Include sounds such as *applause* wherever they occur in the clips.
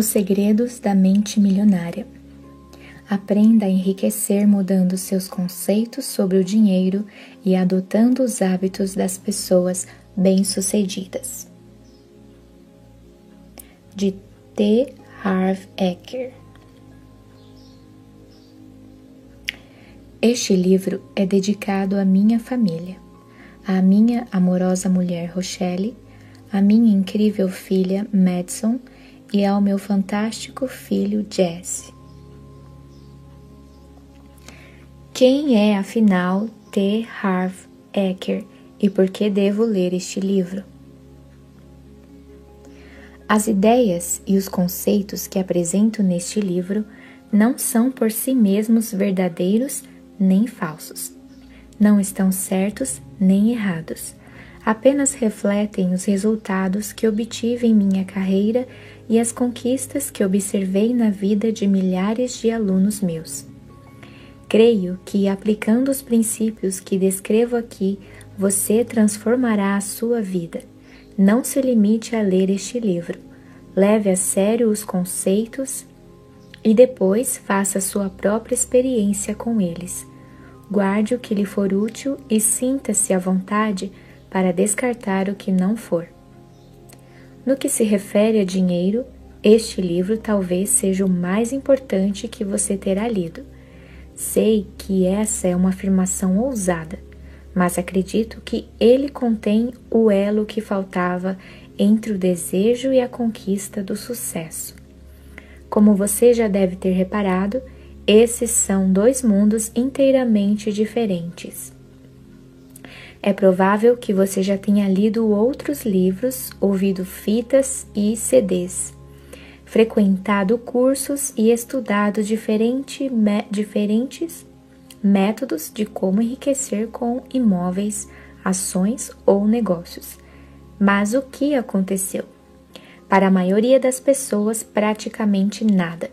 Os segredos da mente milionária. Aprenda a enriquecer mudando seus conceitos sobre o dinheiro e adotando os hábitos das pessoas bem-sucedidas. De T. Harv Eker. Este livro é dedicado à minha família, à minha amorosa mulher Rochelle, à minha incrível filha Madison e ao meu fantástico filho Jesse. Quem é afinal T. Harv Eker e por que devo ler este livro? As ideias e os conceitos que apresento neste livro não são por si mesmos verdadeiros nem falsos. Não estão certos nem errados. Apenas refletem os resultados que obtive em minha carreira e as conquistas que observei na vida de milhares de alunos meus. Creio que, aplicando os princípios que descrevo aqui, você transformará a sua vida. Não se limite a ler este livro. Leve a sério os conceitos e depois faça sua própria experiência com eles. Guarde o que lhe for útil e sinta-se à vontade para descartar o que não for. No que se refere a dinheiro, este livro talvez seja o mais importante que você terá lido. Sei que essa é uma afirmação ousada, mas acredito que ele contém o elo que faltava entre o desejo e a conquista do sucesso. Como você já deve ter reparado, esses são dois mundos inteiramente diferentes. É provável que você já tenha lido outros livros, ouvido fitas e CDs, frequentado cursos e estudado diferente, diferentes métodos de como enriquecer com imóveis, ações ou negócios. Mas o que aconteceu? Para a maioria das pessoas, praticamente nada.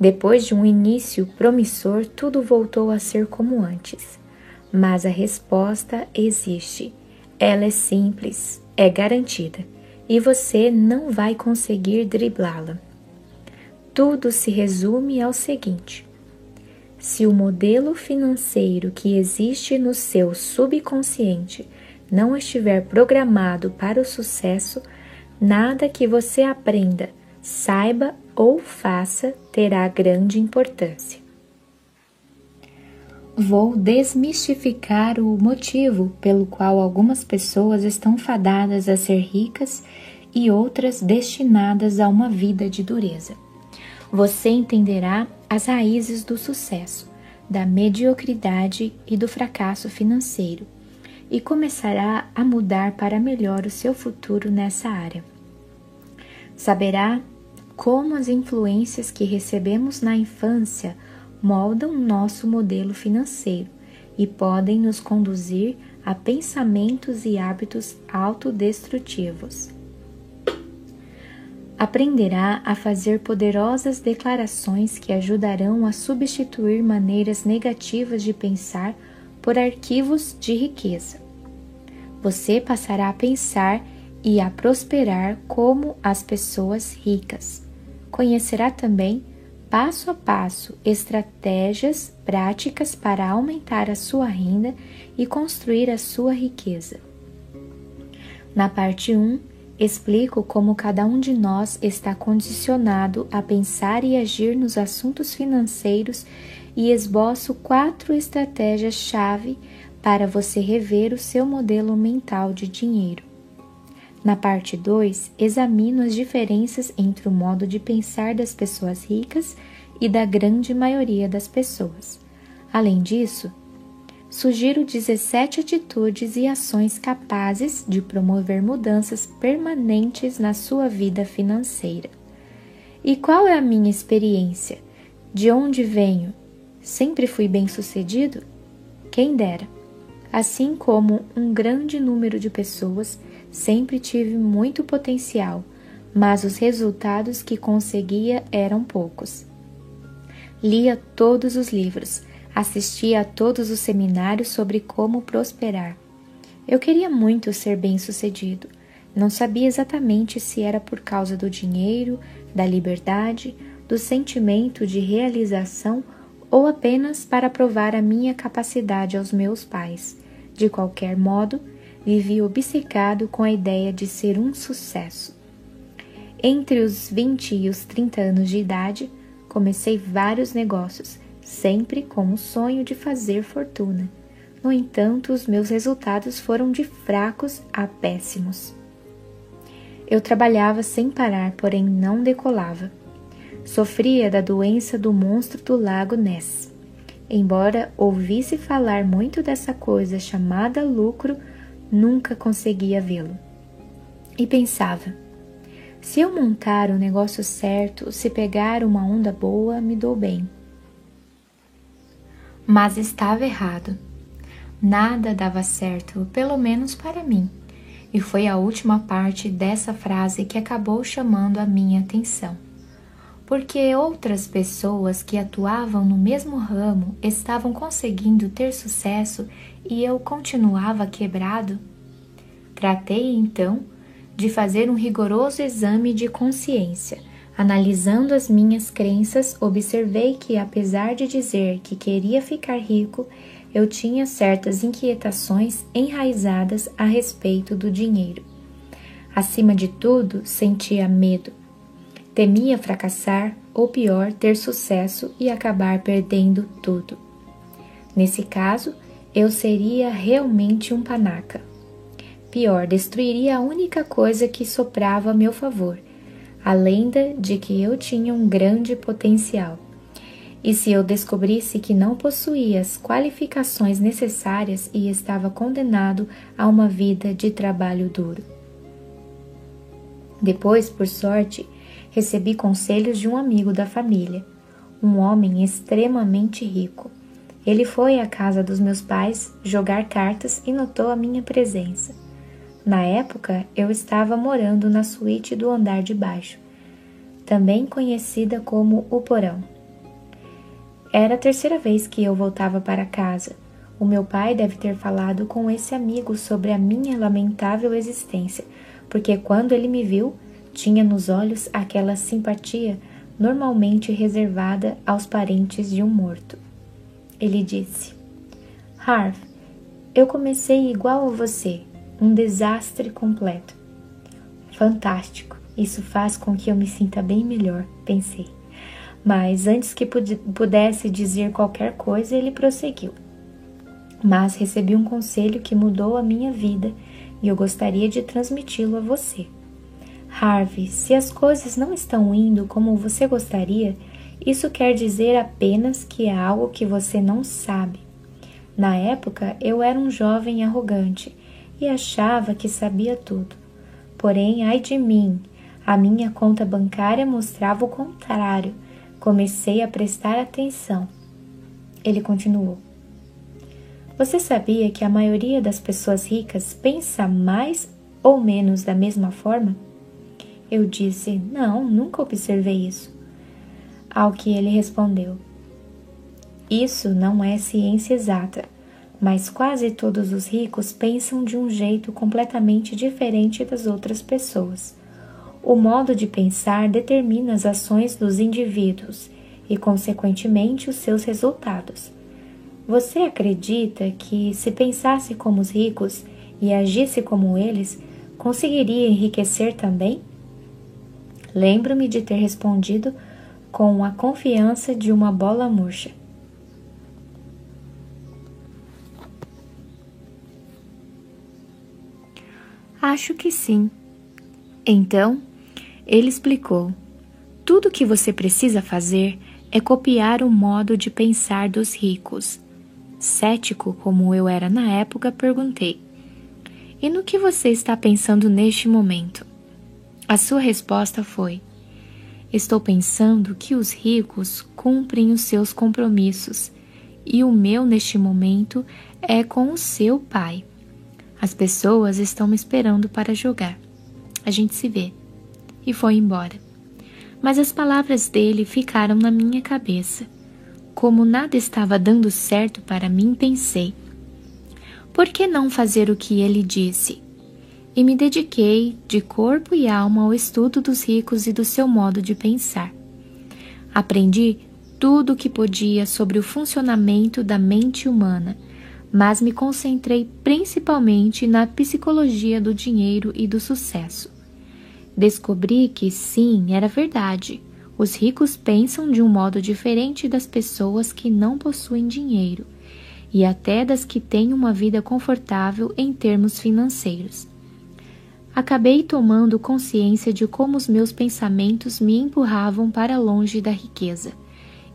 Depois de um início promissor, tudo voltou a ser como antes mas a resposta existe. Ela é simples, é garantida e você não vai conseguir driblá-la. Tudo se resume ao seguinte: se o modelo financeiro que existe no seu subconsciente não estiver programado para o sucesso, nada que você aprenda, saiba ou faça terá grande importância vou desmistificar o motivo pelo qual algumas pessoas estão fadadas a ser ricas e outras destinadas a uma vida de dureza. Você entenderá as raízes do sucesso, da mediocridade e do fracasso financeiro e começará a mudar para melhor o seu futuro nessa área. Saberá como as influências que recebemos na infância moldam nosso modelo financeiro e podem nos conduzir a pensamentos e hábitos autodestrutivos. Aprenderá a fazer poderosas declarações que ajudarão a substituir maneiras negativas de pensar por arquivos de riqueza. Você passará a pensar e a prosperar como as pessoas ricas. Conhecerá também passo a passo estratégias práticas para aumentar a sua renda e construir a sua riqueza. Na parte 1, explico como cada um de nós está condicionado a pensar e agir nos assuntos financeiros e esboço quatro estratégias-chave para você rever o seu modelo mental de dinheiro. Na parte 2, examino as diferenças entre o modo de pensar das pessoas ricas e da grande maioria das pessoas. Além disso, sugiro 17 atitudes e ações capazes de promover mudanças permanentes na sua vida financeira. E qual é a minha experiência? De onde venho? Sempre fui bem-sucedido? Quem dera! Assim como um grande número de pessoas Sempre tive muito potencial, mas os resultados que conseguia eram poucos. Lia todos os livros, assistia a todos os seminários sobre como prosperar. Eu queria muito ser bem-sucedido. Não sabia exatamente se era por causa do dinheiro, da liberdade, do sentimento de realização ou apenas para provar a minha capacidade aos meus pais. De qualquer modo, vivi obcecado com a ideia de ser um sucesso. Entre os 20 e os 30 anos de idade, comecei vários negócios, sempre com o sonho de fazer fortuna. No entanto, os meus resultados foram de fracos a péssimos. Eu trabalhava sem parar, porém não decolava. Sofria da doença do monstro do lago Ness. Embora ouvisse falar muito dessa coisa chamada lucro, nunca conseguia vê-lo. E pensava: se eu montar o negócio certo, se pegar uma onda boa, me dou bem. Mas estava errado. Nada dava certo, pelo menos para mim. E foi a última parte dessa frase que acabou chamando a minha atenção. Porque outras pessoas que atuavam no mesmo ramo estavam conseguindo ter sucesso e eu continuava quebrado? Tratei então de fazer um rigoroso exame de consciência. Analisando as minhas crenças, observei que, apesar de dizer que queria ficar rico, eu tinha certas inquietações enraizadas a respeito do dinheiro. Acima de tudo, sentia medo. Temia fracassar, ou pior, ter sucesso e acabar perdendo tudo. Nesse caso, eu seria realmente um panaca. Pior, destruiria a única coisa que soprava a meu favor, a lenda de que eu tinha um grande potencial. E se eu descobrisse que não possuía as qualificações necessárias e estava condenado a uma vida de trabalho duro? Depois, por sorte, recebi conselhos de um amigo da família, um homem extremamente rico. Ele foi à casa dos meus pais jogar cartas e notou a minha presença. Na época, eu estava morando na suíte do andar de baixo, também conhecida como o porão. Era a terceira vez que eu voltava para casa. O meu pai deve ter falado com esse amigo sobre a minha lamentável existência, porque quando ele me viu, tinha nos olhos aquela simpatia normalmente reservada aos parentes de um morto. Ele disse: Harv, eu comecei igual a você, um desastre completo. Fantástico, isso faz com que eu me sinta bem melhor, pensei. Mas antes que pudesse dizer qualquer coisa, ele prosseguiu. Mas recebi um conselho que mudou a minha vida e eu gostaria de transmiti-lo a você. Harvey, se as coisas não estão indo como você gostaria, isso quer dizer apenas que é algo que você não sabe. Na época, eu era um jovem arrogante e achava que sabia tudo. Porém, ai de mim, a minha conta bancária mostrava o contrário Comecei a prestar atenção. Ele continuou: Você sabia que a maioria das pessoas ricas pensa mais ou menos da mesma forma? Eu disse: Não, nunca observei isso. Ao que ele respondeu: Isso não é ciência exata, mas quase todos os ricos pensam de um jeito completamente diferente das outras pessoas. O modo de pensar determina as ações dos indivíduos e, consequentemente, os seus resultados. Você acredita que, se pensasse como os ricos e agisse como eles, conseguiria enriquecer também? Lembro-me de ter respondido com a confiança de uma bola murcha. Acho que sim. Então, ele explicou: tudo que você precisa fazer é copiar o modo de pensar dos ricos. Cético como eu era na época, perguntei: E no que você está pensando neste momento? A sua resposta foi: Estou pensando que os ricos cumprem os seus compromissos e o meu neste momento é com o seu pai. As pessoas estão me esperando para jogar. A gente se vê e foi embora. Mas as palavras dele ficaram na minha cabeça. Como nada estava dando certo para mim, pensei: por que não fazer o que ele disse? E me dediquei de corpo e alma ao estudo dos ricos e do seu modo de pensar. Aprendi tudo o que podia sobre o funcionamento da mente humana, mas me concentrei principalmente na psicologia do dinheiro e do sucesso. Descobri que sim, era verdade. Os ricos pensam de um modo diferente das pessoas que não possuem dinheiro e até das que têm uma vida confortável em termos financeiros. Acabei tomando consciência de como os meus pensamentos me empurravam para longe da riqueza.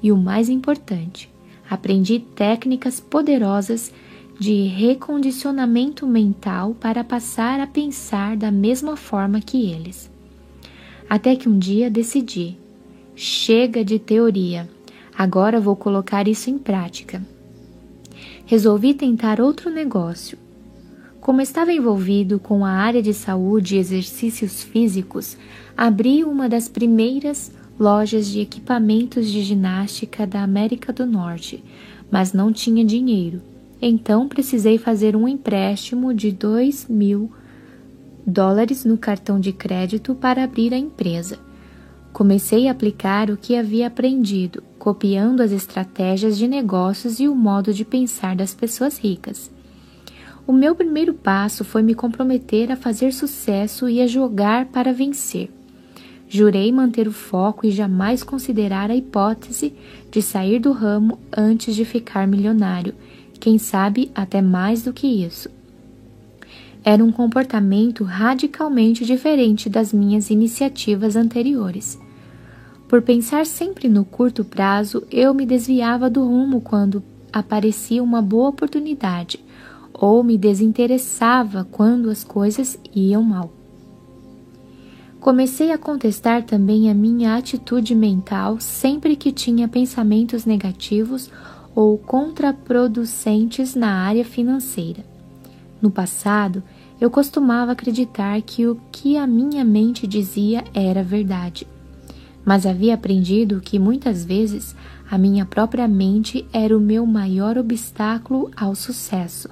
E o mais importante, aprendi técnicas poderosas de recondicionamento mental para passar a pensar da mesma forma que eles. Até que um dia decidi: chega de teoria, agora vou colocar isso em prática. Resolvi tentar outro negócio. Como estava envolvido com a área de saúde e exercícios físicos, abri uma das primeiras lojas de equipamentos de ginástica da América do Norte, mas não tinha dinheiro. Então precisei fazer um empréstimo de 2 mil dólares no cartão de crédito para abrir a empresa. Comecei a aplicar o que havia aprendido, copiando as estratégias de negócios e o modo de pensar das pessoas ricas. O meu primeiro passo foi me comprometer a fazer sucesso e a jogar para vencer. Jurei manter o foco e jamais considerar a hipótese de sair do ramo antes de ficar milionário, quem sabe até mais do que isso. Era um comportamento radicalmente diferente das minhas iniciativas anteriores. Por pensar sempre no curto prazo, eu me desviava do rumo quando aparecia uma boa oportunidade, ou me desinteressava quando as coisas iam mal. Comecei a contestar também a minha atitude mental sempre que tinha pensamentos negativos ou contraproducentes na área financeira. No passado, eu costumava acreditar que o que a minha mente dizia era verdade, mas havia aprendido que muitas vezes a minha própria mente era o meu maior obstáculo ao sucesso.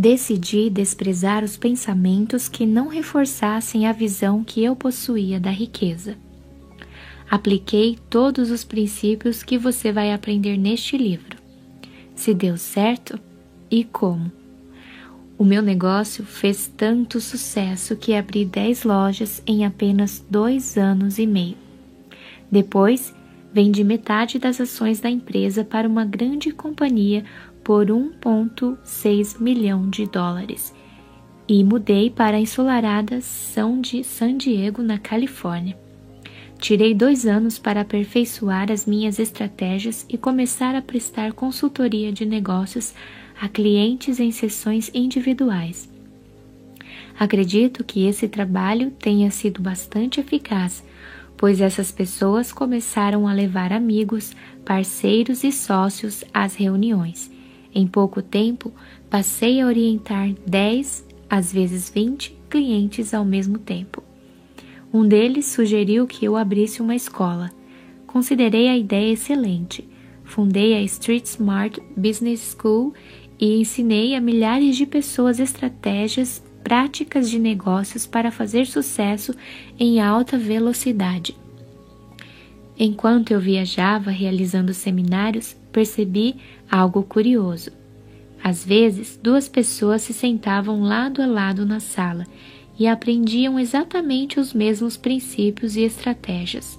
Decidi desprezar os pensamentos que não reforçassem a visão que eu possuía da riqueza. Apliquei todos os princípios que você vai aprender neste livro. Se deu certo e como. O meu negócio fez tanto sucesso que abri 10 lojas em apenas dois anos e meio. Depois, vendi metade das ações da empresa para uma grande companhia por 1,6 milhão de dólares e mudei para a ensolarada São de San Diego, na Califórnia. Tirei dois anos para aperfeiçoar as minhas estratégias e começar a prestar consultoria de negócios a clientes em sessões individuais. Acredito que esse trabalho tenha sido bastante eficaz, pois essas pessoas começaram a levar amigos, parceiros e sócios às reuniões. Em pouco tempo, passei a orientar 10, às vezes 20 clientes ao mesmo tempo. Um deles sugeriu que eu abrisse uma escola. Considerei a ideia excelente. Fundei a Street Smart Business School e ensinei a milhares de pessoas estratégias práticas de negócios para fazer sucesso em alta velocidade. Enquanto eu viajava realizando seminários, percebi algo curioso. Às vezes, duas pessoas se sentavam lado a lado na sala e aprendiam exatamente os mesmos princípios e estratégias.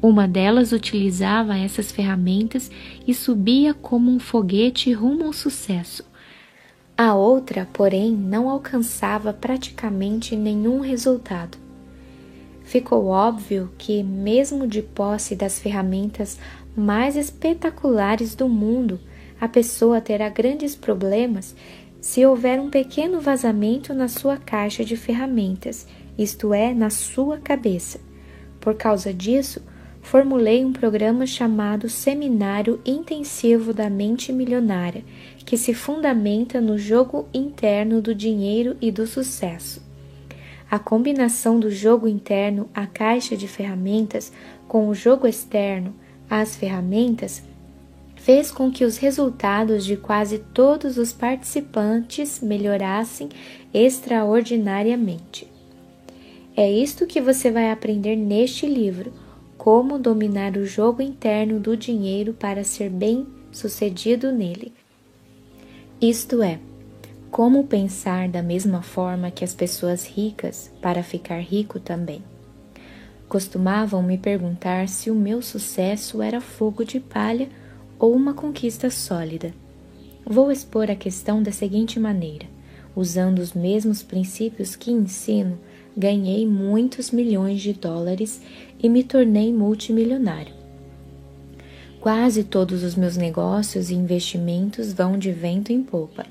Uma delas utilizava essas ferramentas e subia como um foguete rumo ao sucesso. A outra, porém, não alcançava praticamente nenhum resultado. Ficou óbvio que, mesmo de posse das ferramentas mais espetaculares do mundo, a pessoa terá grandes problemas se houver um pequeno vazamento na sua caixa de ferramentas, isto é, na sua cabeça. Por causa disso, formulei um programa chamado Seminário Intensivo da Mente Milionária, que se fundamenta no jogo interno do dinheiro e do sucesso. A combinação do jogo interno, a caixa de ferramentas, com o jogo externo, as ferramentas fez com que os resultados de quase todos os participantes melhorassem extraordinariamente. É isto que você vai aprender neste livro: como dominar o jogo interno do dinheiro para ser bem sucedido nele. Isto é, como pensar da mesma forma que as pessoas ricas para ficar rico também. Costumavam me perguntar se o meu sucesso era fogo de palha ou uma conquista sólida. Vou expor a questão da seguinte maneira: usando os mesmos princípios que ensino, ganhei muitos milhões de dólares e me tornei multimilionário. Quase todos os meus negócios e investimentos vão de vento em popa.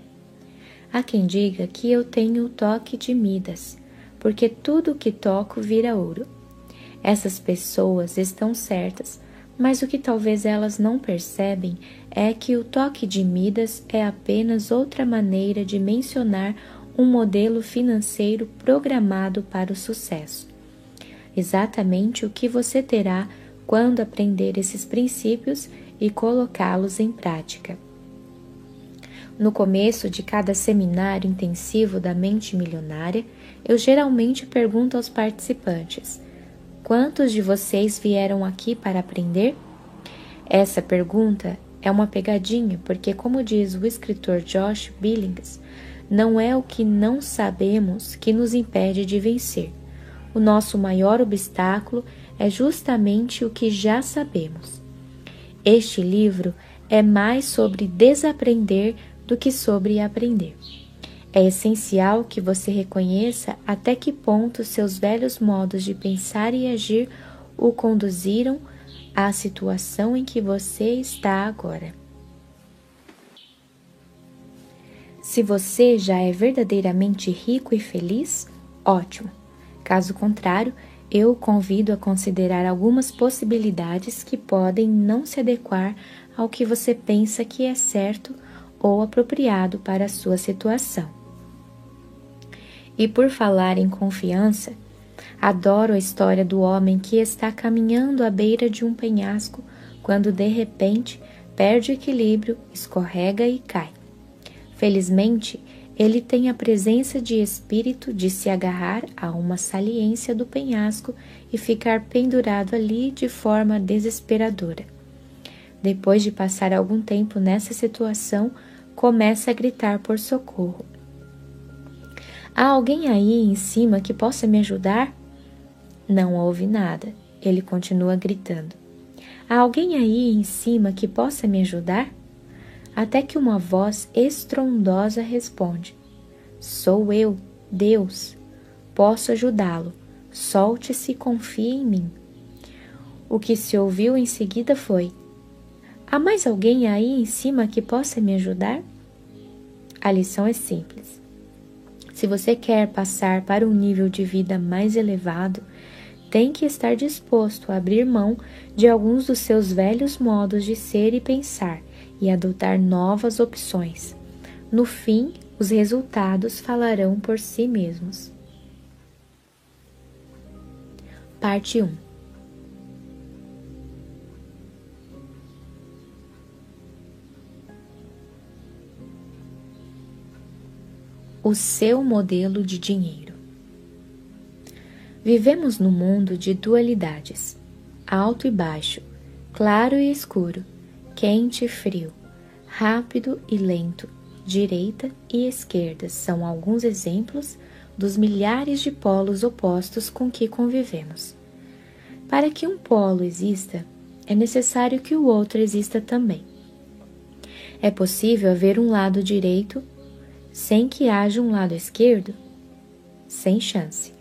Há quem diga que eu tenho o toque de Midas, porque tudo que toco vira ouro. Essas pessoas estão certas, mas o que talvez elas não percebem é que o toque de Midas é apenas outra maneira de mencionar um modelo financeiro programado para o sucesso. Exatamente o que você terá quando aprender esses princípios e colocá-los em prática. No começo de cada seminário intensivo da mente milionária, eu geralmente pergunto aos participantes: Quantos de vocês vieram aqui para aprender? Essa pergunta é uma pegadinha, porque, como diz o escritor Josh Billings, não é o que não sabemos que nos impede de vencer. O nosso maior obstáculo é justamente o que já sabemos. Este livro é mais sobre desaprender do que sobre aprender. É essencial que você reconheça até que ponto seus velhos modos de pensar e agir o conduziram à situação em que você está agora. Se você já é verdadeiramente rico e feliz, ótimo. Caso contrário, eu o convido a considerar algumas possibilidades que podem não se adequar ao que você pensa que é certo ou apropriado para a sua situação. E por falar em confiança, adoro a história do homem que está caminhando à beira de um penhasco quando de repente perde o equilíbrio, escorrega e cai. Felizmente, ele tem a presença de espírito de se agarrar a uma saliência do penhasco e ficar pendurado ali de forma desesperadora. Depois de passar algum tempo nessa situação, começa a gritar por socorro. Há alguém aí em cima que possa me ajudar? Não houve nada. Ele continua gritando. Há alguém aí em cima que possa me ajudar? Até que uma voz estrondosa responde: Sou eu, Deus. Posso ajudá-lo. Solte-se e confie em mim. O que se ouviu em seguida foi: Há mais alguém aí em cima que possa me ajudar? A lição é simples. Se você quer passar para um nível de vida mais elevado, tem que estar disposto a abrir mão de alguns dos seus velhos modos de ser e pensar e adotar novas opções. No fim, os resultados falarão por si mesmos. Parte 1 o seu modelo de dinheiro. Vivemos no mundo de dualidades, alto e baixo, claro e escuro, quente e frio, rápido e lento, direita e esquerda são alguns exemplos dos milhares de polos opostos com que convivemos. Para que um polo exista, é necessário que o outro exista também. É possível haver um lado direito sem que haja um lado esquerdo? Sem chance.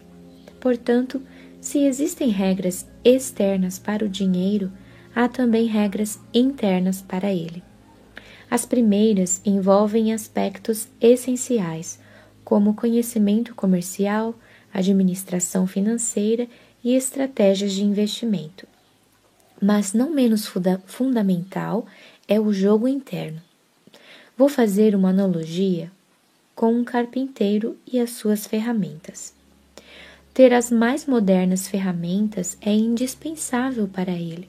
Portanto, se existem regras externas para o dinheiro, há também regras internas para ele. As primeiras envolvem aspectos essenciais, como conhecimento comercial, administração financeira e estratégias de investimento. Mas não menos funda fundamental é o jogo interno. Vou fazer uma analogia com um carpinteiro e as suas ferramentas. Ter as mais modernas ferramentas é indispensável para ele,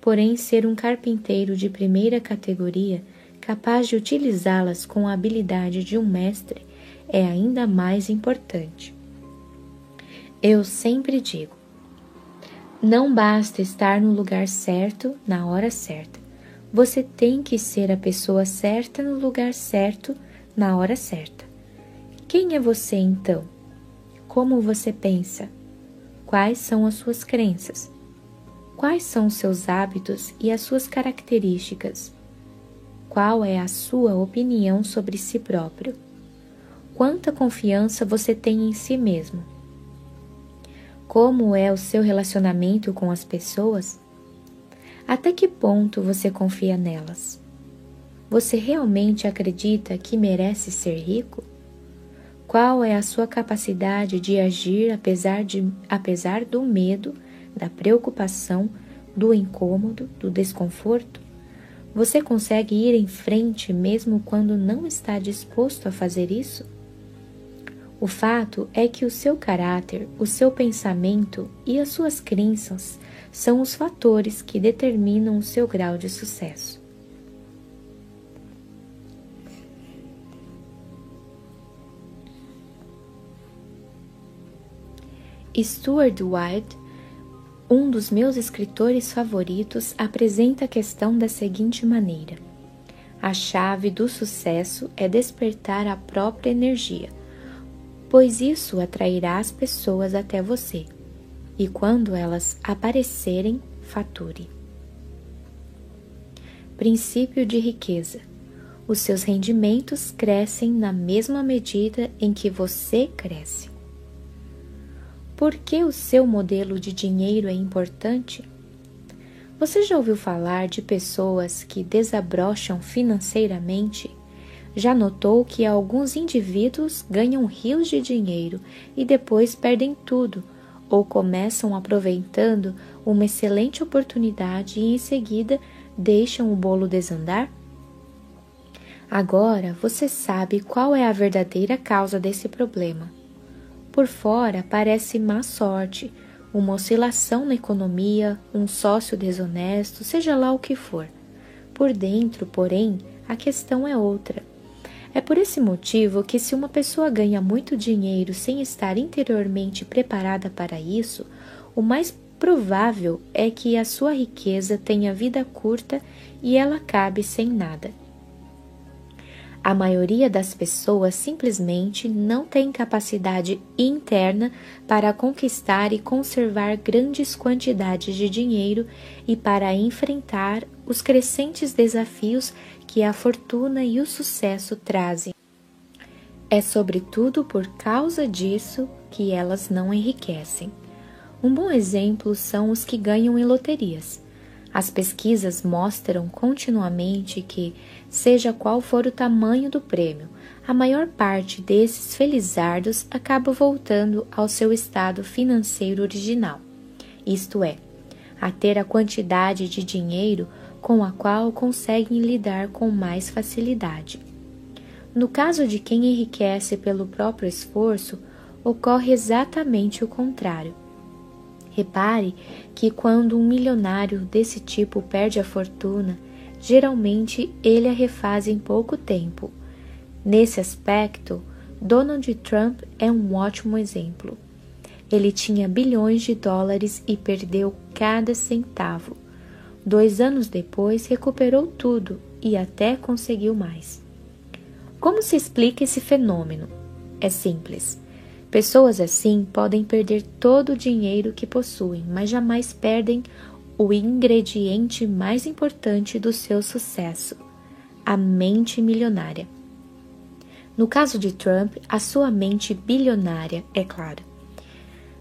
porém, ser um carpinteiro de primeira categoria, capaz de utilizá-las com a habilidade de um mestre, é ainda mais importante. Eu sempre digo: não basta estar no lugar certo na hora certa. Você tem que ser a pessoa certa no lugar certo na hora certa. Quem é você então? Como você pensa? Quais são as suas crenças? Quais são os seus hábitos e as suas características? Qual é a sua opinião sobre si próprio? Quanta confiança você tem em si mesmo? Como é o seu relacionamento com as pessoas? Até que ponto você confia nelas? Você realmente acredita que merece ser rico? Qual é a sua capacidade de agir apesar, de, apesar do medo, da preocupação, do incômodo, do desconforto? Você consegue ir em frente mesmo quando não está disposto a fazer isso? O fato é que o seu caráter, o seu pensamento e as suas crenças são os fatores que determinam o seu grau de sucesso. Stuart White, um dos meus escritores favoritos, apresenta a questão da seguinte maneira: A chave do sucesso é despertar a própria energia, pois isso atrairá as pessoas até você, e quando elas aparecerem, fature. Princípio de riqueza: os seus rendimentos crescem na mesma medida em que você cresce. Por que o seu modelo de dinheiro é importante? Você já ouviu falar de pessoas que desabrocham financeiramente? Já notou que alguns indivíduos ganham rios de dinheiro e depois perdem tudo, ou começam aproveitando uma excelente oportunidade e em seguida deixam o bolo desandar? Agora você sabe qual é a verdadeira causa desse problema. Por fora parece má sorte, uma oscilação na economia, um sócio desonesto, seja lá o que for. Por dentro, porém, a questão é outra. É por esse motivo que, se uma pessoa ganha muito dinheiro sem estar interiormente preparada para isso, o mais provável é que a sua riqueza tenha vida curta e ela acabe sem nada. A maioria das pessoas simplesmente não tem capacidade interna para conquistar e conservar grandes quantidades de dinheiro e para enfrentar os crescentes desafios que a fortuna e o sucesso trazem. É sobretudo por causa disso que elas não enriquecem. Um bom exemplo são os que ganham em loterias. As pesquisas mostram continuamente que, seja qual for o tamanho do prêmio, a maior parte desses felizardos acaba voltando ao seu estado financeiro original, isto é, a ter a quantidade de dinheiro com a qual conseguem lidar com mais facilidade. No caso de quem enriquece pelo próprio esforço, ocorre exatamente o contrário. Repare que quando um milionário desse tipo perde a fortuna, geralmente ele a refaz em pouco tempo. Nesse aspecto, Donald Trump é um ótimo exemplo. Ele tinha bilhões de dólares e perdeu cada centavo. Dois anos depois, recuperou tudo e até conseguiu mais. Como se explica esse fenômeno? É simples. Pessoas assim podem perder todo o dinheiro que possuem, mas jamais perdem o ingrediente mais importante do seu sucesso: a mente milionária. No caso de Trump, a sua mente bilionária, é claro.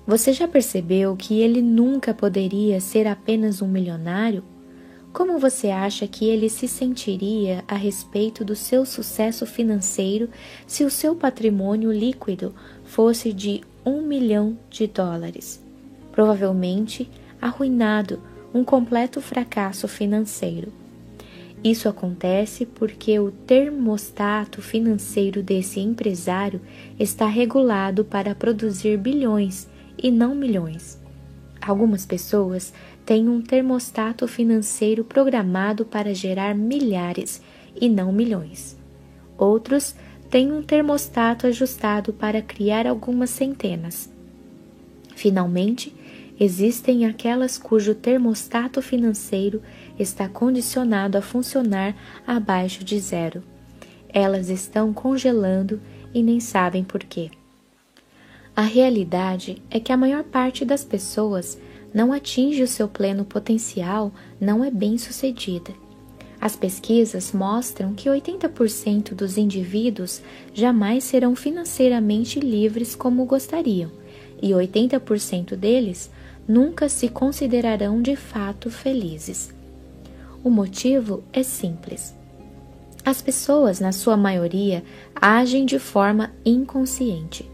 Você já percebeu que ele nunca poderia ser apenas um milionário? Como você acha que ele se sentiria a respeito do seu sucesso financeiro se o seu patrimônio líquido fosse de um milhão de dólares? Provavelmente arruinado, um completo fracasso financeiro. Isso acontece porque o termostato financeiro desse empresário está regulado para produzir bilhões e não milhões. Algumas pessoas têm um termostato financeiro programado para gerar milhares e não milhões. Outros têm um termostato ajustado para criar algumas centenas. Finalmente, existem aquelas cujo termostato financeiro está condicionado a funcionar abaixo de zero. Elas estão congelando e nem sabem por quê. A realidade é que a maior parte das pessoas não atinge o seu pleno potencial, não é bem sucedida. As pesquisas mostram que 80% dos indivíduos jamais serão financeiramente livres como gostariam, e 80% deles nunca se considerarão de fato felizes. O motivo é simples. As pessoas, na sua maioria, agem de forma inconsciente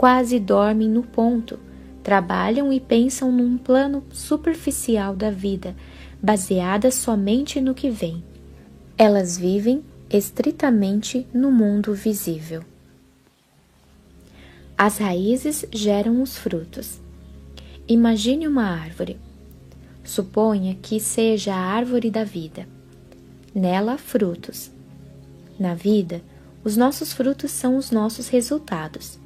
quase dormem no ponto, trabalham e pensam num plano superficial da vida, baseada somente no que vem. Elas vivem estritamente no mundo visível. As raízes geram os frutos. Imagine uma árvore. Suponha que seja a árvore da vida. Nela frutos. Na vida, os nossos frutos são os nossos resultados.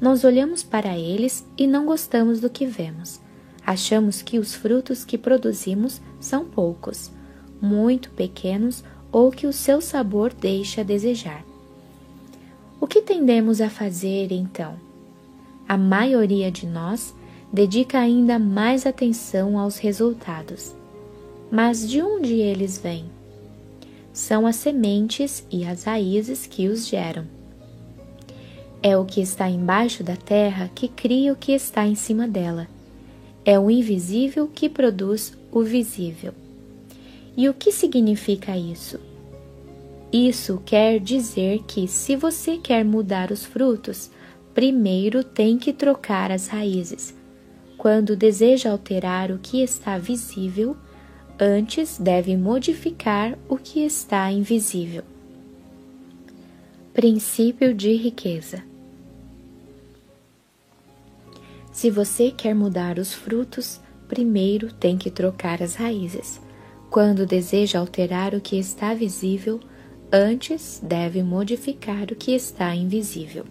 Nós olhamos para eles e não gostamos do que vemos. Achamos que os frutos que produzimos são poucos, muito pequenos ou que o seu sabor deixa a desejar. O que tendemos a fazer então? A maioria de nós dedica ainda mais atenção aos resultados. Mas de onde eles vêm? São as sementes e as raízes que os geram. É o que está embaixo da terra que cria o que está em cima dela. É o invisível que produz o visível. E o que significa isso? Isso quer dizer que, se você quer mudar os frutos, primeiro tem que trocar as raízes. Quando deseja alterar o que está visível, antes deve modificar o que está invisível. Princípio de riqueza. Se você quer mudar os frutos, primeiro tem que trocar as raízes. Quando deseja alterar o que está visível, antes deve modificar o que está invisível.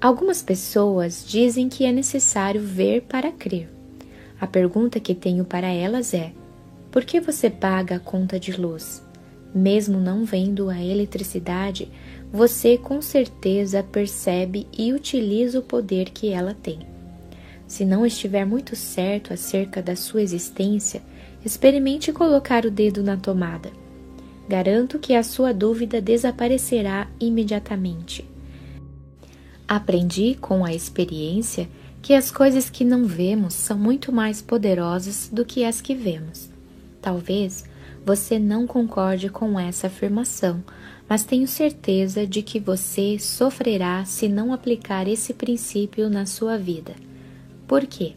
Algumas pessoas dizem que é necessário ver para crer. A pergunta que tenho para elas é: por que você paga a conta de luz? Mesmo não vendo a eletricidade, você com certeza percebe e utiliza o poder que ela tem. Se não estiver muito certo acerca da sua existência, experimente colocar o dedo na tomada. Garanto que a sua dúvida desaparecerá imediatamente. Aprendi com a experiência que as coisas que não vemos são muito mais poderosas do que as que vemos. Talvez você não concorde com essa afirmação, mas tenho certeza de que você sofrerá se não aplicar esse princípio na sua vida. Por quê?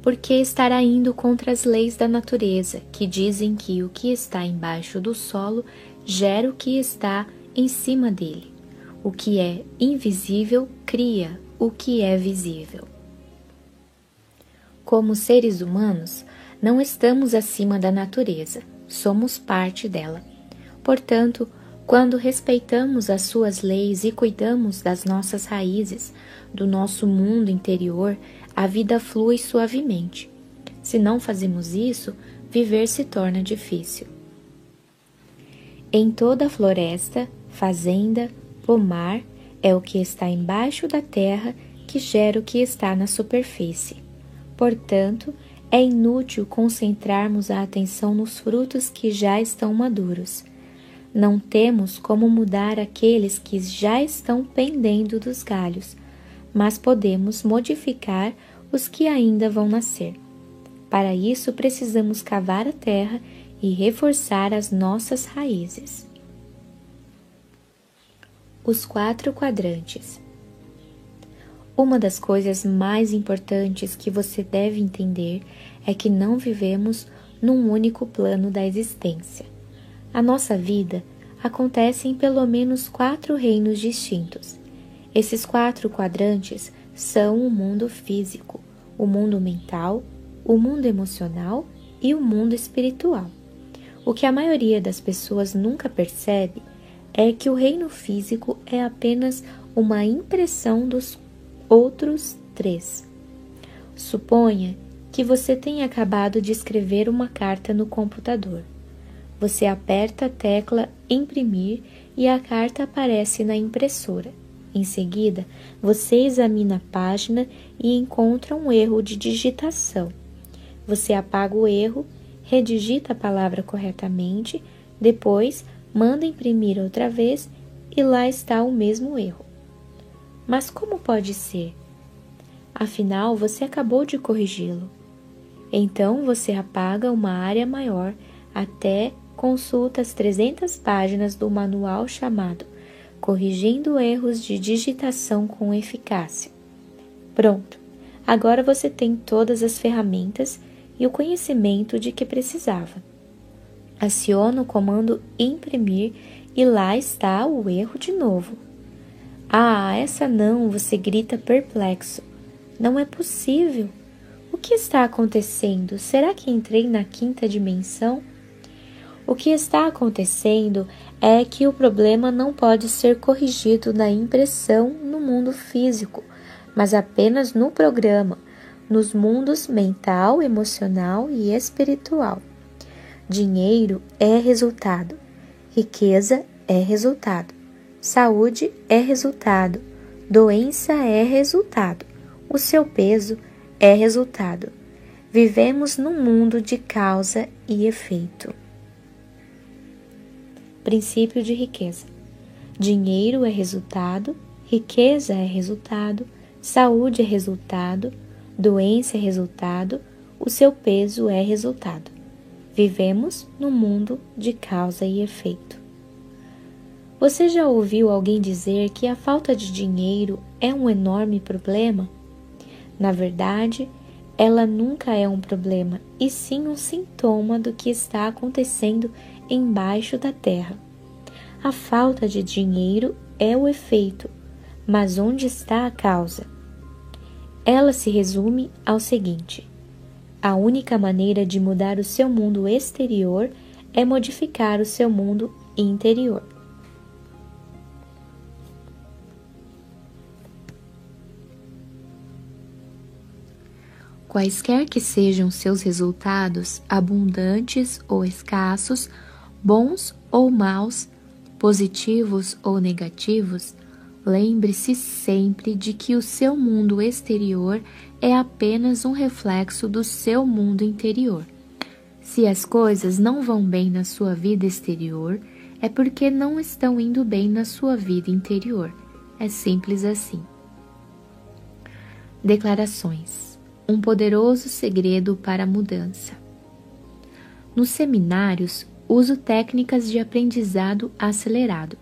Porque estará indo contra as leis da natureza, que dizem que o que está embaixo do solo gera o que está em cima dele. O que é invisível cria o que é visível. Como seres humanos, não estamos acima da natureza, somos parte dela. Portanto, quando respeitamos as suas leis e cuidamos das nossas raízes, do nosso mundo interior, a vida flui suavemente. Se não fazemos isso, viver se torna difícil. Em toda floresta, fazenda, pomar, é o que está embaixo da terra que gera o que está na superfície. Portanto, é inútil concentrarmos a atenção nos frutos que já estão maduros não temos como mudar aqueles que já estão pendendo dos galhos, mas podemos modificar os que ainda vão nascer. Para isso, precisamos cavar a terra e reforçar as nossas raízes. Os quatro quadrantes. Uma das coisas mais importantes que você deve entender é que não vivemos num único plano da existência. A nossa vida acontece em pelo menos quatro reinos distintos. Esses quatro quadrantes são o mundo físico, o mundo mental, o mundo emocional e o mundo espiritual. O que a maioria das pessoas nunca percebe é que o reino físico é apenas uma impressão dos outros três. Suponha que você tenha acabado de escrever uma carta no computador. Você aperta a tecla imprimir e a carta aparece na impressora. Em seguida, você examina a página e encontra um erro de digitação. Você apaga o erro, redigita a palavra corretamente, depois manda imprimir outra vez e lá está o mesmo erro. Mas como pode ser? Afinal, você acabou de corrigi-lo. Então você apaga uma área maior até consulta as 300 páginas do manual chamado Corrigindo Erros de Digitação com Eficácia. Pronto! Agora você tem todas as ferramentas e o conhecimento de que precisava. Aciona o comando imprimir e lá está o erro de novo. Ah, essa não, você grita perplexo. Não é possível. O que está acontecendo? Será que entrei na quinta dimensão? O que está acontecendo é que o problema não pode ser corrigido na impressão no mundo físico, mas apenas no programa, nos mundos mental, emocional e espiritual. Dinheiro é resultado, riqueza é resultado, saúde é resultado, doença é resultado, o seu peso é resultado. Vivemos num mundo de causa e efeito. Princípio de riqueza: dinheiro é resultado, riqueza é resultado, saúde é resultado, doença é resultado, o seu peso é resultado. Vivemos no mundo de causa e efeito. Você já ouviu alguém dizer que a falta de dinheiro é um enorme problema? Na verdade, ela nunca é um problema, e sim um sintoma do que está acontecendo embaixo da terra. A falta de dinheiro é o efeito, mas onde está a causa? Ela se resume ao seguinte: a única maneira de mudar o seu mundo exterior é modificar o seu mundo interior. Quaisquer que sejam seus resultados, abundantes ou escassos, bons ou maus, positivos ou negativos, lembre-se sempre de que o seu mundo exterior é apenas um reflexo do seu mundo interior. Se as coisas não vão bem na sua vida exterior, é porque não estão indo bem na sua vida interior. É simples assim. Declarações: Um poderoso segredo para a mudança. Nos seminários, uso técnicas de aprendizado acelerado.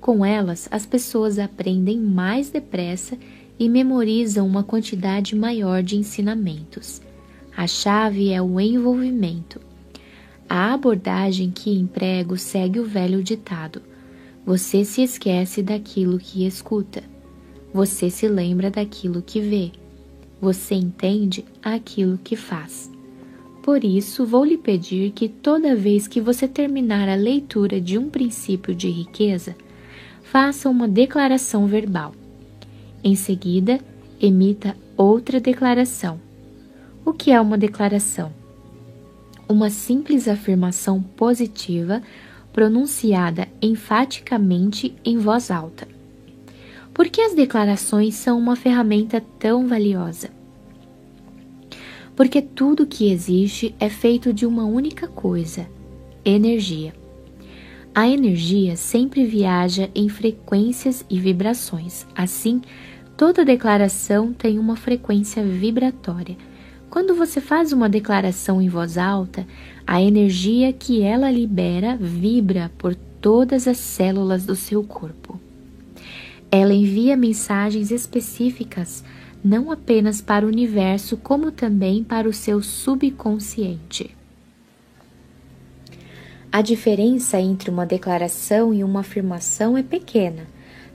Com elas, as pessoas aprendem mais depressa e memorizam uma quantidade maior de ensinamentos. A chave é o envolvimento. A abordagem que emprego segue o velho ditado: você se esquece daquilo que escuta, você se lembra daquilo que vê, você entende aquilo que faz. Por isso, vou lhe pedir que toda vez que você terminar a leitura de um princípio de riqueza, faça uma declaração verbal. Em seguida, emita outra declaração. O que é uma declaração? Uma simples afirmação positiva pronunciada enfaticamente em voz alta. Por que as declarações são uma ferramenta tão valiosa? Porque tudo que existe é feito de uma única coisa: energia. A energia sempre viaja em frequências e vibrações. Assim, toda declaração tem uma frequência vibratória. Quando você faz uma declaração em voz alta, a energia que ela libera vibra por todas as células do seu corpo. Ela envia mensagens específicas não apenas para o universo, como também para o seu subconsciente. A diferença entre uma declaração e uma afirmação é pequena,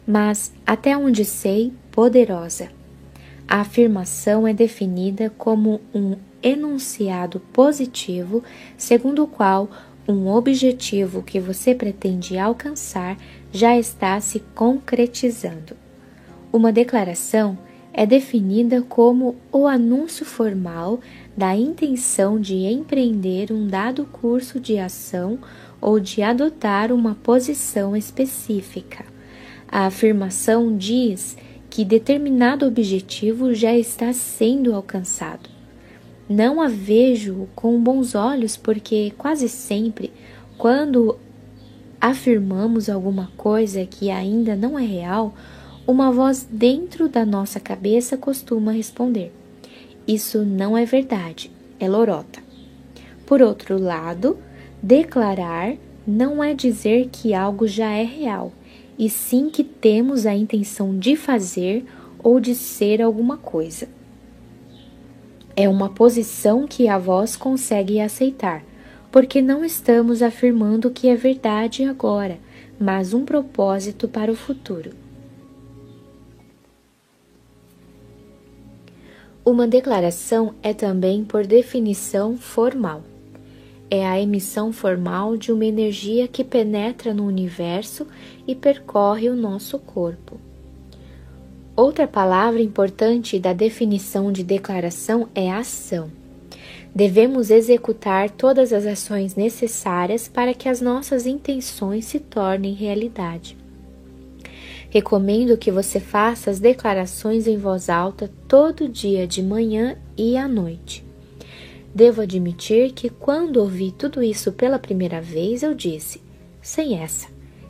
mas, até onde sei, poderosa. A afirmação é definida como um enunciado positivo, segundo o qual um objetivo que você pretende alcançar já está se concretizando. Uma declaração é definida como o anúncio formal da intenção de empreender um dado curso de ação ou de adotar uma posição específica. A afirmação diz que determinado objetivo já está sendo alcançado. Não a vejo com bons olhos porque quase sempre, quando afirmamos alguma coisa que ainda não é real, uma voz dentro da nossa cabeça costuma responder: Isso não é verdade, é lorota. Por outro lado, declarar não é dizer que algo já é real, e sim que temos a intenção de fazer ou de ser alguma coisa. É uma posição que a voz consegue aceitar porque não estamos afirmando que é verdade agora, mas um propósito para o futuro. Uma declaração é também, por definição, formal. É a emissão formal de uma energia que penetra no universo e percorre o nosso corpo. Outra palavra importante da definição de declaração é ação devemos executar todas as ações necessárias para que as nossas intenções se tornem realidade. Recomendo que você faça as declarações em voz alta todo dia de manhã e à noite. Devo admitir que quando ouvi tudo isso pela primeira vez, eu disse: sem essa,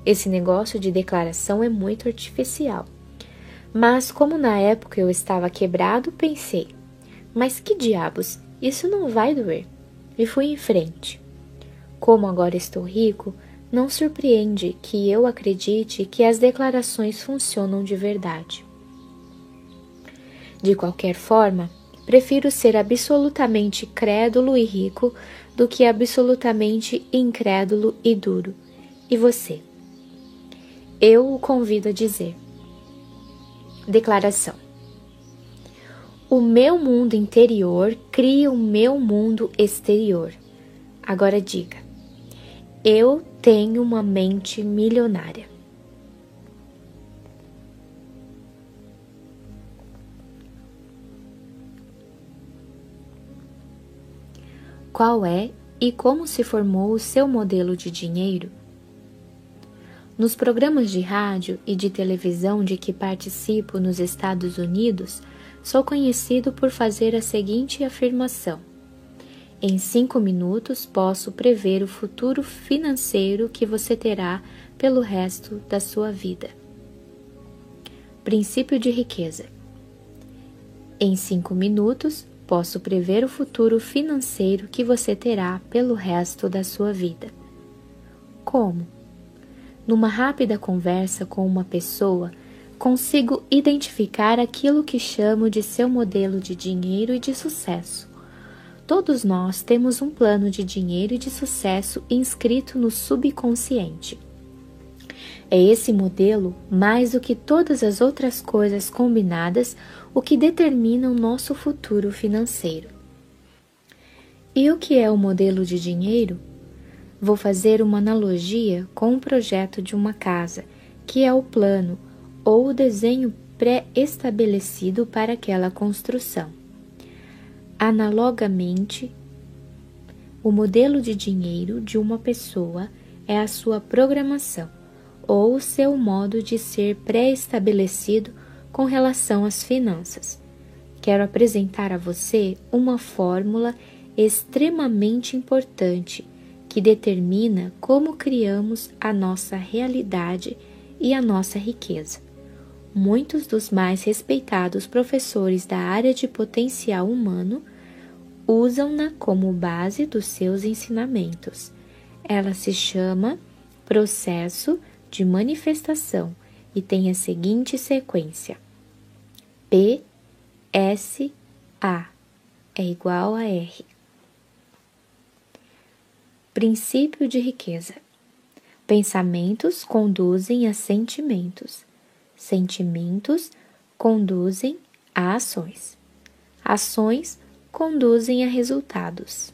esse negócio de declaração é muito artificial. Mas, como na época eu estava quebrado, pensei: mas que diabos, isso não vai doer. E fui em frente. Como agora estou rico, não surpreende que eu acredite que as declarações funcionam de verdade. De qualquer forma, prefiro ser absolutamente crédulo e rico do que absolutamente incrédulo e duro. E você? Eu o convido a dizer. Declaração. O meu mundo interior cria o meu mundo exterior. Agora diga: Eu tenho uma mente milionária. Qual é e como se formou o seu modelo de dinheiro? Nos programas de rádio e de televisão de que participo nos Estados Unidos, sou conhecido por fazer a seguinte afirmação: Em cinco minutos posso prever o futuro financeiro que você terá pelo resto da sua vida. Princípio de riqueza. Em cinco minutos posso prever o futuro financeiro que você terá pelo resto da sua vida. Como? Numa rápida conversa com uma pessoa, consigo identificar aquilo que chamo de seu modelo de dinheiro e de sucesso. Todos nós temos um plano de dinheiro e de sucesso inscrito no subconsciente. É esse modelo, mais do que todas as outras coisas combinadas, o que determina o nosso futuro financeiro. E o que é o modelo de dinheiro? Vou fazer uma analogia com o projeto de uma casa, que é o plano, ou o desenho pré-estabelecido para aquela construção. Analogamente, o modelo de dinheiro de uma pessoa é a sua programação ou o seu modo de ser pré-estabelecido com relação às finanças. Quero apresentar a você uma fórmula extremamente importante que determina como criamos a nossa realidade e a nossa riqueza muitos dos mais respeitados professores da área de potencial humano usam-na como base dos seus ensinamentos. Ela se chama processo de manifestação e tem a seguinte sequência: P S A é igual a R. Princípio de riqueza. Pensamentos conduzem a sentimentos sentimentos conduzem a ações. Ações conduzem a resultados.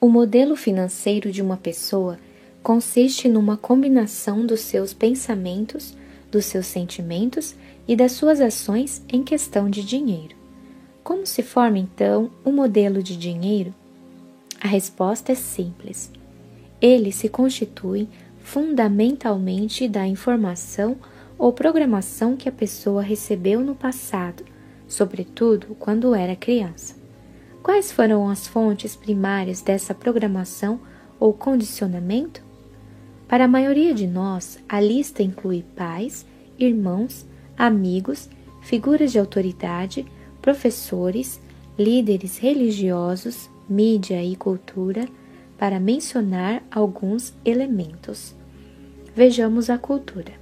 O modelo financeiro de uma pessoa consiste numa combinação dos seus pensamentos, dos seus sentimentos e das suas ações em questão de dinheiro. Como se forma então o modelo de dinheiro? A resposta é simples. Ele se constitui fundamentalmente da informação ou programação que a pessoa recebeu no passado, sobretudo quando era criança. Quais foram as fontes primárias dessa programação ou condicionamento? Para a maioria de nós, a lista inclui pais, irmãos, amigos, figuras de autoridade, professores, líderes religiosos, mídia e cultura, para mencionar alguns elementos. Vejamos a cultura.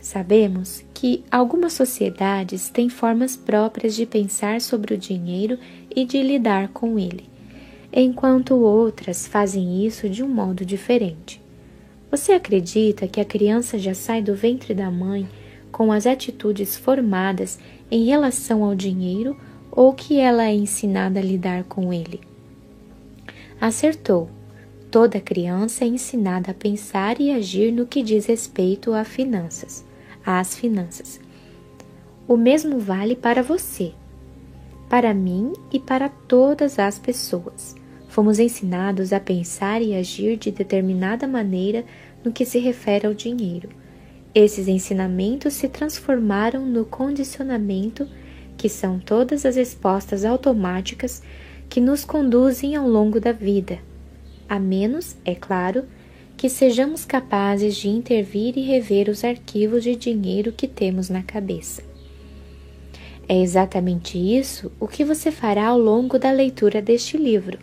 Sabemos que algumas sociedades têm formas próprias de pensar sobre o dinheiro e de lidar com ele, enquanto outras fazem isso de um modo diferente. Você acredita que a criança já sai do ventre da mãe com as atitudes formadas em relação ao dinheiro ou que ela é ensinada a lidar com ele? Acertou. Toda criança é ensinada a pensar e agir no que diz respeito a finanças, às finanças. O mesmo vale para você, para mim e para todas as pessoas. Fomos ensinados a pensar e agir de determinada maneira no que se refere ao dinheiro. Esses ensinamentos se transformaram no condicionamento, que são todas as respostas automáticas que nos conduzem ao longo da vida, a menos, é claro, que sejamos capazes de intervir e rever os arquivos de dinheiro que temos na cabeça. É exatamente isso o que você fará ao longo da leitura deste livro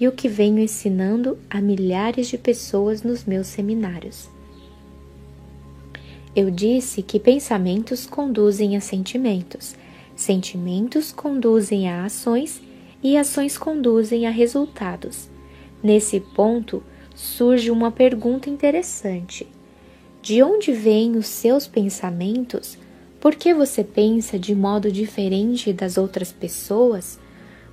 e o que venho ensinando a milhares de pessoas nos meus seminários. Eu disse que pensamentos conduzem a sentimentos, sentimentos conduzem a ações e ações conduzem a resultados. Nesse ponto surge uma pergunta interessante: de onde vêm os seus pensamentos? Por que você pensa de modo diferente das outras pessoas?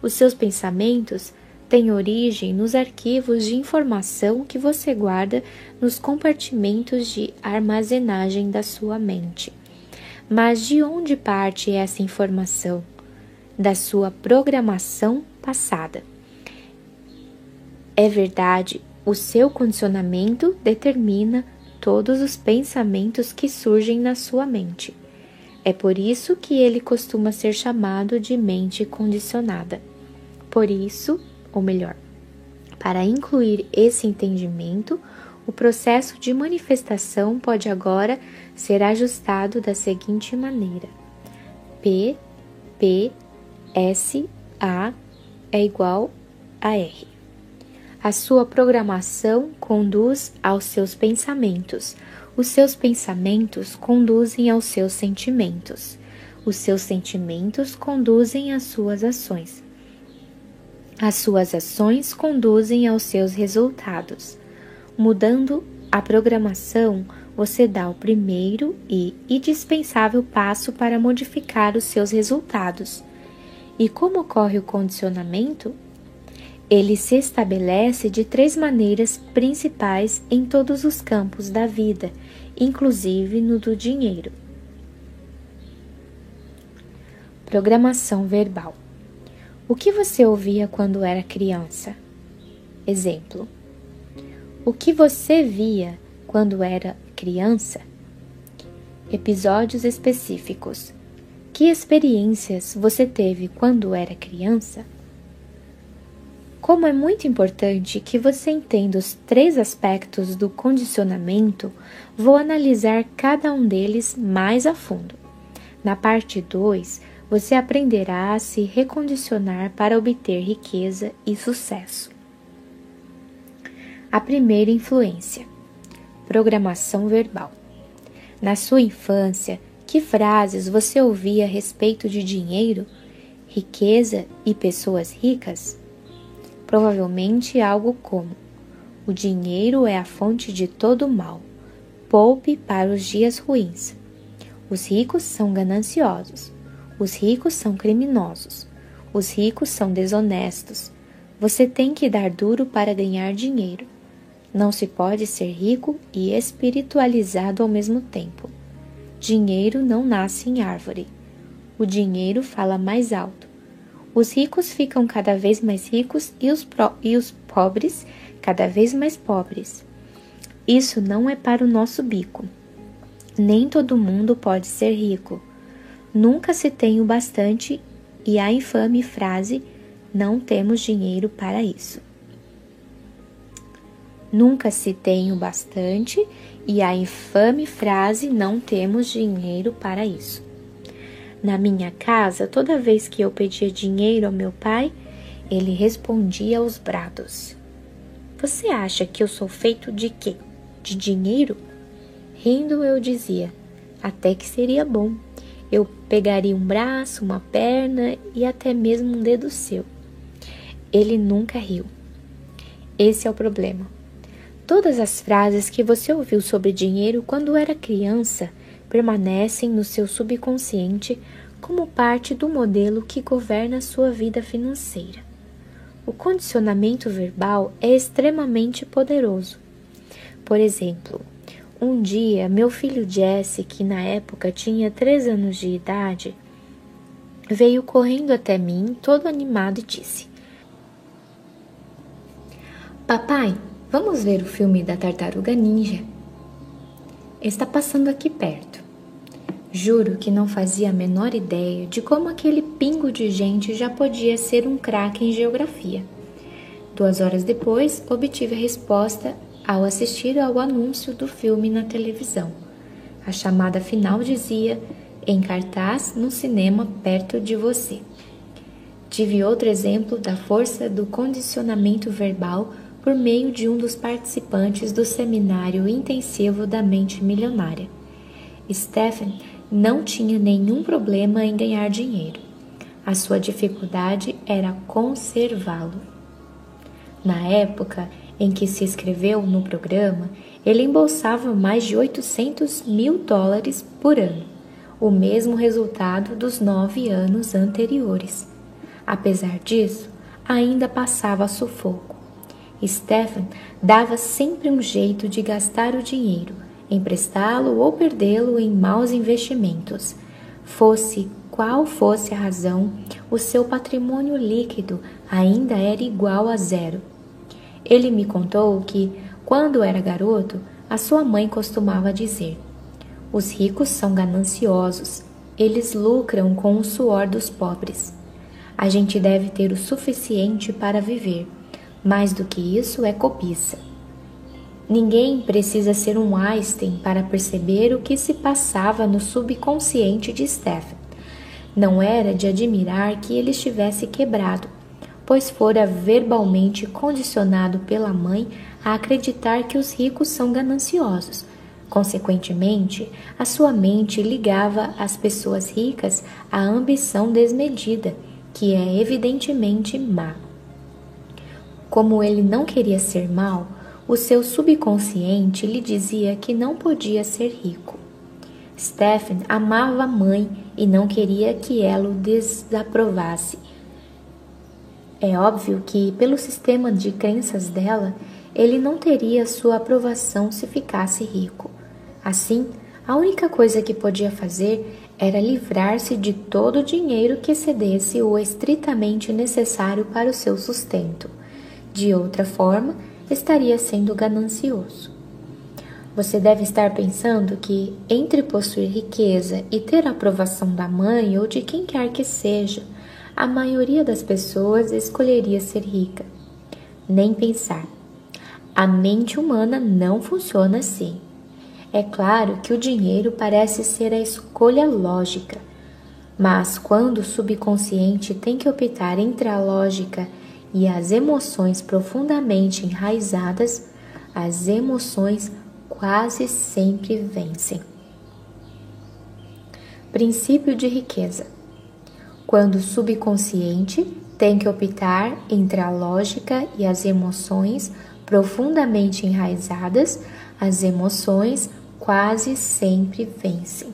Os seus pensamentos têm origem nos arquivos de informação que você guarda nos compartimentos de armazenagem da sua mente. Mas de onde parte essa informação? Da sua programação passada. É verdade, o seu condicionamento determina todos os pensamentos que surgem na sua mente. É por isso que ele costuma ser chamado de mente condicionada. Por isso, ou melhor, para incluir esse entendimento, o processo de manifestação pode agora ser ajustado da seguinte maneira: P, P, S, A é igual a R. A sua programação conduz aos seus pensamentos, os seus pensamentos conduzem aos seus sentimentos. Os seus sentimentos conduzem às suas ações. As suas ações conduzem aos seus resultados. Mudando a programação, você dá o primeiro e indispensável passo para modificar os seus resultados. E como ocorre o condicionamento? Ele se estabelece de três maneiras principais em todos os campos da vida, inclusive no do dinheiro. Programação verbal. O que você ouvia quando era criança? Exemplo. O que você via quando era criança? Episódios específicos. Que experiências você teve quando era criança? Como é muito importante que você entenda os três aspectos do condicionamento, vou analisar cada um deles mais a fundo. Na parte 2, você aprenderá a se recondicionar para obter riqueza e sucesso. A primeira influência: programação verbal. Na sua infância, que frases você ouvia a respeito de dinheiro, riqueza e pessoas ricas? Provavelmente algo como: O dinheiro é a fonte de todo mal. Poupe para os dias ruins. Os ricos são gananciosos. Os ricos são criminosos. Os ricos são desonestos. Você tem que dar duro para ganhar dinheiro. Não se pode ser rico e espiritualizado ao mesmo tempo. Dinheiro não nasce em árvore. O dinheiro fala mais alto. Os ricos ficam cada vez mais ricos e os, pro, e os pobres cada vez mais pobres. Isso não é para o nosso bico. Nem todo mundo pode ser rico. Nunca se tem o bastante e a infame frase: não temos dinheiro para isso. Nunca se tem o bastante e a infame frase: não temos dinheiro para isso. Na minha casa, toda vez que eu pedia dinheiro ao meu pai, ele respondia aos brados: Você acha que eu sou feito de quê? De dinheiro? Rindo, eu dizia: Até que seria bom. Eu pegaria um braço, uma perna e até mesmo um dedo seu. Ele nunca riu. Esse é o problema. Todas as frases que você ouviu sobre dinheiro quando era criança permanecem no seu subconsciente como parte do modelo que governa sua vida financeira. O condicionamento verbal é extremamente poderoso. Por exemplo, um dia meu filho Jesse, que na época tinha três anos de idade, veio correndo até mim, todo animado, e disse: Papai, vamos ver o filme da Tartaruga Ninja? Está passando aqui perto. Juro que não fazia a menor ideia de como aquele pingo de gente já podia ser um craque em geografia. Duas horas depois, obtive a resposta ao assistir ao anúncio do filme na televisão. A chamada final dizia: em cartaz no cinema perto de você. Tive outro exemplo da força do condicionamento verbal por meio de um dos participantes do seminário intensivo da mente milionária. Stephen não tinha nenhum problema em ganhar dinheiro. A sua dificuldade era conservá-lo. Na época em que se inscreveu no programa, ele embolsava mais de 800 mil dólares por ano, o mesmo resultado dos nove anos anteriores. Apesar disso, ainda passava sufoco. Stephen dava sempre um jeito de gastar o dinheiro emprestá-lo ou perdê-lo em maus investimentos. Fosse qual fosse a razão, o seu patrimônio líquido ainda era igual a zero. Ele me contou que, quando era garoto, a sua mãe costumava dizer: Os ricos são gananciosos, eles lucram com o suor dos pobres. A gente deve ter o suficiente para viver. Mais do que isso é cobiça. Ninguém precisa ser um Einstein para perceber o que se passava no subconsciente de Stephen. Não era de admirar que ele estivesse quebrado, pois fora verbalmente condicionado pela mãe a acreditar que os ricos são gananciosos. Consequentemente, a sua mente ligava as pessoas ricas à ambição desmedida, que é evidentemente má. Como ele não queria ser mau, o seu subconsciente lhe dizia que não podia ser rico. Stephen amava a mãe e não queria que ela o desaprovasse. É óbvio que, pelo sistema de crenças dela, ele não teria sua aprovação se ficasse rico. Assim, a única coisa que podia fazer era livrar-se de todo o dinheiro que excedesse o estritamente necessário para o seu sustento. De outra forma, estaria sendo ganancioso. Você deve estar pensando que, entre possuir riqueza e ter a aprovação da mãe ou de quem quer que seja, a maioria das pessoas escolheria ser rica. Nem pensar. A mente humana não funciona assim. É claro que o dinheiro parece ser a escolha lógica, mas quando o subconsciente tem que optar entre a lógica e as emoções profundamente enraizadas, as emoções quase sempre vencem. Princípio de riqueza. Quando o subconsciente tem que optar entre a lógica e as emoções profundamente enraizadas, as emoções quase sempre vencem.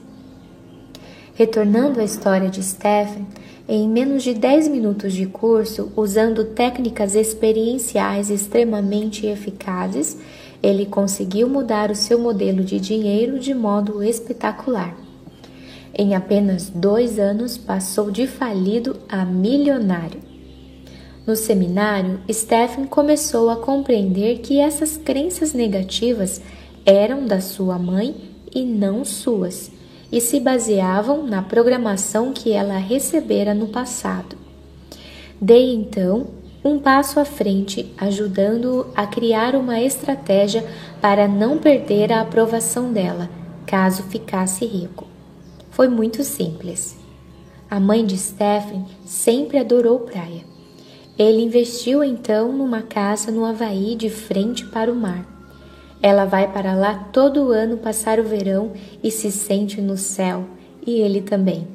Retornando à história de Stephen, em menos de 10 minutos de curso, usando técnicas experienciais extremamente eficazes, ele conseguiu mudar o seu modelo de dinheiro de modo espetacular. Em apenas dois anos, passou de falido a milionário. No seminário, Stephen começou a compreender que essas crenças negativas eram da sua mãe e não suas e se baseavam na programação que ela recebera no passado. Dei então um passo à frente, ajudando-o a criar uma estratégia para não perder a aprovação dela, caso ficasse rico. Foi muito simples. A mãe de Stephen sempre adorou praia. Ele investiu então numa casa no Havaí de frente para o mar. Ela vai para lá todo ano passar o verão e se sente no céu, e ele também.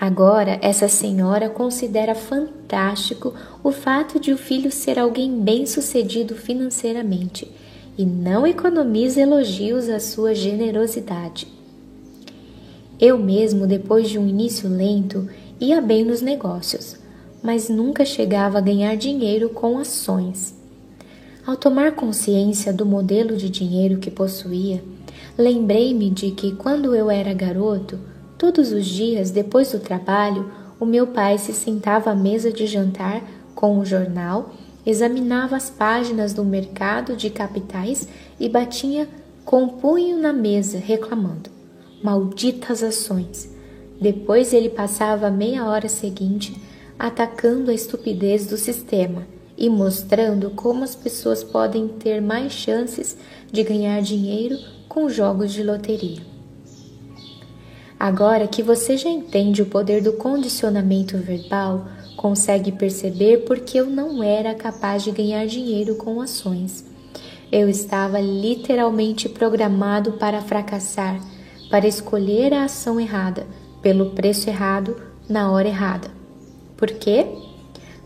Agora, essa senhora considera fantástico o fato de o filho ser alguém bem-sucedido financeiramente e não economiza elogios à sua generosidade. Eu mesmo, depois de um início lento, ia bem nos negócios, mas nunca chegava a ganhar dinheiro com ações. Ao tomar consciência do modelo de dinheiro que possuía, lembrei-me de que quando eu era garoto, todos os dias depois do trabalho, o meu pai se sentava à mesa de jantar com o jornal, examinava as páginas do mercado de capitais e batia com o punho na mesa, reclamando: Malditas ações! Depois ele passava a meia hora seguinte atacando a estupidez do sistema e mostrando como as pessoas podem ter mais chances de ganhar dinheiro com jogos de loteria. Agora que você já entende o poder do condicionamento verbal, consegue perceber porque eu não era capaz de ganhar dinheiro com ações. Eu estava literalmente programado para fracassar, para escolher a ação errada, pelo preço errado, na hora errada. Por quê?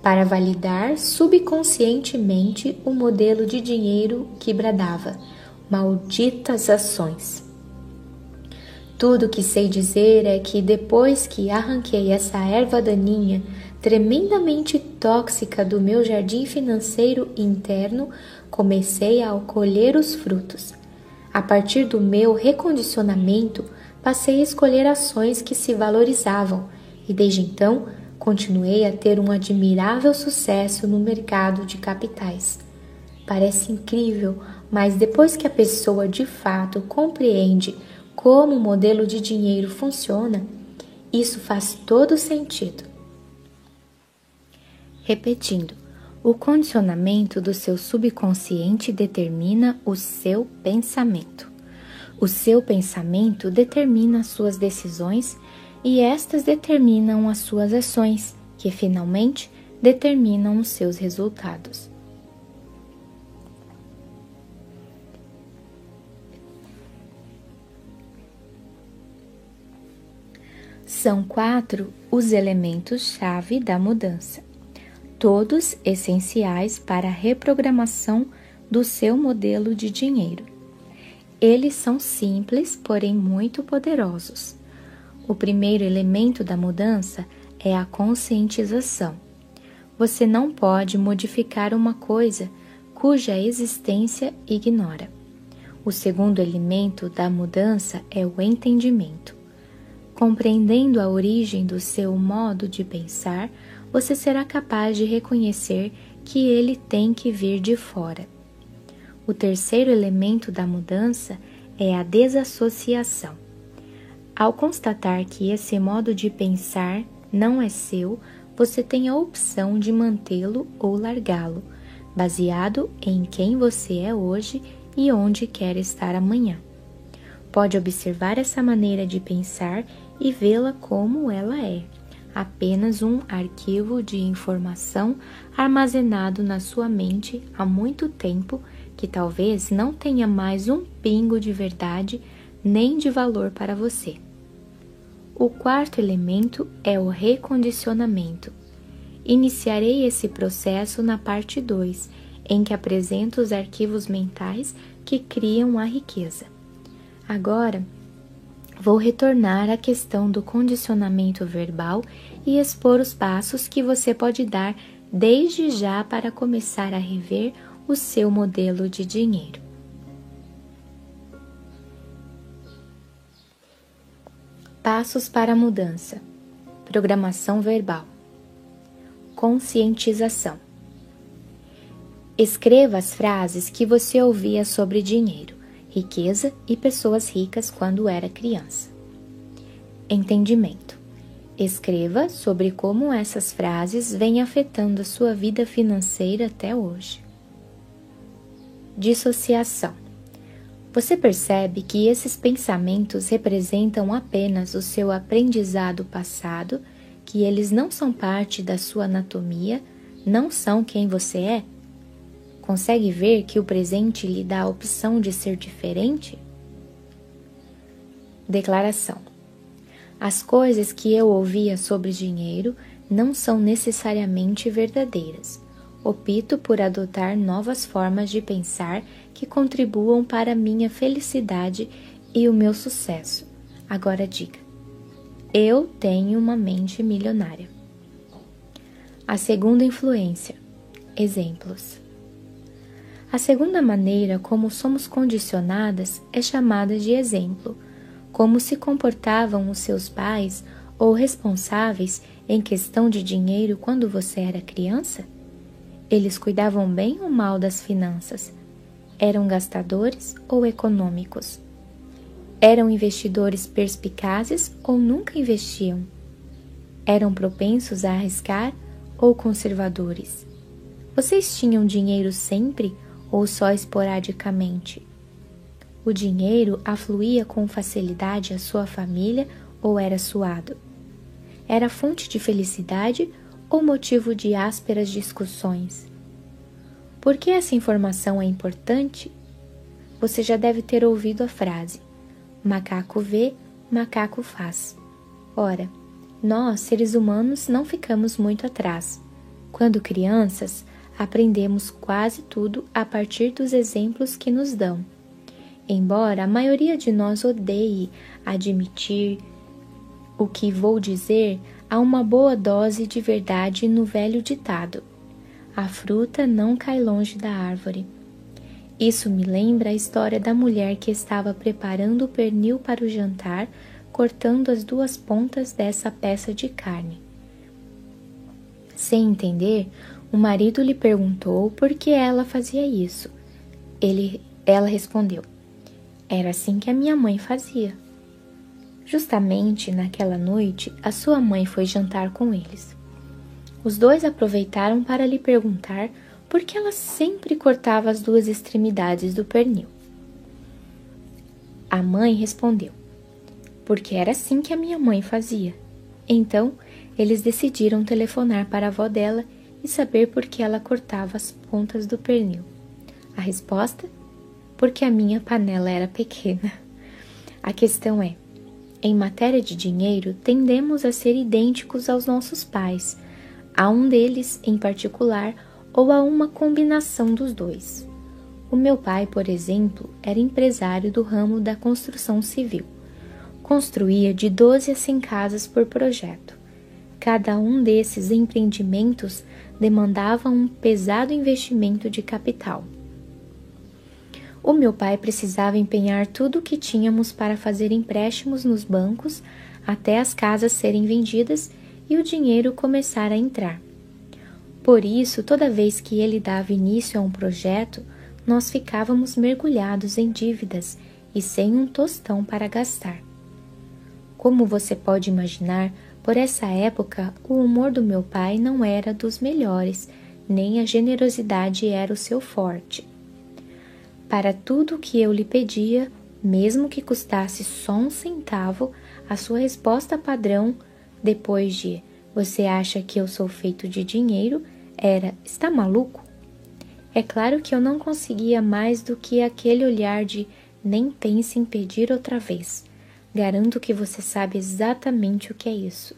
Para validar subconscientemente o modelo de dinheiro que bradava: malditas ações. Tudo que sei dizer é que depois que arranquei essa erva daninha tremendamente tóxica do meu jardim financeiro interno, comecei a colher os frutos. A partir do meu recondicionamento, passei a escolher ações que se valorizavam e desde então continuei a ter um admirável sucesso no mercado de capitais. Parece incrível, mas depois que a pessoa de fato compreende como o modelo de dinheiro funciona, isso faz todo sentido. Repetindo, o condicionamento do seu subconsciente determina o seu pensamento. O seu pensamento determina suas decisões e estas determinam as suas ações, que finalmente determinam os seus resultados. São quatro os elementos-chave da mudança, todos essenciais para a reprogramação do seu modelo de dinheiro. Eles são simples, porém muito poderosos. O primeiro elemento da mudança é a conscientização. Você não pode modificar uma coisa cuja existência ignora. O segundo elemento da mudança é o entendimento. Compreendendo a origem do seu modo de pensar, você será capaz de reconhecer que ele tem que vir de fora. O terceiro elemento da mudança é a desassociação. Ao constatar que esse modo de pensar não é seu, você tem a opção de mantê-lo ou largá-lo, baseado em quem você é hoje e onde quer estar amanhã. Pode observar essa maneira de pensar e vê-la como ela é, apenas um arquivo de informação armazenado na sua mente há muito tempo que talvez não tenha mais um pingo de verdade nem de valor para você. O quarto elemento é o recondicionamento. Iniciarei esse processo na parte 2, em que apresento os arquivos mentais que criam a riqueza. Agora, vou retornar à questão do condicionamento verbal e expor os passos que você pode dar desde já para começar a rever o seu modelo de dinheiro. Passos para a mudança: programação verbal, conscientização. Escreva as frases que você ouvia sobre dinheiro, riqueza e pessoas ricas quando era criança. Entendimento. Escreva sobre como essas frases vêm afetando a sua vida financeira até hoje. Dissociação. Você percebe que esses pensamentos representam apenas o seu aprendizado passado, que eles não são parte da sua anatomia, não são quem você é? Consegue ver que o presente lhe dá a opção de ser diferente? Declaração: As coisas que eu ouvia sobre dinheiro não são necessariamente verdadeiras. Opto por adotar novas formas de pensar que contribuam para minha felicidade e o meu sucesso. Agora diga: eu tenho uma mente milionária. A segunda influência: exemplos. A segunda maneira como somos condicionadas é chamada de exemplo, como se comportavam os seus pais ou responsáveis em questão de dinheiro quando você era criança? Eles cuidavam bem ou mal das finanças? Eram gastadores ou econômicos? Eram investidores perspicazes ou nunca investiam? Eram propensos a arriscar ou conservadores? Vocês tinham dinheiro sempre ou só esporadicamente? O dinheiro afluía com facilidade à sua família ou era suado? Era fonte de felicidade ou motivo de ásperas discussões. Por que essa informação é importante? Você já deve ter ouvido a frase: macaco vê, macaco faz. Ora, nós, seres humanos, não ficamos muito atrás. Quando crianças, aprendemos quase tudo a partir dos exemplos que nos dão. Embora a maioria de nós odeie admitir o que vou dizer, Há uma boa dose de verdade no velho ditado: a fruta não cai longe da árvore. Isso me lembra a história da mulher que estava preparando o pernil para o jantar, cortando as duas pontas dessa peça de carne. Sem entender, o marido lhe perguntou por que ela fazia isso. Ele, ela respondeu: Era assim que a minha mãe fazia. Justamente naquela noite, a sua mãe foi jantar com eles. Os dois aproveitaram para lhe perguntar por que ela sempre cortava as duas extremidades do pernil. A mãe respondeu: Porque era assim que a minha mãe fazia. Então, eles decidiram telefonar para a avó dela e saber por que ela cortava as pontas do pernil. A resposta? Porque a minha panela era pequena. A questão é: em matéria de dinheiro, tendemos a ser idênticos aos nossos pais, a um deles em particular ou a uma combinação dos dois. O meu pai, por exemplo, era empresário do ramo da construção civil. Construía de 12 a 100 casas por projeto. Cada um desses empreendimentos demandava um pesado investimento de capital. O meu pai precisava empenhar tudo o que tínhamos para fazer empréstimos nos bancos até as casas serem vendidas e o dinheiro começar a entrar. Por isso, toda vez que ele dava início a um projeto, nós ficávamos mergulhados em dívidas e sem um tostão para gastar. Como você pode imaginar, por essa época o humor do meu pai não era dos melhores, nem a generosidade era o seu forte. Para tudo o que eu lhe pedia, mesmo que custasse só um centavo, a sua resposta padrão, depois de Você acha que eu sou feito de dinheiro? era Está maluco? É claro que eu não conseguia mais do que aquele olhar de Nem pense em pedir outra vez. Garanto que você sabe exatamente o que é isso.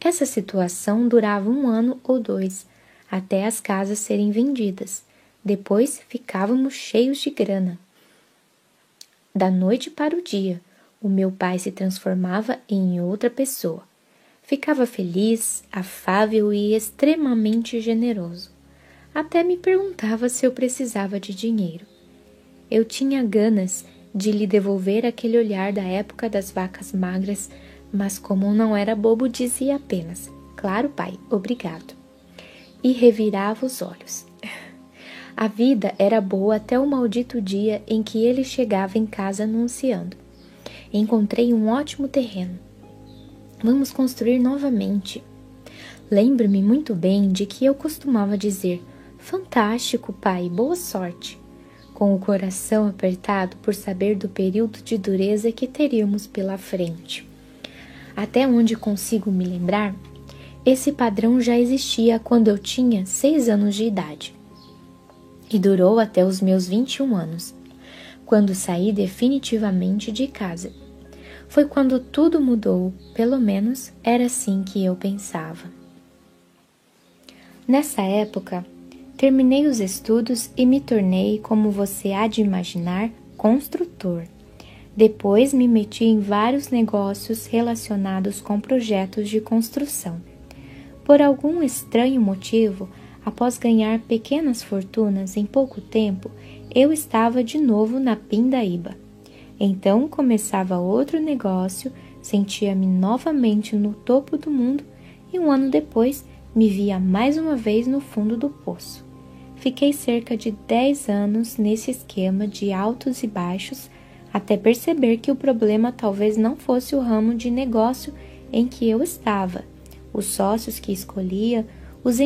Essa situação durava um ano ou dois, até as casas serem vendidas. Depois ficávamos cheios de grana. Da noite para o dia, o meu pai se transformava em outra pessoa. Ficava feliz, afável e extremamente generoso. Até me perguntava se eu precisava de dinheiro. Eu tinha ganas de lhe devolver aquele olhar da época das vacas magras, mas como não era bobo, dizia apenas: Claro, pai, obrigado. E revirava os olhos. *laughs* A vida era boa até o maldito dia em que ele chegava em casa anunciando: Encontrei um ótimo terreno. Vamos construir novamente. Lembro-me muito bem de que eu costumava dizer: Fantástico, pai, boa sorte com o coração apertado por saber do período de dureza que teríamos pela frente. Até onde consigo me lembrar, esse padrão já existia quando eu tinha seis anos de idade e durou até os meus 21 anos, quando saí definitivamente de casa. Foi quando tudo mudou, pelo menos era assim que eu pensava. Nessa época, Terminei os estudos e me tornei, como você há de imaginar, construtor. Depois me meti em vários negócios relacionados com projetos de construção. Por algum estranho motivo, após ganhar pequenas fortunas em pouco tempo, eu estava de novo na pindaíba. Então começava outro negócio, sentia-me novamente no topo do mundo e um ano depois me via mais uma vez no fundo do poço. Fiquei cerca de 10 anos nesse esquema de altos e baixos até perceber que o problema talvez não fosse o ramo de negócio em que eu estava, os sócios que escolhia, os,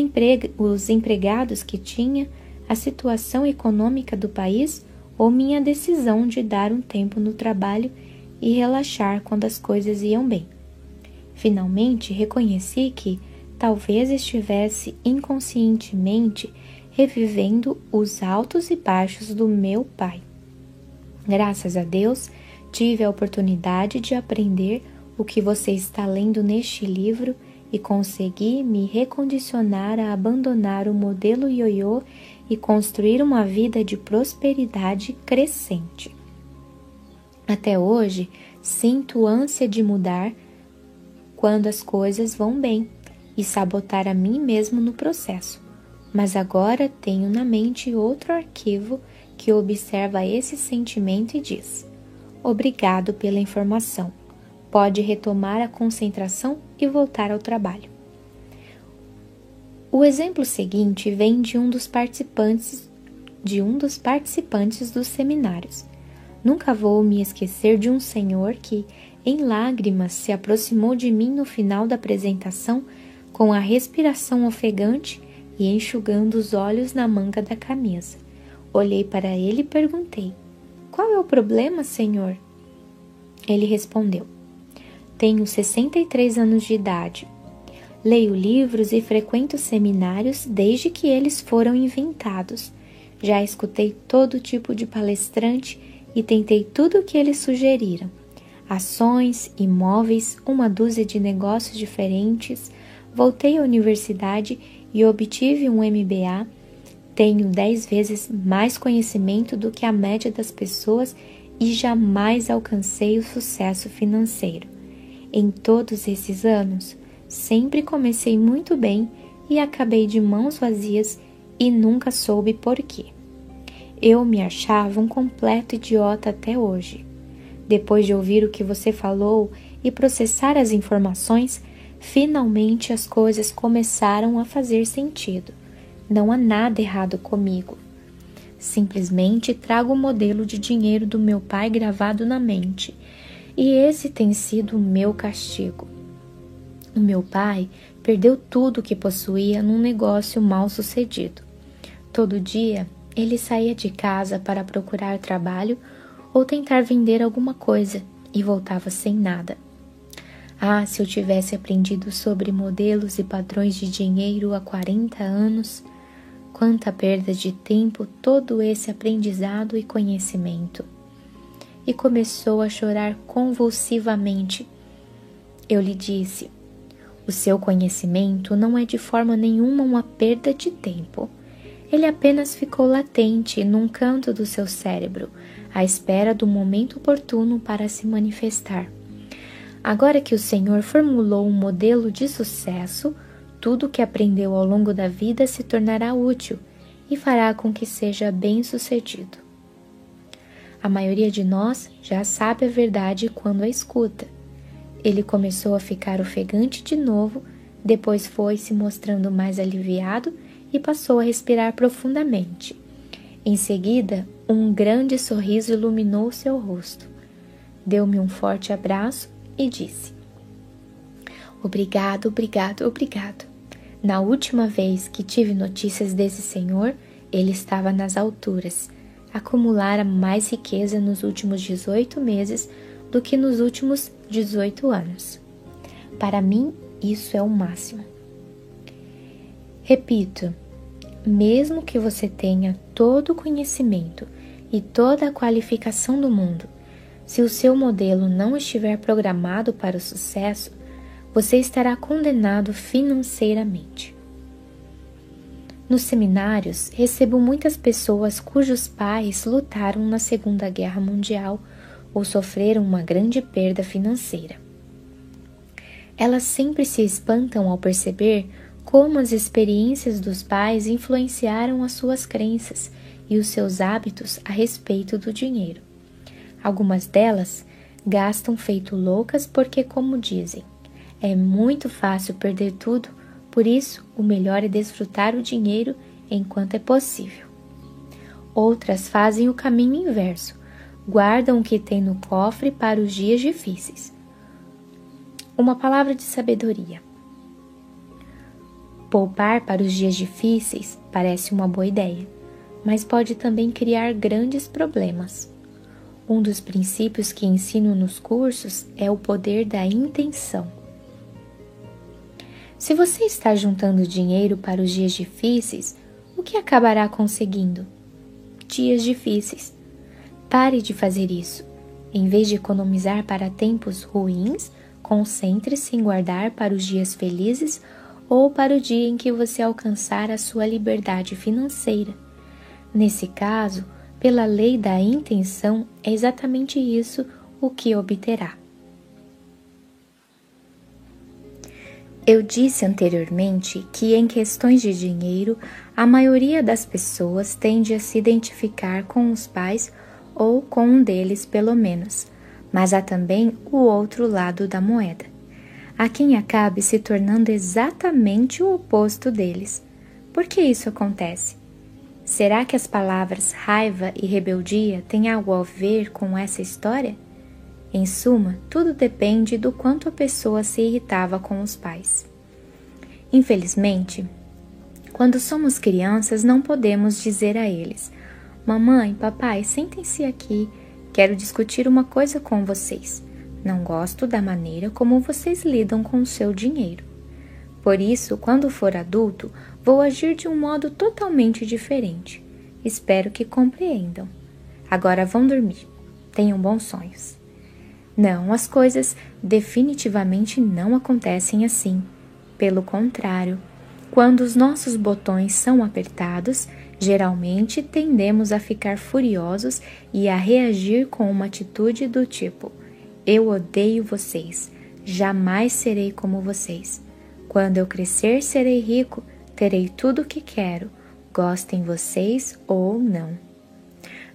os empregados que tinha, a situação econômica do país ou minha decisão de dar um tempo no trabalho e relaxar quando as coisas iam bem. Finalmente reconheci que talvez estivesse inconscientemente revivendo os altos e baixos do meu pai. Graças a Deus, tive a oportunidade de aprender o que você está lendo neste livro e consegui me recondicionar a abandonar o modelo ioiô e construir uma vida de prosperidade crescente. Até hoje, sinto ânsia de mudar quando as coisas vão bem e sabotar a mim mesmo no processo mas agora tenho na mente outro arquivo que observa esse sentimento e diz: Obrigado pela informação. Pode retomar a concentração e voltar ao trabalho. O exemplo seguinte vem de um dos participantes de um dos participantes dos seminários. Nunca vou me esquecer de um senhor que, em lágrimas, se aproximou de mim no final da apresentação com a respiração ofegante e enxugando os olhos na manga da camisa. Olhei para ele e perguntei: Qual é o problema, senhor? Ele respondeu: Tenho 63 anos de idade. Leio livros e frequento seminários desde que eles foram inventados. Já escutei todo tipo de palestrante e tentei tudo o que eles sugeriram: ações, imóveis, uma dúzia de negócios diferentes. Voltei à universidade e obtive um MBA, tenho dez vezes mais conhecimento do que a média das pessoas e jamais alcancei o sucesso financeiro. Em todos esses anos, sempre comecei muito bem e acabei de mãos vazias e nunca soube por quê. Eu me achava um completo idiota até hoje. Depois de ouvir o que você falou e processar as informações, Finalmente as coisas começaram a fazer sentido. Não há nada errado comigo. Simplesmente trago o modelo de dinheiro do meu pai gravado na mente, e esse tem sido o meu castigo. O meu pai perdeu tudo o que possuía num negócio mal sucedido. Todo dia ele saía de casa para procurar trabalho ou tentar vender alguma coisa e voltava sem nada. Ah, se eu tivesse aprendido sobre modelos e padrões de dinheiro há 40 anos, quanta perda de tempo todo esse aprendizado e conhecimento. E começou a chorar convulsivamente. Eu lhe disse: O seu conhecimento não é de forma nenhuma uma perda de tempo. Ele apenas ficou latente num canto do seu cérebro, à espera do momento oportuno para se manifestar. Agora que o Senhor formulou um modelo de sucesso, tudo o que aprendeu ao longo da vida se tornará útil e fará com que seja bem-sucedido. A maioria de nós já sabe a verdade quando a escuta. Ele começou a ficar ofegante de novo, depois foi se mostrando mais aliviado e passou a respirar profundamente. Em seguida, um grande sorriso iluminou seu rosto. Deu-me um forte abraço e disse: Obrigado, obrigado, obrigado. Na última vez que tive notícias desse senhor, ele estava nas alturas. Acumulara mais riqueza nos últimos 18 meses do que nos últimos 18 anos. Para mim, isso é o máximo. Repito, mesmo que você tenha todo o conhecimento e toda a qualificação do mundo, se o seu modelo não estiver programado para o sucesso, você estará condenado financeiramente. Nos seminários, recebo muitas pessoas cujos pais lutaram na Segunda Guerra Mundial ou sofreram uma grande perda financeira. Elas sempre se espantam ao perceber como as experiências dos pais influenciaram as suas crenças e os seus hábitos a respeito do dinheiro. Algumas delas gastam feito loucas porque, como dizem, é muito fácil perder tudo, por isso o melhor é desfrutar o dinheiro enquanto é possível. Outras fazem o caminho inverso, guardam o que tem no cofre para os dias difíceis. Uma palavra de sabedoria. Poupar para os dias difíceis parece uma boa ideia, mas pode também criar grandes problemas. Um dos princípios que ensino nos cursos é o poder da intenção. Se você está juntando dinheiro para os dias difíceis, o que acabará conseguindo? Dias difíceis. Pare de fazer isso. Em vez de economizar para tempos ruins, concentre-se em guardar para os dias felizes ou para o dia em que você alcançar a sua liberdade financeira. Nesse caso, pela lei da intenção, é exatamente isso o que obterá. Eu disse anteriormente que, em questões de dinheiro, a maioria das pessoas tende a se identificar com os pais ou com um deles, pelo menos, mas há também o outro lado da moeda. Há quem acabe se tornando exatamente o oposto deles. Por que isso acontece? Será que as palavras raiva e rebeldia têm algo a ver com essa história? Em suma, tudo depende do quanto a pessoa se irritava com os pais. Infelizmente, quando somos crianças, não podemos dizer a eles: Mamãe, papai, sentem-se aqui, quero discutir uma coisa com vocês. Não gosto da maneira como vocês lidam com o seu dinheiro. Por isso, quando for adulto, vou agir de um modo totalmente diferente. Espero que compreendam. Agora vão dormir. Tenham bons sonhos. Não, as coisas definitivamente não acontecem assim. Pelo contrário, quando os nossos botões são apertados, geralmente tendemos a ficar furiosos e a reagir com uma atitude do tipo: Eu odeio vocês, jamais serei como vocês. Quando eu crescer, serei rico, terei tudo o que quero, gostem vocês ou não.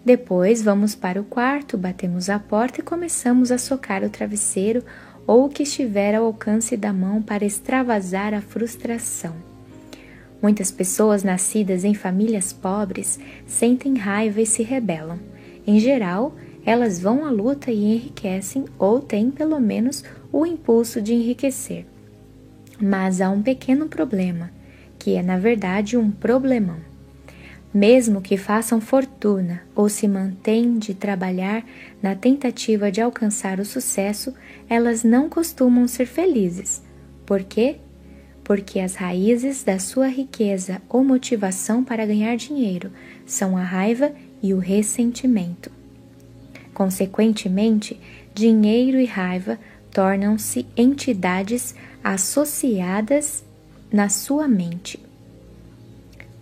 Depois vamos para o quarto, batemos a porta e começamos a socar o travesseiro ou o que estiver ao alcance da mão para extravasar a frustração. Muitas pessoas nascidas em famílias pobres sentem raiva e se rebelam. Em geral, elas vão à luta e enriquecem ou têm pelo menos o impulso de enriquecer. Mas há um pequeno problema, que é na verdade um problemão. Mesmo que façam fortuna ou se mantêm de trabalhar na tentativa de alcançar o sucesso, elas não costumam ser felizes. Por quê? Porque as raízes da sua riqueza ou motivação para ganhar dinheiro são a raiva e o ressentimento. Consequentemente, dinheiro e raiva tornam-se entidades associadas na sua mente.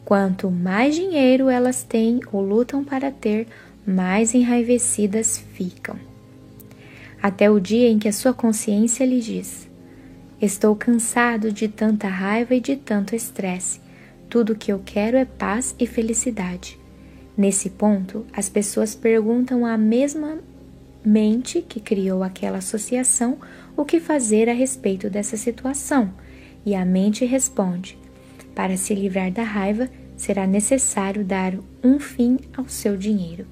Quanto mais dinheiro elas têm ou lutam para ter, mais enraivecidas ficam. Até o dia em que a sua consciência lhe diz: Estou cansado de tanta raiva e de tanto estresse. Tudo o que eu quero é paz e felicidade. Nesse ponto, as pessoas perguntam à mesma mente que criou aquela associação o que fazer a respeito dessa situação, e a mente responde: Para se livrar da raiva, será necessário dar um fim ao seu dinheiro.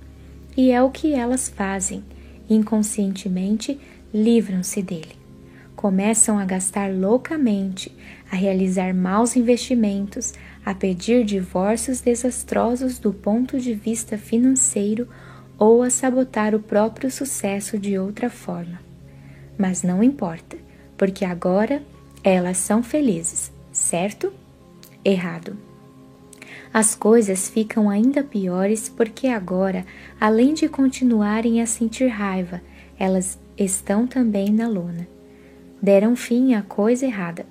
E é o que elas fazem. Inconscientemente, livram-se dele. Começam a gastar loucamente, a realizar maus investimentos, a pedir divórcios desastrosos do ponto de vista financeiro ou a sabotar o próprio sucesso de outra forma. Mas não importa, porque agora elas são felizes, certo? Errado. As coisas ficam ainda piores porque agora, além de continuarem a sentir raiva, elas estão também na lona. Deram fim à coisa errada.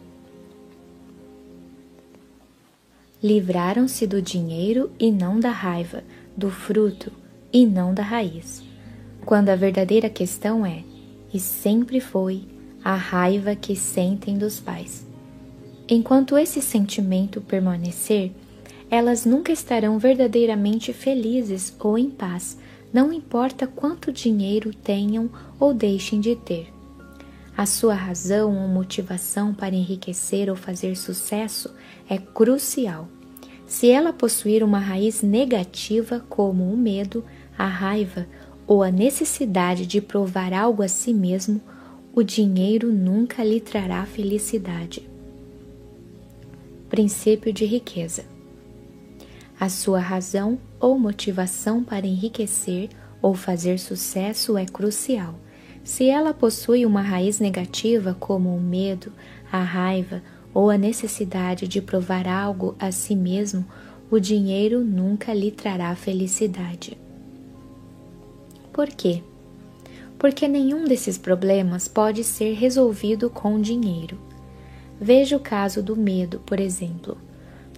Livraram-se do dinheiro e não da raiva, do fruto e não da raiz. Quando a verdadeira questão é, e sempre foi, a raiva que sentem dos pais. Enquanto esse sentimento permanecer, elas nunca estarão verdadeiramente felizes ou em paz, não importa quanto dinheiro tenham ou deixem de ter. A sua razão ou motivação para enriquecer ou fazer sucesso é crucial. Se ela possuir uma raiz negativa, como o medo, a raiva ou a necessidade de provar algo a si mesmo, o dinheiro nunca lhe trará felicidade. Princípio de riqueza. A sua razão ou motivação para enriquecer ou fazer sucesso é crucial. Se ela possui uma raiz negativa, como o medo, a raiva ou a necessidade de provar algo a si mesmo, o dinheiro nunca lhe trará felicidade. Por quê? Porque nenhum desses problemas pode ser resolvido com dinheiro. Veja o caso do medo, por exemplo.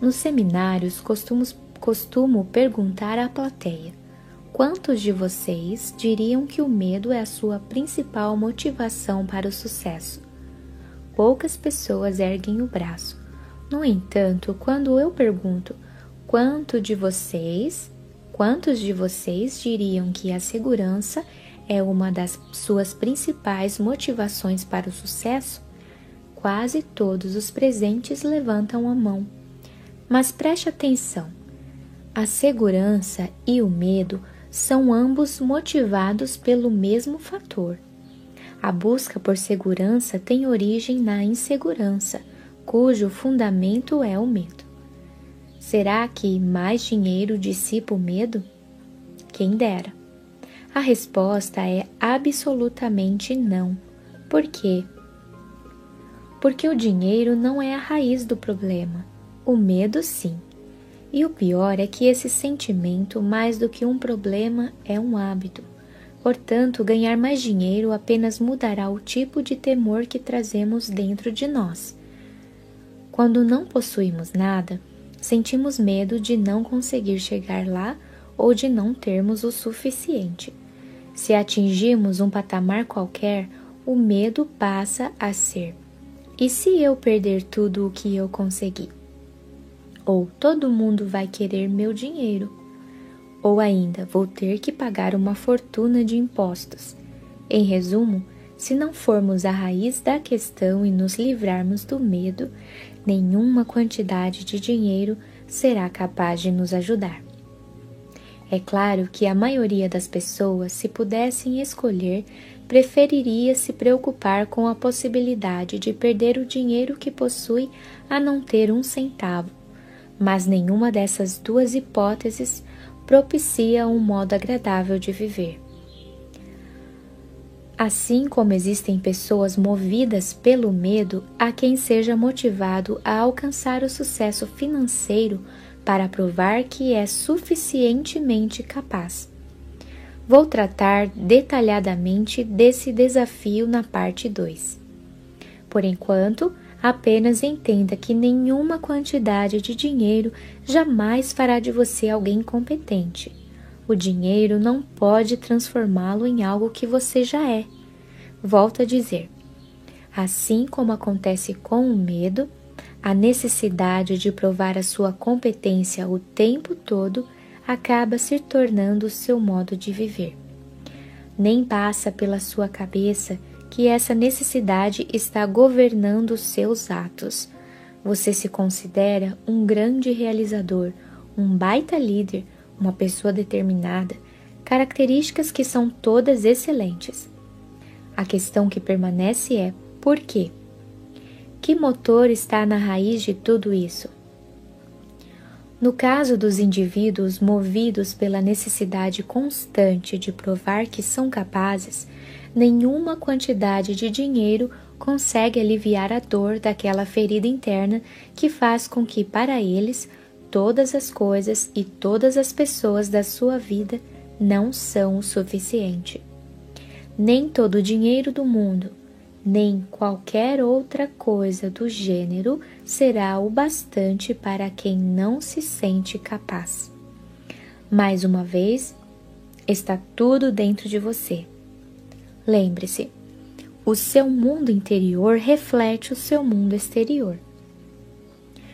Nos seminários, costumamos costumo perguntar à plateia: quantos de vocês diriam que o medo é a sua principal motivação para o sucesso? Poucas pessoas erguem o braço. No entanto, quando eu pergunto quanto de vocês, quantos de vocês diriam que a segurança é uma das suas principais motivações para o sucesso? Quase todos os presentes levantam a mão. Mas preste atenção a segurança e o medo são ambos motivados pelo mesmo fator. A busca por segurança tem origem na insegurança, cujo fundamento é o medo. Será que mais dinheiro dissipa o medo? Quem dera. A resposta é absolutamente não. Por quê? Porque o dinheiro não é a raiz do problema. O medo, sim. E o pior é que esse sentimento, mais do que um problema, é um hábito. Portanto, ganhar mais dinheiro apenas mudará o tipo de temor que trazemos dentro de nós. Quando não possuímos nada, sentimos medo de não conseguir chegar lá ou de não termos o suficiente. Se atingirmos um patamar qualquer, o medo passa a ser: e se eu perder tudo o que eu consegui? Ou todo mundo vai querer meu dinheiro, ou ainda vou ter que pagar uma fortuna de impostos. Em resumo, se não formos à raiz da questão e nos livrarmos do medo, nenhuma quantidade de dinheiro será capaz de nos ajudar. É claro que a maioria das pessoas, se pudessem escolher, preferiria se preocupar com a possibilidade de perder o dinheiro que possui a não ter um centavo mas nenhuma dessas duas hipóteses propicia um modo agradável de viver. Assim como existem pessoas movidas pelo medo, há quem seja motivado a alcançar o sucesso financeiro para provar que é suficientemente capaz. Vou tratar detalhadamente desse desafio na parte 2. Por enquanto, Apenas entenda que nenhuma quantidade de dinheiro jamais fará de você alguém competente. O dinheiro não pode transformá-lo em algo que você já é. Volto a dizer: assim como acontece com o medo, a necessidade de provar a sua competência o tempo todo acaba se tornando o seu modo de viver. Nem passa pela sua cabeça que essa necessidade está governando seus atos. Você se considera um grande realizador, um baita líder, uma pessoa determinada, características que são todas excelentes. A questão que permanece é por quê? Que motor está na raiz de tudo isso? No caso dos indivíduos movidos pela necessidade constante de provar que são capazes, nenhuma quantidade de dinheiro consegue aliviar a dor daquela ferida interna que faz com que, para eles, todas as coisas e todas as pessoas da sua vida não são o suficiente. Nem todo o dinheiro do mundo, nem qualquer outra coisa do gênero será o bastante para quem não se sente capaz. Mais uma vez, está tudo dentro de você. Lembre-se, o seu mundo interior reflete o seu mundo exterior.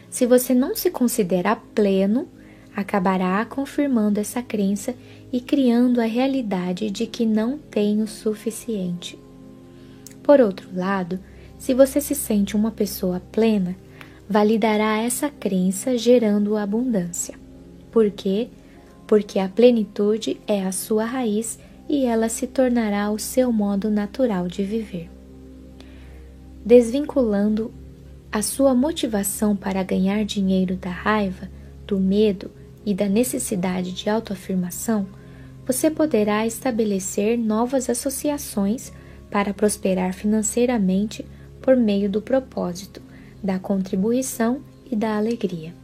Se você não se considera pleno, acabará confirmando essa crença e criando a realidade de que não tem o suficiente. Por outro lado, se você se sente uma pessoa plena, validará essa crença gerando abundância. Por quê? Porque a plenitude é a sua raiz e ela se tornará o seu modo natural de viver. Desvinculando a sua motivação para ganhar dinheiro da raiva, do medo e da necessidade de autoafirmação, você poderá estabelecer novas associações para prosperar financeiramente por meio do propósito, da contribuição e da alegria.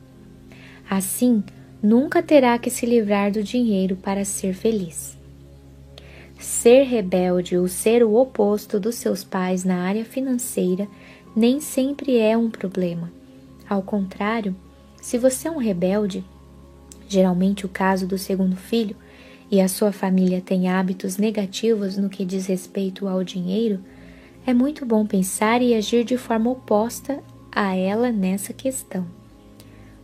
Assim, nunca terá que se livrar do dinheiro para ser feliz. Ser rebelde ou ser o oposto dos seus pais na área financeira nem sempre é um problema. Ao contrário, se você é um rebelde, geralmente o caso do segundo filho, e a sua família tem hábitos negativos no que diz respeito ao dinheiro, é muito bom pensar e agir de forma oposta a ela nessa questão.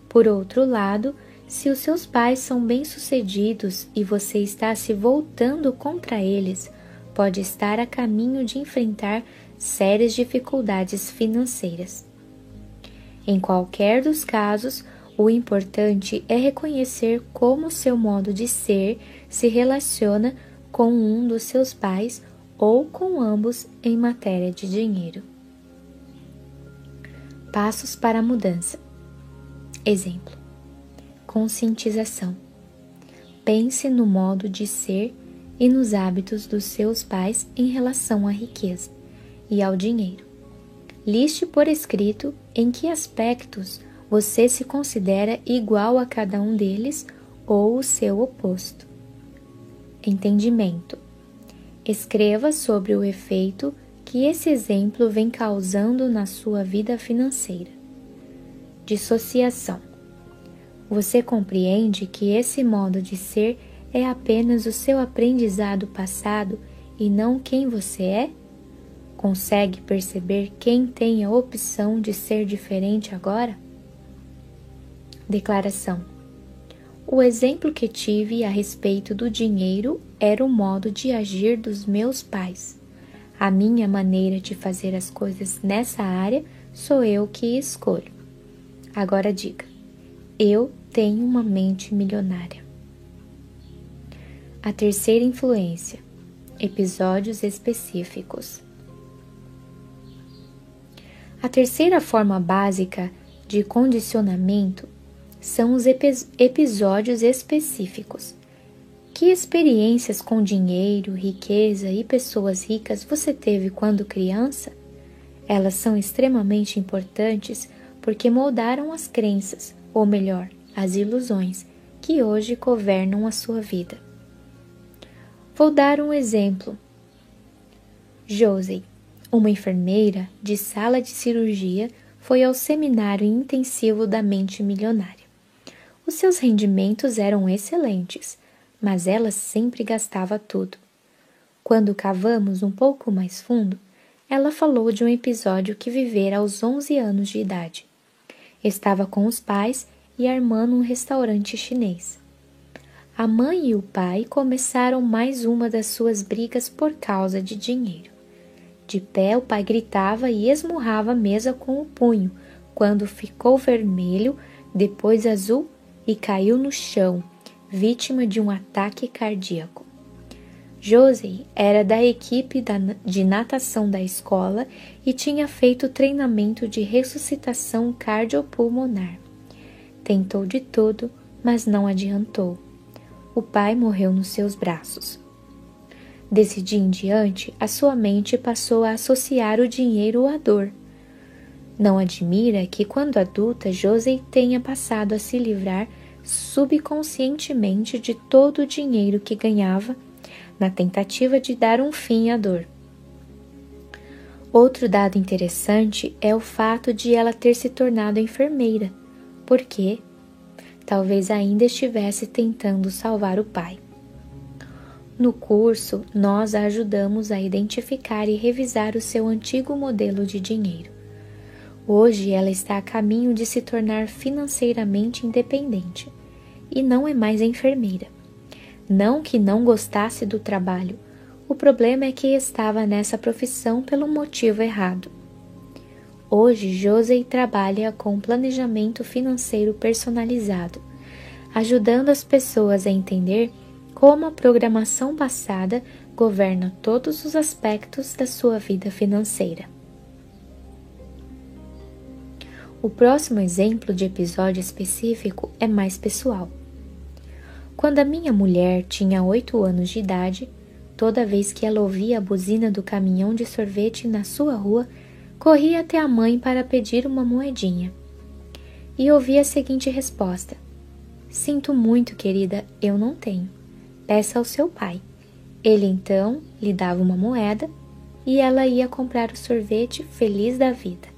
Por outro lado, se os seus pais são bem-sucedidos e você está se voltando contra eles, pode estar a caminho de enfrentar sérias dificuldades financeiras. Em qualquer dos casos, o importante é reconhecer como seu modo de ser se relaciona com um dos seus pais ou com ambos em matéria de dinheiro. Passos para a mudança. Exemplo: conscientização. Pense no modo de ser e nos hábitos dos seus pais em relação à riqueza e ao dinheiro. Liste por escrito em que aspectos você se considera igual a cada um deles ou o seu oposto. Entendimento. Escreva sobre o efeito que esse exemplo vem causando na sua vida financeira. Dissociação. Você compreende que esse modo de ser é apenas o seu aprendizado passado e não quem você é? Consegue perceber quem tem a opção de ser diferente agora? Declaração: O exemplo que tive a respeito do dinheiro era o modo de agir dos meus pais. A minha maneira de fazer as coisas nessa área sou eu que escolho. Agora diga: eu tenho uma mente milionária. A terceira influência: episódios específicos. A terceira forma básica de condicionamento são os episódios específicos. Que experiências com dinheiro, riqueza e pessoas ricas você teve quando criança? Elas são extremamente importantes porque moldaram as crenças, ou melhor, as ilusões, que hoje governam a sua vida. Vou dar um exemplo. Josie uma enfermeira de sala de cirurgia foi ao seminário intensivo da mente milionária. Os seus rendimentos eram excelentes, mas ela sempre gastava tudo. Quando cavamos um pouco mais fundo, ela falou de um episódio que vivera aos 11 anos de idade. Estava com os pais e a irmã num restaurante chinês. A mãe e o pai começaram mais uma das suas brigas por causa de dinheiro. De pé, o pai gritava e esmurrava a mesa com o punho, quando ficou vermelho, depois azul e caiu no chão, vítima de um ataque cardíaco. Josie era da equipe de natação da escola e tinha feito treinamento de ressuscitação cardiopulmonar. Tentou de tudo, mas não adiantou. O pai morreu nos seus braços. Desse dia em diante, a sua mente passou a associar o dinheiro à dor. Não admira que, quando adulta, Josie tenha passado a se livrar subconscientemente de todo o dinheiro que ganhava na tentativa de dar um fim à dor. Outro dado interessante é o fato de ela ter se tornado enfermeira, porque talvez ainda estivesse tentando salvar o pai. No curso, nós a ajudamos a identificar e revisar o seu antigo modelo de dinheiro. Hoje ela está a caminho de se tornar financeiramente independente e não é mais enfermeira. Não que não gostasse do trabalho, o problema é que estava nessa profissão pelo motivo errado. Hoje, José trabalha com planejamento financeiro personalizado, ajudando as pessoas a entender como a programação passada governa todos os aspectos da sua vida financeira. O próximo exemplo de episódio específico é mais pessoal. Quando a minha mulher tinha oito anos de idade, toda vez que ela ouvia a buzina do caminhão de sorvete na sua rua, corria até a mãe para pedir uma moedinha. E ouvia a seguinte resposta: Sinto muito, querida, eu não tenho. Peça ao seu pai. Ele então lhe dava uma moeda e ela ia comprar o sorvete feliz da vida.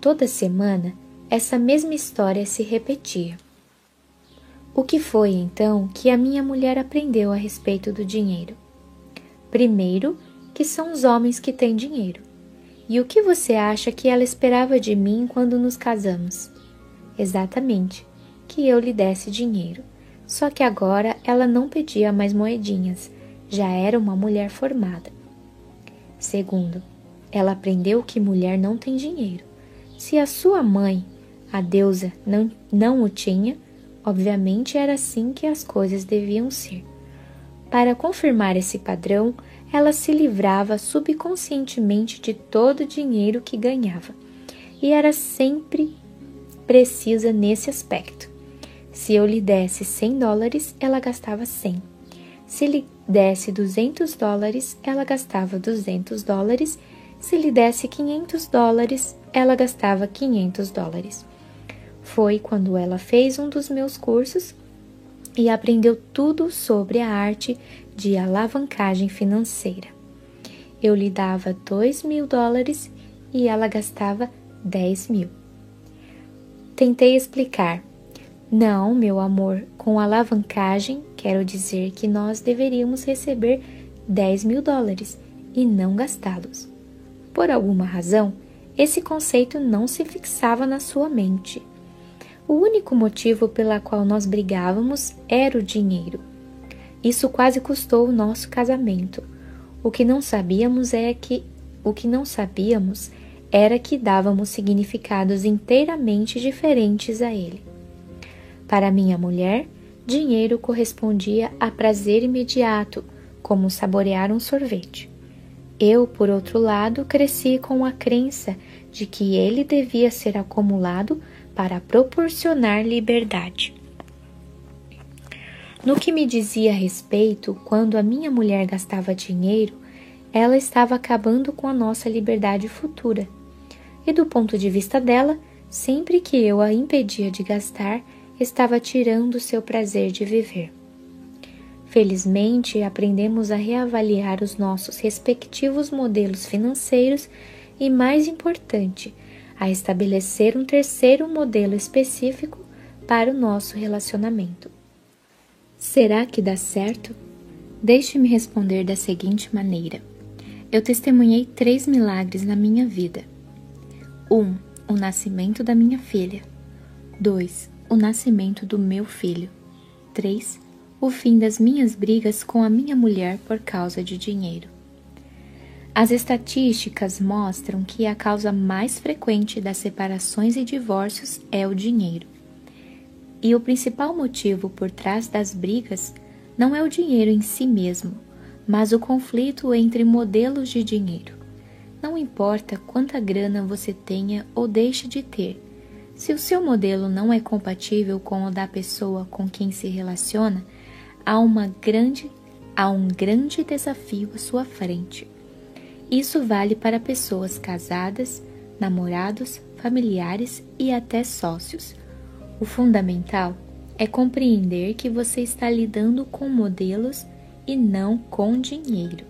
Toda semana essa mesma história se repetia. O que foi então que a minha mulher aprendeu a respeito do dinheiro? Primeiro, que são os homens que têm dinheiro. E o que você acha que ela esperava de mim quando nos casamos? Exatamente, que eu lhe desse dinheiro. Só que agora ela não pedia mais moedinhas, já era uma mulher formada. Segundo, ela aprendeu que mulher não tem dinheiro. Se a sua mãe, a deusa, não, não o tinha, obviamente era assim que as coisas deviam ser. Para confirmar esse padrão, ela se livrava subconscientemente de todo o dinheiro que ganhava e era sempre precisa nesse aspecto. Se eu lhe desse 100 dólares, ela gastava 100. Se lhe desse 200 dólares, ela gastava 200 dólares. Se lhe desse 500 dólares, ela gastava 500 dólares. Foi quando ela fez um dos meus cursos e aprendeu tudo sobre a arte de alavancagem financeira. Eu lhe dava 2 mil dólares e ela gastava 10 mil. Tentei explicar. Não, meu amor, com alavancagem quero dizer que nós deveríamos receber 10 mil dólares e não gastá-los. Por alguma razão, esse conceito não se fixava na sua mente. O único motivo pela qual nós brigávamos era o dinheiro. Isso quase custou o nosso casamento. O que não sabíamos é que o que não sabíamos era que dávamos significados inteiramente diferentes a ele. Para minha mulher, dinheiro correspondia a prazer imediato, como saborear um sorvete. Eu, por outro lado, cresci com a crença de que ele devia ser acumulado para proporcionar liberdade. No que me dizia respeito, quando a minha mulher gastava dinheiro, ela estava acabando com a nossa liberdade futura. E do ponto de vista dela, sempre que eu a impedia de gastar, estava tirando seu prazer de viver. Felizmente, aprendemos a reavaliar os nossos respectivos modelos financeiros e, mais importante, a estabelecer um terceiro modelo específico para o nosso relacionamento. Será que dá certo? Deixe-me responder da seguinte maneira. Eu testemunhei três milagres na minha vida. 1. Um, o nascimento da minha filha. 2. O nascimento do meu filho. 3. O fim das minhas brigas com a minha mulher por causa de dinheiro. As estatísticas mostram que a causa mais frequente das separações e divórcios é o dinheiro. E o principal motivo por trás das brigas não é o dinheiro em si mesmo, mas o conflito entre modelos de dinheiro. Não importa quanta grana você tenha ou deixe de ter, se o seu modelo não é compatível com o da pessoa com quem se relaciona, há, uma grande, há um grande desafio à sua frente. Isso vale para pessoas casadas, namorados, familiares e até sócios o fundamental é compreender que você está lidando com modelos e não com dinheiro.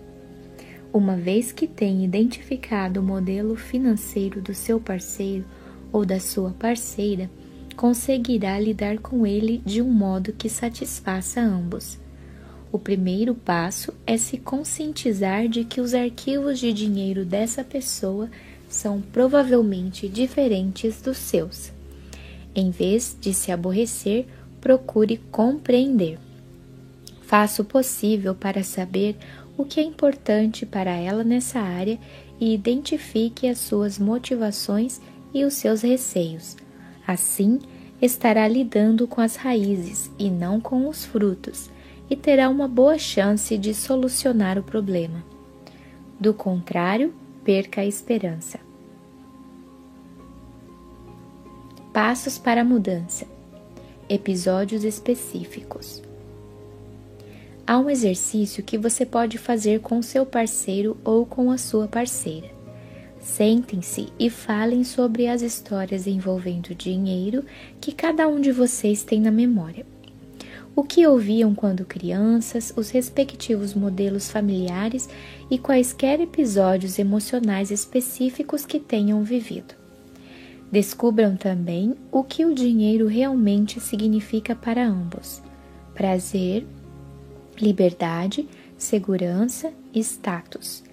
Uma vez que tenha identificado o modelo financeiro do seu parceiro ou da sua parceira, conseguirá lidar com ele de um modo que satisfaça ambos. O primeiro passo é se conscientizar de que os arquivos de dinheiro dessa pessoa são provavelmente diferentes dos seus. Em vez de se aborrecer, procure compreender. Faça o possível para saber o que é importante para ela nessa área e identifique as suas motivações e os seus receios. Assim, estará lidando com as raízes e não com os frutos, e terá uma boa chance de solucionar o problema. Do contrário, perca a esperança. Passos para a mudança. Episódios específicos. Há um exercício que você pode fazer com seu parceiro ou com a sua parceira. Sentem-se e falem sobre as histórias envolvendo dinheiro que cada um de vocês tem na memória. O que ouviam quando crianças, os respectivos modelos familiares e quaisquer episódios emocionais específicos que tenham vivido. Descubram também o que o dinheiro realmente significa para ambos: prazer, liberdade, segurança status.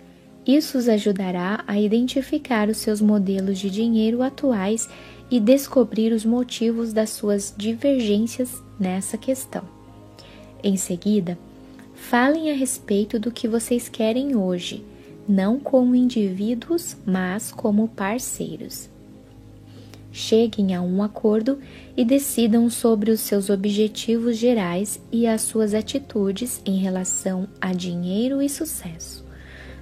Isso os ajudará a identificar os seus modelos de dinheiro atuais e descobrir os motivos das suas divergências nessa questão. Em seguida, falem a respeito do que vocês querem hoje, não como indivíduos, mas como parceiros cheguem a um acordo e decidam sobre os seus objetivos gerais e as suas atitudes em relação a dinheiro e sucesso.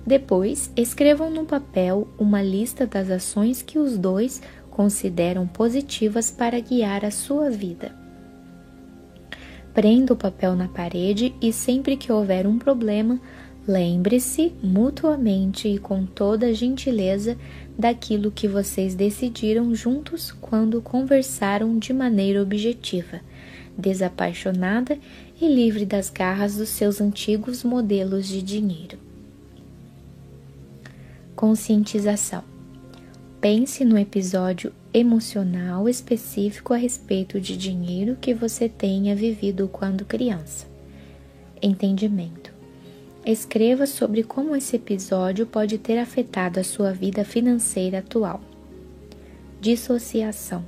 Depois, escrevam no papel uma lista das ações que os dois consideram positivas para guiar a sua vida. Prenda o papel na parede e sempre que houver um problema, lembre-se mutuamente e com toda gentileza daquilo que vocês decidiram juntos quando conversaram de maneira objetiva, desapaixonada e livre das garras dos seus antigos modelos de dinheiro. Conscientização. Pense no episódio emocional específico a respeito de dinheiro que você tenha vivido quando criança. Entendimento. Escreva sobre como esse episódio pode ter afetado a sua vida financeira atual. Dissociação.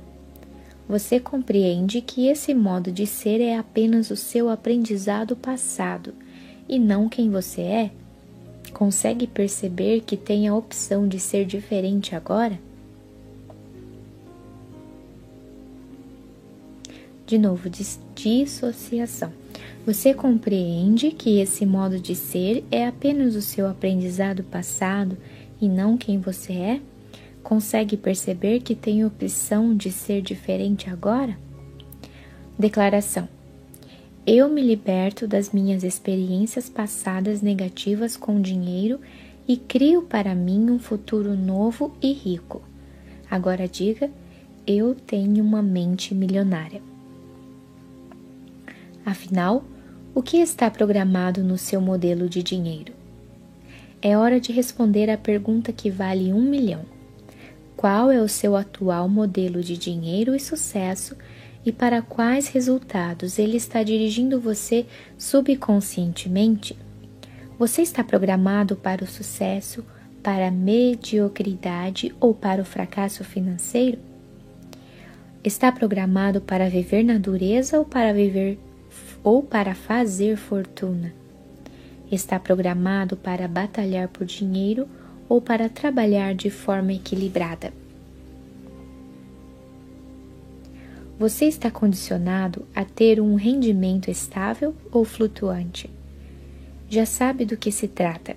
Você compreende que esse modo de ser é apenas o seu aprendizado passado e não quem você é? Consegue perceber que tem a opção de ser diferente agora? De novo, dissociação. Você compreende que esse modo de ser é apenas o seu aprendizado passado e não quem você é? Consegue perceber que tem opção de ser diferente agora? Declaração: Eu me liberto das minhas experiências passadas negativas com dinheiro e crio para mim um futuro novo e rico. Agora diga: Eu tenho uma mente milionária. Afinal, o que está programado no seu modelo de dinheiro? É hora de responder a pergunta que vale um milhão. Qual é o seu atual modelo de dinheiro e sucesso e para quais resultados ele está dirigindo você subconscientemente? Você está programado para o sucesso, para a mediocridade ou para o fracasso financeiro? Está programado para viver na dureza ou para viver ou para fazer fortuna? Está programado para batalhar por dinheiro ou para trabalhar de forma equilibrada? Você está condicionado a ter um rendimento estável ou flutuante? Já sabe do que se trata.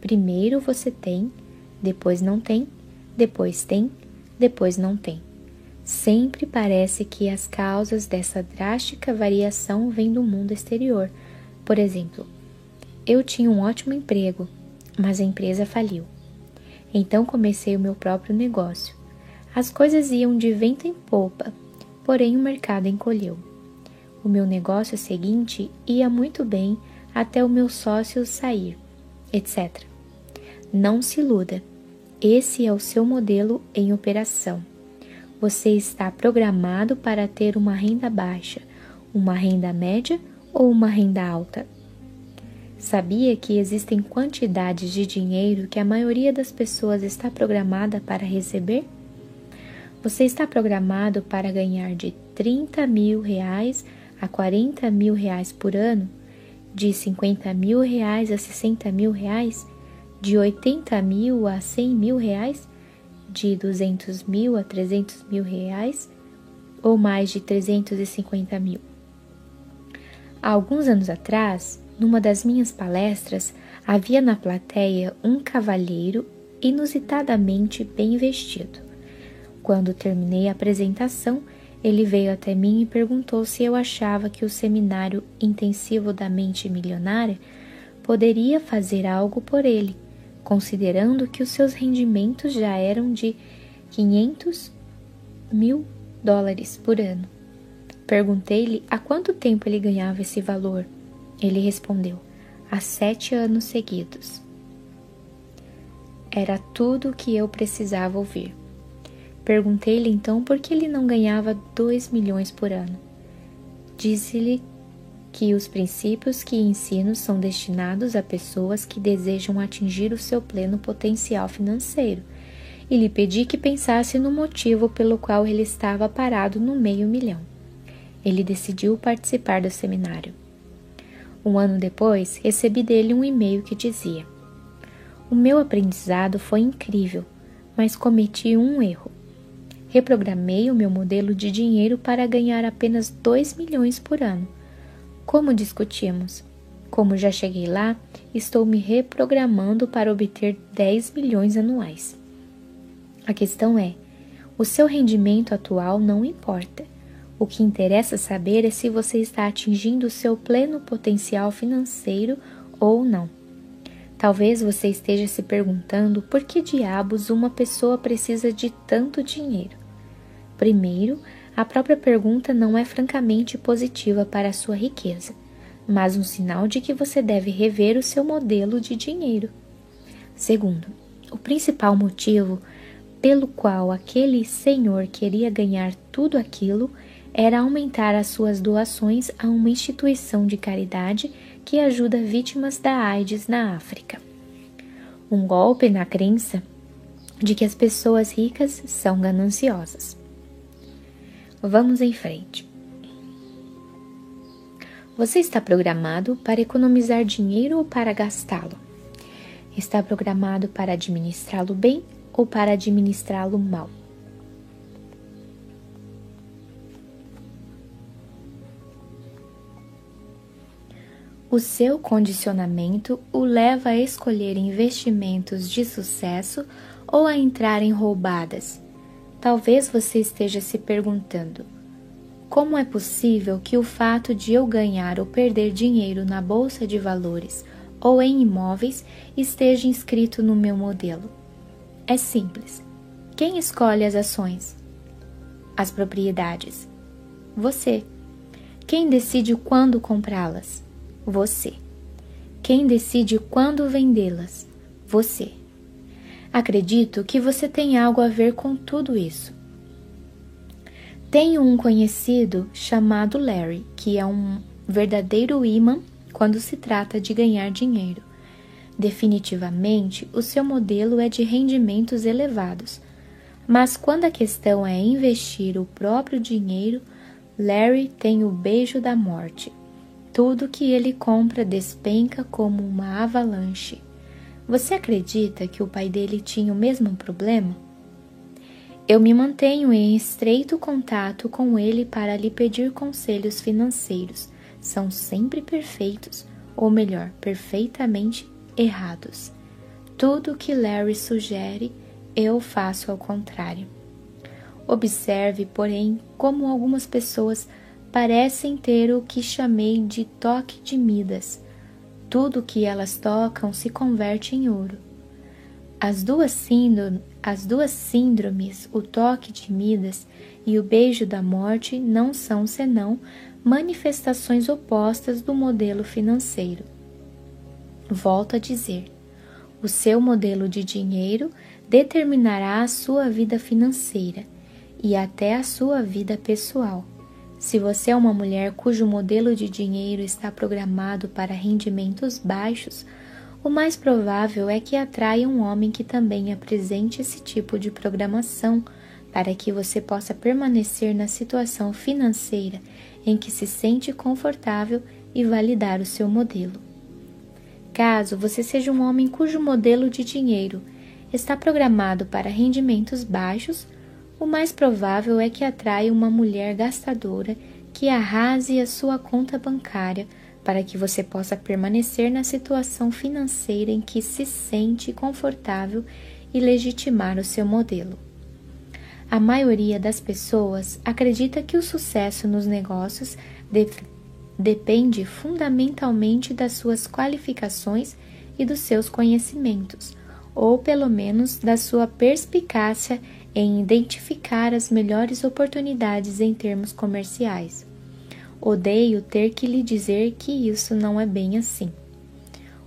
Primeiro você tem, depois não tem, depois tem, depois não tem. Sempre parece que as causas dessa drástica variação vêm do mundo exterior. Por exemplo, eu tinha um ótimo emprego, mas a empresa faliu. Então comecei o meu próprio negócio. As coisas iam de vento em popa, porém o mercado encolheu. O meu negócio seguinte ia muito bem até o meu sócio sair, etc. Não se iluda, esse é o seu modelo em operação. Você está programado para ter uma renda baixa, uma renda média ou uma renda alta. Sabia que existem quantidades de dinheiro que a maioria das pessoas está programada para receber? Você está programado para ganhar de 30 mil reais a 40 mil reais por ano, de 50 mil reais a 60 mil reais, de 80 mil a 100 mil reais, de 200 mil a 300 mil reais ou mais de 350 mil. Há alguns anos atrás, numa das minhas palestras, havia na plateia um cavalheiro inusitadamente bem vestido. Quando terminei a apresentação, ele veio até mim e perguntou se eu achava que o seminário intensivo da mente milionária poderia fazer algo por ele, considerando que os seus rendimentos já eram de 500 mil dólares por ano. Perguntei-lhe há quanto tempo ele ganhava esse valor. Ele respondeu: há sete anos seguidos. Era tudo o que eu precisava ouvir. Perguntei-lhe então por que ele não ganhava dois milhões por ano. Disse-lhe que os princípios que ensino são destinados a pessoas que desejam atingir o seu pleno potencial financeiro, e lhe pedi que pensasse no motivo pelo qual ele estava parado no meio milhão. Ele decidiu participar do seminário. Um ano depois, recebi dele um e-mail que dizia: O meu aprendizado foi incrível, mas cometi um erro. Reprogramei o meu modelo de dinheiro para ganhar apenas 2 milhões por ano. Como discutimos? Como já cheguei lá, estou me reprogramando para obter 10 milhões anuais. A questão é: o seu rendimento atual não importa. O que interessa saber é se você está atingindo o seu pleno potencial financeiro ou não. Talvez você esteja se perguntando por que diabos uma pessoa precisa de tanto dinheiro. Primeiro, a própria pergunta não é francamente positiva para a sua riqueza, mas um sinal de que você deve rever o seu modelo de dinheiro. Segundo, o principal motivo pelo qual aquele senhor queria ganhar tudo aquilo era aumentar as suas doações a uma instituição de caridade que ajuda vítimas da AIDS na África. Um golpe na crença de que as pessoas ricas são gananciosas. Vamos em frente. Você está programado para economizar dinheiro ou para gastá-lo? Está programado para administrá-lo bem ou para administrá-lo mal? O seu condicionamento o leva a escolher investimentos de sucesso ou a entrar em roubadas Talvez você esteja se perguntando: como é possível que o fato de eu ganhar ou perder dinheiro na bolsa de valores ou em imóveis esteja inscrito no meu modelo? É simples. Quem escolhe as ações? As propriedades? Você. Quem decide quando comprá-las? Você. Quem decide quando vendê-las? Você. Acredito que você tem algo a ver com tudo isso. Tenho um conhecido chamado Larry, que é um verdadeiro imã quando se trata de ganhar dinheiro. Definitivamente, o seu modelo é de rendimentos elevados. Mas quando a questão é investir o próprio dinheiro, Larry tem o beijo da morte. Tudo que ele compra despenca como uma avalanche. Você acredita que o pai dele tinha o mesmo problema? Eu me mantenho em estreito contato com ele para lhe pedir conselhos financeiros. São sempre perfeitos, ou melhor, perfeitamente errados. Tudo que Larry sugere, eu faço ao contrário. Observe, porém, como algumas pessoas parecem ter o que chamei de toque de Midas. Tudo que elas tocam se converte em ouro. As duas, síndrome, as duas síndromes, o toque de Midas e o beijo da morte, não são senão manifestações opostas do modelo financeiro. Volto a dizer: o seu modelo de dinheiro determinará a sua vida financeira e até a sua vida pessoal. Se você é uma mulher cujo modelo de dinheiro está programado para rendimentos baixos, o mais provável é que atraia um homem que também apresente esse tipo de programação para que você possa permanecer na situação financeira em que se sente confortável e validar o seu modelo. Caso você seja um homem cujo modelo de dinheiro está programado para rendimentos baixos, o mais provável é que atraia uma mulher gastadora que arrase a sua conta bancária para que você possa permanecer na situação financeira em que se sente confortável e legitimar o seu modelo. A maioria das pessoas acredita que o sucesso nos negócios de depende fundamentalmente das suas qualificações e dos seus conhecimentos, ou pelo menos da sua perspicácia em identificar as melhores oportunidades em termos comerciais. Odeio ter que lhe dizer que isso não é bem assim.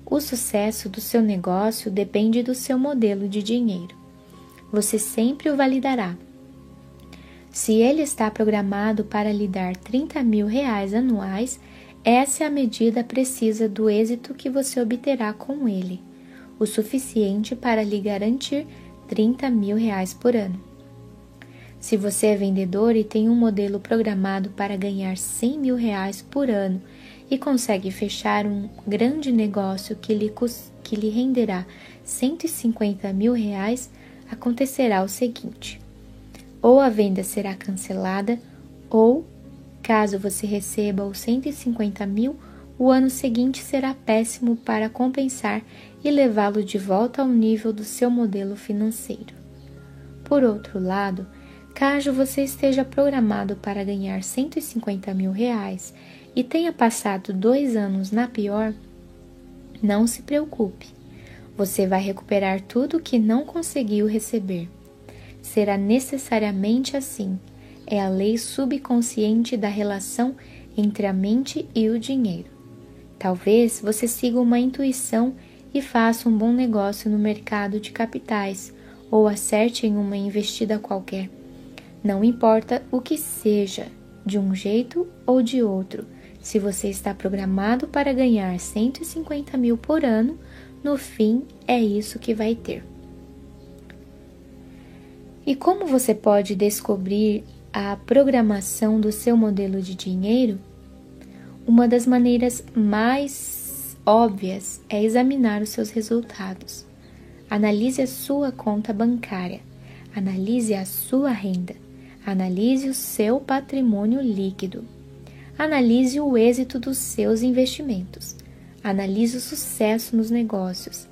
O sucesso do seu negócio depende do seu modelo de dinheiro. Você sempre o validará. Se ele está programado para lhe dar 30 mil reais anuais, essa é a medida precisa do êxito que você obterá com ele, o suficiente para lhe garantir 30 mil reais por ano. Se você é vendedor e tem um modelo programado para ganhar 100 mil reais por ano e consegue fechar um grande negócio que lhe, que lhe renderá 150 mil reais, acontecerá o seguinte: ou a venda será cancelada, ou, caso você receba os 150 mil, o ano seguinte será péssimo para compensar e levá-lo de volta ao nível do seu modelo financeiro. Por outro lado, Caso você esteja programado para ganhar 150 mil reais e tenha passado dois anos na pior, não se preocupe. Você vai recuperar tudo que não conseguiu receber. Será necessariamente assim. É a lei subconsciente da relação entre a mente e o dinheiro. Talvez você siga uma intuição e faça um bom negócio no mercado de capitais ou acerte em uma investida qualquer. Não importa o que seja, de um jeito ou de outro, se você está programado para ganhar 150 mil por ano, no fim é isso que vai ter. E como você pode descobrir a programação do seu modelo de dinheiro? Uma das maneiras mais óbvias é examinar os seus resultados. Analise a sua conta bancária, analise a sua renda Analise o seu patrimônio líquido. Analise o êxito dos seus investimentos. Analise o sucesso nos negócios.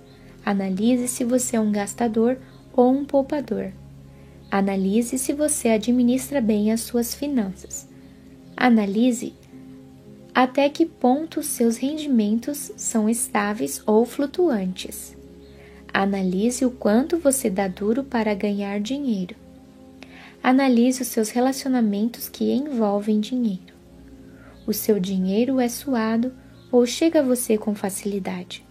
Analise se você é um gastador ou um poupador. Analise se você administra bem as suas finanças. Analise até que ponto seus rendimentos são estáveis ou flutuantes. Analise o quanto você dá duro para ganhar dinheiro. Analise os seus relacionamentos que envolvem dinheiro. O seu dinheiro é suado ou chega a você com facilidade?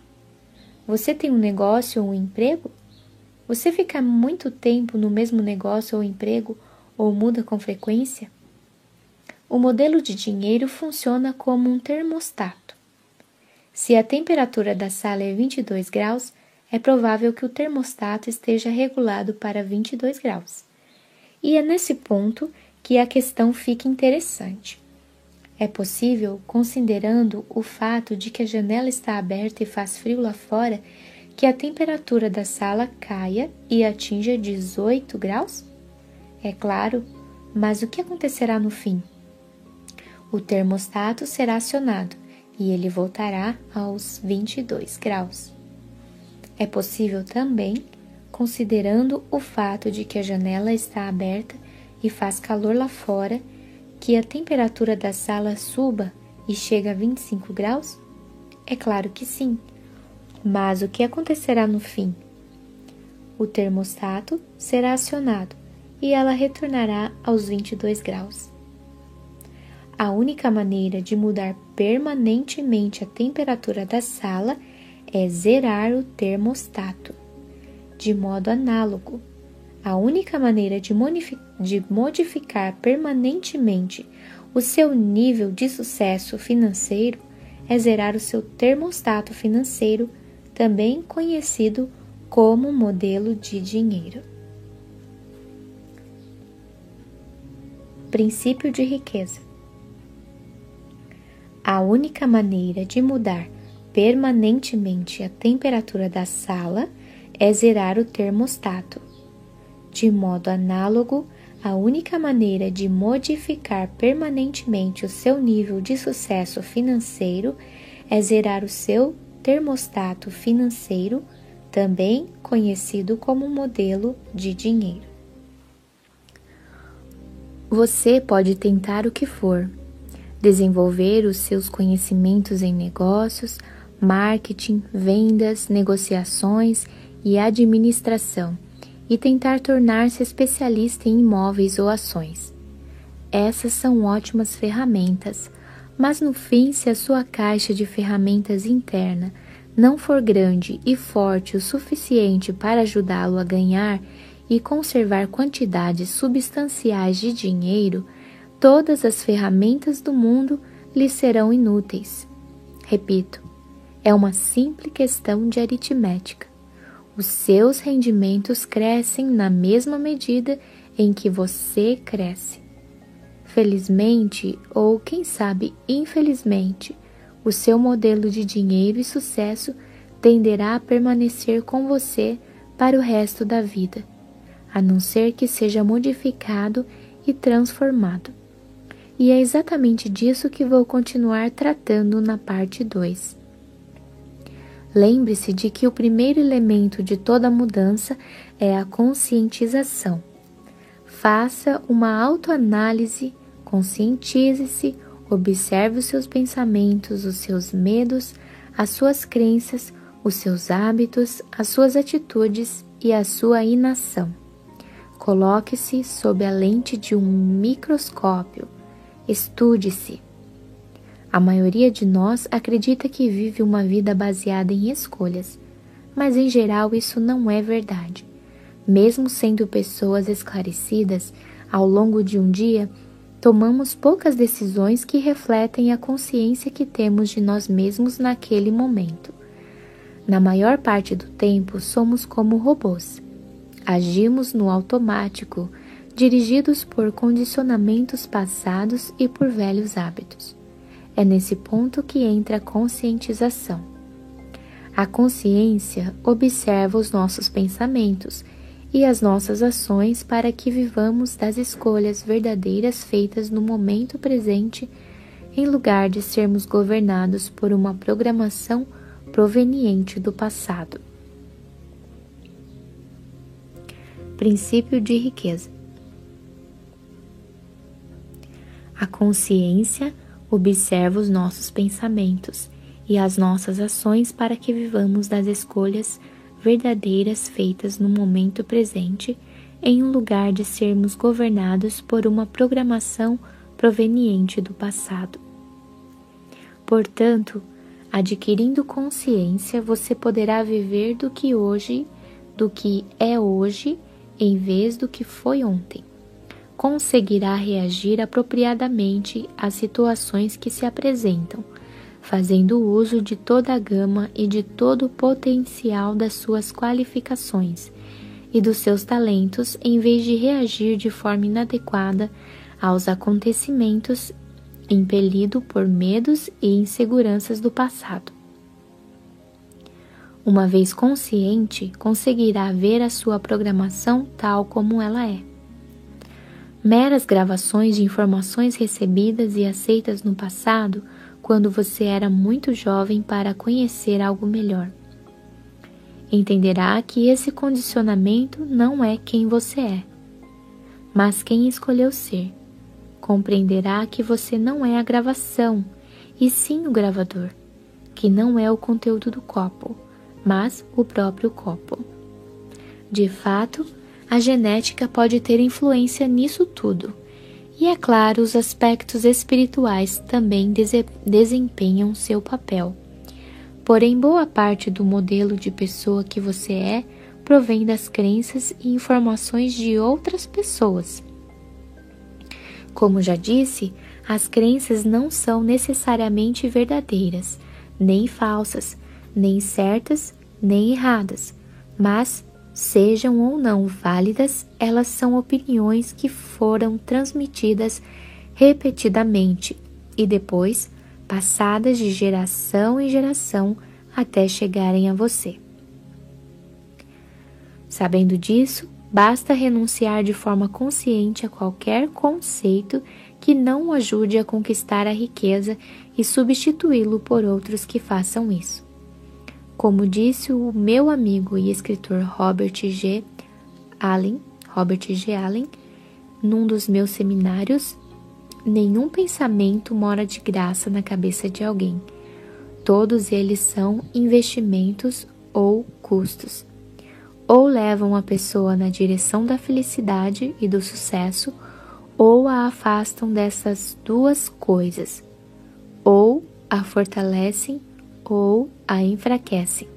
Você tem um negócio ou um emprego? Você fica muito tempo no mesmo negócio ou emprego ou muda com frequência? O modelo de dinheiro funciona como um termostato. Se a temperatura da sala é 22 graus, é provável que o termostato esteja regulado para 22 graus. E é nesse ponto que a questão fica interessante. É possível, considerando o fato de que a janela está aberta e faz frio lá fora, que a temperatura da sala caia e atinja 18 graus? É claro, mas o que acontecerá no fim? O termostato será acionado e ele voltará aos 22 graus. É possível também, considerando o fato de que a janela está aberta e faz calor lá fora, que a temperatura da sala suba e chega a 25 graus? É claro que sim. Mas o que acontecerá no fim? O termostato será acionado e ela retornará aos 22 graus. A única maneira de mudar permanentemente a temperatura da sala é zerar o termostato. De modo análogo, a única maneira de, de modificar permanentemente o seu nível de sucesso financeiro é zerar o seu termostato financeiro, também conhecido como modelo de dinheiro. Princípio de riqueza. A única maneira de mudar permanentemente a temperatura da sala é zerar o termostato. De modo análogo, a única maneira de modificar permanentemente o seu nível de sucesso financeiro é zerar o seu termostato financeiro, também conhecido como modelo de dinheiro. Você pode tentar o que for, desenvolver os seus conhecimentos em negócios, marketing, vendas, negociações e administração e tentar tornar-se especialista em imóveis ou ações. Essas são ótimas ferramentas, mas no fim, se a sua caixa de ferramentas interna não for grande e forte o suficiente para ajudá-lo a ganhar e conservar quantidades substanciais de dinheiro, todas as ferramentas do mundo lhe serão inúteis. Repito, é uma simples questão de aritmética. Os seus rendimentos crescem na mesma medida em que você cresce. Felizmente, ou quem sabe infelizmente, o seu modelo de dinheiro e sucesso tenderá a permanecer com você para o resto da vida, a não ser que seja modificado e transformado. E é exatamente disso que vou continuar tratando na parte 2. Lembre-se de que o primeiro elemento de toda mudança é a conscientização. Faça uma autoanálise, conscientize-se, observe os seus pensamentos, os seus medos, as suas crenças, os seus hábitos, as suas atitudes e a sua inação. Coloque-se sob a lente de um microscópio. Estude-se. A maioria de nós acredita que vive uma vida baseada em escolhas, mas em geral isso não é verdade. Mesmo sendo pessoas esclarecidas, ao longo de um dia, tomamos poucas decisões que refletem a consciência que temos de nós mesmos naquele momento. Na maior parte do tempo, somos como robôs. Agimos no automático, dirigidos por condicionamentos passados e por velhos hábitos. É nesse ponto que entra a conscientização. A consciência observa os nossos pensamentos e as nossas ações para que vivamos das escolhas verdadeiras feitas no momento presente, em lugar de sermos governados por uma programação proveniente do passado. Princípio de riqueza. A consciência Observa os nossos pensamentos e as nossas ações para que vivamos das escolhas verdadeiras feitas no momento presente, em lugar de sermos governados por uma programação proveniente do passado. Portanto, adquirindo consciência, você poderá viver do que hoje, do que é hoje, em vez do que foi ontem. Conseguirá reagir apropriadamente às situações que se apresentam, fazendo uso de toda a gama e de todo o potencial das suas qualificações e dos seus talentos, em vez de reagir de forma inadequada aos acontecimentos, impelido por medos e inseguranças do passado. Uma vez consciente, conseguirá ver a sua programação tal como ela é. Meras gravações de informações recebidas e aceitas no passado, quando você era muito jovem para conhecer algo melhor. Entenderá que esse condicionamento não é quem você é, mas quem escolheu ser. Compreenderá que você não é a gravação, e sim o gravador, que não é o conteúdo do copo mas o próprio copo. De fato, a genética pode ter influência nisso tudo. E é claro, os aspectos espirituais também desempenham seu papel. Porém, boa parte do modelo de pessoa que você é provém das crenças e informações de outras pessoas. Como já disse, as crenças não são necessariamente verdadeiras, nem falsas, nem certas nem erradas, mas, sejam ou não válidas, elas são opiniões que foram transmitidas repetidamente e depois passadas de geração em geração até chegarem a você. Sabendo disso, basta renunciar de forma consciente a qualquer conceito que não o ajude a conquistar a riqueza e substituí-lo por outros que façam isso. Como disse o meu amigo e escritor Robert G. Allen, Robert G. Allen, num dos meus seminários, nenhum pensamento mora de graça na cabeça de alguém. Todos eles são investimentos ou custos. Ou levam a pessoa na direção da felicidade e do sucesso, ou a afastam dessas duas coisas, ou a fortalecem ou a enfraquece.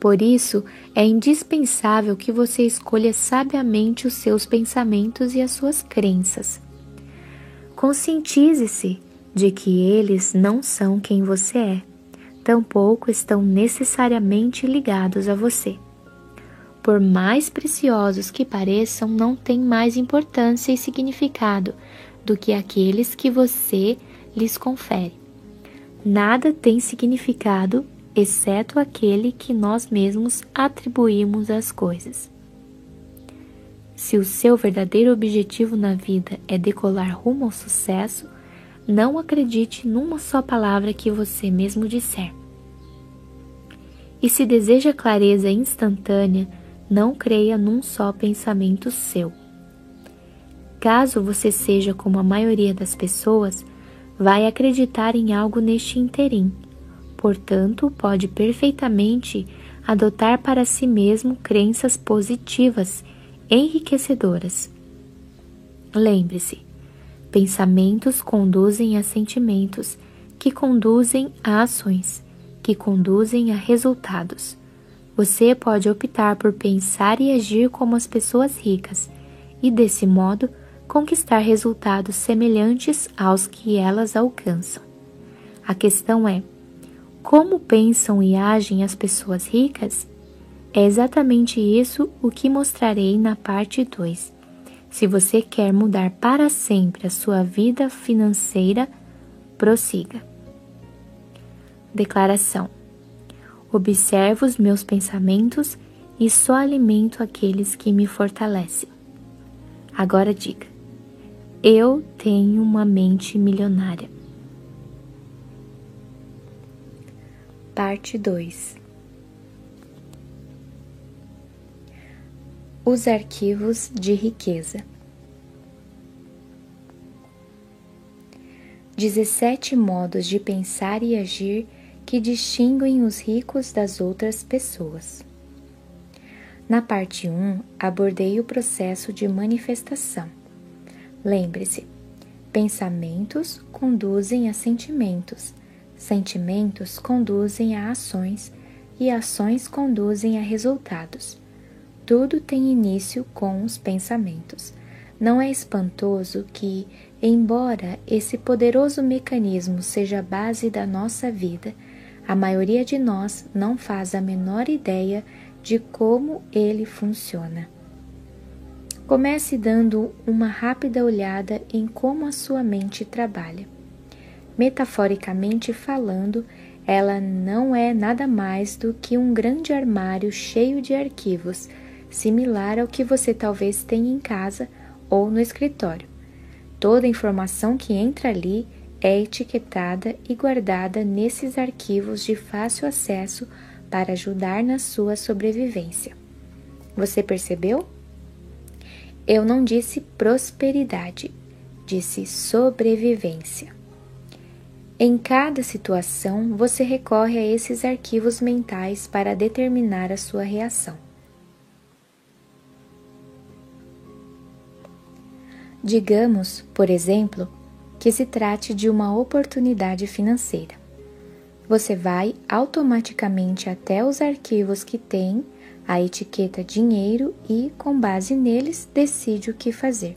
Por isso, é indispensável que você escolha sabiamente os seus pensamentos e as suas crenças. Conscientize-se de que eles não são quem você é, tampouco estão necessariamente ligados a você por mais preciosos que pareçam, não têm mais importância e significado do que aqueles que você lhes confere. Nada tem significado exceto aquele que nós mesmos atribuímos às coisas. Se o seu verdadeiro objetivo na vida é decolar rumo ao sucesso, não acredite numa só palavra que você mesmo disser. E se deseja clareza instantânea, não creia num só pensamento seu. Caso você seja como a maioria das pessoas, vai acreditar em algo neste interim. Portanto, pode perfeitamente adotar para si mesmo crenças positivas, enriquecedoras. Lembre-se, pensamentos conduzem a sentimentos, que conduzem a ações, que conduzem a resultados. Você pode optar por pensar e agir como as pessoas ricas e, desse modo, conquistar resultados semelhantes aos que elas alcançam. A questão é: como pensam e agem as pessoas ricas? É exatamente isso o que mostrarei na parte 2. Se você quer mudar para sempre a sua vida financeira, prossiga. Declaração Observo os meus pensamentos e só alimento aqueles que me fortalecem. Agora diga: eu tenho uma mente milionária. Parte 2 Os arquivos de riqueza. 17 modos de pensar e agir que distinguem os ricos das outras pessoas. Na parte 1, abordei o processo de manifestação. Lembre-se, pensamentos conduzem a sentimentos, sentimentos conduzem a ações, e ações conduzem a resultados. Tudo tem início com os pensamentos. Não é espantoso que, embora esse poderoso mecanismo seja a base da nossa vida, a maioria de nós não faz a menor ideia de como ele funciona. Comece dando uma rápida olhada em como a sua mente trabalha. Metaforicamente falando, ela não é nada mais do que um grande armário cheio de arquivos, similar ao que você talvez tenha em casa ou no escritório. Toda informação que entra ali é etiquetada e guardada nesses arquivos de fácil acesso para ajudar na sua sobrevivência. Você percebeu? Eu não disse prosperidade, disse sobrevivência. Em cada situação, você recorre a esses arquivos mentais para determinar a sua reação. Digamos, por exemplo, que se trate de uma oportunidade financeira. Você vai automaticamente até os arquivos que têm a etiqueta dinheiro e, com base neles, decide o que fazer.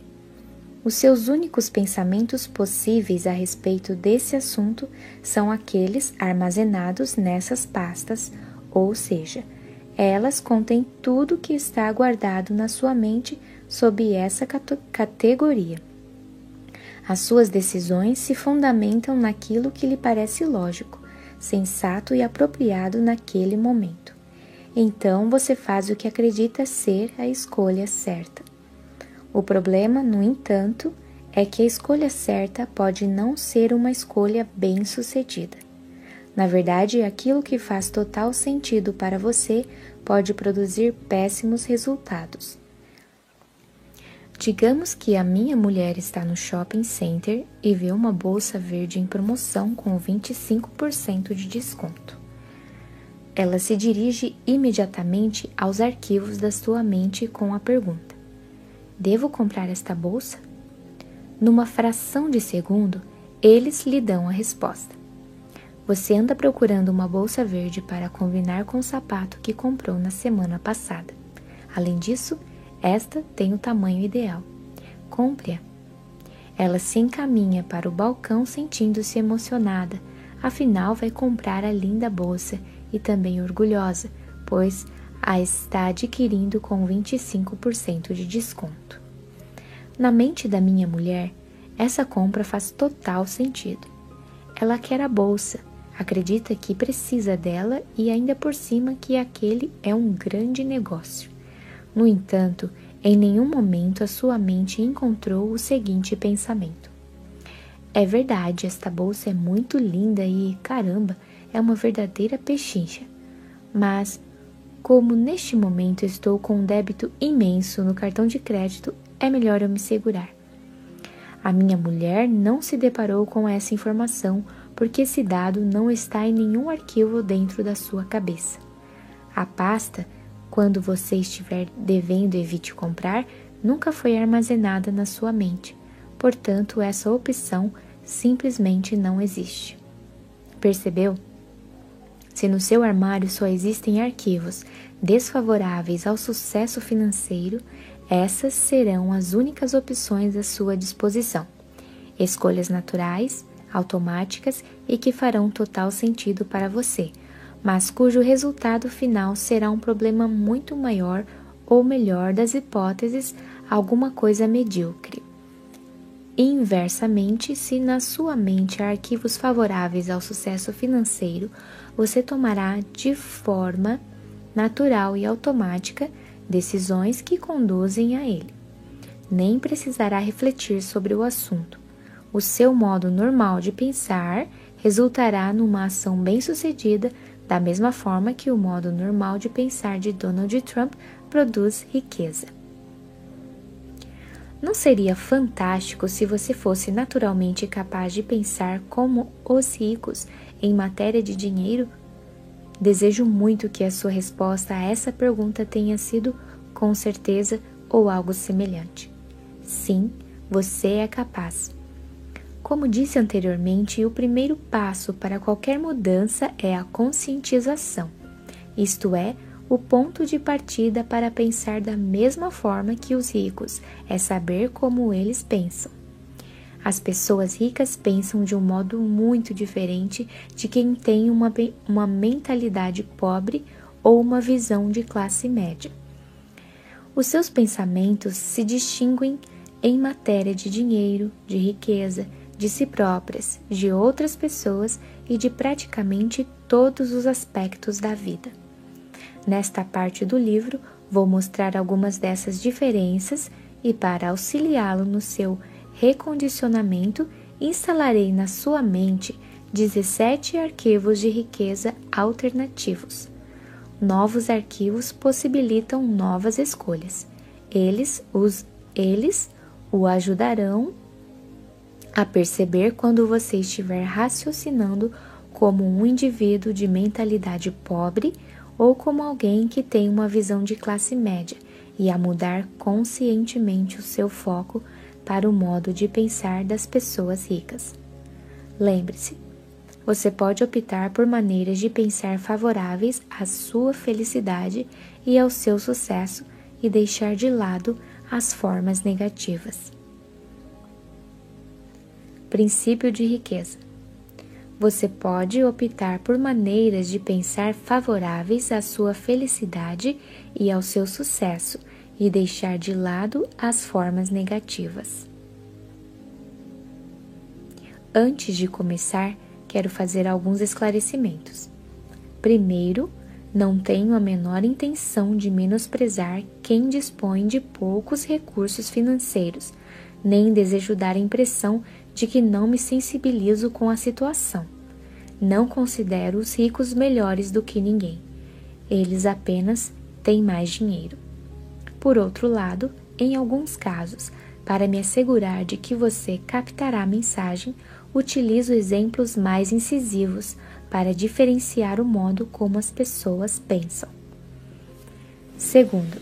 Os seus únicos pensamentos possíveis a respeito desse assunto são aqueles armazenados nessas pastas, ou seja, elas contêm tudo que está guardado na sua mente sob essa categoria. As suas decisões se fundamentam naquilo que lhe parece lógico, sensato e apropriado naquele momento. Então você faz o que acredita ser a escolha certa. O problema, no entanto, é que a escolha certa pode não ser uma escolha bem-sucedida. Na verdade, aquilo que faz total sentido para você pode produzir péssimos resultados. Digamos que a minha mulher está no shopping center e vê uma bolsa verde em promoção com 25% de desconto. Ela se dirige imediatamente aos arquivos da sua mente com a pergunta: Devo comprar esta bolsa? Numa fração de segundo, eles lhe dão a resposta. Você anda procurando uma bolsa verde para combinar com o sapato que comprou na semana passada. Além disso, esta tem o tamanho ideal. Compre-a. Ela se encaminha para o balcão sentindo-se emocionada, afinal vai comprar a linda bolsa e também orgulhosa, pois a está adquirindo com 25% de desconto. Na mente da minha mulher, essa compra faz total sentido. Ela quer a bolsa, acredita que precisa dela e ainda por cima que aquele é um grande negócio. No entanto, em nenhum momento a sua mente encontrou o seguinte pensamento: É verdade, esta bolsa é muito linda e, caramba, é uma verdadeira pechincha. Mas, como neste momento estou com um débito imenso no cartão de crédito, é melhor eu me segurar. A minha mulher não se deparou com essa informação porque esse dado não está em nenhum arquivo dentro da sua cabeça. A pasta quando você estiver devendo evite comprar, nunca foi armazenada na sua mente. Portanto, essa opção simplesmente não existe. Percebeu? Se no seu armário só existem arquivos desfavoráveis ao sucesso financeiro, essas serão as únicas opções à sua disposição. Escolhas naturais, automáticas e que farão total sentido para você mas cujo resultado final será um problema muito maior ou melhor das hipóteses, alguma coisa medíocre. Inversamente, se na sua mente há arquivos favoráveis ao sucesso financeiro, você tomará de forma natural e automática decisões que conduzem a ele. Nem precisará refletir sobre o assunto. O seu modo normal de pensar resultará numa ação bem-sucedida da mesma forma que o modo normal de pensar de Donald Trump produz riqueza. Não seria fantástico se você fosse naturalmente capaz de pensar como os ricos em matéria de dinheiro? Desejo muito que a sua resposta a essa pergunta tenha sido com certeza ou algo semelhante. Sim, você é capaz. Como disse anteriormente, o primeiro passo para qualquer mudança é a conscientização. isto é, o ponto de partida para pensar da mesma forma que os ricos é saber como eles pensam. As pessoas ricas pensam de um modo muito diferente de quem tem uma, uma mentalidade pobre ou uma visão de classe média. Os seus pensamentos se distinguem em matéria de dinheiro, de riqueza, de si próprias, de outras pessoas e de praticamente todos os aspectos da vida. Nesta parte do livro, vou mostrar algumas dessas diferenças e, para auxiliá-lo no seu recondicionamento, instalarei na sua mente 17 arquivos de riqueza alternativos. Novos arquivos possibilitam novas escolhas. Eles, os, eles o ajudarão a perceber quando você estiver raciocinando como um indivíduo de mentalidade pobre ou como alguém que tem uma visão de classe média e a mudar conscientemente o seu foco para o modo de pensar das pessoas ricas. Lembre-se, você pode optar por maneiras de pensar favoráveis à sua felicidade e ao seu sucesso e deixar de lado as formas negativas. Princípio de riqueza. Você pode optar por maneiras de pensar favoráveis à sua felicidade e ao seu sucesso e deixar de lado as formas negativas. Antes de começar, quero fazer alguns esclarecimentos. Primeiro, não tenho a menor intenção de menosprezar quem dispõe de poucos recursos financeiros, nem desejo dar a impressão de que não me sensibilizo com a situação. Não considero os ricos melhores do que ninguém. Eles apenas têm mais dinheiro. Por outro lado, em alguns casos, para me assegurar de que você captará a mensagem, utilizo exemplos mais incisivos para diferenciar o modo como as pessoas pensam. Segundo,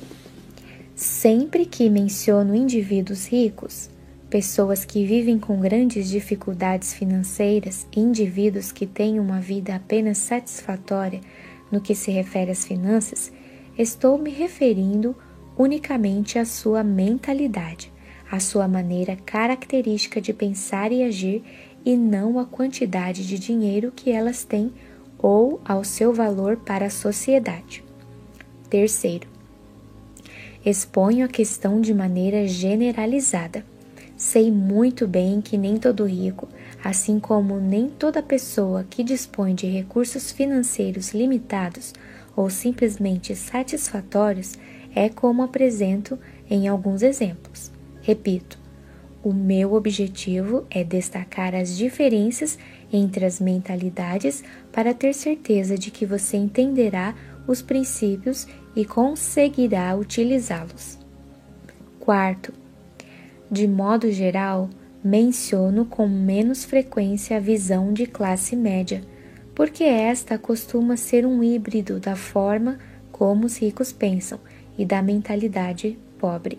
sempre que menciono indivíduos ricos, pessoas que vivem com grandes dificuldades financeiras e indivíduos que têm uma vida apenas satisfatória no que se refere às finanças, estou me referindo unicamente a sua mentalidade, a sua maneira característica de pensar e agir e não a quantidade de dinheiro que elas têm ou ao seu valor para a sociedade. Terceiro, exponho a questão de maneira generalizada. Sei muito bem que nem todo rico, assim como nem toda pessoa que dispõe de recursos financeiros limitados ou simplesmente satisfatórios, é como apresento em alguns exemplos. Repito, o meu objetivo é destacar as diferenças entre as mentalidades para ter certeza de que você entenderá os princípios e conseguirá utilizá-los. Quarto, de modo geral, menciono com menos frequência a visão de classe média, porque esta costuma ser um híbrido da forma como os ricos pensam e da mentalidade pobre.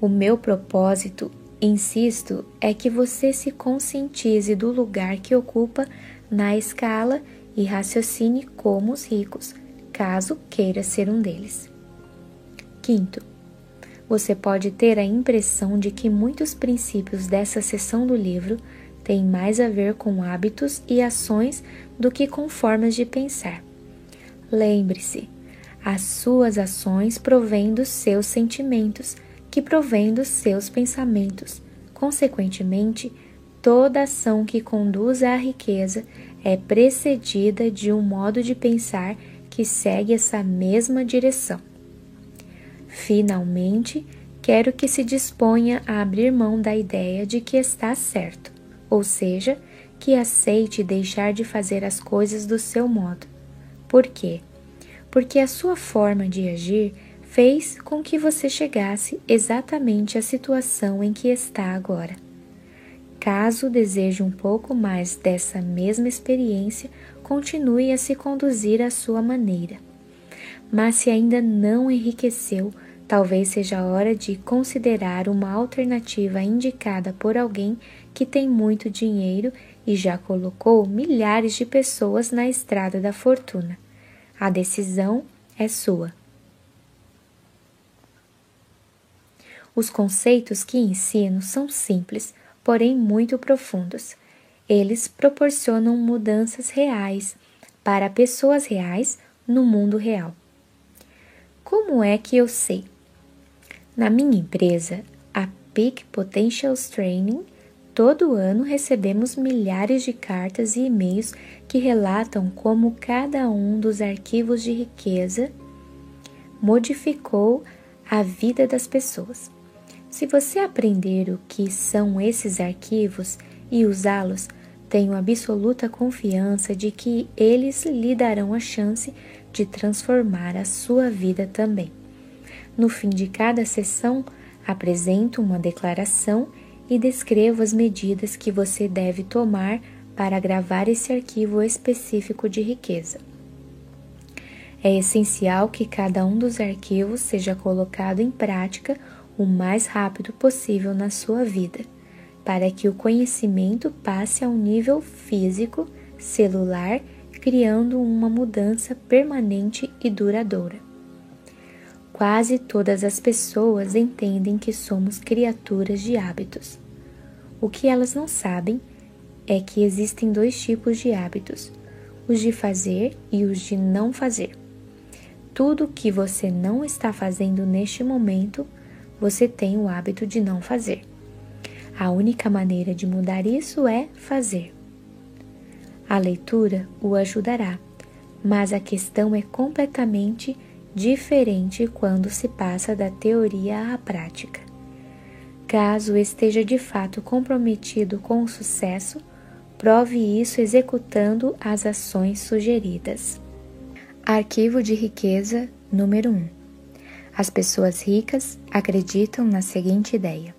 O meu propósito, insisto, é que você se conscientize do lugar que ocupa na escala e raciocine como os ricos, caso queira ser um deles. Quinto, você pode ter a impressão de que muitos princípios dessa seção do livro têm mais a ver com hábitos e ações do que com formas de pensar. Lembre-se, as suas ações provêm dos seus sentimentos, que provêm dos seus pensamentos. Consequentemente, toda ação que conduz à riqueza é precedida de um modo de pensar que segue essa mesma direção. Finalmente, quero que se disponha a abrir mão da ideia de que está certo, ou seja, que aceite deixar de fazer as coisas do seu modo. Por quê? porque a sua forma de agir fez com que você chegasse exatamente à situação em que está agora. Caso deseje um pouco mais dessa mesma experiência, continue a se conduzir à sua maneira. Mas se ainda não enriqueceu, talvez seja a hora de considerar uma alternativa indicada por alguém que tem muito dinheiro e já colocou milhares de pessoas na estrada da fortuna A decisão é sua. Os conceitos que ensino são simples, porém muito profundos. Eles proporcionam mudanças reais para pessoas reais no mundo real. Como é que eu sei? Na minha empresa, a Peak Potentials Training, todo ano recebemos milhares de cartas e e-mails que relatam como cada um dos arquivos de riqueza modificou a vida das pessoas. Se você aprender o que são esses arquivos e usá-los, tenho absoluta confiança de que eles lhe darão a chance de transformar a sua vida também. No fim de cada sessão, apresento uma declaração e descrevo as medidas que você deve tomar para gravar esse arquivo específico de riqueza. É essencial que cada um dos arquivos seja colocado em prática o mais rápido possível na sua vida, para que o conhecimento passe ao nível físico, celular, criando uma mudança permanente e duradoura. Quase todas as pessoas entendem que somos criaturas de hábitos. O que elas não sabem é que existem dois tipos de hábitos: os de fazer e os de não fazer. Tudo que você não está fazendo neste momento você tem o hábito de não fazer. A única maneira de mudar isso é fazer. A leitura o ajudará, mas a questão é completamente diferente quando se passa da teoria à prática. Caso esteja de fato comprometido com o sucesso, prove isso executando as ações sugeridas. Arquivo de riqueza número 1 as pessoas ricas acreditam na seguinte ideia: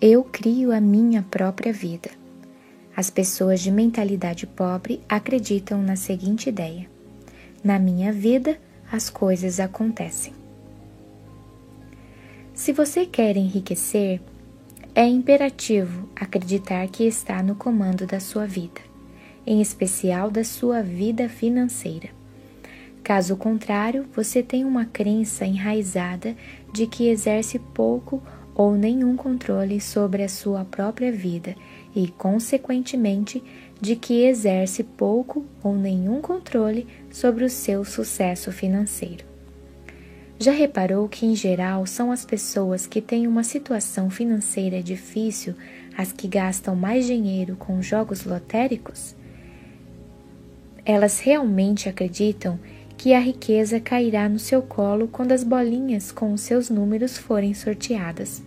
eu crio a minha própria vida. As pessoas de mentalidade pobre acreditam na seguinte ideia: na minha vida as coisas acontecem. Se você quer enriquecer, é imperativo acreditar que está no comando da sua vida, em especial da sua vida financeira. Caso contrário, você tem uma crença enraizada de que exerce pouco ou nenhum controle sobre a sua própria vida e, consequentemente, de que exerce pouco ou nenhum controle sobre o seu sucesso financeiro. Já reparou que, em geral, são as pessoas que têm uma situação financeira difícil as que gastam mais dinheiro com jogos lotéricos? Elas realmente acreditam que a riqueza cairá no seu colo quando as bolinhas com os seus números forem sorteadas.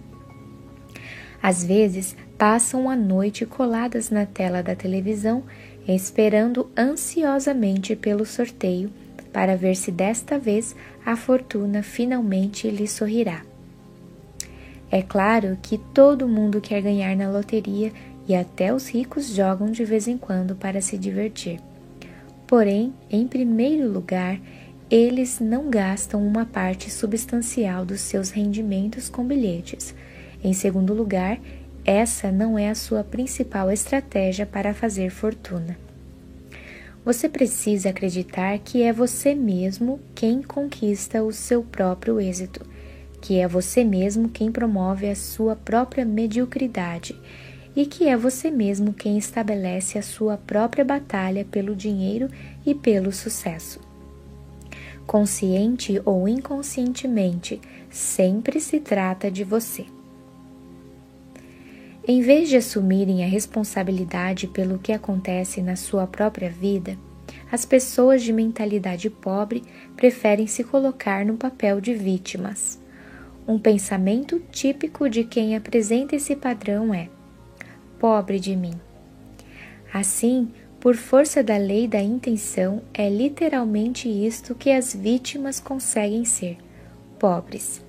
Às vezes, passam a noite coladas na tela da televisão, esperando ansiosamente pelo sorteio para ver se desta vez a fortuna finalmente lhe sorrirá. É claro que todo mundo quer ganhar na loteria e até os ricos jogam de vez em quando para se divertir. Porém, em primeiro lugar, eles não gastam uma parte substancial dos seus rendimentos com bilhetes. Em segundo lugar, essa não é a sua principal estratégia para fazer fortuna. Você precisa acreditar que é você mesmo quem conquista o seu próprio êxito, que é você mesmo quem promove a sua própria mediocridade e que é você mesmo quem estabelece a sua própria batalha pelo dinheiro e pelo sucesso. Consciente ou inconscientemente, sempre se trata de você. Em vez de assumirem a responsabilidade pelo que acontece na sua própria vida, as pessoas de mentalidade pobre preferem se colocar no papel de vítimas. Um pensamento típico de quem apresenta esse padrão é: pobre de mim. Assim, por força da lei da intenção, é literalmente isto que as vítimas conseguem ser: pobres.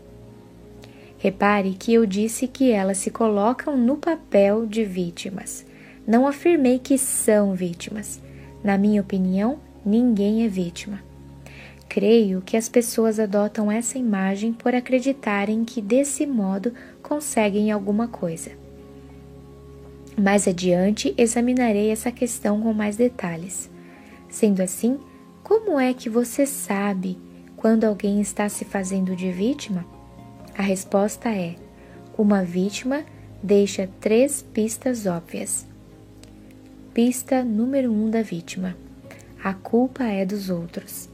Repare que eu disse que elas se colocam no papel de vítimas. Não afirmei que são vítimas. Na minha opinião, ninguém é vítima. Creio que as pessoas adotam essa imagem por acreditarem que desse modo conseguem alguma coisa. Mais adiante examinarei essa questão com mais detalhes. Sendo assim, Como é que você sabe quando alguém está se fazendo de vítima? A resposta é: uma vítima deixa três pistas óbvias. Pista número um da vítima: a culpa é dos outros.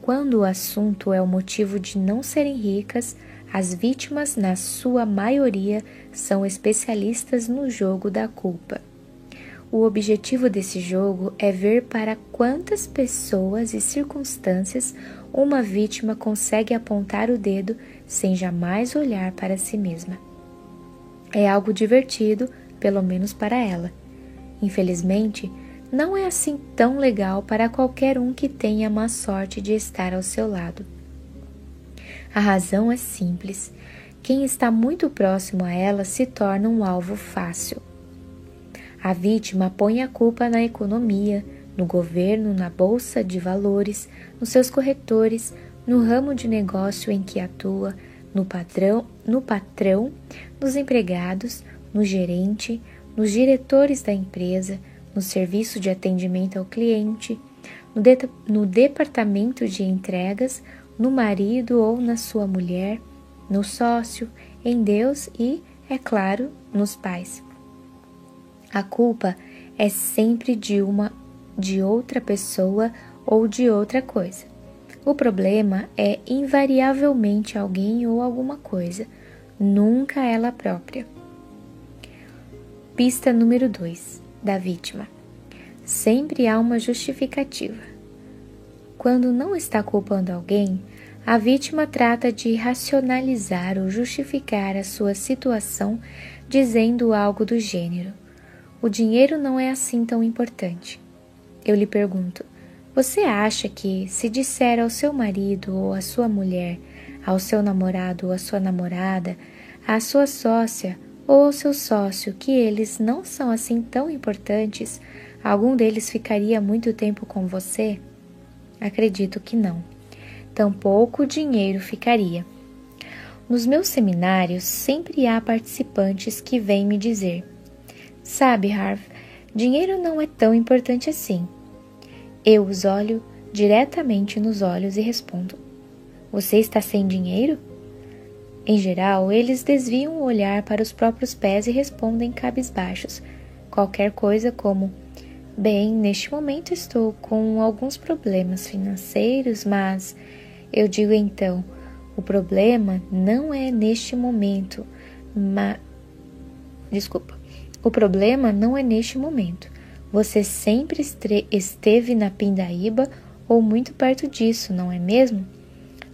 Quando o assunto é o motivo de não serem ricas, as vítimas, na sua maioria, são especialistas no jogo da culpa. O objetivo desse jogo é ver para quantas pessoas e circunstâncias uma vítima consegue apontar o dedo sem jamais olhar para si mesma. É algo divertido, pelo menos para ela. Infelizmente, não é assim tão legal para qualquer um que tenha a má sorte de estar ao seu lado. A razão é simples: quem está muito próximo a ela se torna um alvo fácil. A vítima põe a culpa na economia, no governo, na bolsa de valores, nos seus corretores, no ramo de negócio em que atua, no patrão, no patrão, nos empregados, no gerente, nos diretores da empresa, no serviço de atendimento ao cliente, no, de, no departamento de entregas, no marido ou na sua mulher, no sócio, em Deus e, é claro, nos pais. A culpa é sempre de uma de outra pessoa ou de outra coisa. O problema é invariavelmente alguém ou alguma coisa, nunca ela própria. Pista número 2 da vítima. Sempre há uma justificativa. Quando não está culpando alguém, a vítima trata de racionalizar ou justificar a sua situação dizendo algo do gênero o dinheiro não é assim tão importante. Eu lhe pergunto: você acha que, se disser ao seu marido ou à sua mulher, ao seu namorado ou à sua namorada, à sua sócia ou ao seu sócio que eles não são assim tão importantes, algum deles ficaria muito tempo com você? Acredito que não. Tampouco o dinheiro ficaria. Nos meus seminários sempre há participantes que vêm me dizer: Sabe, Harv, dinheiro não é tão importante assim. Eu os olho diretamente nos olhos e respondo: Você está sem dinheiro? Em geral, eles desviam o olhar para os próprios pés e respondem cabisbaixos, qualquer coisa como: Bem, neste momento estou com alguns problemas financeiros, mas eu digo então: o problema não é neste momento, mas. Desculpa. O problema não é neste momento. Você sempre esteve na pindaíba ou muito perto disso, não é mesmo?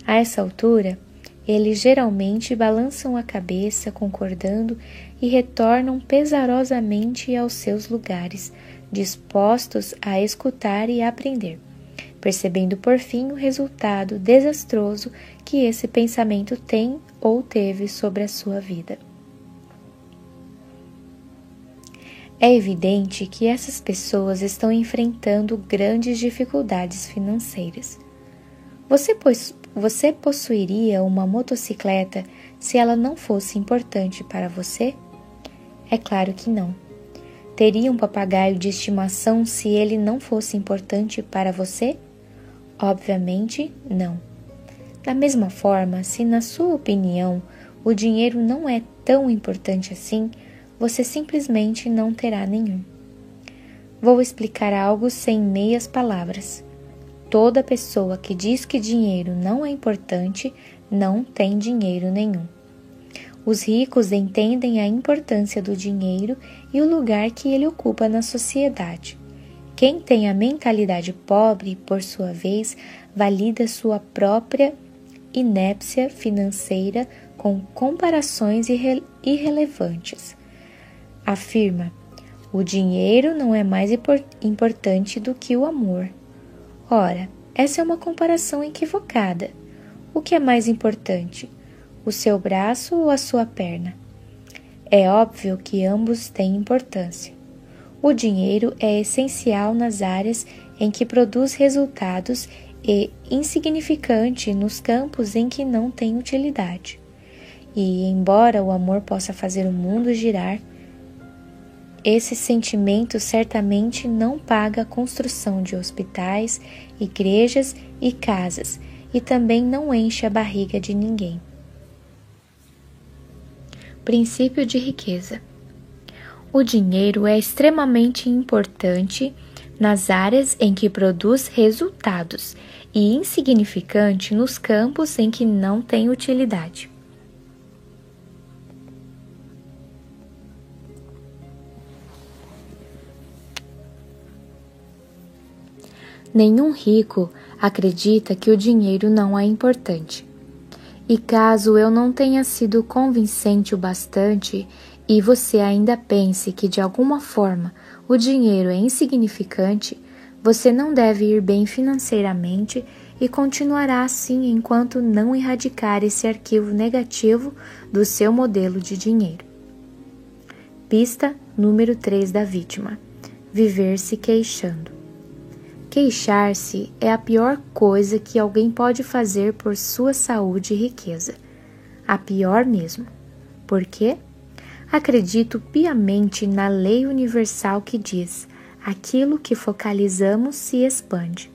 A essa altura, eles geralmente balançam a cabeça, concordando, e retornam pesarosamente aos seus lugares, dispostos a escutar e aprender, percebendo por fim o resultado desastroso que esse pensamento tem ou teve sobre a sua vida. É evidente que essas pessoas estão enfrentando grandes dificuldades financeiras. Você, pois, você possuiria uma motocicleta se ela não fosse importante para você? É claro que não. Teria um papagaio de estimação se ele não fosse importante para você? Obviamente, não. Da mesma forma, se na sua opinião o dinheiro não é tão importante assim, você simplesmente não terá nenhum. Vou explicar algo sem meias palavras. Toda pessoa que diz que dinheiro não é importante não tem dinheiro nenhum. Os ricos entendem a importância do dinheiro e o lugar que ele ocupa na sociedade. Quem tem a mentalidade pobre, por sua vez, valida sua própria inépcia financeira com comparações irre irrelevantes afirma: o dinheiro não é mais importante do que o amor. Ora, essa é uma comparação equivocada. O que é mais importante, o seu braço ou a sua perna? É óbvio que ambos têm importância. O dinheiro é essencial nas áreas em que produz resultados e insignificante nos campos em que não tem utilidade. E, embora o amor possa fazer o mundo girar, esse sentimento certamente não paga a construção de hospitais, igrejas e casas e também não enche a barriga de ninguém. Princípio de riqueza: O dinheiro é extremamente importante nas áreas em que produz resultados e insignificante nos campos em que não tem utilidade. Nenhum rico acredita que o dinheiro não é importante. E caso eu não tenha sido convincente o bastante e você ainda pense que de alguma forma o dinheiro é insignificante, você não deve ir bem financeiramente e continuará assim enquanto não erradicar esse arquivo negativo do seu modelo de dinheiro. Pista número 3 da vítima: viver se queixando. Queixar-se é a pior coisa que alguém pode fazer por sua saúde e riqueza. A pior mesmo. Por quê? Acredito piamente na lei universal que diz: aquilo que focalizamos se expande.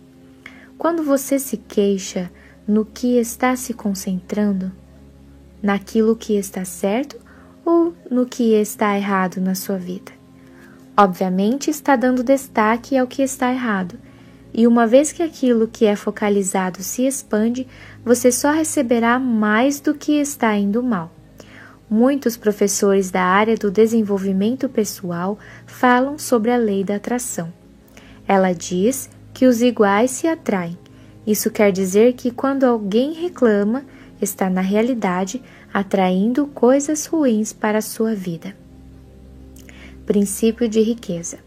Quando você se queixa no que está se concentrando, naquilo que está certo ou no que está errado na sua vida? Obviamente está dando destaque ao que está errado e uma vez que aquilo que é focalizado se expande, você só receberá mais do que está indo mal. Muitos professores da área do desenvolvimento pessoal falam sobre a lei da atração. Ela diz que os iguais se atraem. Isso quer dizer que quando alguém reclama, está na realidade atraindo coisas ruins para a sua vida. Princípio de riqueza: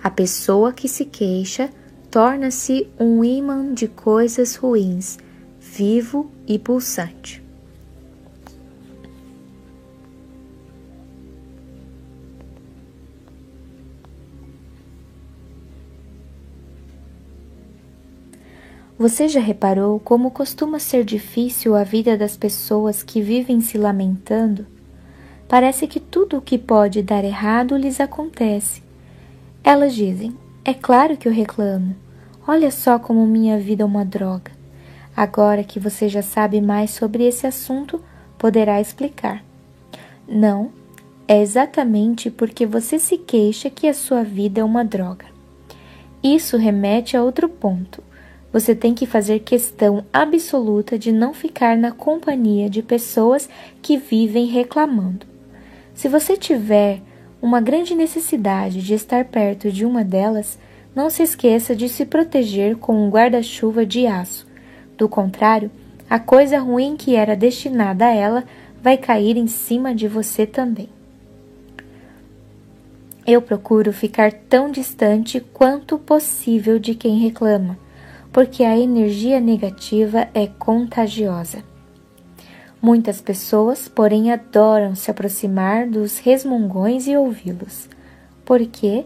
a pessoa que se queixa torna-se um ímã de coisas ruins, vivo e pulsante. Você já reparou como costuma ser difícil a vida das pessoas que vivem se lamentando? Parece que tudo o que pode dar errado lhes acontece. Elas dizem: é claro que eu reclamo. Olha só como minha vida é uma droga. Agora que você já sabe mais sobre esse assunto, poderá explicar. Não, é exatamente porque você se queixa que a sua vida é uma droga. Isso remete a outro ponto. Você tem que fazer questão absoluta de não ficar na companhia de pessoas que vivem reclamando. Se você tiver uma grande necessidade de estar perto de uma delas, não se esqueça de se proteger com um guarda-chuva de aço. Do contrário, a coisa ruim que era destinada a ela vai cair em cima de você também. Eu procuro ficar tão distante quanto possível de quem reclama, porque a energia negativa é contagiosa. Muitas pessoas, porém, adoram se aproximar dos resmungões e ouvi-los. Por quê?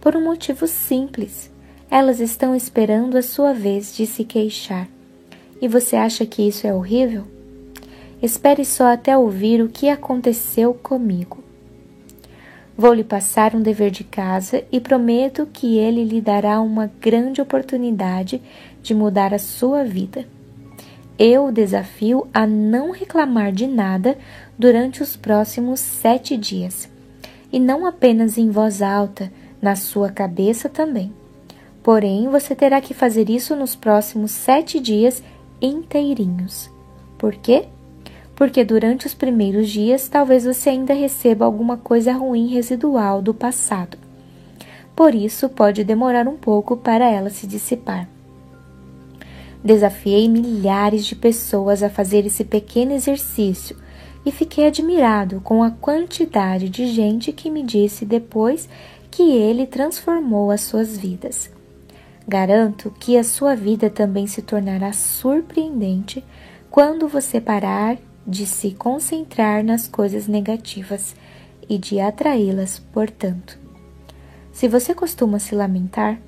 Por um motivo simples. Elas estão esperando a sua vez de se queixar. E você acha que isso é horrível? Espere só até ouvir o que aconteceu comigo. Vou lhe passar um dever de casa e prometo que ele lhe dará uma grande oportunidade de mudar a sua vida. Eu o desafio a não reclamar de nada durante os próximos sete dias, e não apenas em voz alta, na sua cabeça também. Porém, você terá que fazer isso nos próximos sete dias inteirinhos. Por quê? Porque durante os primeiros dias talvez você ainda receba alguma coisa ruim residual do passado. Por isso, pode demorar um pouco para ela se dissipar. Desafiei milhares de pessoas a fazer esse pequeno exercício e fiquei admirado com a quantidade de gente que me disse depois que ele transformou as suas vidas. Garanto que a sua vida também se tornará surpreendente quando você parar de se concentrar nas coisas negativas e de atraí-las, portanto. Se você costuma se lamentar,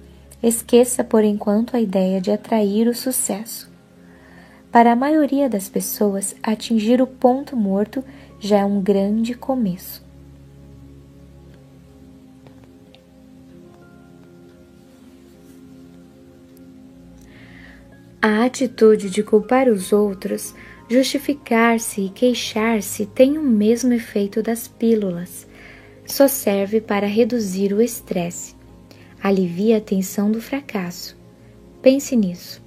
Esqueça por enquanto a ideia de atrair o sucesso. Para a maioria das pessoas, atingir o ponto morto já é um grande começo. A atitude de culpar os outros, justificar-se e queixar-se tem o mesmo efeito das pílulas. Só serve para reduzir o estresse. Alivia a tensão do fracasso. Pense nisso.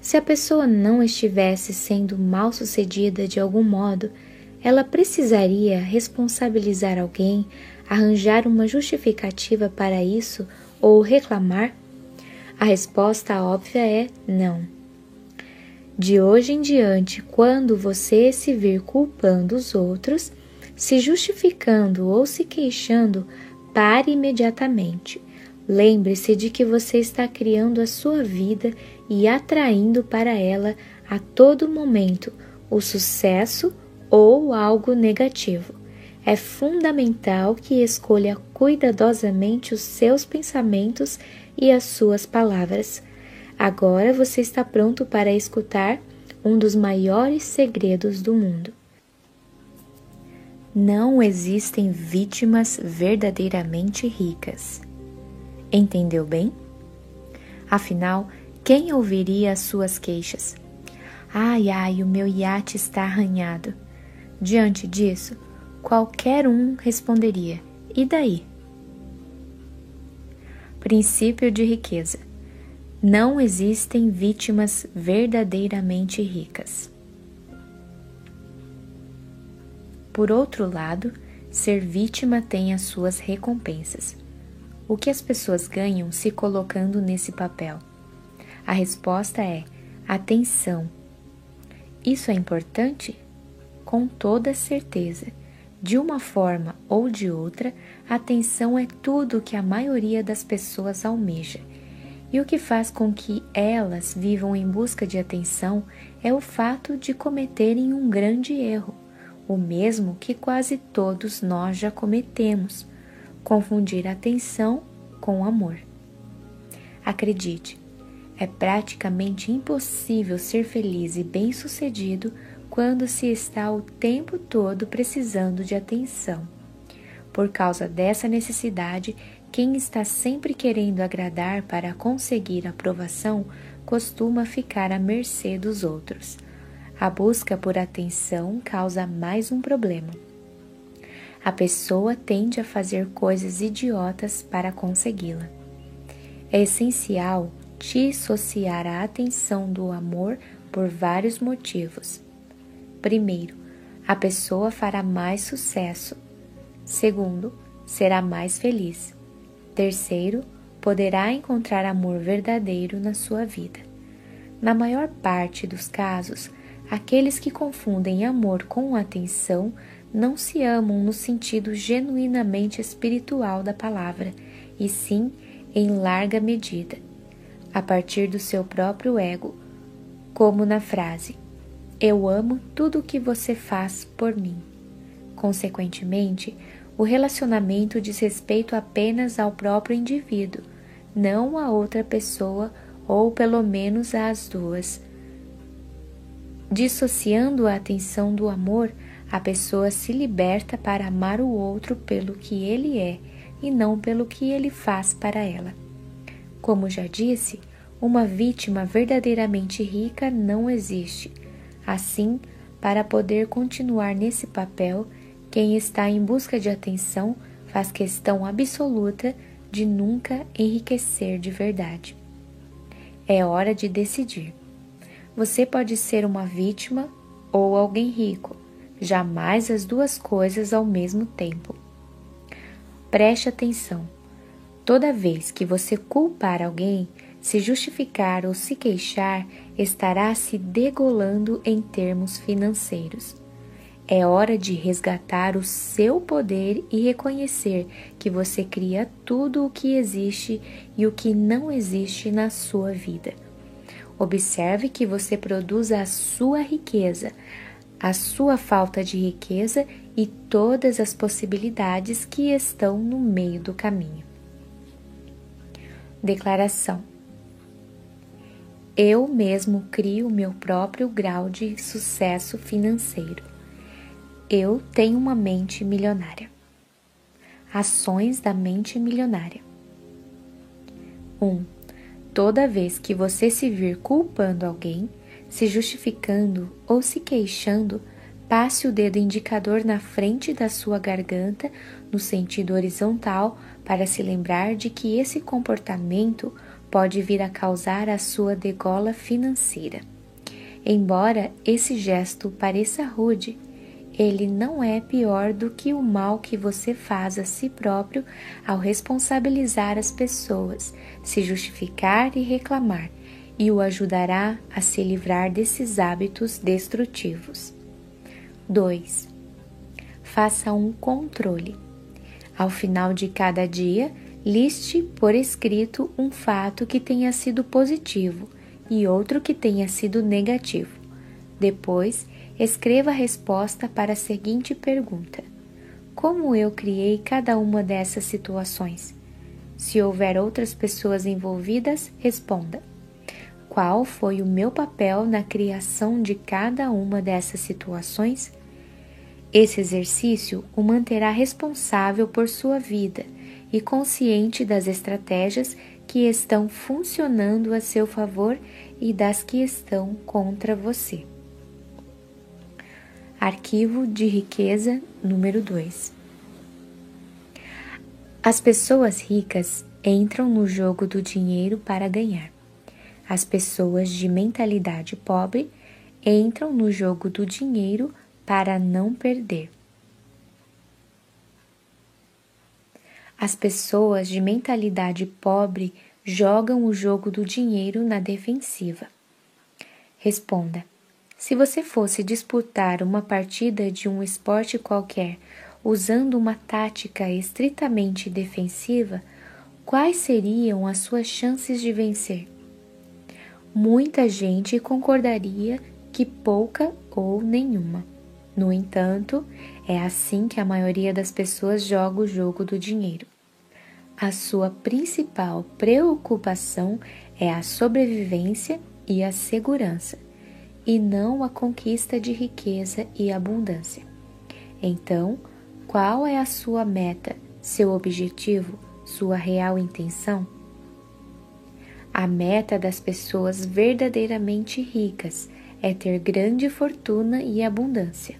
Se a pessoa não estivesse sendo mal sucedida de algum modo, ela precisaria responsabilizar alguém, arranjar uma justificativa para isso ou reclamar? A resposta óbvia é não. De hoje em diante, quando você se vir culpando os outros, se justificando ou se queixando, pare imediatamente. Lembre-se de que você está criando a sua vida e atraindo para ela a todo momento o sucesso ou algo negativo. É fundamental que escolha cuidadosamente os seus pensamentos e as suas palavras. Agora você está pronto para escutar um dos maiores segredos do mundo. Não existem vítimas verdadeiramente ricas. Entendeu bem? Afinal, quem ouviria as suas queixas? Ai, ai, o meu iate está arranhado. Diante disso, qualquer um responderia: e daí? Princípio de riqueza: não existem vítimas verdadeiramente ricas. Por outro lado, ser vítima tem as suas recompensas. O que as pessoas ganham se colocando nesse papel? A resposta é atenção. Isso é importante? Com toda certeza. De uma forma ou de outra, atenção é tudo que a maioria das pessoas almeja. E o que faz com que elas vivam em busca de atenção é o fato de cometerem um grande erro, o mesmo que quase todos nós já cometemos: confundir atenção com amor. Acredite, é praticamente impossível ser feliz e bem-sucedido quando se está o tempo todo precisando de atenção. Por causa dessa necessidade, quem está sempre querendo agradar para conseguir aprovação costuma ficar à mercê dos outros. A busca por atenção causa mais um problema. A pessoa tende a fazer coisas idiotas para consegui-la. É essencial dissociar a atenção do amor por vários motivos. Primeiro, a pessoa fará mais sucesso. Segundo, será mais feliz. Terceiro, poderá encontrar amor verdadeiro na sua vida. Na maior parte dos casos, aqueles que confundem amor com atenção não se amam no sentido genuinamente espiritual da palavra, e sim em larga medida a partir do seu próprio ego, como na frase: Eu amo tudo o que você faz por mim. Consequentemente, o relacionamento diz respeito apenas ao próprio indivíduo, não a outra pessoa ou pelo menos às duas. Dissociando a atenção do amor, a pessoa se liberta para amar o outro pelo que ele é e não pelo que ele faz para ela. Como já disse, uma vítima verdadeiramente rica não existe. Assim, para poder continuar nesse papel, quem está em busca de atenção faz questão absoluta de nunca enriquecer de verdade. É hora de decidir. Você pode ser uma vítima ou alguém rico, jamais as duas coisas ao mesmo tempo. Preste atenção. Toda vez que você culpar alguém, se justificar ou se queixar, estará se degolando em termos financeiros. É hora de resgatar o seu poder e reconhecer que você cria tudo o que existe e o que não existe na sua vida. Observe que você produz a sua riqueza, a sua falta de riqueza e todas as possibilidades que estão no meio do caminho. Declaração: Eu mesmo crio meu próprio grau de sucesso financeiro. Eu tenho uma mente milionária. Ações da mente milionária. 1. Um, toda vez que você se vir culpando alguém, se justificando ou se queixando, passe o dedo indicador na frente da sua garganta, no sentido horizontal, para se lembrar de que esse comportamento pode vir a causar a sua degola financeira. Embora esse gesto pareça rude, ele não é pior do que o mal que você faz a si próprio ao responsabilizar as pessoas, se justificar e reclamar, e o ajudará a se livrar desses hábitos destrutivos. 2. Faça um controle. Ao final de cada dia, liste por escrito um fato que tenha sido positivo e outro que tenha sido negativo. Depois, escreva a resposta para a seguinte pergunta: Como eu criei cada uma dessas situações? Se houver outras pessoas envolvidas, responda: Qual foi o meu papel na criação de cada uma dessas situações? Esse exercício o manterá responsável por sua vida e consciente das estratégias que estão funcionando a seu favor e das que estão contra você. Arquivo de riqueza número 2. As pessoas ricas entram no jogo do dinheiro para ganhar. As pessoas de mentalidade pobre entram no jogo do dinheiro para não perder. As pessoas de mentalidade pobre jogam o jogo do dinheiro na defensiva. Responda: se você fosse disputar uma partida de um esporte qualquer usando uma tática estritamente defensiva, quais seriam as suas chances de vencer? Muita gente concordaria que pouca ou nenhuma. No entanto, é assim que a maioria das pessoas joga o jogo do dinheiro. A sua principal preocupação é a sobrevivência e a segurança, e não a conquista de riqueza e abundância. Então, qual é a sua meta, seu objetivo, sua real intenção? A meta das pessoas verdadeiramente ricas é ter grande fortuna e abundância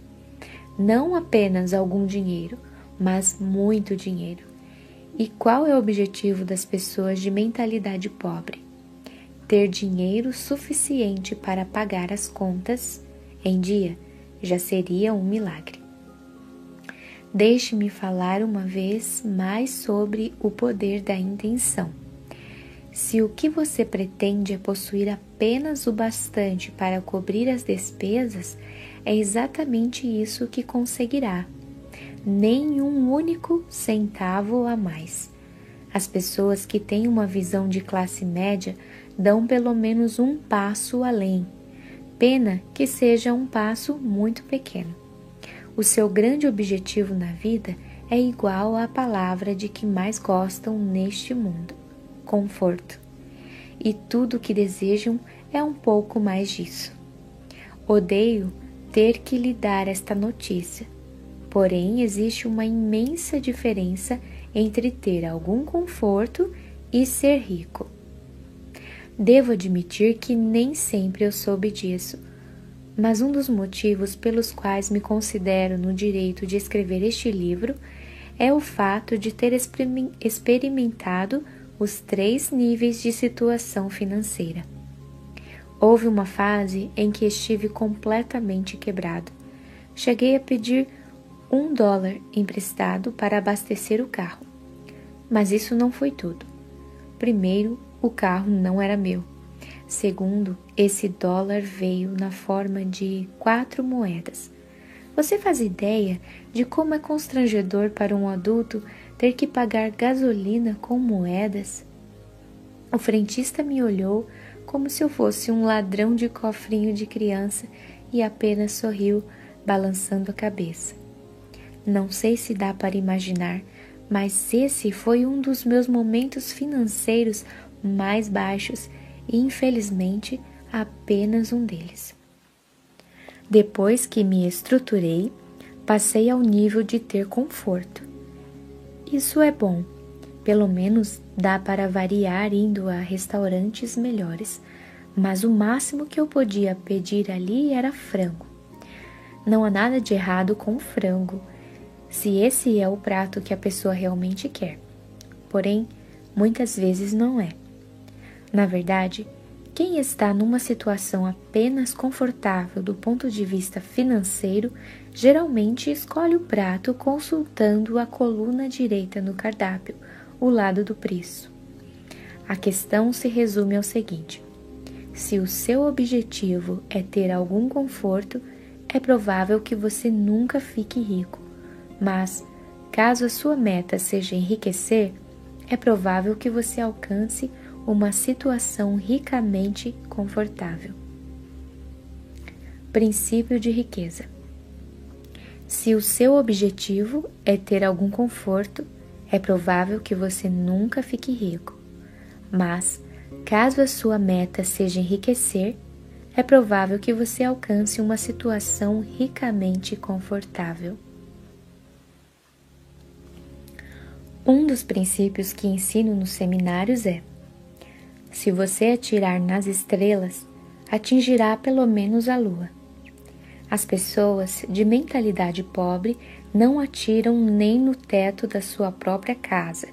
não apenas algum dinheiro, mas muito dinheiro. E qual é o objetivo das pessoas de mentalidade pobre? Ter dinheiro suficiente para pagar as contas em dia já seria um milagre. Deixe-me falar uma vez mais sobre o poder da intenção. Se o que você pretende é possuir apenas o bastante para cobrir as despesas, é exatamente isso que conseguirá. Nem um único centavo a mais. As pessoas que têm uma visão de classe média dão pelo menos um passo além. Pena que seja um passo muito pequeno. O seu grande objetivo na vida é igual à palavra de que mais gostam neste mundo: conforto. E tudo o que desejam é um pouco mais disso. Odeio ter que lhe dar esta notícia. Porém, existe uma imensa diferença entre ter algum conforto e ser rico. Devo admitir que nem sempre eu soube disso, mas um dos motivos pelos quais me considero no direito de escrever este livro é o fato de ter experimentado os três níveis de situação financeira. Houve uma fase em que estive completamente quebrado. Cheguei a pedir um dólar emprestado para abastecer o carro. Mas isso não foi tudo. Primeiro, o carro não era meu. Segundo, esse dólar veio na forma de quatro moedas. Você faz ideia de como é constrangedor para um adulto ter que pagar gasolina com moedas? O frentista me olhou como se eu fosse um ladrão de cofrinho de criança e apenas sorriu, balançando a cabeça. Não sei se dá para imaginar, mas esse foi um dos meus momentos financeiros mais baixos e, infelizmente, apenas um deles. Depois que me estruturei, passei ao nível de ter conforto. Isso é bom, Pelo menos dá para variar indo a restaurantes melhores, mas o máximo que eu podia pedir ali era frango. Não há nada de errado com frango, se esse é o prato que a pessoa realmente quer. Porém, muitas vezes não é. Na verdade, quem está numa situação apenas confortável do ponto de vista financeiro geralmente escolhe o prato consultando a coluna direita no cardápio, o lado do preço. A questão se resume ao seguinte: se o seu objetivo é ter algum conforto, é provável que você nunca fique rico. Mas, caso a sua meta seja enriquecer, é provável que você alcance uma situação ricamente confortável. Princípio de riqueza: se o seu objetivo é ter algum conforto, é provável que você nunca fique rico. Mas, caso a sua meta seja enriquecer, é provável que você alcance uma situação ricamente confortável. Um dos princípios que ensino nos seminários é: se você atirar nas estrelas, atingirá pelo menos a lua. As pessoas de mentalidade pobre não atiram nem no teto da sua própria casa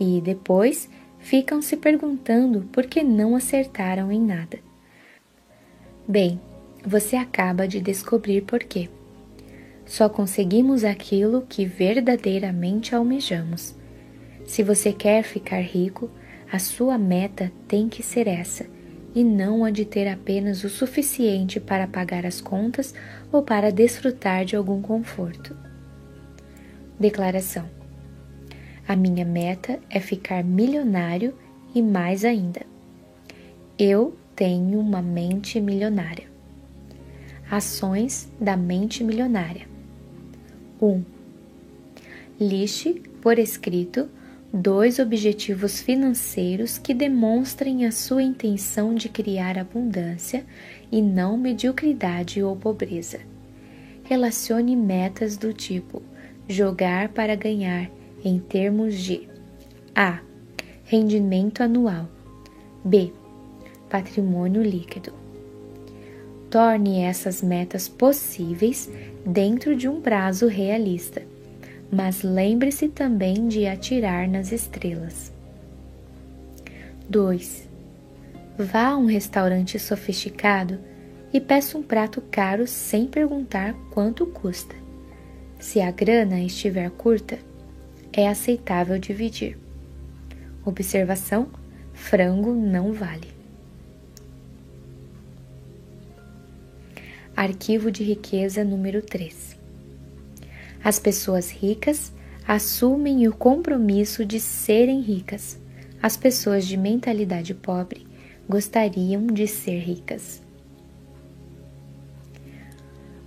e depois ficam se perguntando por que não acertaram em nada. Bem, você acaba de descobrir por quê. Só conseguimos aquilo que verdadeiramente almejamos. Se você quer ficar rico, a sua meta tem que ser essa, e não a de ter apenas o suficiente para pagar as contas ou para desfrutar de algum conforto. Declaração: A minha meta é ficar milionário e mais ainda. Eu tenho uma mente milionária. Ações da mente milionária. 1. Um, lixe por escrito dois objetivos financeiros que demonstrem a sua intenção de criar abundância e não mediocridade ou pobreza. Relacione metas do tipo jogar para ganhar em termos de A. Rendimento anual. B patrimônio líquido. Torne essas metas possíveis dentro de um prazo realista, mas lembre-se também de atirar nas estrelas. 2. Vá a um restaurante sofisticado e peça um prato caro sem perguntar quanto custa. Se a grana estiver curta, é aceitável dividir. Observação: frango não vale. Arquivo de riqueza número 3. As pessoas ricas assumem o compromisso de serem ricas. As pessoas de mentalidade pobre gostariam de ser ricas.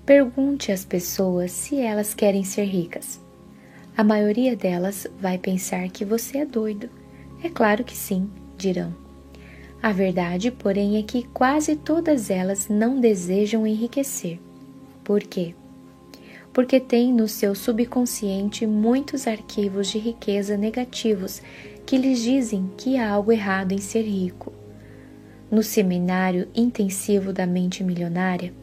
Pergunte às pessoas se elas querem ser ricas. A maioria delas vai pensar que você é doido. É claro que sim, dirão. A verdade, porém, é que quase todas elas não desejam enriquecer. Por quê? Porque têm no seu subconsciente muitos arquivos de riqueza negativos que lhes dizem que há algo errado em ser rico. No seminário intensivo da mente milionária,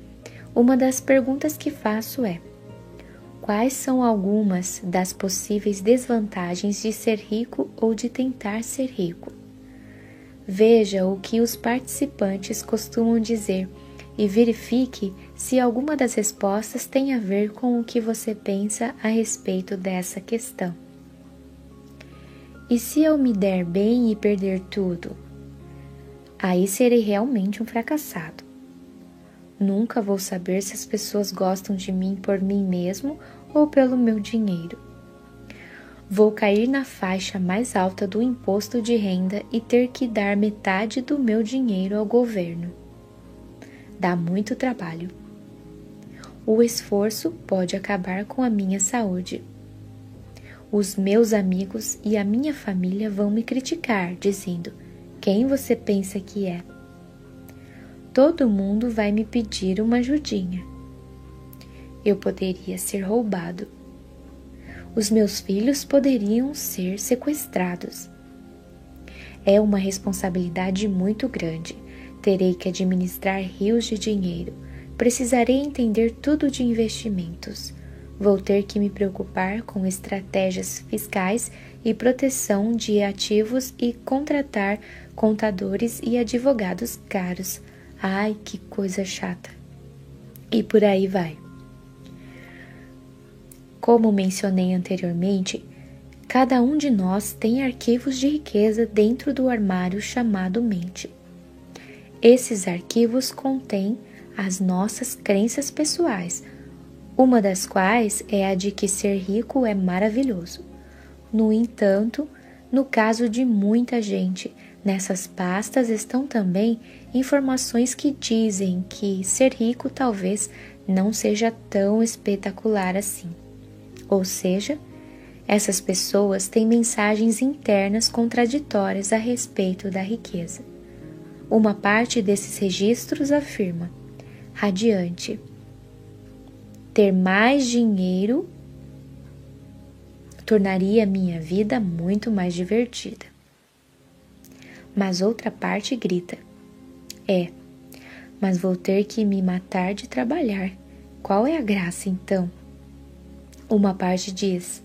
uma das perguntas que faço é: quais são algumas das possíveis desvantagens de ser rico ou de tentar ser rico? Veja o que os participantes costumam dizer e verifique se alguma das respostas tem a ver com o que você pensa a respeito dessa questão. E se eu me der bem e perder tudo? Aí serei realmente um fracassado. Nunca vou saber se as pessoas gostam de mim por mim mesmo ou pelo meu dinheiro vou cair na faixa mais alta do imposto de renda e ter que dar metade do meu dinheiro ao governo. Dá muito trabalho. O esforço pode acabar com a minha saúde. Os meus amigos e a minha família vão me criticar, dizendo: Quem você pensa que é? Todo mundo vai me pedir uma ajudinha. Eu poderia ser roubado os meus filhos poderiam ser sequestrados. É uma responsabilidade muito grande. Terei que administrar rios de dinheiro. Precisarei entender tudo de investimentos. Vou ter que me preocupar com estratégias fiscais e proteção de ativos e contratar contadores e advogados caros. Ai, que coisa chata! E por aí vai. Como mencionei anteriormente, cada um de nós tem arquivos de riqueza dentro do armário chamado mente. Esses arquivos contêm as nossas crenças pessoais, uma das quais é a de que ser rico é maravilhoso. No entanto, no caso de muita gente, nessas pastas estão também informações que dizem que ser rico talvez não seja tão espetacular assim. Ou seja, essas pessoas têm mensagens internas contraditórias a respeito da riqueza. Uma parte desses registros afirma: radiante, ter mais dinheiro tornaria minha vida muito mais divertida. Mas outra parte grita: é, mas vou ter que me matar de trabalhar. Qual é a graça então? Uma parte diz: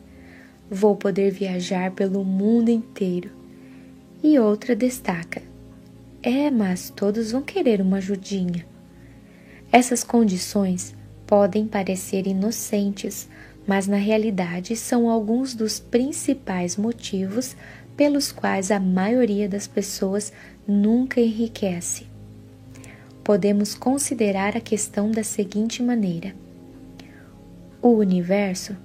Vou poder viajar pelo mundo inteiro. E outra destaca: É, mas todos vão querer uma ajudinha. Essas condições podem parecer inocentes, mas na realidade são alguns dos principais motivos pelos quais a maioria das pessoas nunca enriquece. Podemos considerar a questão da seguinte maneira: o universo,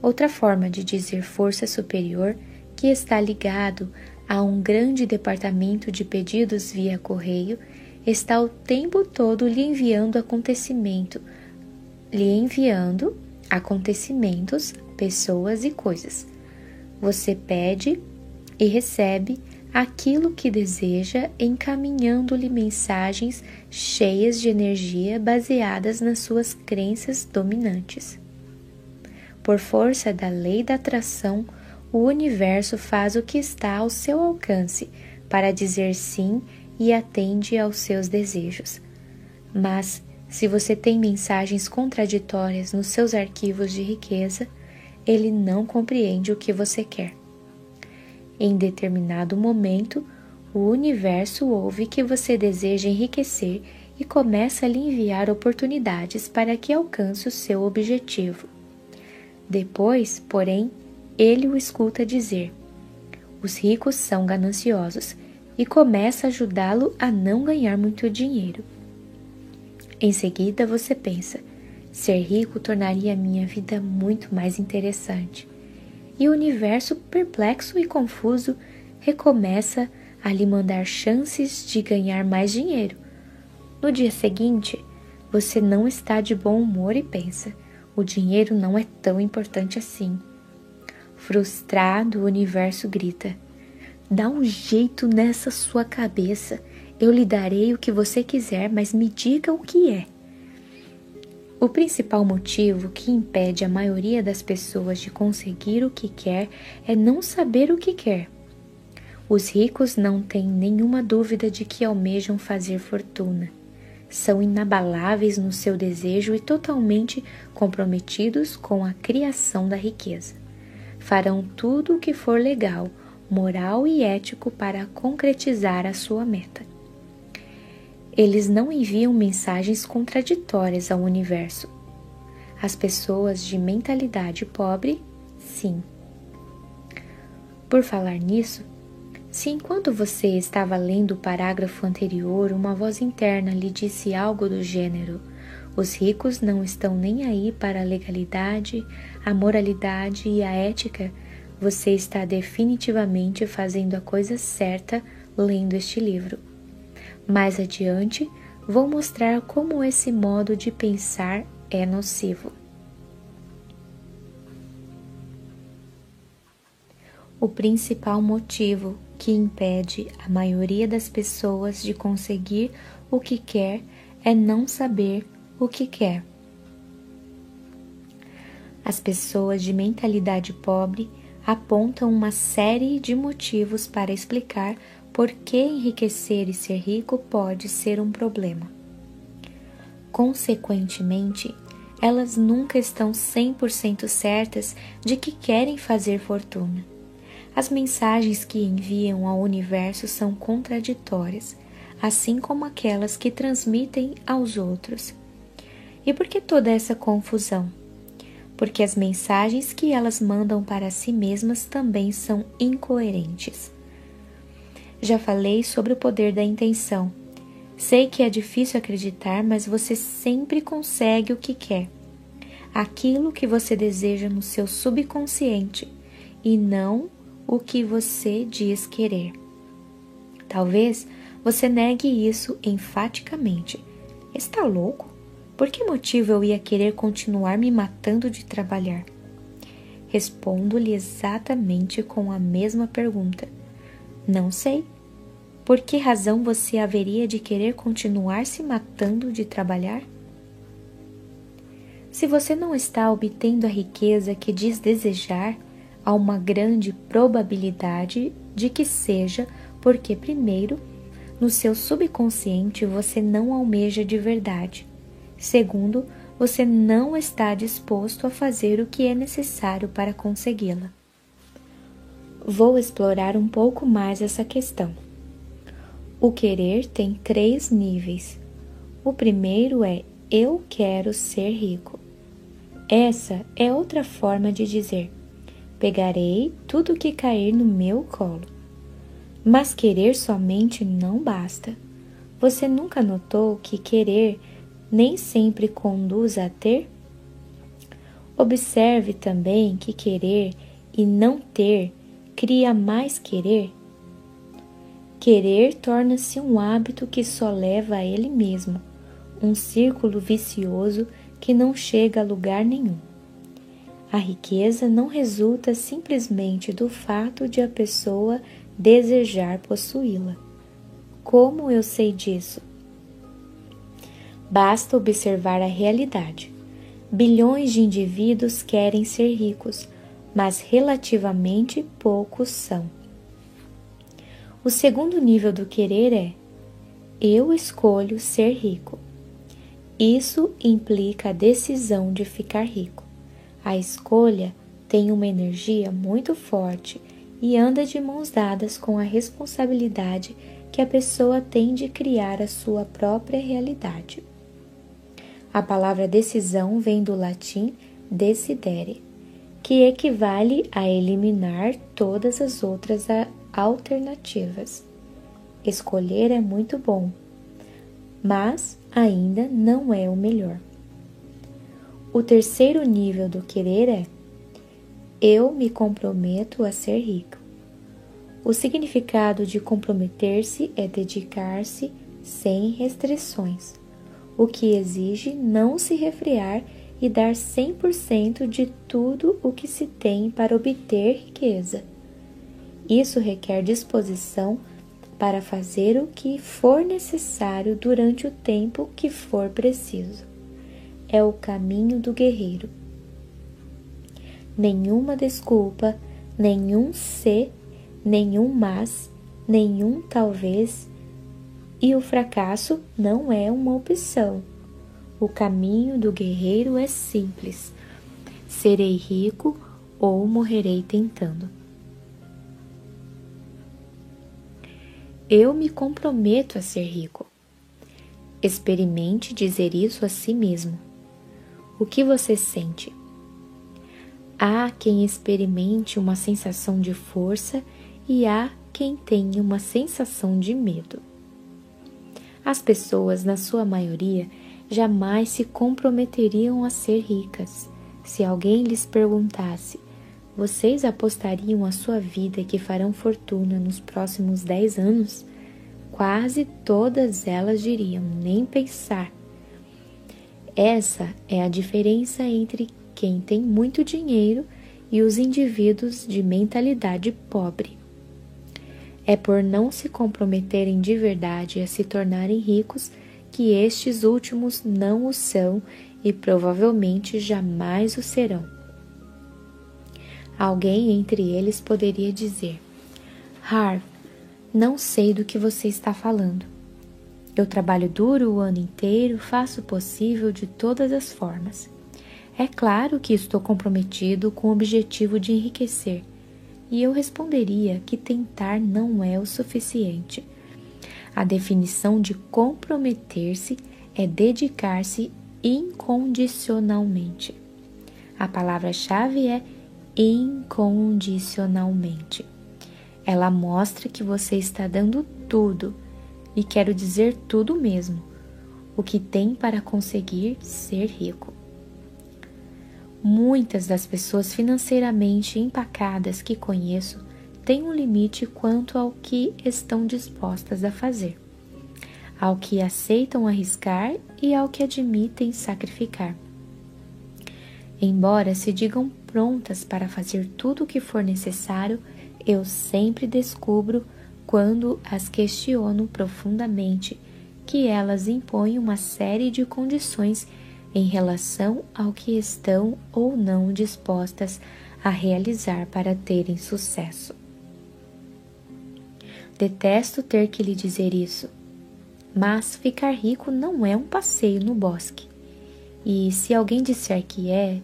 outra forma de dizer força superior, que está ligado a um grande departamento de pedidos via correio, está o tempo todo lhe enviando acontecimento, lhe enviando acontecimentos, pessoas e coisas. Você pede e recebe aquilo que deseja, encaminhando-lhe mensagens cheias de energia baseadas nas suas crenças dominantes. Por força da lei da atração, o universo faz o que está ao seu alcance para dizer sim e atende aos seus desejos. Mas, se você tem mensagens contraditórias nos seus arquivos de riqueza, ele não compreende o que você quer. Em determinado momento, o universo ouve que você deseja enriquecer e começa a lhe enviar oportunidades para que alcance o seu objetivo. Depois, porém, ele o escuta dizer: Os ricos são gananciosos e começa a ajudá-lo a não ganhar muito dinheiro. Em seguida, você pensa: ser rico tornaria minha vida muito mais interessante. E o universo, perplexo e confuso, recomeça a lhe mandar chances de ganhar mais dinheiro. No dia seguinte, você não está de bom humor e pensa: o dinheiro não é tão importante assim. Frustrado, o universo grita: Dá um jeito nessa sua cabeça. Eu lhe darei o que você quiser, mas me diga o que é. O principal motivo que impede a maioria das pessoas de conseguir o que quer é não saber o que quer. Os ricos não têm nenhuma dúvida de que almejam fazer fortuna são inabaláveis no seu desejo e totalmente comprometidos com a criação da riqueza. Farão tudo o que for legal, moral e ético para concretizar a sua meta. Eles não enviam mensagens contraditórias ao universo. As pessoas de mentalidade pobre, sim. Por falar nisso, se enquanto você estava lendo o parágrafo anterior, uma voz interna lhe disse algo do gênero: os ricos não estão nem aí para a legalidade, a moralidade e a ética, você está definitivamente fazendo a coisa certa lendo este livro. Mais adiante, vou mostrar como esse modo de pensar é nocivo. O principal motivo que impede a maioria das pessoas de conseguir o que quer é não saber o que quer. As pessoas de mentalidade pobre apontam uma série de motivos para explicar por que enriquecer e ser rico pode ser um problema. Consequentemente, elas nunca estão 100% certas de que querem fazer fortuna. As mensagens que enviam ao universo são contraditórias, assim como aquelas que transmitem aos outros. E por que toda essa confusão? Porque as mensagens que elas mandam para si mesmas também são incoerentes. Já falei sobre o poder da intenção. Sei que é difícil acreditar, mas você sempre consegue o que quer. Aquilo que você deseja no seu subconsciente e não o que você diz querer. Talvez você negue isso enfaticamente. Está louco? Por que motivo eu ia querer continuar me matando de trabalhar? Respondo-lhe exatamente com a mesma pergunta. Não sei. Por que razão você haveria de querer continuar se matando de trabalhar? Se você não está obtendo a riqueza que diz desejar, há uma grande probabilidade de que seja porque, primeiro, no seu subconsciente você não almeja de verdade. Segundo, você não está disposto a fazer o que é necessário para consegui-la. Vou explorar um pouco mais essa questão. O querer tem três níveis. O primeiro é eu quero ser rico. Essa é outra forma de dizer: pegarei tudo que cair no meu colo. Mas querer somente não basta. Você nunca notou que querer nem sempre conduz a ter? Observe também que querer e não ter cria mais querer? Querer torna-se um hábito que só leva a ele mesmo, um círculo vicioso que não chega a lugar nenhum. A riqueza não resulta simplesmente do fato de a pessoa desejar possuí-la. Como eu sei disso? Basta observar a realidade. Bilhões de indivíduos querem ser ricos, mas relativamente poucos são. O segundo nível do querer é: eu escolho ser rico. Isso implica a decisão de ficar rico. A escolha tem uma energia muito forte e anda de mãos dadas com a responsabilidade que a pessoa tem de criar a sua própria realidade. A palavra decisão vem do latim decidere, que equivale a eliminar todas as outras alternativas. Escolher é muito bom, mas ainda não é o melhor. O terceiro nível do querer é: eu me comprometo a ser rico. O significado de comprometer-se é dedicar-se sem restrições, o que exige não se refriar e dar 100% de tudo o que se tem para obter riqueza. Isso requer disposição para fazer o que for necessário durante o tempo que for preciso. É o caminho do guerreiro. Nenhuma desculpa, nenhum se, nenhum mas, nenhum talvez, e o fracasso não é uma opção. O caminho do guerreiro é simples: serei rico ou morrerei tentando. Eu me comprometo a ser rico. Experimente dizer isso a si mesmo. O que você sente? Há quem experimente uma sensação de força e há quem tenha uma sensação de medo. As pessoas, na sua maioria, jamais se comprometeriam a ser ricas. Se alguém lhes perguntasse: Vocês apostariam a sua vida que farão fortuna nos próximos dez anos? Quase todas elas diriam: Nem pensar. Essa é a diferença entre quem tem muito dinheiro e os indivíduos de mentalidade pobre. É por não se comprometerem de verdade a se tornarem ricos que estes últimos não o são e provavelmente jamais o serão. Alguém entre eles poderia dizer: Harv, não sei do que você está falando. Eu trabalho duro o ano inteiro, faço o possível de todas as formas. É claro que estou comprometido com o objetivo de enriquecer, e eu responderia que tentar não é o suficiente. A definição de comprometer-se é dedicar-se incondicionalmente. A palavra-chave é incondicionalmente. Ela mostra que você está dando tudo, e quero dizer tudo mesmo, o que tem para conseguir ser rico. Muitas das pessoas financeiramente empacadas que conheço têm um limite quanto ao que estão dispostas a fazer, ao que aceitam arriscar e ao que admitem sacrificar. Embora se digam prontas para fazer tudo o que for necessário, eu sempre descubro, quando as questiono profundamente, que elas impõem uma série de condições em relação ao que estão ou não dispostas a realizar para terem sucesso. Detesto ter que lhe dizer isso, mas ficar rico não é um passeio no bosque. E se alguém disser que é,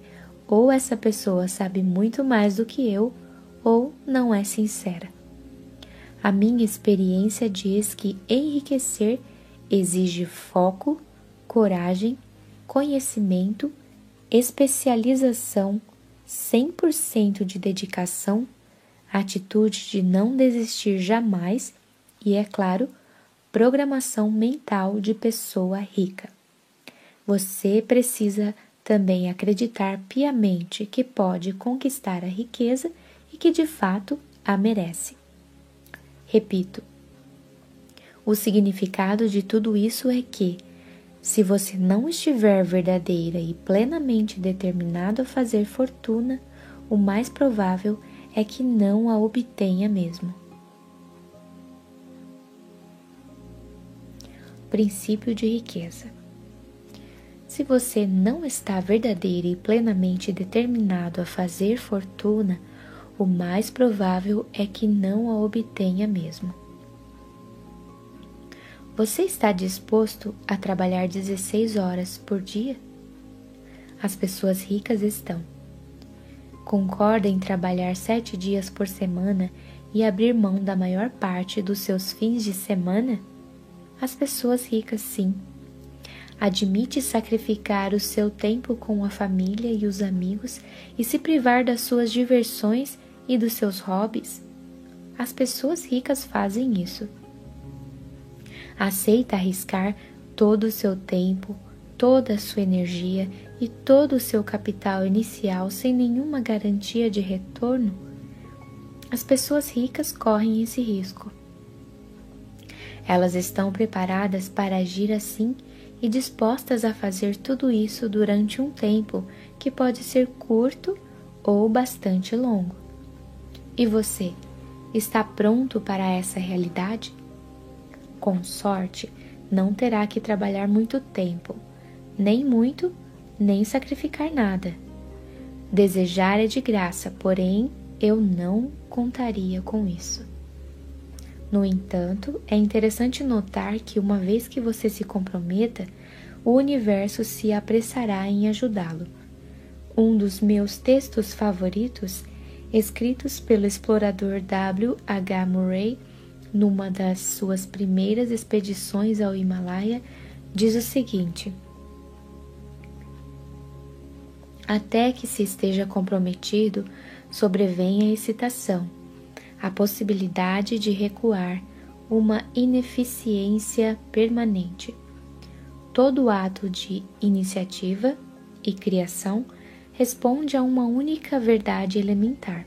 ou essa pessoa sabe muito mais do que eu, ou não é sincera. A minha experiência diz que enriquecer exige foco, coragem, conhecimento, especialização, 100% de dedicação, atitude de não desistir jamais e, é claro, programação mental de pessoa rica. Você precisa também acreditar piamente que pode conquistar a riqueza e que de fato a merece. Repito, o significado de tudo isso é que, se você não estiver verdadeira e plenamente determinado a fazer fortuna, o mais provável é que não a obtenha mesmo. Princípio de riqueza. Se você não está verdadeiro e plenamente determinado a fazer fortuna, o mais provável é que não a obtenha mesmo. Você está disposto a trabalhar 16 horas por dia? As pessoas ricas estão. Concorda em trabalhar sete dias por semana e abrir mão da maior parte dos seus fins de semana? As pessoas ricas, sim admite sacrificar o seu tempo com a família e os amigos e se privar das suas diversões e dos seus hobbies? As pessoas ricas fazem isso. Aceita arriscar todo o seu tempo, toda a sua energia e todo o seu capital inicial sem nenhuma garantia de retorno? As pessoas ricas correm esse risco. Elas estão preparadas para agir assim e dispostas a fazer tudo isso durante um tempo que pode ser curto ou bastante longo. E você, está pronto para essa realidade? Com sorte, não terá que trabalhar muito tempo, nem muito, nem sacrificar nada. Desejar é de graça, porém eu não contaria com isso. No entanto, é interessante notar que, uma vez que você se comprometa, o universo se apressará em ajudá-lo. Um dos meus textos favoritos, escritos pelo explorador W. H. Murray numa das suas primeiras expedições ao Himalaia, diz o seguinte: Até que se esteja comprometido, sobrevém a excitação a possibilidade de recuar, uma ineficiência permanente. Todo ato de iniciativa e criação responde a uma única verdade elementar,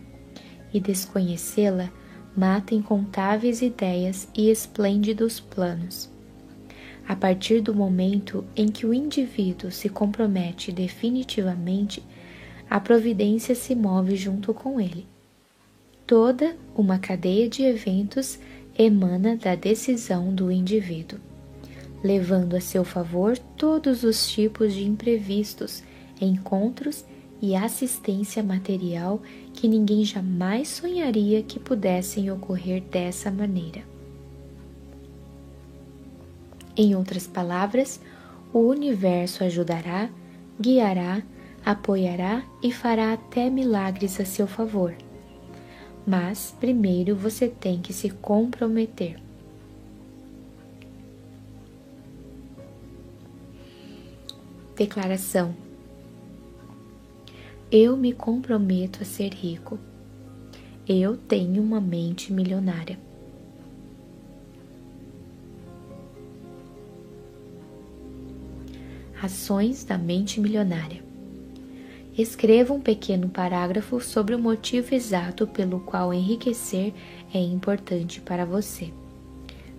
e desconhecê-la mata incontáveis ideias e esplêndidos planos. A partir do momento em que o indivíduo se compromete definitivamente, a providência se move junto com ele Toda uma cadeia de eventos emana da decisão do indivíduo, levando a seu favor todos os tipos de imprevistos, encontros e assistência material que ninguém jamais sonharia que pudessem ocorrer dessa maneira. Em outras palavras, o universo ajudará, guiará, apoiará e fará até milagres a seu favor. Mas primeiro você tem que se comprometer. Declaração: Eu me comprometo a ser rico. Eu tenho uma mente milionária. Ações da mente milionária. Escreva um pequeno parágrafo sobre o motivo exato pelo qual enriquecer é importante para você.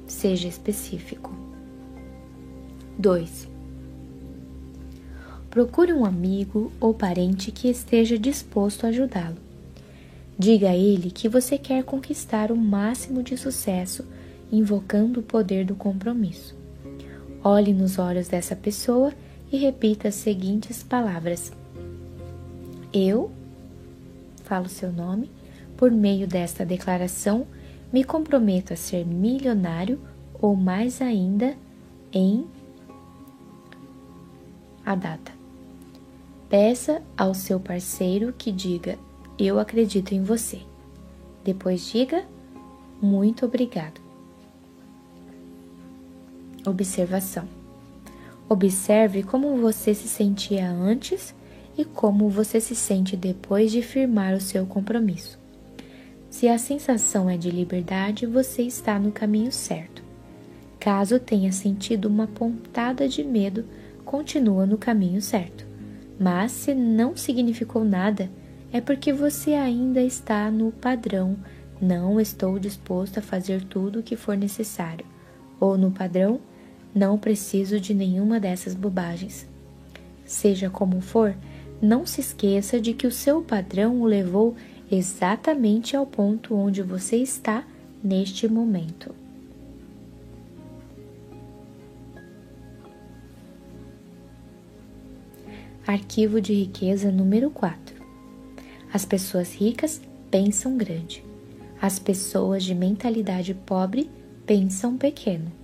Seja específico. 2. Procure um amigo ou parente que esteja disposto a ajudá-lo. Diga a ele que você quer conquistar o máximo de sucesso, invocando o poder do compromisso. Olhe nos olhos dessa pessoa e repita as seguintes palavras: Eu, falo seu nome, por meio desta declaração, me comprometo a ser milionário ou mais ainda em a data. Peça ao seu parceiro que diga: Eu acredito em você. Depois diga: Muito obrigado. Observação Observe como você se sentia antes e como você se sente depois de firmar o seu compromisso. Se a sensação é de liberdade, você está no caminho certo. Caso tenha sentido uma pontada de medo, continua no caminho certo. Mas se não significou nada, é porque você ainda está no padrão não estou disposto a fazer tudo o que for necessário, ou no padrão não preciso de nenhuma dessas bobagens. Seja como for, não se esqueça de que o seu padrão o levou exatamente ao ponto onde você está neste momento. Arquivo de riqueza número 4. As pessoas ricas pensam grande. As pessoas de mentalidade pobre pensam pequeno.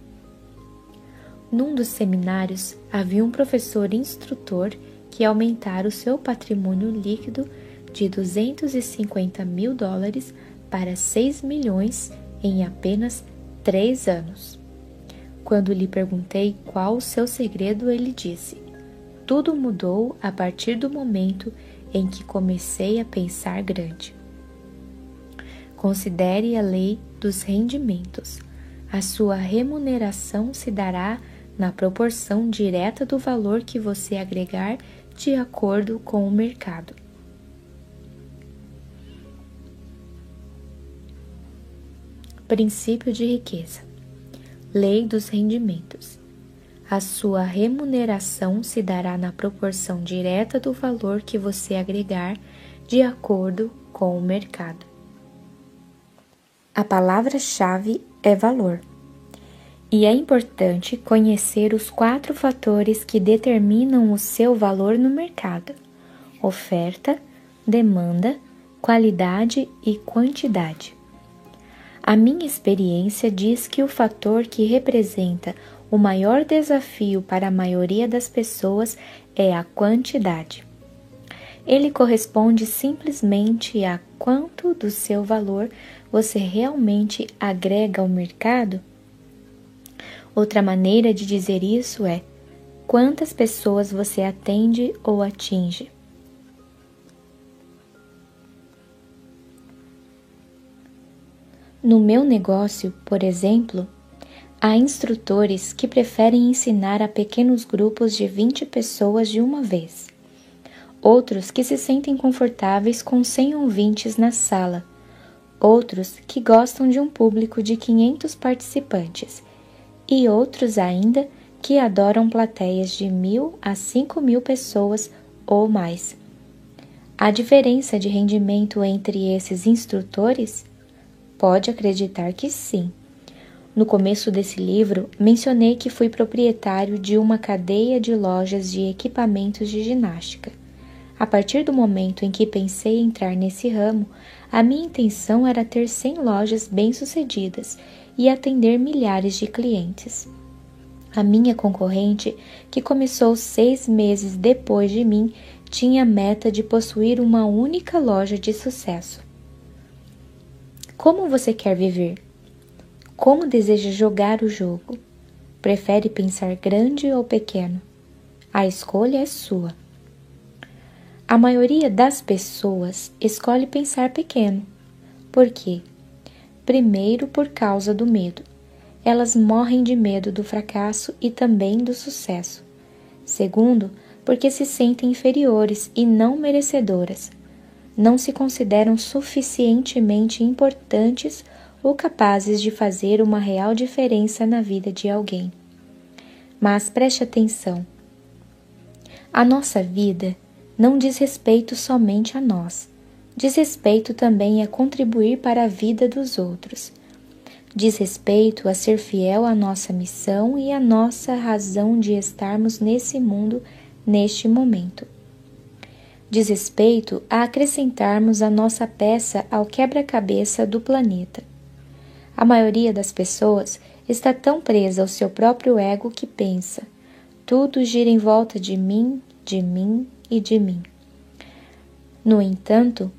Num dos seminários, havia um professor instrutor que aumentara o seu patrimônio líquido de 250 mil dólares para 6 milhões em apenas três anos. Quando lhe perguntei qual o seu segredo, ele disse: Tudo mudou a partir do momento em que comecei a pensar grande. Considere a lei dos rendimentos. A sua remuneração se dará na proporção direta do valor que você agregar de acordo com o mercado. Princípio de riqueza. Lei dos rendimentos. A sua remuneração se dará na proporção direta do valor que você agregar de acordo com o mercado. A palavra-chave é valor e é importante conhecer os quatro fatores que determinam o seu valor no mercado: oferta, demanda, qualidade e quantidade. A minha experiência diz que o fator que representa o maior desafio para a maioria das pessoas é a quantidade. Ele corresponde simplesmente a quanto do seu valor você realmente agrega ao mercado Outra maneira de dizer isso é: quantas pessoas você atende ou atinge? No meu negócio, por exemplo, há instrutores que preferem ensinar a pequenos grupos de 20 pessoas de uma vez. Outros que se sentem confortáveis com 100 ouvintes na sala. Outros que gostam de um público de 500 participantes e outros ainda que adoram plateias de mil a cinco mil pessoas ou mais. A diferença de rendimento entre esses instrutores? Pode acreditar que sim. No começo desse livro, mencionei que fui proprietário de uma cadeia de lojas de equipamentos de ginástica. A partir do momento em que pensei entrar nesse ramo, a minha intenção era ter 100 lojas bem-sucedidas e atender milhares de clientes. A minha concorrente, que começou seis meses depois de mim, tinha a meta de possuir uma única loja de sucesso. Como você quer viver? Como deseja jogar o jogo? Prefere pensar grande ou pequeno? A escolha é sua. A maioria das pessoas escolhe pensar pequeno. Por quê? Primeiro, por causa do medo. Elas morrem de medo do fracasso e também do sucesso. Segundo, porque se sentem inferiores e não merecedoras. Não se consideram suficientemente importantes ou capazes de fazer uma real diferença na vida de alguém. Mas preste atenção: a nossa vida não diz respeito somente a nós, diz respeito também a contribuir para a vida dos outros. Diz respeito a ser fiel à nossa missão e à nossa razão de estarmos nesse mundo neste momento. Diz respeito a acrescentarmos a nossa peça ao quebra-cabeça do planeta. A maioria das pessoas está tão presa ao seu próprio ego que pensa: tudo gira em volta de mim, de mim e de mim. No entanto,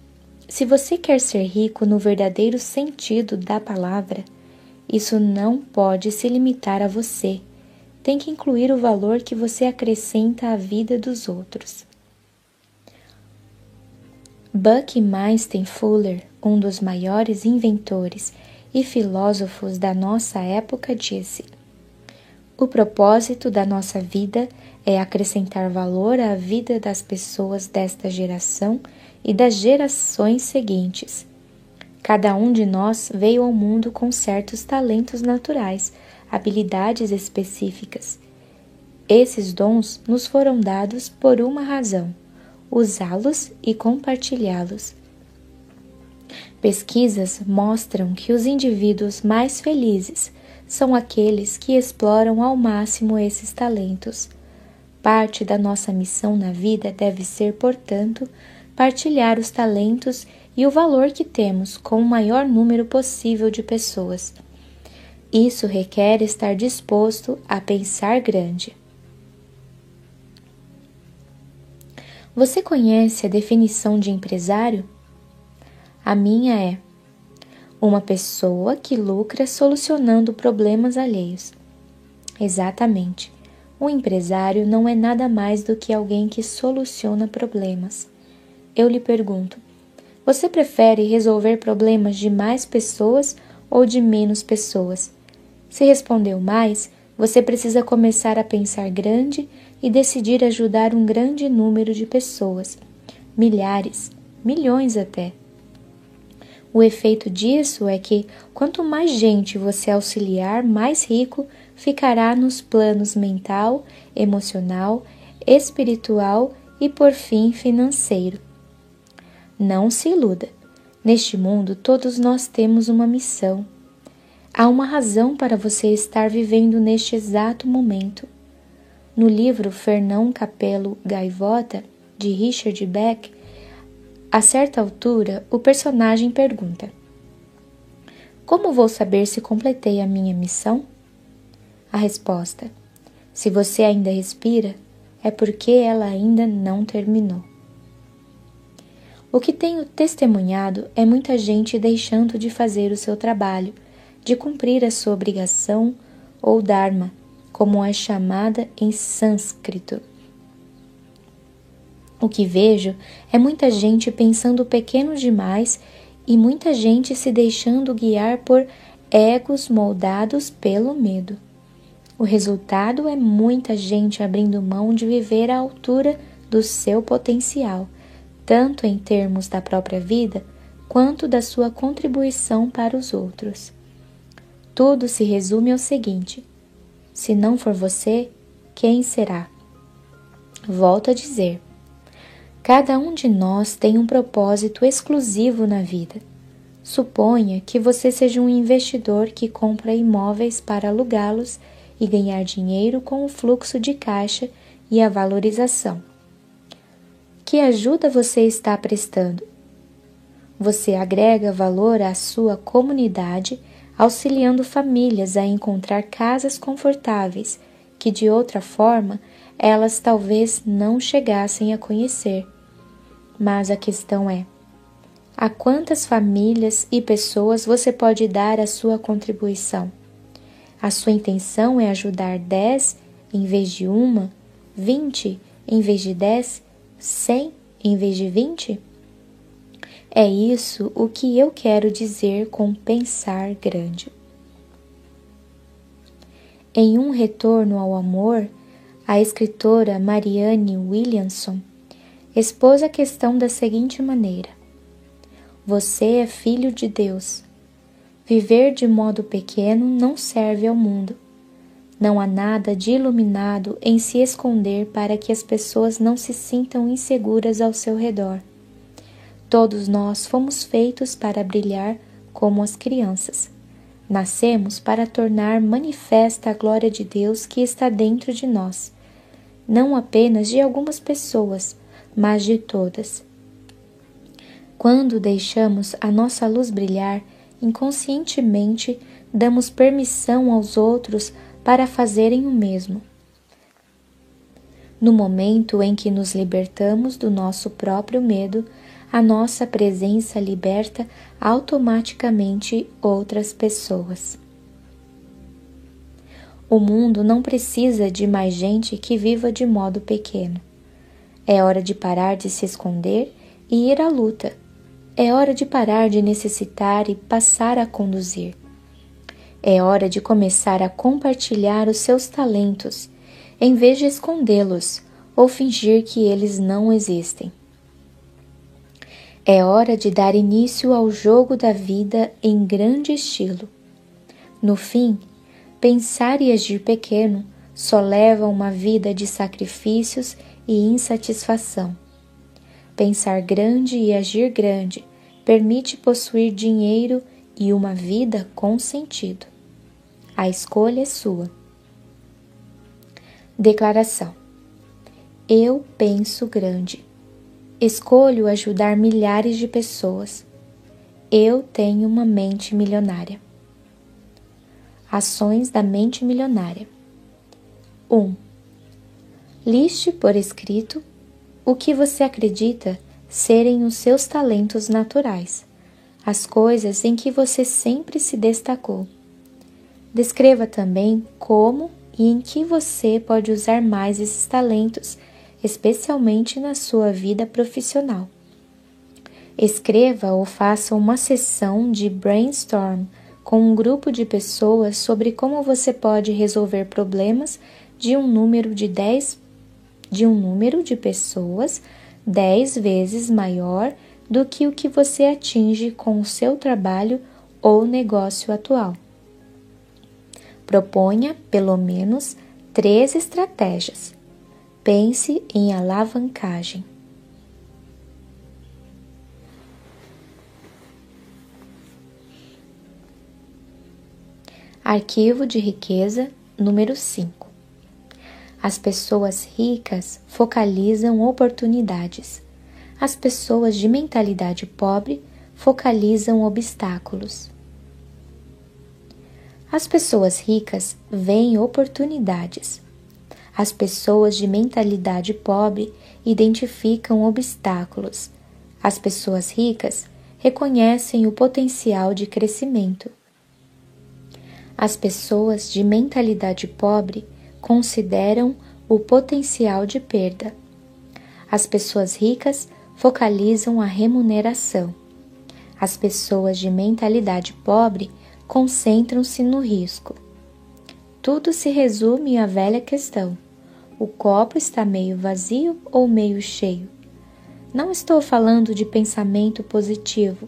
se você quer ser rico no verdadeiro sentido da palavra, isso não pode se limitar a você. Tem que incluir o valor que você acrescenta à vida dos outros. Buckminster Fuller, um dos maiores inventores e filósofos da nossa época disse: O propósito da nossa vida é acrescentar valor à vida das pessoas desta geração e das gerações seguintes. Cada um de nós veio ao mundo com certos talentos naturais, habilidades específicas. Esses dons nos foram dados por uma razão: usá-los e compartilhá-los. Pesquisas mostram que os indivíduos mais felizes são aqueles que exploram ao máximo esses talentos. Parte da nossa missão na vida deve ser, portanto, partilhar os talentos e o valor que temos com o maior número possível de pessoas. Isso requer estar disposto a pensar grande. Você conhece a definição de empresário? A minha é uma pessoa que lucra solucionando problemas alheios. Exatamente. Um empresário não é nada mais do que alguém que soluciona problemas. Eu lhe pergunto: você prefere resolver problemas de mais pessoas ou de menos pessoas? Se respondeu mais, você precisa começar a pensar grande e decidir ajudar um grande número de pessoas, milhares, milhões até. O efeito disso é que quanto mais gente você auxiliar, mais rico ficará nos planos mental, emocional, espiritual e, por fim, financeiro. Não se iluda. Neste mundo, todos nós temos uma missão. Há uma razão para você estar vivendo neste exato momento. No livro Fernão Capelo Gaivota, de Richard Beck, a certa altura, o personagem pergunta: Como vou saber se completei a minha missão? A resposta: Se você ainda respira, é porque ela ainda não terminou. O que tenho testemunhado é muita gente deixando de fazer o seu trabalho, de cumprir a sua obrigação ou dharma, como é chamada em sânscrito. O que vejo é muita gente pensando pequeno demais e muita gente se deixando guiar por egos moldados pelo medo. O resultado é muita gente abrindo mão de viver à altura do seu potencial, tanto em termos da própria vida quanto da sua contribuição para os outros. Tudo se resume ao seguinte: se não for você, quem será? Volto a dizer: Cada um de nós tem um propósito exclusivo na vida. Suponha que você seja um investidor que compra imóveis para alugá-los e ganhar dinheiro com o fluxo de caixa e a valorização. Que ajuda você está prestando? Você agrega valor à sua comunidade, auxiliando famílias a encontrar casas confortáveis que de outra forma elas talvez não chegassem a conhecer. Mas a questão é: a quantas famílias e pessoas você pode dar a sua contribuição? A sua intenção é ajudar 10 em vez de uma, 20 em vez de 10, 100 em vez de 20? É isso o que eu quero dizer com pensar grande. Em um retorno ao amor, a escritora Marianne Williamson expôs a questão da seguinte maneira: Você é filho de Deus. Viver de modo pequeno não serve ao mundo. Não há nada de iluminado em se esconder para que as pessoas não se sintam inseguras ao seu redor. Todos nós fomos feitos para brilhar como as crianças. Nascemos para tornar manifesta a glória de Deus que está dentro de nós não apenas de algumas pessoas, mas de todas. Quando deixamos a nossa luz brilhar, inconscientemente damos permissão aos outros para fazerem o mesmo. No momento em que nos libertamos do nosso próprio medo, a nossa presença liberta automaticamente outras pessoas. O mundo não precisa de mais gente que viva de modo pequeno. É hora de parar de se esconder e ir à luta. É hora de parar de necessitar e passar a conduzir. É hora de começar a compartilhar os seus talentos, em vez de escondê-los ou fingir que eles não existem. É hora de dar início ao jogo da vida em grande estilo. No fim, Pensar e agir pequeno só leva uma vida de sacrifícios e insatisfação. Pensar grande e agir grande permite possuir dinheiro e uma vida com sentido. A escolha é sua. Declaração: Eu penso grande. Escolho ajudar milhares de pessoas. Eu tenho uma mente milionária. Ações da mente milionária. 1. Um, liste por escrito o que você acredita serem os seus talentos naturais, as coisas em que você sempre se destacou. Descreva também como e em que você pode usar mais esses talentos, especialmente na sua vida profissional. Escreva ou faça uma sessão de brainstorm com um grupo de pessoas sobre como você pode resolver problemas de um número de 10 de um número de pessoas 10 vezes maior do que o que você atinge com o seu trabalho ou negócio atual. Proponha pelo menos três estratégias. Pense em alavancagem. Arquivo de riqueza número 5. As pessoas ricas focalizam oportunidades. As pessoas de mentalidade pobre focalizam obstáculos. As pessoas ricas veem oportunidades. As pessoas de mentalidade pobre identificam obstáculos. As pessoas ricas reconhecem o potencial de crescimento. As pessoas de mentalidade pobre consideram o potencial de perda. As pessoas ricas focalizam a remuneração. As pessoas de mentalidade pobre concentram-se no risco. Tudo se resume à velha questão: o copo está meio vazio ou meio cheio? Não estou falando de pensamento positivo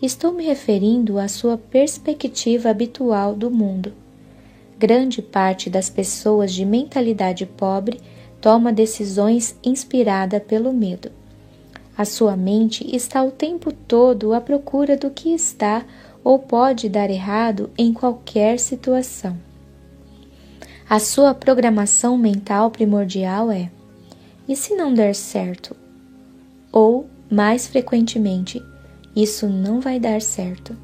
Estou me referindo à sua perspectiva habitual do mundo. Grande parte das pessoas de mentalidade pobre toma decisões inspirada pelo medo. A sua mente está o tempo todo à procura do que está ou pode dar errado em qualquer situação. A sua programação mental primordial é: e se não der certo? ou, mais frequentemente, isso não vai dar certo.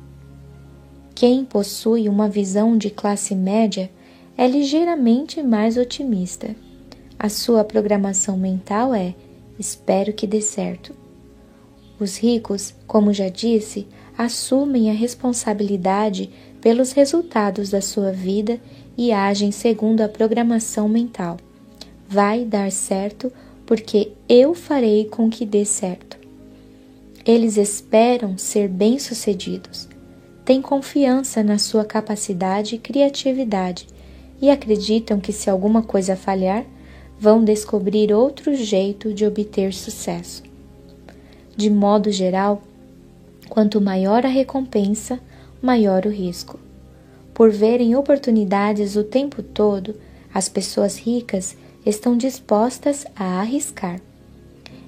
Quem possui uma visão de classe média é ligeiramente mais otimista. A sua programação mental é: espero que dê certo. Os ricos, como já disse, assumem a responsabilidade pelos resultados da sua vida e agem segundo a programação mental. Vai dar certo porque eu farei com que dê certo. Eles esperam ser bem-sucedidos, têm confiança na sua capacidade e criatividade e acreditam que se alguma coisa falhar, vão descobrir outro jeito de obter sucesso. De modo geral, quanto maior a recompensa, maior o risco. Por verem oportunidades o tempo todo, as pessoas ricas estão dispostas a arriscar.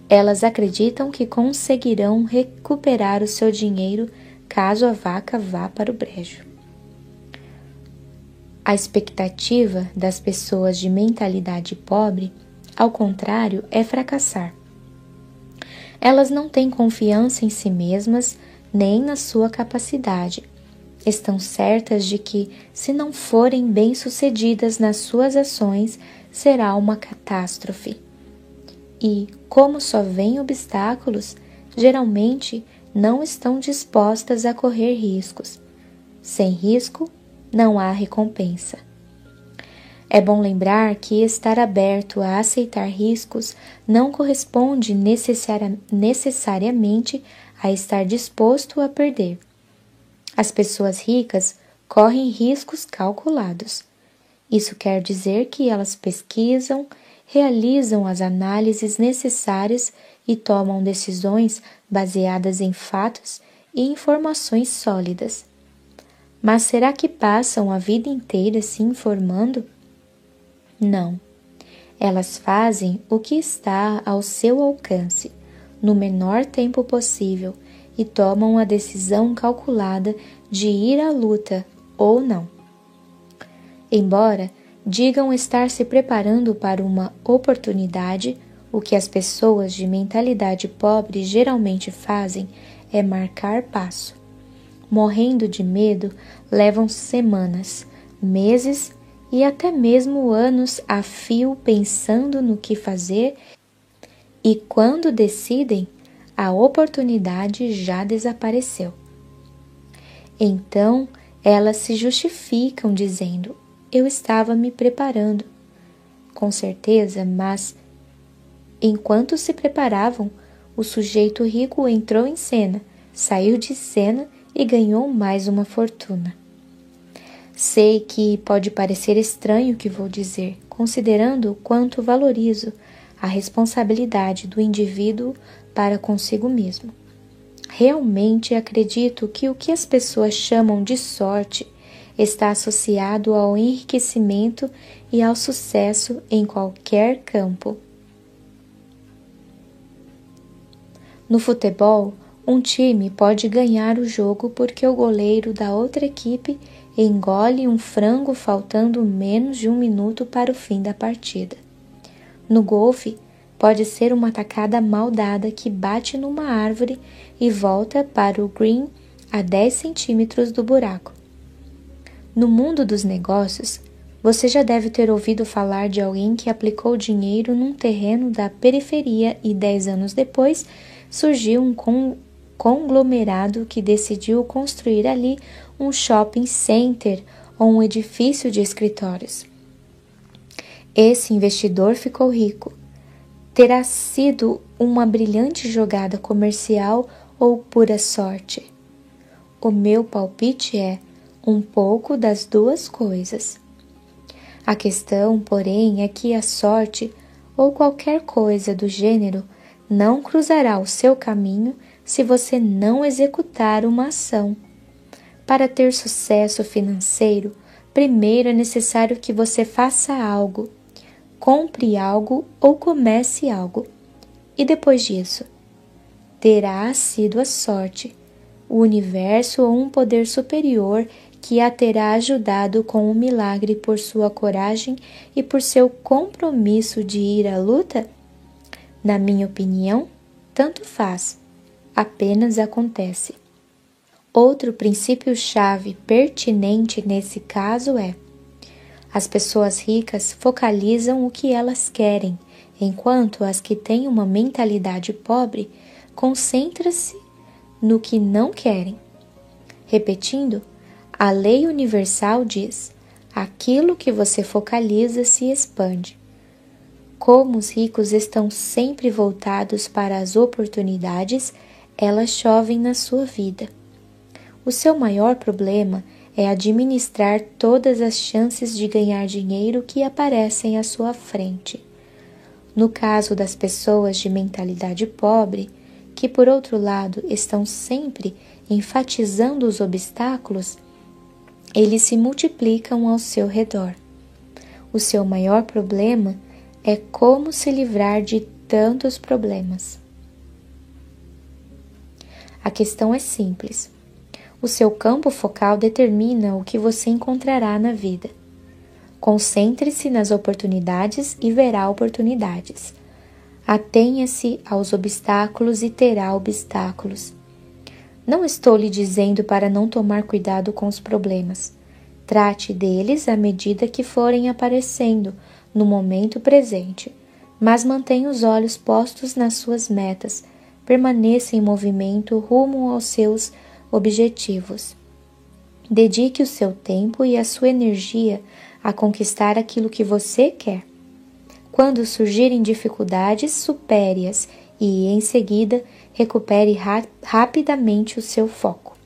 Elas acreditam que conseguirão recuperar o seu dinheiro caso a vaca vá para o brejo. A expectativa das pessoas de mentalidade pobre, ao contrário, é fracassar. Elas não têm confiança em si mesmas nem na sua capacidade. Estão certas de que, se não forem bem-sucedidas nas suas ações, será uma catástrofe. E, como só vêm obstáculos, geralmente não estão dispostas a correr riscos. Sem risco, não há recompensa. É bom lembrar que estar aberto a aceitar riscos não corresponde necessariamente a estar disposto a perder. As pessoas ricas correm riscos calculados. Isso quer dizer que elas pesquisam, realizam as análises necessárias e tomam decisões baseadas em fatos e informações sólidas. Mas será que passam a vida inteira se informando? Não. Elas fazem o que está ao seu alcance, no menor tempo possível, e tomam a decisão calculada de ir à luta ou não. Embora digam estar se preparando para uma oportunidade, o que as pessoas de mentalidade pobre geralmente fazem é marcar passo. Morrendo de medo, levam semanas, meses e até mesmo anos a fio pensando no que fazer, e quando decidem, a oportunidade já desapareceu. Então elas se justificam dizendo: Eu estava me preparando. Com certeza, mas enquanto se preparavam, o sujeito rico entrou em cena, saiu de cena e ganhou mais uma fortuna. Sei que pode parecer estranho o que vou dizer, considerando o quanto valorizo a responsabilidade do indivíduo para consigo mesmo. Realmente acredito que o que as pessoas chamam de sorte está associado ao enriquecimento e ao sucesso em qualquer campo. No futebol, um time pode ganhar o jogo porque o goleiro da outra equipe engole um frango faltando menos de um minuto para o fim da partida. No golfe, pode ser uma tacada mal dada que bate numa árvore e volta para o green a 10 centímetros do buraco. No mundo dos negócios, você já deve ter ouvido falar de alguém que aplicou dinheiro num terreno da periferia e 10 anos depois surgiu um conglomerado que decidiu construir ali um shopping center ou um edifício de escritórios. Esse investidor ficou rico. Terá sido uma brilhante jogada comercial ou pura sorte? O meu palpite é um pouco das duas coisas. A questão, porém, é que a sorte ou qualquer coisa do gênero não cruzará o seu caminho se você não executar uma ação. Para ter sucesso financeiro, primeiro é necessário que você faça algo, compre algo ou comece algo. E depois disso, terá sido a sorte, o universo ou um poder superior que a terá ajudado com o um milagre por sua coragem e por seu compromisso de ir à luta? Na minha opinião, tanto faz, apenas acontece. Outro princípio-chave pertinente nesse caso é: as pessoas ricas focalizam o que elas querem, enquanto as que têm uma mentalidade pobre concentram-se no que não querem. Repetindo, a lei universal diz: aquilo que você focaliza se expande. Como os ricos estão sempre voltados para as oportunidades, elas chovem na sua vida. O seu maior problema é administrar todas as chances de ganhar dinheiro que aparecem à sua frente. No caso das pessoas de mentalidade pobre, que por outro lado estão sempre enfatizando os obstáculos, eles se multiplicam ao seu redor. O seu maior problema é como se livrar de tantos problemas. A questão é simples. O seu campo focal determina o que você encontrará na vida. Concentre-se nas oportunidades e verá oportunidades. Atenha-se aos obstáculos e terá obstáculos. Não estou lhe dizendo para não tomar cuidado com os problemas. Trate deles à medida que forem aparecendo no momento presente, mas mantenha os olhos postos nas suas metas, permaneça em movimento rumo aos seus objetivos. Dedique o seu tempo e a sua energia a conquistar aquilo que você quer. Quando surgirem dificuldades, supere-as e, em seguida, recupere ra rapidamente o seu foco.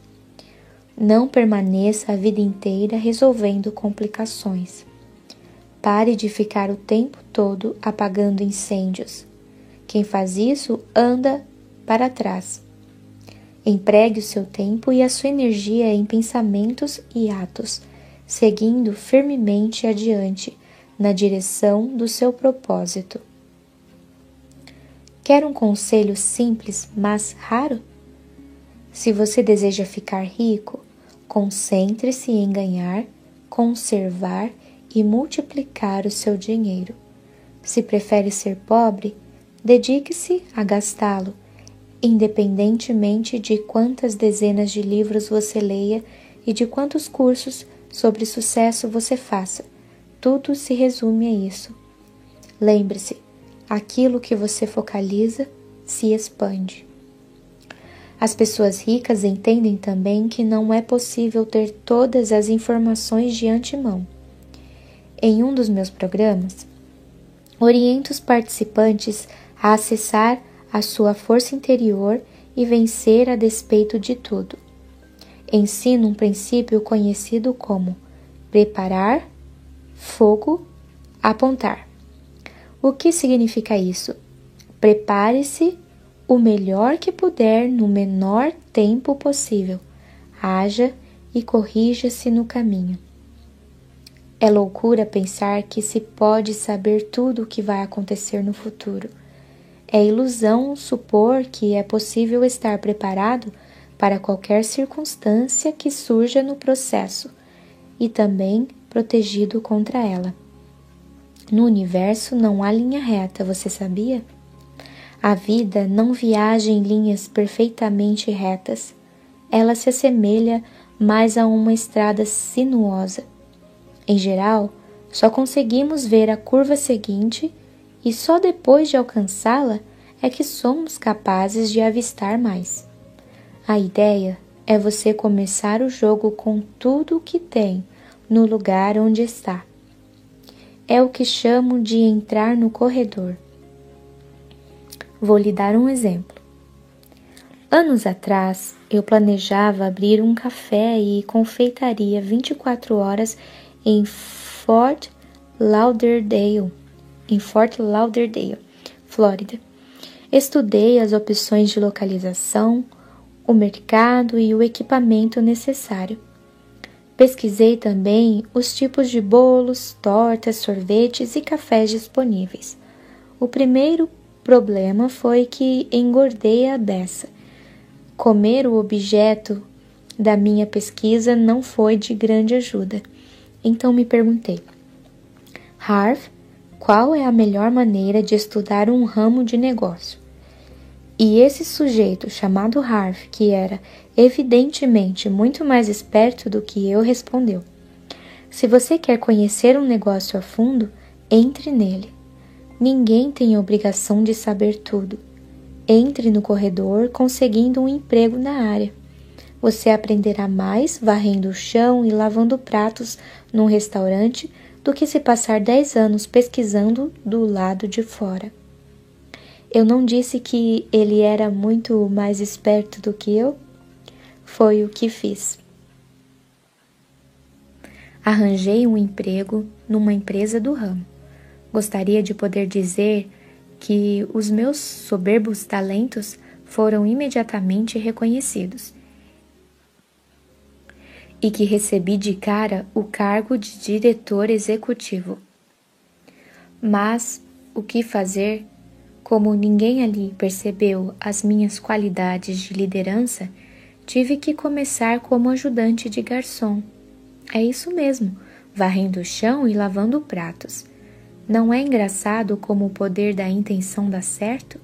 Não permaneça a vida inteira resolvendo complicações. Pare de ficar o tempo todo apagando incêndios. Quem faz isso anda para trás. Empregue o seu tempo e a sua energia em pensamentos e atos, seguindo firmemente adiante na direção do seu propósito. Quer um conselho simples, mas raro? Se você deseja ficar rico, concentre-se em ganhar, conservar e multiplicar o seu dinheiro. Se prefere ser pobre, dedique-se a gastá-lo, independentemente de quantas dezenas de livros você leia e de quantos cursos sobre sucesso você faça. Tudo se resume a isso. Lembre-se, aquilo que você focaliza se expande. As pessoas ricas entendem também que não é possível ter todas as informações de antemão. Em um dos meus programas, oriento os participantes a acessar a sua força interior e vencer a despeito de tudo. Ensino um princípio conhecido como preparar, fogo, apontar. O que significa isso? Prepare-se o melhor que puder no menor tempo possível. Haja e corrija-se no caminho. É loucura pensar que se pode saber tudo o que vai acontecer no futuro. É ilusão supor que é possível estar preparado para qualquer circunstância que surja no processo e também protegido contra ela. No universo não há linha reta, você sabia? A vida não viaja em linhas perfeitamente retas. Ela se assemelha mais a uma estrada sinuosa. Em geral, só conseguimos ver a curva seguinte e só depois de alcançá-la é que somos capazes de avistar mais. A ideia é você começar o jogo com tudo o que tem no lugar onde está é o que chamo de entrar no corredor. Vou lhe dar um exemplo. Anos atrás, eu planejava abrir um café e confeitaria 24 horas em Fort Lauderdale, em Fort Lauderdale, Flórida. Estudei as opções de localização, o mercado e o equipamento necessário. Pesquisei também os tipos de bolos, tortas, sorvetes e cafés disponíveis. O primeiro problema foi que engordei a beça. Comer o objeto da minha pesquisa não foi de grande ajuda. Então me perguntei: Harv, qual é a melhor maneira de estudar um ramo de negócio? E esse sujeito chamado Harv, que era evidentemente muito mais esperto do que eu, respondeu: Se você quer conhecer um negócio a fundo, entre nele. Ninguém tem obrigação de saber tudo. Entre no corredor conseguindo um emprego na área. Você aprenderá mais varrendo o chão e lavando pratos num restaurante do que se passar dez anos pesquisando do lado de fora. Eu não disse que ele era muito mais esperto do que eu? Foi o que fiz. Arranjei um emprego numa empresa do ramo. Gostaria de poder dizer que os meus soberbos talentos foram imediatamente reconhecidos e que recebi de cara o cargo de diretor executivo. Mas o que fazer como ninguém ali percebeu as minhas qualidades de liderança, tive que começar como ajudante de garçom. É isso mesmo, varrendo o chão e lavando pratos. Não é engraçado como o poder da intenção dá certo?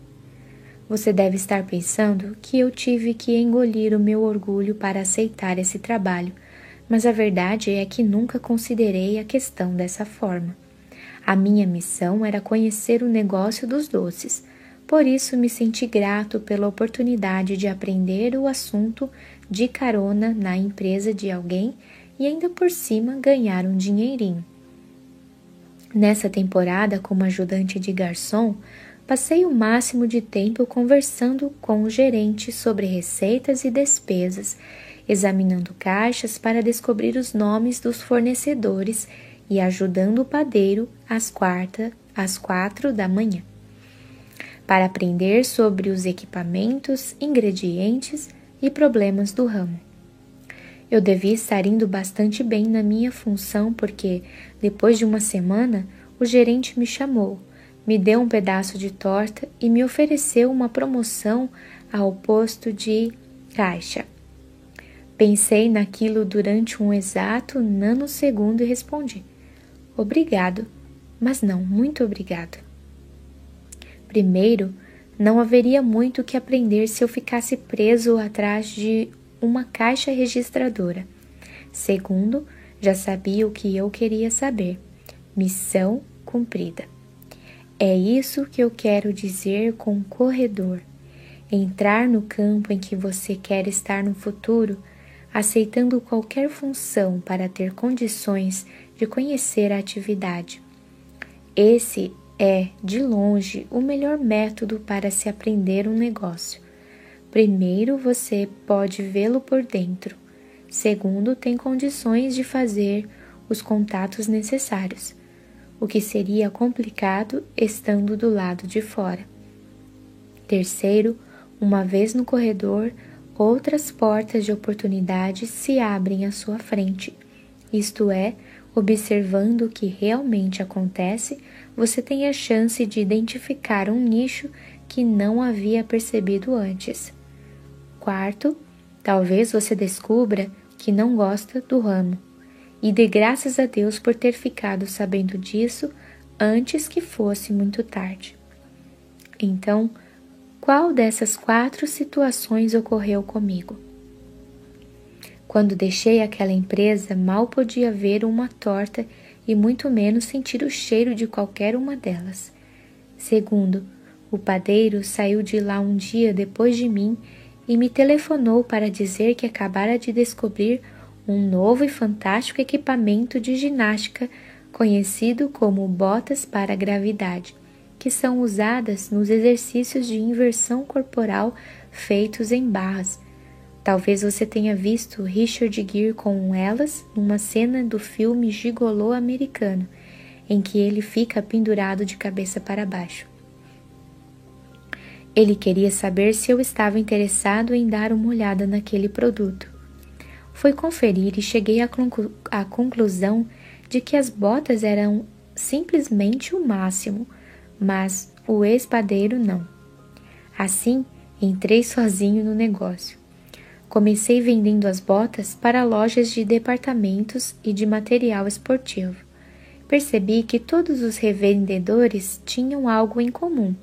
Você deve estar pensando que eu tive que engolir o meu orgulho para aceitar esse trabalho, mas a verdade é que nunca considerei a questão dessa forma. A minha missão era conhecer o negócio dos doces, por isso me senti grato pela oportunidade de aprender o assunto de carona na empresa de alguém e ainda por cima ganhar um dinheirinho. Nessa temporada, como ajudante de garçom, passei o máximo de tempo conversando com o gerente sobre receitas e despesas, examinando caixas para descobrir os nomes dos fornecedores e ajudando o padeiro às, quarta, às quatro da manhã, para aprender sobre os equipamentos, ingredientes e problemas do ramo. Eu devia estar indo bastante bem na minha função porque, depois de uma semana, o gerente me chamou, me deu um pedaço de torta e me ofereceu uma promoção ao posto de caixa. Pensei naquilo durante um exato nanosegundo e respondi: Obrigado, mas não muito obrigado. Primeiro, não haveria muito que aprender se eu ficasse preso atrás de uma caixa registradora. Segundo, já sabia o que eu queria saber. Missão cumprida. É isso que eu quero dizer com corredor. Entrar no campo em que você quer estar no futuro, aceitando qualquer função para ter condições de conhecer a atividade. Esse é, de longe, o melhor método para se aprender um negócio. Primeiro, você pode vê-lo por dentro. Segundo, tem condições de fazer os contatos necessários, o que seria complicado estando do lado de fora. Terceiro, uma vez no corredor, outras portas de oportunidade se abrem à sua frente, isto é, Observando o que realmente acontece, você tem a chance de identificar um nicho que não havia percebido antes. Quarto, talvez você descubra que não gosta do ramo e dê graças a Deus por ter ficado sabendo disso antes que fosse muito tarde. Então, qual dessas quatro situações ocorreu comigo? Quando deixei aquela empresa, mal podia ver uma torta e muito menos sentir o cheiro de qualquer uma delas. Segundo, o padeiro saiu de lá um dia depois de mim e me telefonou para dizer que acabara de descobrir um novo e fantástico equipamento de ginástica conhecido como botas para gravidade, que são usadas nos exercícios de inversão corporal feitos em barras Talvez você tenha visto Richard Gere com elas numa cena do filme Gigolô americano, em que ele fica pendurado de cabeça para baixo. Ele queria saber se eu estava interessado em dar uma olhada naquele produto. Fui conferir e cheguei à, conclu à conclusão de que as botas eram simplesmente o máximo, mas o ex-padeiro não. Assim, entrei sozinho no negócio. Comecei vendendo as botas para lojas de departamentos e de material esportivo. Percebi que todos os revendedores tinham algo em comum.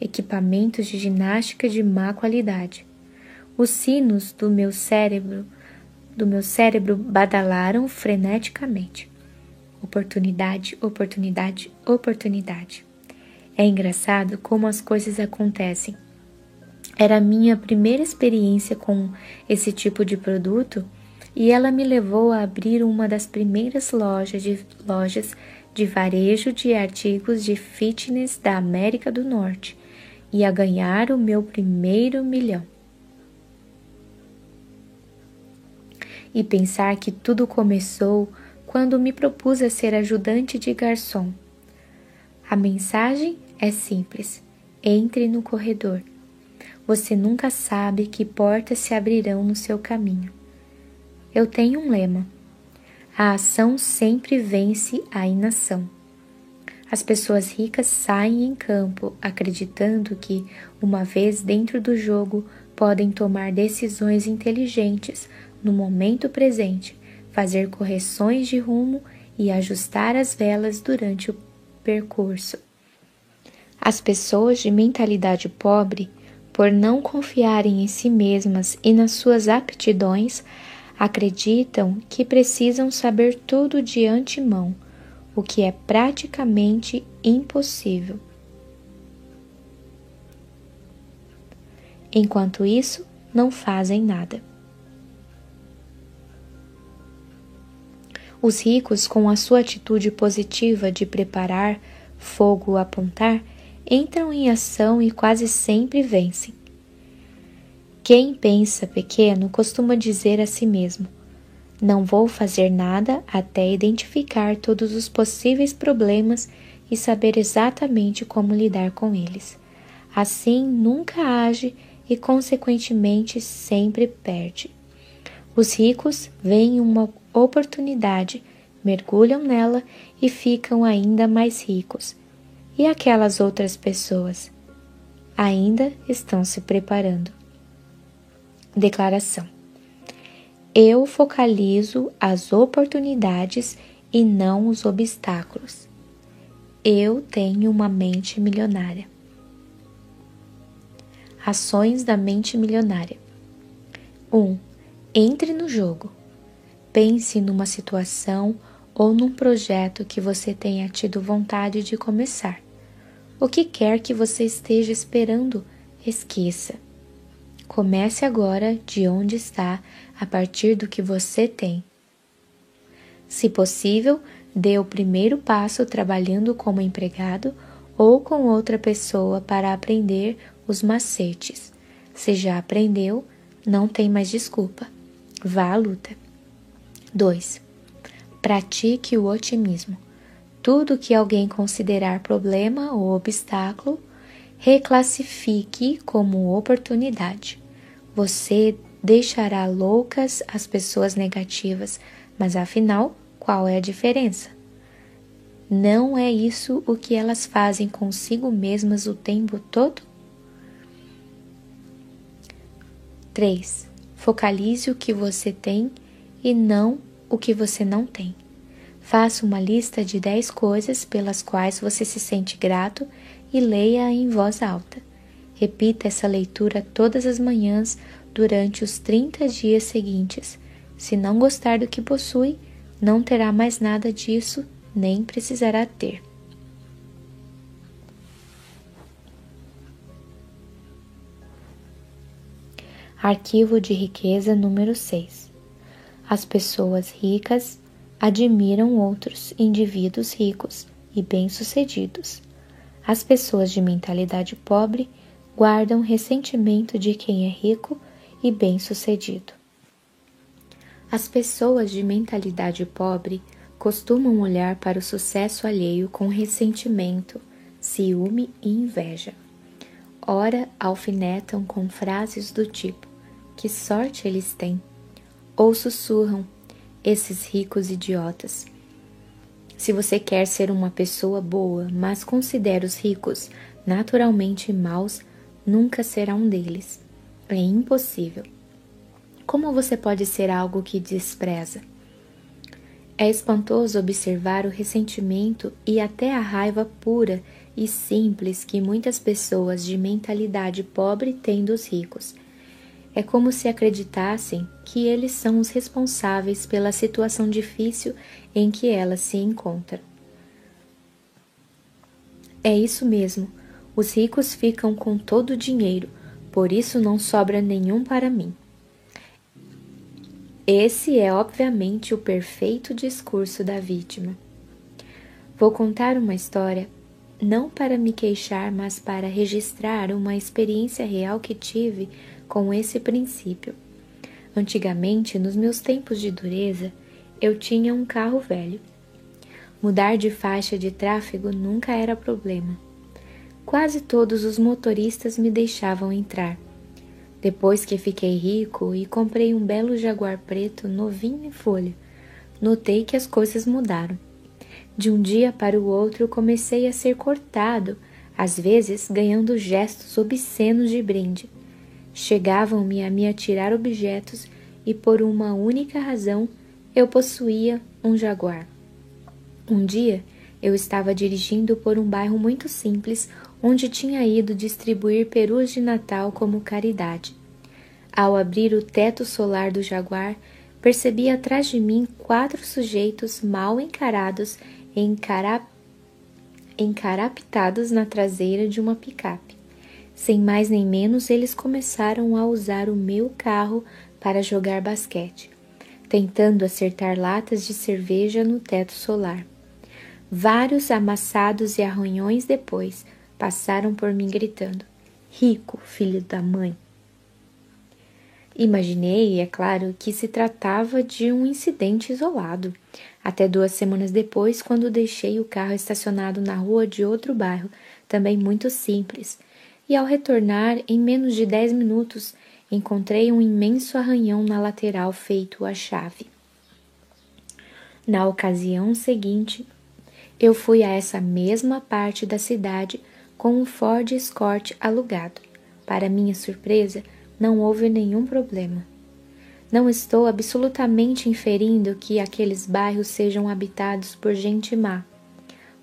equipamentos de ginástica de má qualidade. Os sinos do meu cérebro, do meu cérebro badalaram freneticamente. Oportunidade, oportunidade, oportunidade. É engraçado como as coisas acontecem. Era a minha primeira experiência com esse tipo de produto e ela me levou a abrir uma das primeiras lojas de, lojas de varejo de artigos de fitness da América do Norte e a ganhar o meu primeiro milhão. E pensar que tudo começou quando me propus a ser ajudante de garçom. A mensagem é simples: entre no corredor. Você nunca sabe que portas se abrirão no seu caminho. Eu tenho um lema: a ação sempre vence a inação. As pessoas ricas saem em campo acreditando que, uma vez dentro do jogo, podem tomar decisões inteligentes no momento presente, fazer correções de rumo e ajustar as velas durante o percurso. As pessoas de mentalidade pobre, por não confiarem em si mesmas e nas suas aptidões, acreditam que precisam saber tudo de antemão o que é praticamente impossível. Enquanto isso, não fazem nada. Os ricos, com a sua atitude positiva de preparar fogo apontar, entram em ação e quase sempre vencem. Quem pensa pequeno costuma dizer a si mesmo: não vou fazer nada até identificar todos os possíveis problemas e saber exatamente como lidar com eles. Assim, nunca age e, consequentemente, sempre perde. Os ricos veem uma oportunidade, mergulham nela e ficam ainda mais ricos. E aquelas outras pessoas? Ainda estão se preparando. Declaração eu focalizo as oportunidades e não os obstáculos. Eu tenho uma mente milionária. Ações da mente milionária. 1. Um, entre no jogo. Pense numa situação ou num projeto que você tenha tido vontade de começar. O que quer que você esteja esperando, esqueça. Comece agora de onde está, a partir do que você tem. Se possível, dê o primeiro passo trabalhando como empregado ou com outra pessoa para aprender os macetes. Se já aprendeu, não tem mais desculpa. Vá à luta. 2. Pratique o otimismo. Tudo que alguém considerar problema ou obstáculo, reclassifique como oportunidade. Você deixará loucas as pessoas negativas, mas afinal, qual é a diferença? Não é isso o que elas fazem consigo mesmas o tempo todo? 3. Focalize o que você tem e não o que você não tem. Faça uma lista de 10 coisas pelas quais você se sente grato e leia em voz alta. Repita essa leitura todas as manhãs durante os 30 dias seguintes. Se não gostar do que possui, não terá mais nada disso, nem precisará ter. Arquivo de riqueza número 6. As pessoas ricas admiram outros indivíduos ricos e bem-sucedidos. As pessoas de mentalidade pobre guardam ressentimento de quem é rico e bem-sucedido. As pessoas de mentalidade pobre costumam olhar para o sucesso alheio com ressentimento, ciúme e inveja. Ora, alfinetam com frases do tipo: Que sorte eles têm! Ou sussurram: Esses ricos idiotas. Se você quer ser uma pessoa boa, mas considera os ricos naturalmente maus, nunca será um deles. É impossível. Como você pode ser algo que despreza? É espantoso observar o ressentimento e até a raiva pura e simples que muitas pessoas de mentalidade pobre têm dos ricos. É como se acreditassem que eles são os responsáveis pela situação difícil em que ela se encontra. É isso mesmo. Os ricos ficam com todo o dinheiro, por isso não sobra nenhum para mim. Esse é obviamente o perfeito discurso da vítima. Vou contar uma história não para me queixar, mas para registrar uma experiência real que tive com esse princípio. Antigamente, nos meus tempos de dureza, eu tinha um carro velho. Mudar de faixa de tráfego nunca era problema. Quase todos os motoristas me deixavam entrar. Depois que fiquei rico e comprei um belo Jaguar preto novinho em folha, notei que as coisas mudaram. De um dia para o outro comecei a ser cortado, às vezes ganhando gestos obscenos de brinde. Chegavam-me a me atirar objetos e por uma única razão eu possuía um jaguar. Um dia eu estava dirigindo por um bairro muito simples onde tinha ido distribuir perus de Natal como caridade. Ao abrir o teto solar do jaguar, percebi atrás de mim quatro sujeitos mal encarados encarap... encarapitados na traseira de uma picape. Sem mais nem menos, eles começaram a usar o meu carro para jogar basquete, tentando acertar latas de cerveja no teto solar. Vários amassados e arranhões depois passaram por mim gritando: Rico, filho da mãe! Imaginei, é claro, que se tratava de um incidente isolado. Até duas semanas depois, quando deixei o carro estacionado na rua de outro bairro, também muito simples, e ao retornar, em menos de dez minutos, encontrei um imenso arranhão na lateral feito à chave. Na ocasião seguinte, eu fui a essa mesma parte da cidade com um Ford Escort alugado. Para minha surpresa, não houve nenhum problema. Não estou absolutamente inferindo que aqueles bairros sejam habitados por gente má.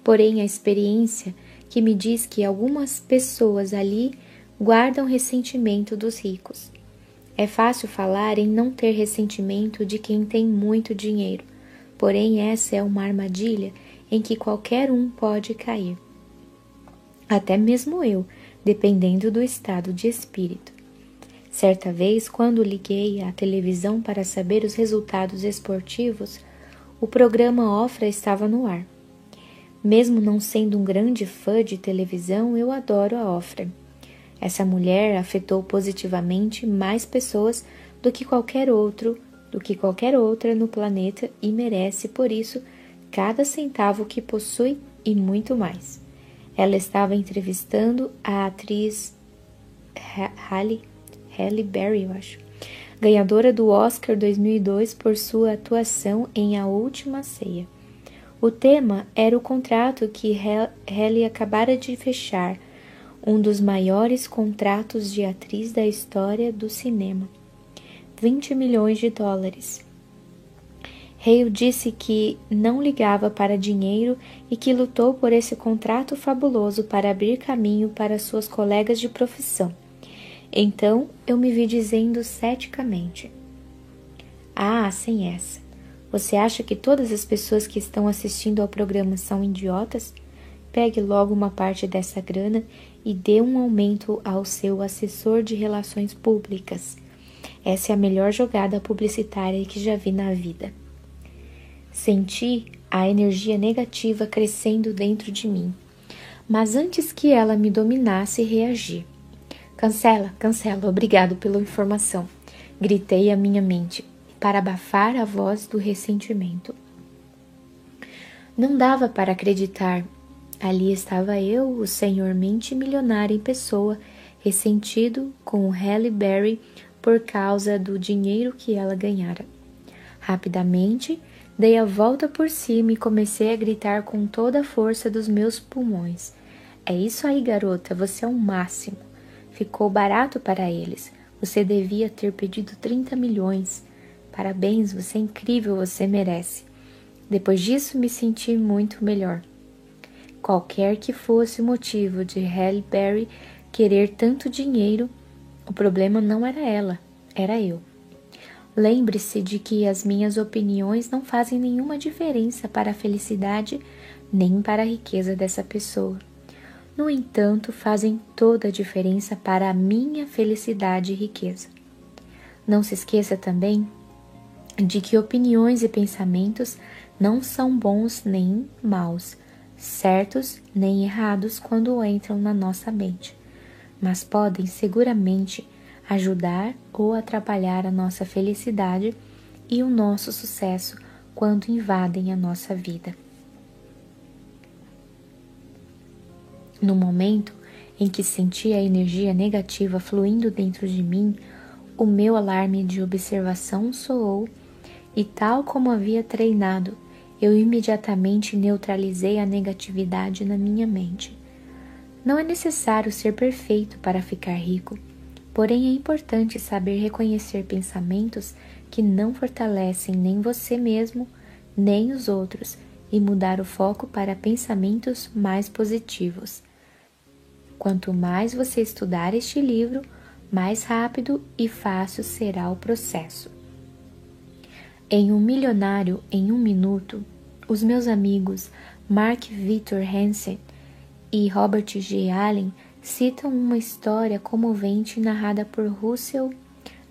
Porém, a experiência que me diz que algumas pessoas ali guardam ressentimento dos ricos. É fácil falar em não ter ressentimento de quem tem muito dinheiro, porém, essa é uma armadilha em que qualquer um pode cair. Até mesmo eu, dependendo do estado de espírito. Certa vez, quando liguei à televisão para saber os resultados esportivos, o programa Ofra estava no ar. Mesmo não sendo um grande fã de televisão, eu adoro a Ofra. Essa mulher afetou positivamente mais pessoas do que qualquer outro, do que qualquer outra no planeta e merece por isso cada centavo que possui e muito mais. Ela estava entrevistando a atriz Halle Halle Berry, eu acho, ganhadora do Oscar 2002 por sua atuação em A Última Ceia. O tema era o contrato que Halle acabara de fechar, um dos maiores contratos de atriz da história do cinema. 20 milhões de dólares. Hale disse que não ligava para dinheiro e que lutou por esse contrato fabuloso para abrir caminho para suas colegas de profissão. Então eu me vi dizendo ceticamente: Ah, sem essa. Você acha que todas as pessoas que estão assistindo ao programa são idiotas? Pegue logo uma parte dessa grana e dê um aumento ao seu assessor de relações públicas. Essa é a melhor jogada publicitária que já vi na vida. Senti a energia negativa crescendo dentro de mim, mas antes que ela me dominasse, reagi. Cancela, cancela, obrigado pela informação. Gritei à minha mente, para abafar a voz do ressentimento. Não dava para acreditar. Ali estava eu, o senhor mente milionário em pessoa, ressentido com o Halle Berry por causa do dinheiro que ela ganhara. Rapidamente, dei a volta por cima e comecei a gritar com toda a força dos meus pulmões. É isso aí, garota, você é o máximo. Ficou barato para eles. Você devia ter pedido 30 milhões. Parabéns, você é incrível, você merece. Depois disso, me senti muito melhor. Qualquer que fosse o motivo de Halle Berry querer tanto dinheiro, o problema não era ela, era eu. Lembre-se de que as minhas opiniões não fazem nenhuma diferença para a felicidade nem para a riqueza dessa pessoa. No entanto, fazem toda a diferença para a minha felicidade e riqueza. Não se esqueça também de que opiniões e pensamentos não são bons nem maus, certos nem errados quando entram na nossa mente, mas podem seguramente ajudar ou atrapalhar a nossa felicidade e o nosso sucesso quando invadem a nossa vida. No momento em que senti a energia negativa fluindo dentro de mim, o meu alarme de observação soou e, tal como havia treinado, eu imediatamente neutralizei a negatividade na minha mente. Não é necessário ser perfeito para ficar rico, porém é importante saber reconhecer pensamentos que não fortalecem nem você mesmo, nem os outros e mudar o foco para pensamentos mais positivos. Quanto mais você estudar este livro, mais rápido e fácil será o processo. Em Um Milionário em um Minuto, os meus amigos Mark Victor Hansen e Robert G. Allen citam uma história comovente narrada por Russell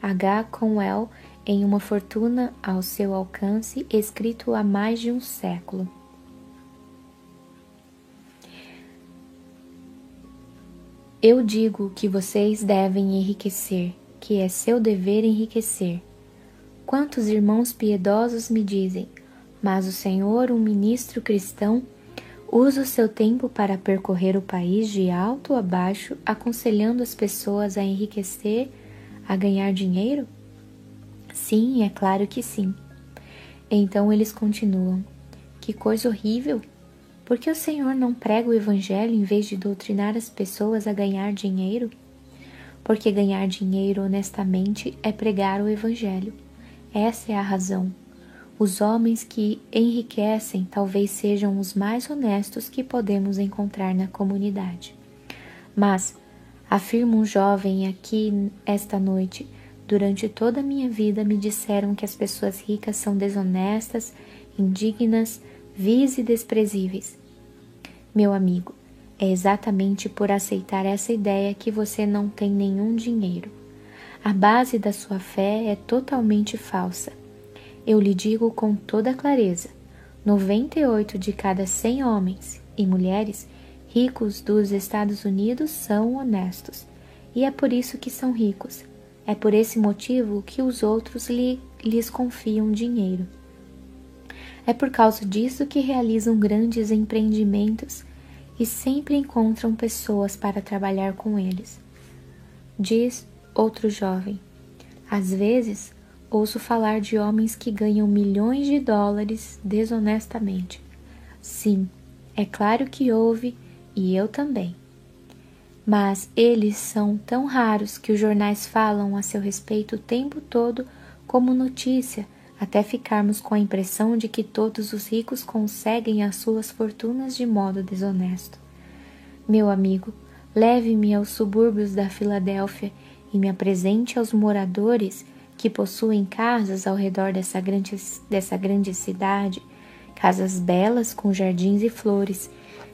H. Conwell em Uma Fortuna ao Seu Alcance, escrito há mais de um século. Eu digo que vocês devem enriquecer, que é seu dever enriquecer. Quantos irmãos piedosos me dizem, mas o Senhor, um ministro cristão, usa o seu tempo para percorrer o país de alto a baixo, aconselhando as pessoas a enriquecer, a ganhar dinheiro? Sim, é claro que sim. Então eles continuam: Que coisa horrível! Por que o Senhor não prega o Evangelho em vez de doutrinar as pessoas a ganhar dinheiro? Porque ganhar dinheiro honestamente é pregar o Evangelho. Essa é a razão. Os homens que enriquecem talvez sejam os mais honestos que podemos encontrar na comunidade. Mas, afirma um jovem aqui esta noite, durante toda a minha vida me disseram que as pessoas ricas são desonestas, indignas, vis e desprezíveis. Meu amigo, é exatamente por aceitar essa ideia que você não tem nenhum dinheiro. A base da sua fé é totalmente falsa. Eu lhe digo com toda clareza: 98 de cada 100 homens e mulheres ricos dos Estados Unidos são honestos. E é por isso que são ricos. É por esse motivo que os outros lhe, lhes confiam dinheiro. É por causa disso que realizam grandes empreendimentos e sempre encontram pessoas para trabalhar com eles. Diz outro jovem: Às vezes ouço falar de homens que ganham milhões de dólares desonestamente. Sim, é claro que houve e eu também. Mas eles são tão raros que os jornais falam a seu respeito o tempo todo como notícia até ficarmos com a impressão de que todos os ricos conseguem as suas fortunas de modo desonesto. Meu amigo, leve-me aos subúrbios da Filadélfia e me apresente aos moradores que possuem casas ao redor dessa grande, dessa grande cidade, casas belas com jardins e flores,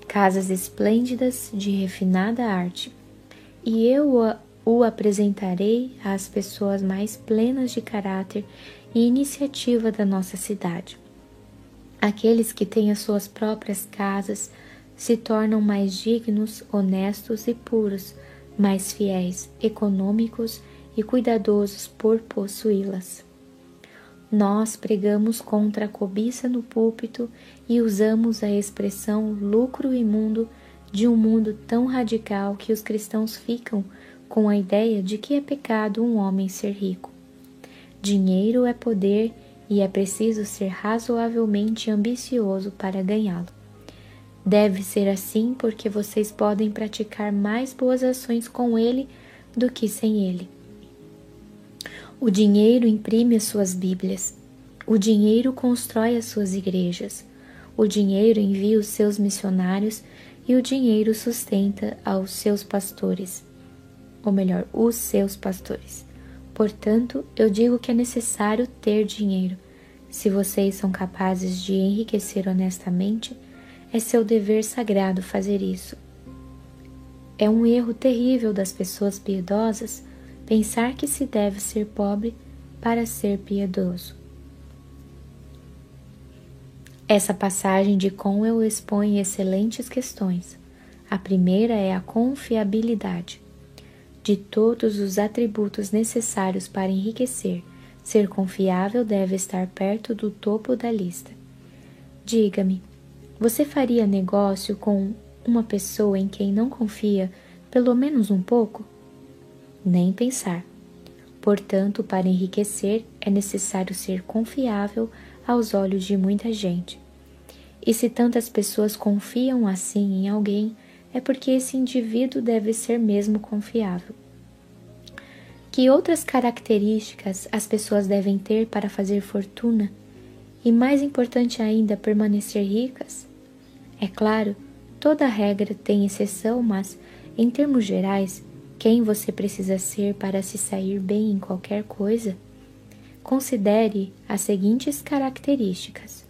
casas esplêndidas de refinada arte. E eu o apresentarei às pessoas mais plenas de caráter e iniciativa da nossa cidade. Aqueles que têm as suas próprias casas se tornam mais dignos, honestos e puros, mais fiéis, econômicos e cuidadosos por possuí-las. Nós pregamos contra a cobiça no púlpito e usamos a expressão lucro imundo de um mundo tão radical que os cristãos ficam com a ideia de que é pecado um homem ser rico. Dinheiro é poder e é preciso ser razoavelmente ambicioso para ganhá-lo. Deve ser assim porque vocês podem praticar mais boas ações com ele do que sem ele. O dinheiro imprime as suas Bíblias. O dinheiro constrói as suas igrejas. O dinheiro envia os seus missionários e o dinheiro sustenta aos seus pastores, ou melhor, os seus pastores. Portanto, eu digo que é necessário ter dinheiro. Se vocês são capazes de enriquecer honestamente, é seu dever sagrado fazer isso. É um erro terrível das pessoas piedosas pensar que se deve ser pobre para ser piedoso. Essa passagem de Conwell expõe excelentes questões. A primeira é a confiabilidade. De todos os atributos necessários para enriquecer, ser confiável deve estar perto do topo da lista. Diga-me, você faria negócio com uma pessoa em quem não confia pelo menos um pouco? Nem pensar. Portanto, para enriquecer é necessário ser confiável aos olhos de muita gente. E se tantas pessoas confiam assim em alguém, é porque esse indivíduo deve ser mesmo confiável. Que outras características as pessoas devem ter para fazer fortuna e, mais importante ainda, permanecer ricas? É claro, toda regra tem exceção, mas, em termos gerais, quem você precisa ser para se sair bem em qualquer coisa? Considere as seguintes características: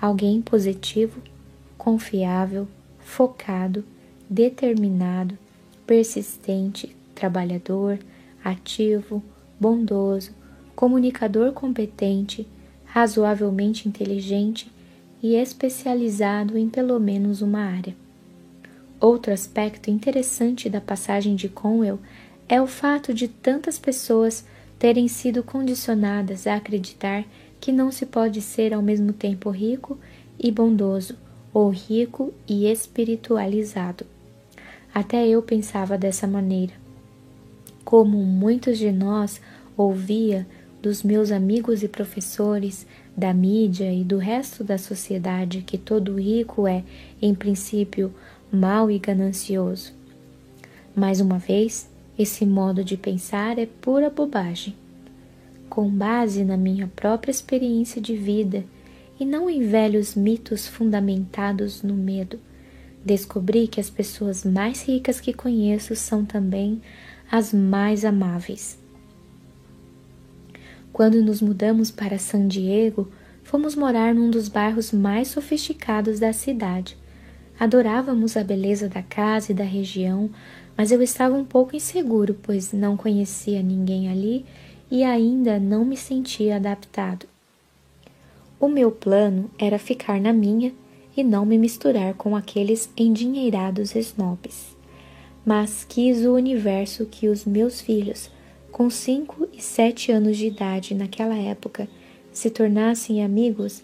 alguém positivo, confiável, focado, determinado, persistente, trabalhador, ativo, bondoso, comunicador competente, razoavelmente inteligente e especializado em pelo menos uma área. Outro aspecto interessante da passagem de Conwell é o fato de tantas pessoas terem sido condicionadas a acreditar que não se pode ser ao mesmo tempo rico e bondoso, ou rico e espiritualizado. Até eu pensava dessa maneira. Como muitos de nós ouvia dos meus amigos e professores, da mídia e do resto da sociedade que todo rico é, em princípio, mau e ganancioso. Mais uma vez, esse modo de pensar é pura bobagem. Com base na minha própria experiência de vida e não em velhos mitos fundamentados no medo, descobri que as pessoas mais ricas que conheço são também as mais amáveis. Quando nos mudamos para San Diego, fomos morar num dos bairros mais sofisticados da cidade. Adorávamos a beleza da casa e da região, mas eu estava um pouco inseguro, pois não conhecia ninguém ali e ainda não me sentia adaptado. O meu plano era ficar na minha e não me misturar com aqueles endinheirados snobs. Mas quis o universo que os meus filhos, com cinco e sete anos de idade naquela época, se tornassem amigos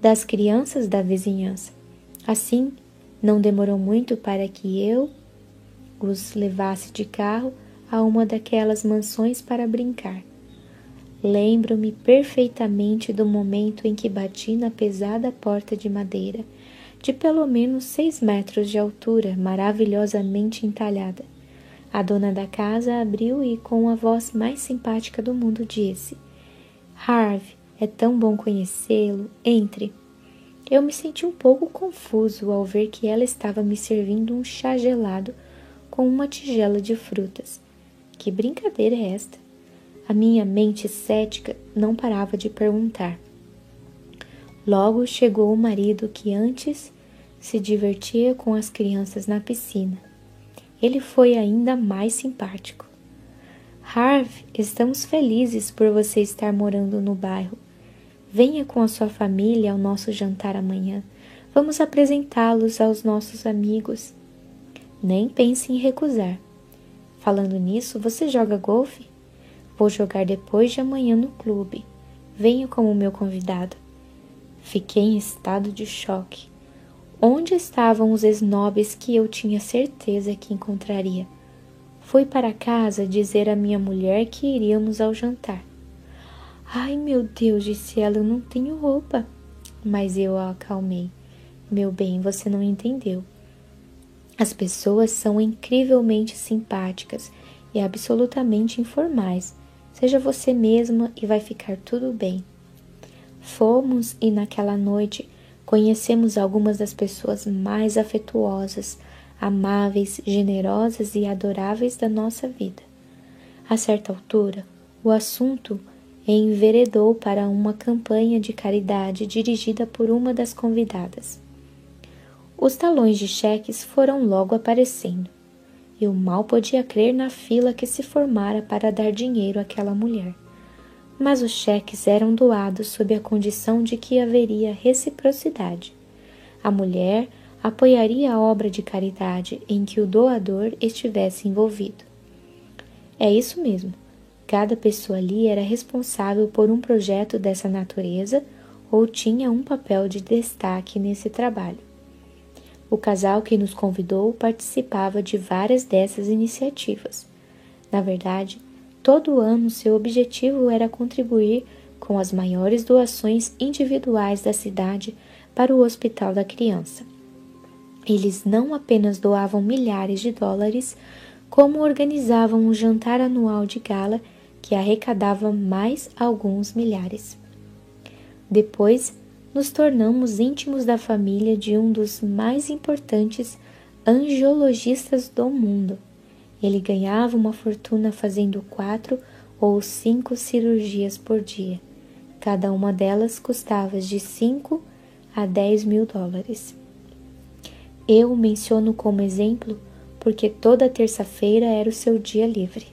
das crianças da vizinhança. Assim, não demorou muito para que eu os levasse de carro a uma daquelas mansões para brincar. Lembro-me perfeitamente do momento em que bati na pesada porta de madeira, de pelo menos seis metros de altura, maravilhosamente entalhada. A dona da casa abriu e, com a voz mais simpática do mundo, disse: Harvey, é tão bom conhecê-lo. Entre. Eu me senti um pouco confuso ao ver que ela estava me servindo um chá gelado com uma tigela de frutas. Que brincadeira é esta? A minha mente cética não parava de perguntar. Logo chegou o marido que antes se divertia com as crianças na piscina. Ele foi ainda mais simpático. Harv, estamos felizes por você estar morando no bairro. Venha com a sua família ao nosso jantar amanhã. Vamos apresentá-los aos nossos amigos. Nem pense em recusar. Falando nisso, você joga golfe? Vou jogar depois de amanhã no clube. Venha como meu convidado. Fiquei em estado de choque. Onde estavam os snobs que eu tinha certeza que encontraria? Fui para casa dizer à minha mulher que iríamos ao jantar. Ai meu Deus, disse ela, eu não tenho roupa. Mas eu a acalmei. Meu bem, você não entendeu. As pessoas são incrivelmente simpáticas e absolutamente informais. Seja você mesma e vai ficar tudo bem. Fomos e naquela noite conhecemos algumas das pessoas mais afetuosas, amáveis, generosas e adoráveis da nossa vida. A certa altura, o assunto enveredou para uma campanha de caridade dirigida por uma das convidadas. Os talões de cheques foram logo aparecendo. Eu mal podia crer na fila que se formara para dar dinheiro àquela mulher. Mas os cheques eram doados sob a condição de que haveria reciprocidade. A mulher apoiaria a obra de caridade em que o doador estivesse envolvido. É isso mesmo. Cada pessoa ali era responsável por um projeto dessa natureza ou tinha um papel de destaque nesse trabalho. O casal que nos convidou participava de várias dessas iniciativas. Na verdade, todo ano seu objetivo era contribuir com as maiores doações individuais da cidade para o Hospital da Criança. Eles não apenas doavam milhares de dólares, como organizavam um jantar anual de gala que arrecadava mais alguns milhares. Depois, nos tornamos íntimos da família de um dos mais importantes angiologistas do mundo. Ele ganhava uma fortuna fazendo quatro ou cinco cirurgias por dia. Cada uma delas custava de cinco a dez mil dólares. Eu o menciono como exemplo porque toda terça-feira era o seu dia livre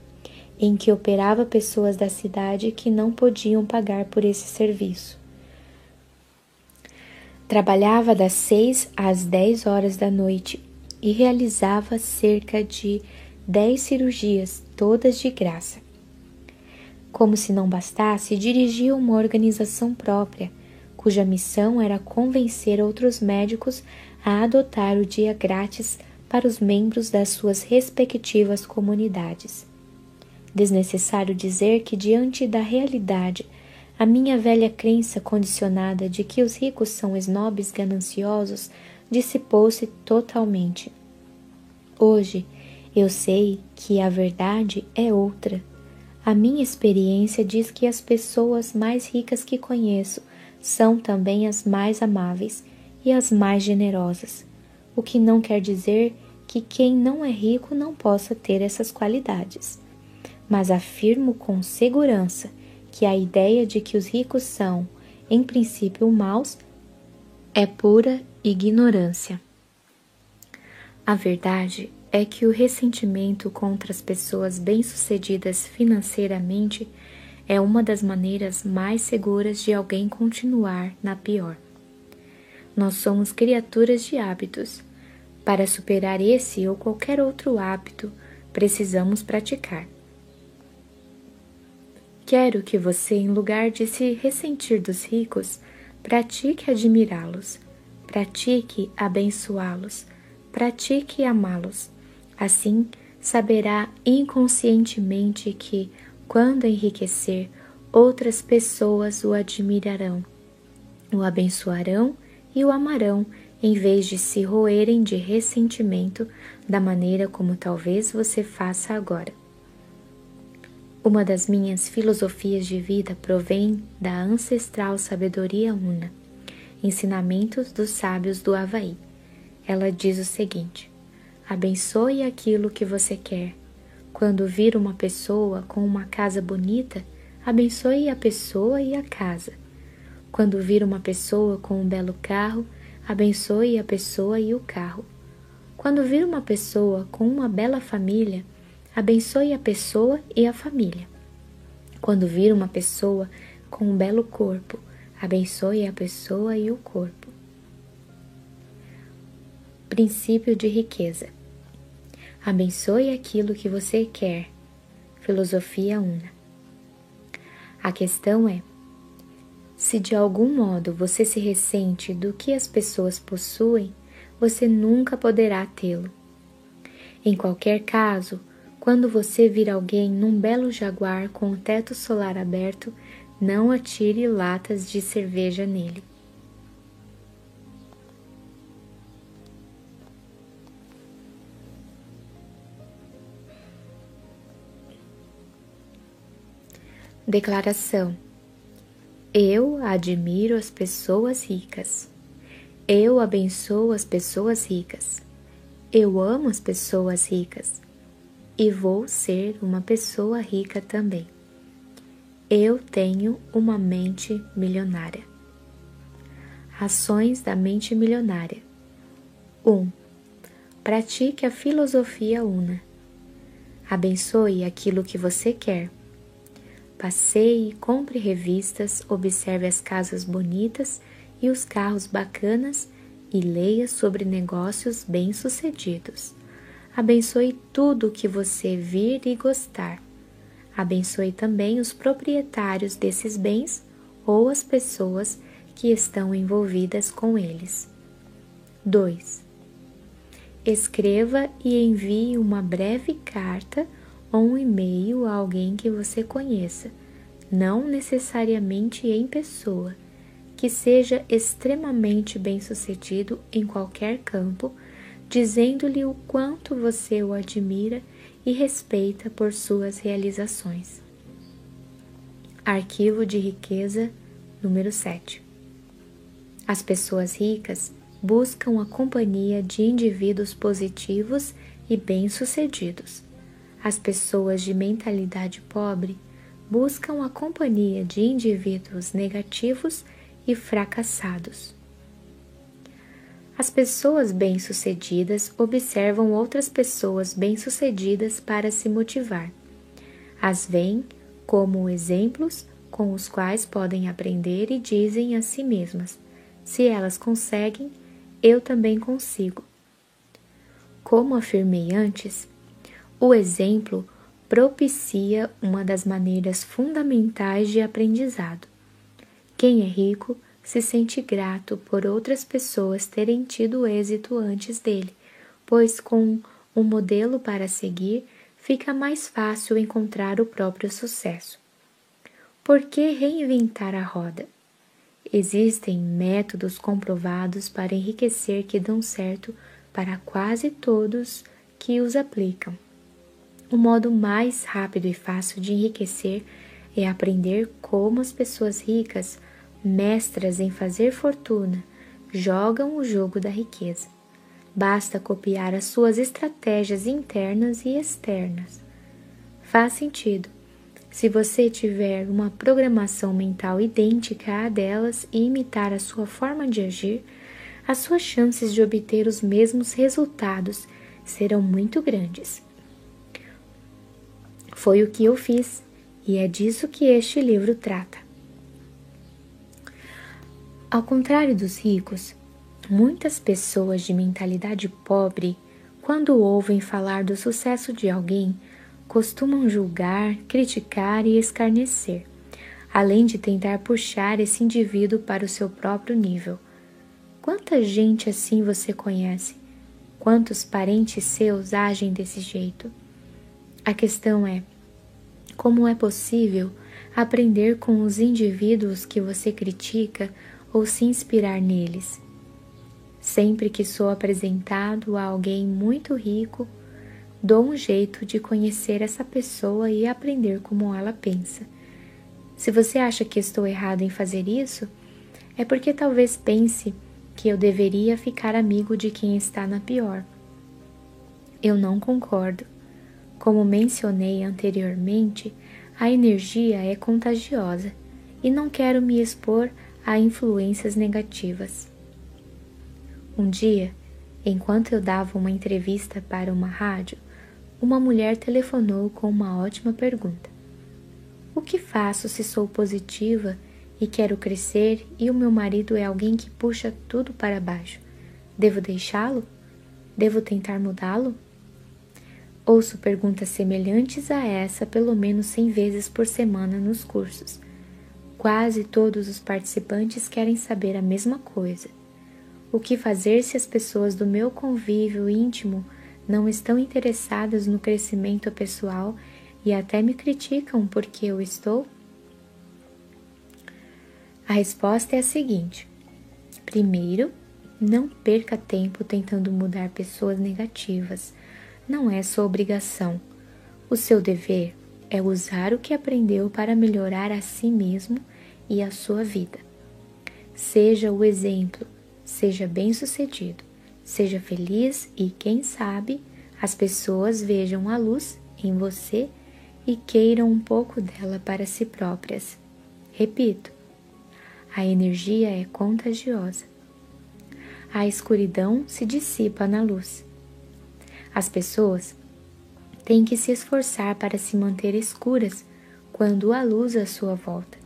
em que operava pessoas da cidade que não podiam pagar por esse serviço. Trabalhava das seis às dez horas da noite e realizava cerca de dez cirurgias, todas de graça. Como se não bastasse, dirigia uma organização própria, cuja missão era convencer outros médicos a adotar o dia grátis para os membros das suas respectivas comunidades. Desnecessário dizer que, diante da realidade, a minha velha crença condicionada de que os ricos são snobs gananciosos dissipou-se totalmente. Hoje, eu sei que a verdade é outra. A minha experiência diz que as pessoas mais ricas que conheço são também as mais amáveis e as mais generosas, o que não quer dizer que quem não é rico não possa ter essas qualidades mas afirmo com segurança que a ideia de que os ricos são, em princípio, maus é pura ignorância. A verdade é que o ressentimento contra as pessoas bem-sucedidas financeiramente é uma das maneiras mais seguras de alguém continuar na pior. Nós somos criaturas de hábitos. Para superar esse ou qualquer outro hábito, precisamos praticar. Quero que você, em lugar de se ressentir dos ricos, pratique admirá-los, pratique abençoá-los, pratique amá-los. Assim, saberá inconscientemente que, quando enriquecer, outras pessoas o admirarão, o abençoarão e o amarão, em vez de se roerem de ressentimento da maneira como talvez você faça agora. Uma das minhas filosofias de vida provém da ancestral sabedoria una, Ensinamentos dos Sábios do Havaí. Ela diz o seguinte: abençoe aquilo que você quer. Quando vir uma pessoa com uma casa bonita, abençoe a pessoa e a casa. Quando vir uma pessoa com um belo carro, abençoe a pessoa e o carro. Quando vir uma pessoa com uma bela família, Abençoe a pessoa e a família. Quando vir uma pessoa com um belo corpo, abençoe a pessoa e o corpo. Princípio de riqueza. Abençoe aquilo que você quer. Filosofia una. A questão é: se de algum modo você se ressente do que as pessoas possuem, você nunca poderá tê-lo. Em qualquer caso, quando você vir alguém num belo jaguar com o teto solar aberto, não atire latas de cerveja nele. Declaração: Eu admiro as pessoas ricas. Eu abençoo as pessoas ricas. Eu amo as pessoas ricas. E vou ser uma pessoa rica também. Eu tenho uma mente milionária. Ações da mente milionária. 1. Um, pratique a filosofia una. Abençoe aquilo que você quer. Passeie, compre revistas, observe as casas bonitas e os carros bacanas e leia sobre negócios bem-sucedidos. Abençoe tudo o que você vir e gostar. Abençoe também os proprietários desses bens ou as pessoas que estão envolvidas com eles. 2. Escreva e envie uma breve carta ou um e-mail a alguém que você conheça, não necessariamente em pessoa que seja extremamente bem-sucedido em qualquer campo, dizendo-lhe o quanto você o admira e respeita por suas realizações. Arquivo de riqueza número 7. As pessoas ricas buscam a companhia de indivíduos positivos e bem-sucedidos. As pessoas de mentalidade pobre buscam a companhia de indivíduos negativos e fracassados. As pessoas bem-sucedidas observam outras pessoas bem-sucedidas para se motivar. As veem como exemplos com os quais podem aprender e dizem a si mesmas: se elas conseguem, eu também consigo. Como afirmei antes, o exemplo propicia uma das maneiras fundamentais de aprendizado. Quem é rico se sente grato por outras pessoas terem tido êxito antes dele, pois com um modelo para seguir fica mais fácil encontrar o próprio sucesso. Por que reinventar a roda? Existem métodos comprovados para enriquecer que dão certo para quase todos que os aplicam. O modo mais rápido e fácil de enriquecer é aprender como as pessoas ricas mestras em fazer fortuna, jogam o jogo da riqueza. Basta copiar as suas estratégias internas e externas. Faz sentido. Se você tiver uma programação mental idêntica à delas e imitar a sua forma de agir, as suas chances de obter os mesmos resultados serão muito grandes. Foi o que eu fiz, e é disso que este livro trata. Ao contrário dos ricos, muitas pessoas de mentalidade pobre, quando ouvem falar do sucesso de alguém, costumam julgar, criticar e escarnecer, além de tentar puxar esse indivíduo para o seu próprio nível. Quanta gente assim você conhece? Quantos parentes seus agem desse jeito? A questão é: como é possível aprender com os indivíduos que você critica ou se inspirar neles. Sempre que sou apresentado a alguém muito rico, dou um jeito de conhecer essa pessoa e aprender como ela pensa. Se você acha que estou errado em fazer isso, é porque talvez pense que eu deveria ficar amigo de quem está na pior. Eu não concordo. Como mencionei anteriormente, a energia é contagiosa e não quero me expor a influências negativas. Um dia, enquanto eu dava uma entrevista para uma rádio, uma mulher telefonou com uma ótima pergunta: O que faço se sou positiva e quero crescer e o meu marido é alguém que puxa tudo para baixo? Devo deixá-lo? Devo tentar mudá-lo? Ouço perguntas semelhantes a essa pelo menos 100 vezes por semana nos cursos Quase todos os participantes querem saber a mesma coisa. O que fazer se as pessoas do meu convívio íntimo não estão interessadas no crescimento pessoal e até me criticam porque eu estou? A resposta é a seguinte: primeiro, não perca tempo tentando mudar pessoas negativas. Não é sua obrigação. O seu dever é usar o que aprendeu para melhorar a si mesmo e a sua vida. Seja o exemplo, seja bem-sucedido, seja feliz e, quem sabe, as pessoas vejam a luz em você e queiram um pouco dela para si próprias. Repito, a energia é contagiosa. A escuridão se dissipa na luz. As pessoas têm que se esforçar para se manter escuras quando há luz à sua volta.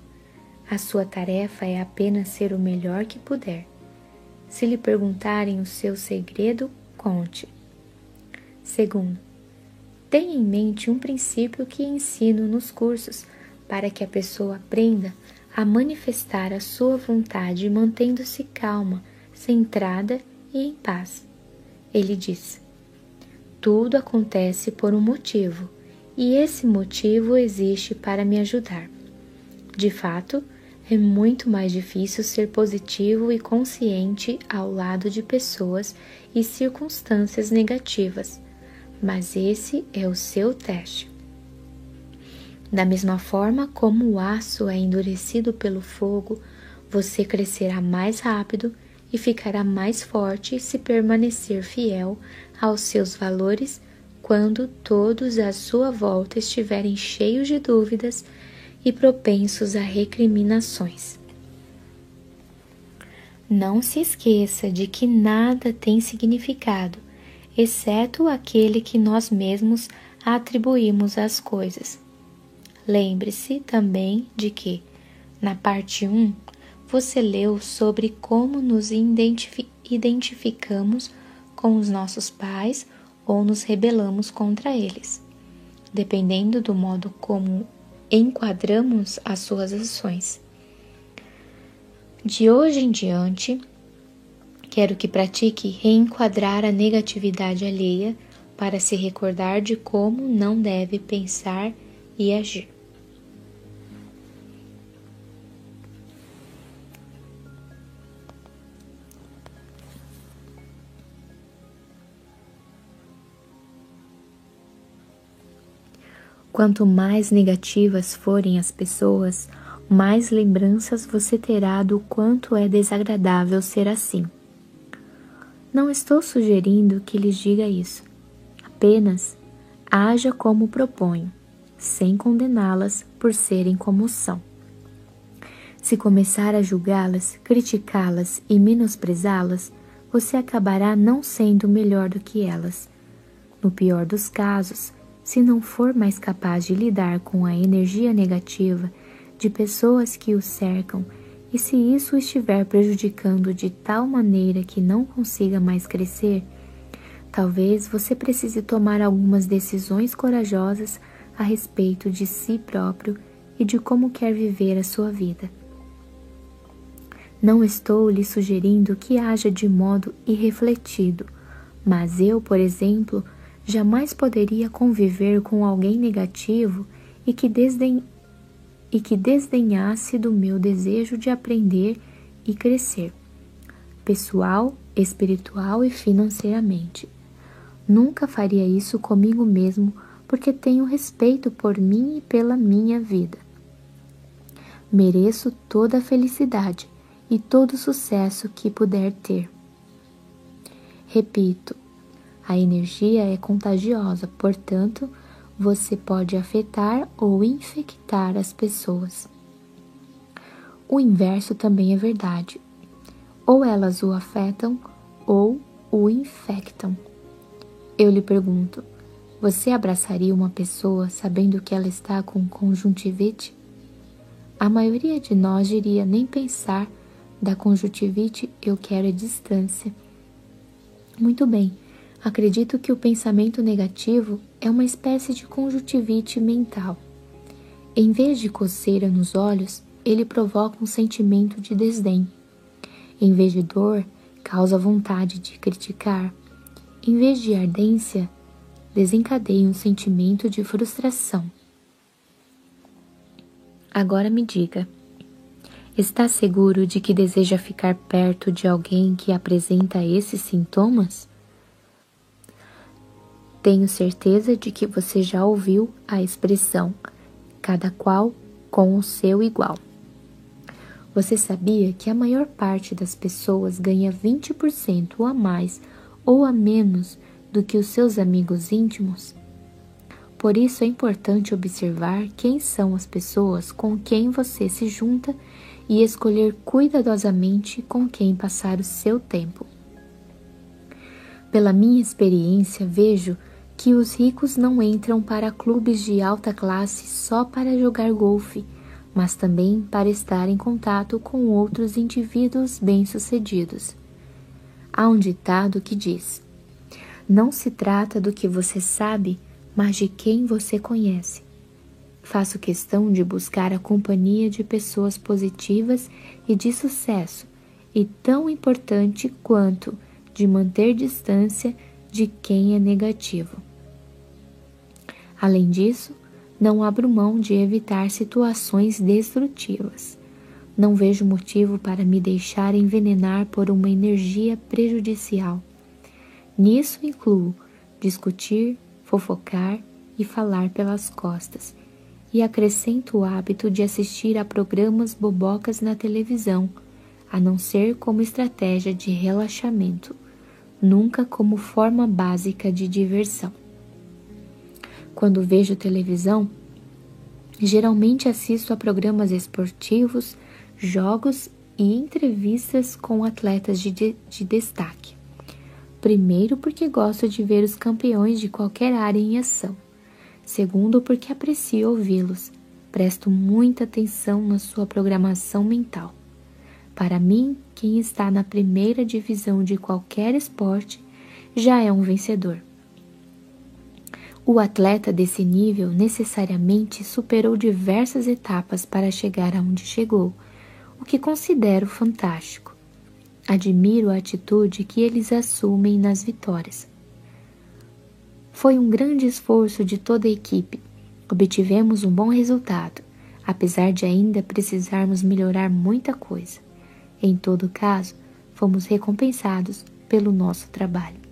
A sua tarefa é apenas ser o melhor que puder. Se lhe perguntarem o seu segredo, conte. Segundo, tenha em mente um princípio que ensino nos cursos para que a pessoa aprenda a manifestar a sua vontade mantendo-se calma, centrada e em paz. Ele diz: Tudo acontece por um motivo, e esse motivo existe para me ajudar. De fato, é muito mais difícil ser positivo e consciente ao lado de pessoas e circunstâncias negativas, mas esse é o seu teste. Da mesma forma como o aço é endurecido pelo fogo, você crescerá mais rápido e ficará mais forte se permanecer fiel aos seus valores quando todos à sua volta estiverem cheios de dúvidas e propensos a recriminações. Não se esqueça de que nada tem significado, exceto aquele que nós mesmos atribuímos às coisas. Lembre-se também de que, na parte 1, você leu sobre como nos identifi identificamos com os nossos pais ou nos rebelamos contra eles, dependendo do modo como enquadramos as suas ações. De hoje em diante, quero que pratique reenquadrar a negatividade alheia para se recordar de como não deve pensar e agir. Quanto mais negativas forem as pessoas, mais lembranças você terá do quanto é desagradável ser assim. Não estou sugerindo que lhes diga isso. Apenas haja como proponho, sem condená-las por serem como são. Se começar a julgá-las, criticá-las e menosprezá-las, você acabará não sendo melhor do que elas. No pior dos casos, se não for mais capaz de lidar com a energia negativa de pessoas que o cercam e se isso estiver prejudicando de tal maneira que não consiga mais crescer, talvez você precise tomar algumas decisões corajosas a respeito de si próprio e de como quer viver a sua vida. Não estou lhe sugerindo que haja de modo irrefletido, mas eu, por exemplo, jamais poderia conviver com alguém negativo e que, desden... e que desdenhasse do meu desejo de aprender e crescer, pessoal, espiritual e financeiramente. Nunca faria isso comigo mesmo porque tenho respeito por mim e pela minha vida. Mereço toda a felicidade e todo o sucesso que puder ter. Repito, a energia é contagiosa, portanto, você pode afetar ou infectar as pessoas. O inverso também é verdade. Ou elas o afetam ou o infectam. Eu lhe pergunto: você abraçaria uma pessoa sabendo que ela está com conjuntivite? A maioria de nós diria nem pensar da conjuntivite, eu quero a distância. Muito bem, Acredito que o pensamento negativo é uma espécie de conjuntivite mental. Em vez de coceira nos olhos, ele provoca um sentimento de desdém. Em vez de dor, causa vontade de criticar. Em vez de ardência, desencadeia um sentimento de frustração. Agora me diga, está seguro de que deseja ficar perto de alguém que apresenta esses sintomas? Tenho certeza de que você já ouviu a expressão cada qual com o seu igual. Você sabia que a maior parte das pessoas ganha 20% a mais ou a menos do que os seus amigos íntimos? Por isso é importante observar quem são as pessoas com quem você se junta e escolher cuidadosamente com quem passar o seu tempo. Pela minha experiência, vejo que os ricos não entram para clubes de alta classe só para jogar golfe mas também para estar em contato com outros indivíduos bem-sucedidos. Há um ditado que diz: Não se trata do que você sabe, mas de quem você conhece. Faço questão de buscar a companhia de pessoas positivas e de sucesso, e tão importante quanto de manter distância de quem é negativo. Além disso, não abro mão de evitar situações destrutivas. Não vejo motivo para me deixar envenenar por uma energia prejudicial. Nisso incluo discutir, fofocar e falar pelas costas, e acrescento o hábito de assistir a programas bobocas na televisão, a não ser como estratégia de relaxamento, nunca como forma básica de diversão. Quando vejo televisão, geralmente assisto a programas esportivos, jogos e entrevistas com atletas de, de, de destaque. Primeiro, porque gosto de ver os campeões de qualquer área em ação. Segundo, porque aprecio ouvi-los. Presto muita atenção na sua programação mental. Para mim, quem está na primeira divisão de qualquer esporte já é um vencedor. O atleta desse nível necessariamente superou diversas etapas para chegar aonde chegou, o que considero fantástico. Admiro a atitude que eles assumem nas vitórias. Foi um grande esforço de toda a equipe. Obtivemos um bom resultado, apesar de ainda precisarmos melhorar muita coisa. Em todo caso, fomos recompensados pelo nosso trabalho.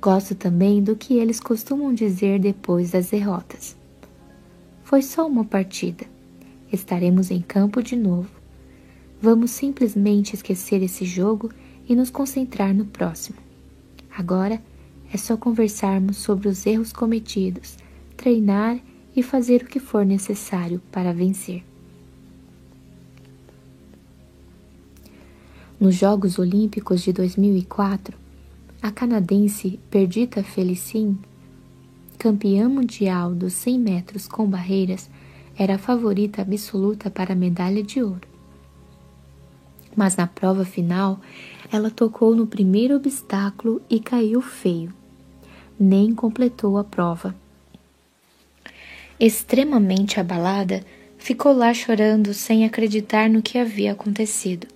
Gosto também do que eles costumam dizer depois das derrotas. Foi só uma partida. Estaremos em campo de novo. Vamos simplesmente esquecer esse jogo e nos concentrar no próximo. Agora é só conversarmos sobre os erros cometidos, treinar e fazer o que for necessário para vencer. Nos Jogos Olímpicos de 2004, a canadense Perdita Felicin, campeã mundial dos 100 metros com barreiras, era a favorita absoluta para a medalha de ouro. Mas na prova final, ela tocou no primeiro obstáculo e caiu feio. Nem completou a prova. Extremamente abalada, ficou lá chorando sem acreditar no que havia acontecido.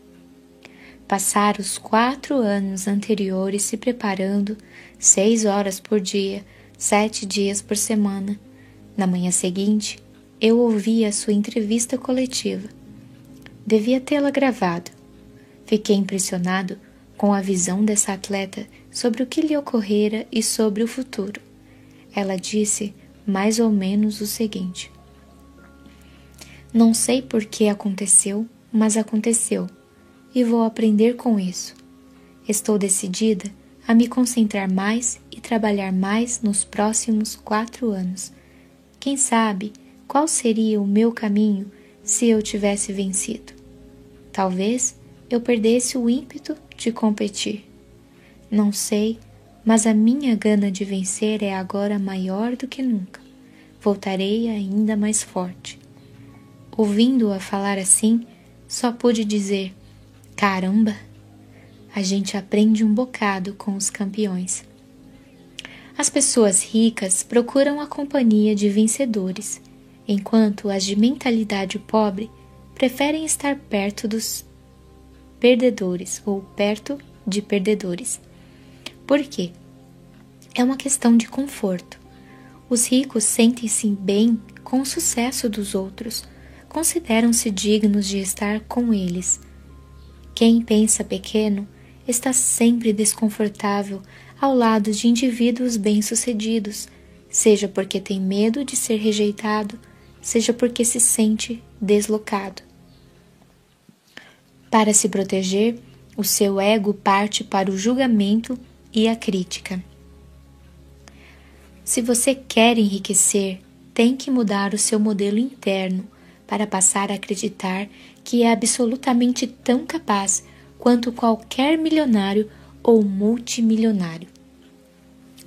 Passar os quatro anos anteriores se preparando, seis horas por dia, sete dias por semana. Na manhã seguinte, eu ouvi a sua entrevista coletiva. Devia tê-la gravado. Fiquei impressionado com a visão dessa atleta sobre o que lhe ocorrera e sobre o futuro. Ela disse mais ou menos o seguinte: Não sei por que aconteceu, mas aconteceu e vou aprender com isso. Estou decidida a me concentrar mais e trabalhar mais nos próximos quatro anos. Quem sabe qual seria o meu caminho se eu tivesse vencido? Talvez eu perdesse o ímpeto de competir. Não sei, mas a minha gana de vencer é agora maior do que nunca. Voltarei ainda mais forte. Ouvindo-a falar assim, só pude dizer: Caramba! A gente aprende um bocado com os campeões. As pessoas ricas procuram a companhia de vencedores, enquanto as de mentalidade pobre preferem estar perto dos perdedores ou perto de perdedores. Por quê? É uma questão de conforto. Os ricos sentem-se bem com o sucesso dos outros, consideram-se dignos de estar com eles quem pensa pequeno está sempre desconfortável ao lado de indivíduos bem-sucedidos, seja porque tem medo de ser rejeitado, seja porque se sente deslocado. Para se proteger, o seu ego parte para o julgamento e a crítica. Se você quer enriquecer, tem que mudar o seu modelo interno para passar a acreditar que é absolutamente tão capaz quanto qualquer milionário ou multimilionário.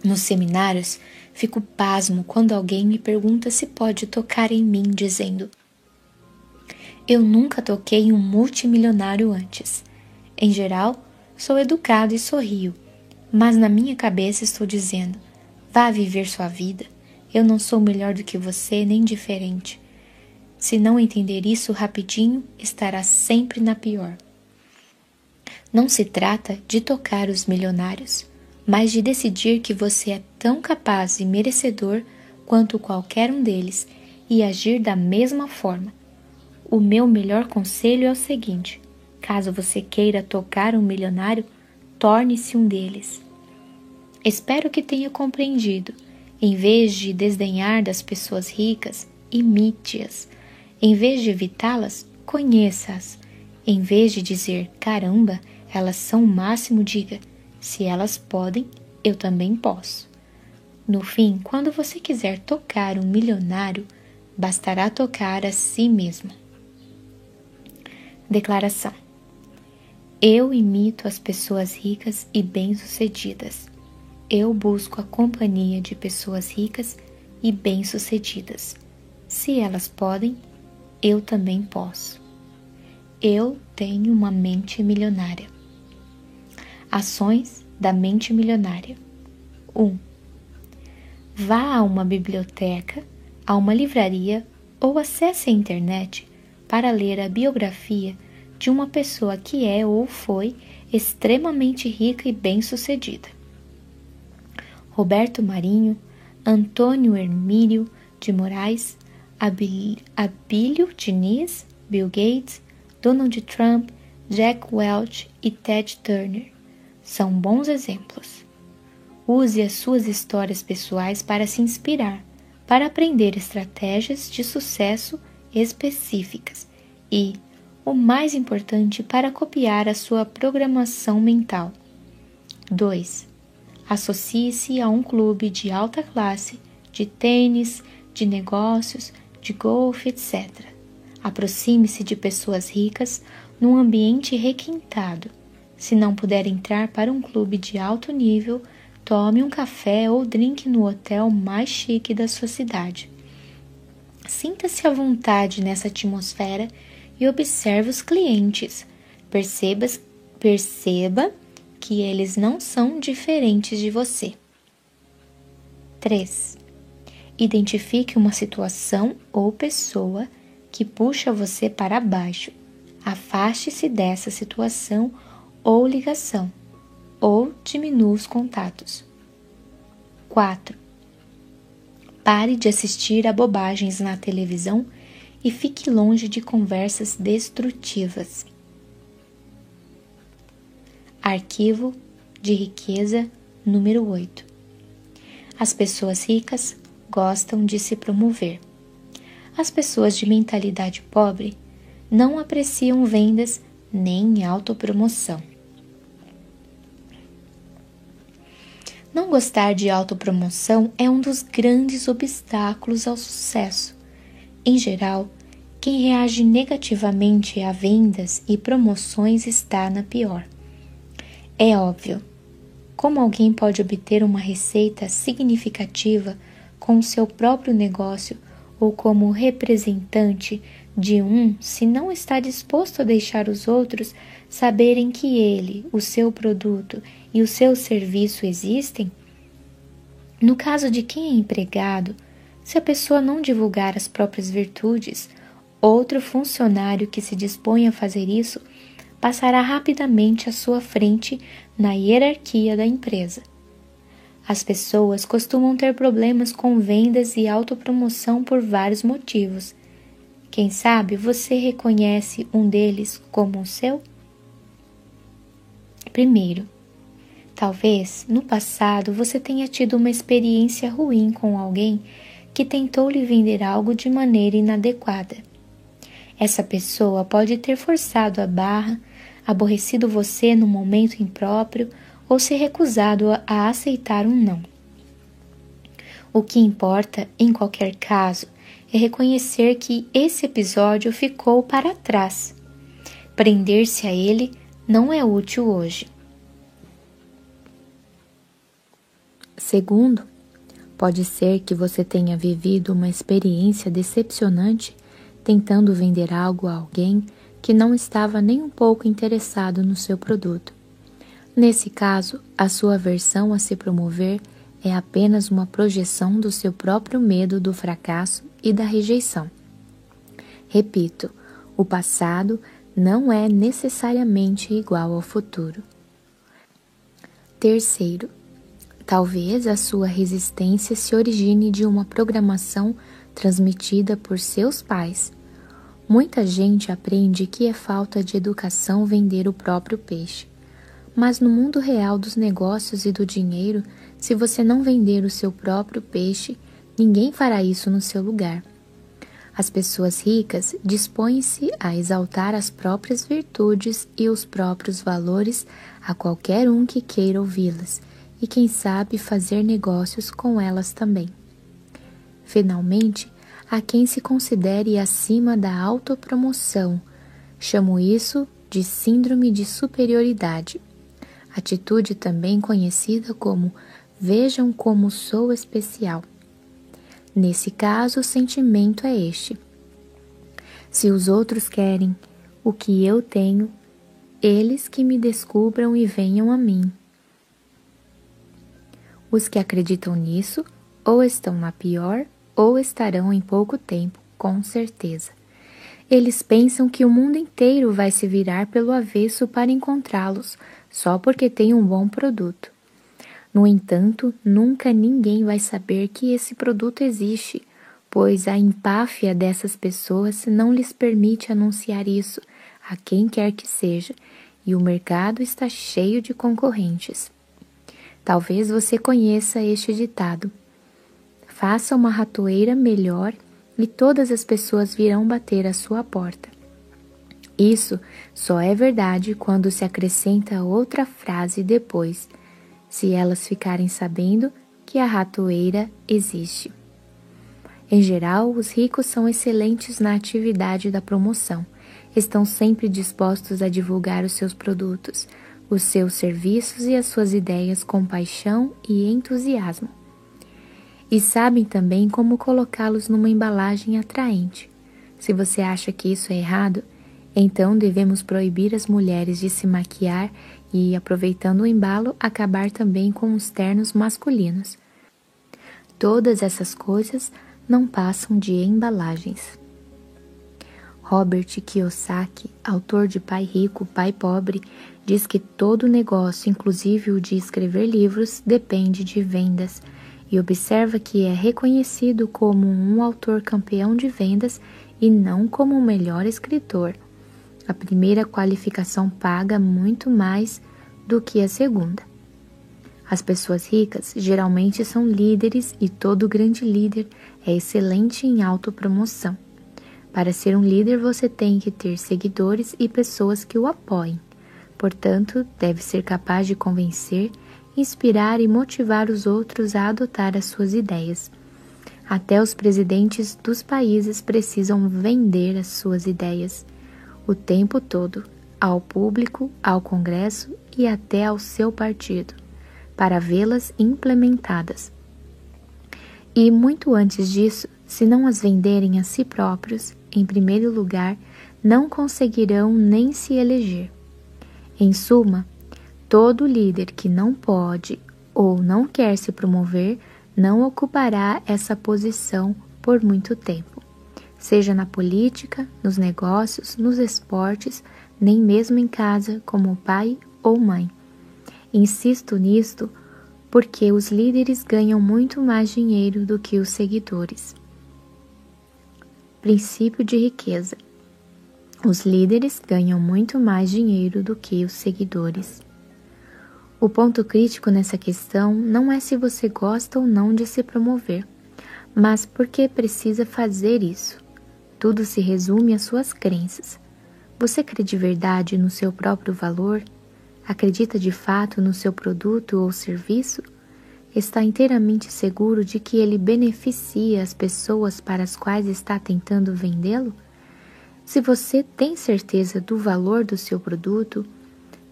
Nos seminários, fico pasmo quando alguém me pergunta se pode tocar em mim, dizendo: Eu nunca toquei um multimilionário antes. Em geral, sou educado e sorrio, mas na minha cabeça estou dizendo: Vá viver sua vida. Eu não sou melhor do que você, nem diferente. Se não entender isso rapidinho, estará sempre na pior. Não se trata de tocar os milionários, mas de decidir que você é tão capaz e merecedor quanto qualquer um deles e agir da mesma forma. O meu melhor conselho é o seguinte: caso você queira tocar um milionário, torne-se um deles. Espero que tenha compreendido. Em vez de desdenhar das pessoas ricas, imite-as. Em vez de evitá-las, conheça-as. Em vez de dizer caramba, elas são o máximo, diga se elas podem, eu também posso. No fim, quando você quiser tocar um milionário, bastará tocar a si mesmo. Declaração: Eu imito as pessoas ricas e bem-sucedidas. Eu busco a companhia de pessoas ricas e bem-sucedidas. Se elas podem, eu também posso. Eu tenho uma mente milionária. Ações da mente milionária. 1. Um, vá a uma biblioteca, a uma livraria ou acesse a internet para ler a biografia de uma pessoa que é ou foi extremamente rica e bem-sucedida. Roberto Marinho, Antônio Hermílio de Moraes, Abílio Diniz, Bill Gates, Donald Trump, Jack Welch e Ted Turner são bons exemplos. Use as suas histórias pessoais para se inspirar, para aprender estratégias de sucesso específicas e, o mais importante, para copiar a sua programação mental. 2. Associe-se a um clube de alta classe, de tênis, de negócios, de golfe, etc. Aproxime-se de pessoas ricas num ambiente requintado. Se não puder entrar para um clube de alto nível, tome um café ou drink no hotel mais chique da sua cidade. Sinta-se à vontade nessa atmosfera e observe os clientes. Perceba, perceba que eles não são diferentes de você. 3. Identifique uma situação ou pessoa que puxa você para baixo. Afaste-se dessa situação ou ligação, ou diminua os contatos. 4. Pare de assistir a bobagens na televisão e fique longe de conversas destrutivas. Arquivo de riqueza número 8. As pessoas ricas gostam de se promover. As pessoas de mentalidade pobre não apreciam vendas nem autopromoção. Não gostar de autopromoção é um dos grandes obstáculos ao sucesso. Em geral, quem reage negativamente a vendas e promoções está na pior. É óbvio. Como alguém pode obter uma receita significativa com seu próprio negócio ou como representante de um se não está disposto a deixar os outros saberem que ele, o seu produto e o seu serviço existem? No caso de quem é empregado, se a pessoa não divulgar as próprias virtudes, outro funcionário que se dispõe a fazer isso passará rapidamente à sua frente na hierarquia da empresa. As pessoas costumam ter problemas com vendas e autopromoção por vários motivos. Quem sabe você reconhece um deles como o seu? Primeiro, talvez no passado você tenha tido uma experiência ruim com alguém que tentou lhe vender algo de maneira inadequada. Essa pessoa pode ter forçado a barra aborrecido você no momento impróprio ou se recusado a aceitar um não. O que importa, em qualquer caso, é reconhecer que esse episódio ficou para trás. Prender-se a ele não é útil hoje. Segundo, pode ser que você tenha vivido uma experiência decepcionante tentando vender algo a alguém que não estava nem um pouco interessado no seu produto. Nesse caso, a sua aversão a se promover é apenas uma projeção do seu próprio medo do fracasso e da rejeição. Repito, o passado não é necessariamente igual ao futuro. Terceiro, talvez a sua resistência se origine de uma programação transmitida por seus pais Muita gente aprende que é falta de educação vender o próprio peixe. Mas no mundo real dos negócios e do dinheiro, se você não vender o seu próprio peixe, ninguém fará isso no seu lugar. As pessoas ricas dispõem-se a exaltar as próprias virtudes e os próprios valores a qualquer um que queira ouvi-las e, quem sabe, fazer negócios com elas também. Finalmente, a quem se considere acima da autopromoção. Chamo isso de síndrome de superioridade. Atitude também conhecida como vejam como sou especial. Nesse caso, o sentimento é este: se os outros querem o que eu tenho, eles que me descubram e venham a mim. Os que acreditam nisso ou estão na pior ou estarão em pouco tempo, com certeza. Eles pensam que o mundo inteiro vai se virar pelo avesso para encontrá-los, só porque tem um bom produto. No entanto, nunca ninguém vai saber que esse produto existe, pois a empáfia dessas pessoas não lhes permite anunciar isso a quem quer que seja, e o mercado está cheio de concorrentes. Talvez você conheça este ditado Faça uma ratoeira melhor e todas as pessoas virão bater à sua porta. Isso só é verdade quando se acrescenta outra frase depois, se elas ficarem sabendo que a ratoeira existe. Em geral, os ricos são excelentes na atividade da promoção. Estão sempre dispostos a divulgar os seus produtos, os seus serviços e as suas ideias com paixão e entusiasmo e sabem também como colocá-los numa embalagem atraente. Se você acha que isso é errado, então devemos proibir as mulheres de se maquiar e, aproveitando o embalo, acabar também com os ternos masculinos. Todas essas coisas não passam de embalagens. Robert Kiyosaki, autor de Pai Rico, Pai Pobre, diz que todo negócio, inclusive o de escrever livros, depende de vendas e observa que é reconhecido como um autor campeão de vendas e não como o melhor escritor. A primeira qualificação paga muito mais do que a segunda. As pessoas ricas geralmente são líderes e todo grande líder é excelente em autopromoção. Para ser um líder, você tem que ter seguidores e pessoas que o apoiem. Portanto, deve ser capaz de convencer inspirar e motivar os outros a adotar as suas ideias. Até os presidentes dos países precisam vender as suas ideias o tempo todo ao público, ao Congresso e até ao seu partido, para vê-las implementadas. E muito antes disso, se não as venderem a si próprios, em primeiro lugar, não conseguirão nem se eleger. Em suma, Todo líder que não pode ou não quer se promover não ocupará essa posição por muito tempo, seja na política, nos negócios, nos esportes, nem mesmo em casa como pai ou mãe. Insisto nisto porque os líderes ganham muito mais dinheiro do que os seguidores. Princípio de riqueza: os líderes ganham muito mais dinheiro do que os seguidores. O ponto crítico nessa questão não é se você gosta ou não de se promover, mas porque precisa fazer isso. Tudo se resume às suas crenças. Você crê de verdade no seu próprio valor? Acredita de fato no seu produto ou serviço? Está inteiramente seguro de que ele beneficia as pessoas para as quais está tentando vendê-lo? Se você tem certeza do valor do seu produto,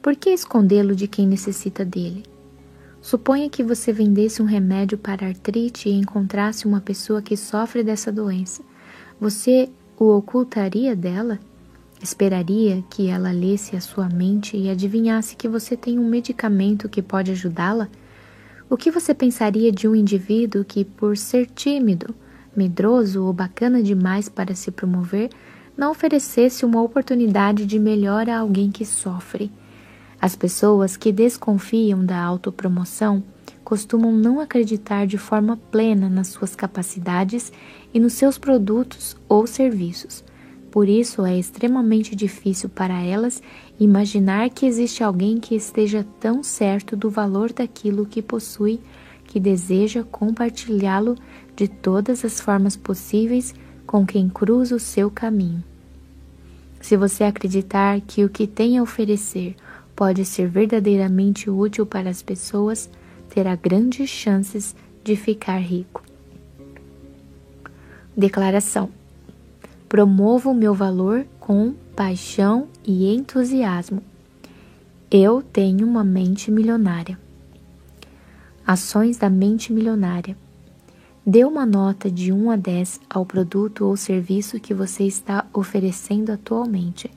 por que escondê-lo de quem necessita dele? Suponha que você vendesse um remédio para artrite e encontrasse uma pessoa que sofre dessa doença. Você o ocultaria dela? Esperaria que ela lesse a sua mente e adivinhasse que você tem um medicamento que pode ajudá-la? O que você pensaria de um indivíduo que, por ser tímido, medroso ou bacana demais para se promover, não oferecesse uma oportunidade de melhora a alguém que sofre? As pessoas que desconfiam da autopromoção costumam não acreditar de forma plena nas suas capacidades e nos seus produtos ou serviços. Por isso é extremamente difícil para elas imaginar que existe alguém que esteja tão certo do valor daquilo que possui que deseja compartilhá-lo de todas as formas possíveis com quem cruza o seu caminho. Se você acreditar que o que tem a oferecer pode ser verdadeiramente útil para as pessoas, terá grandes chances de ficar rico. Declaração: Promovo o meu valor com paixão e entusiasmo. Eu tenho uma mente milionária. Ações da mente milionária. Dê uma nota de 1 a 10 ao produto ou serviço que você está oferecendo atualmente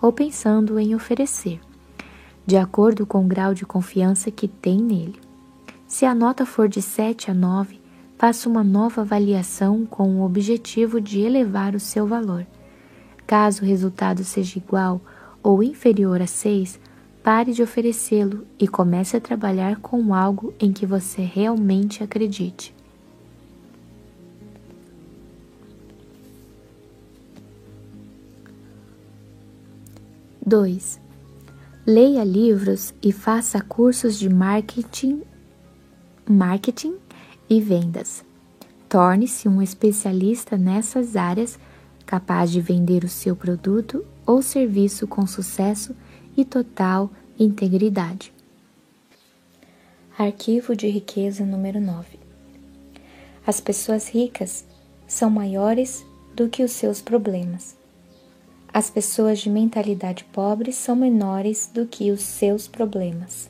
ou pensando em oferecer, de acordo com o grau de confiança que tem nele. Se a nota for de 7 a 9, faça uma nova avaliação com o objetivo de elevar o seu valor. Caso o resultado seja igual ou inferior a 6, pare de oferecê-lo e comece a trabalhar com algo em que você realmente acredite. Dois. Leia livros e faça cursos de marketing, marketing e vendas. Torne-se um especialista nessas áreas, capaz de vender o seu produto ou serviço com sucesso e total integridade. Arquivo de riqueza número 9. As pessoas ricas são maiores do que os seus problemas. As pessoas de mentalidade pobre são menores do que os seus problemas.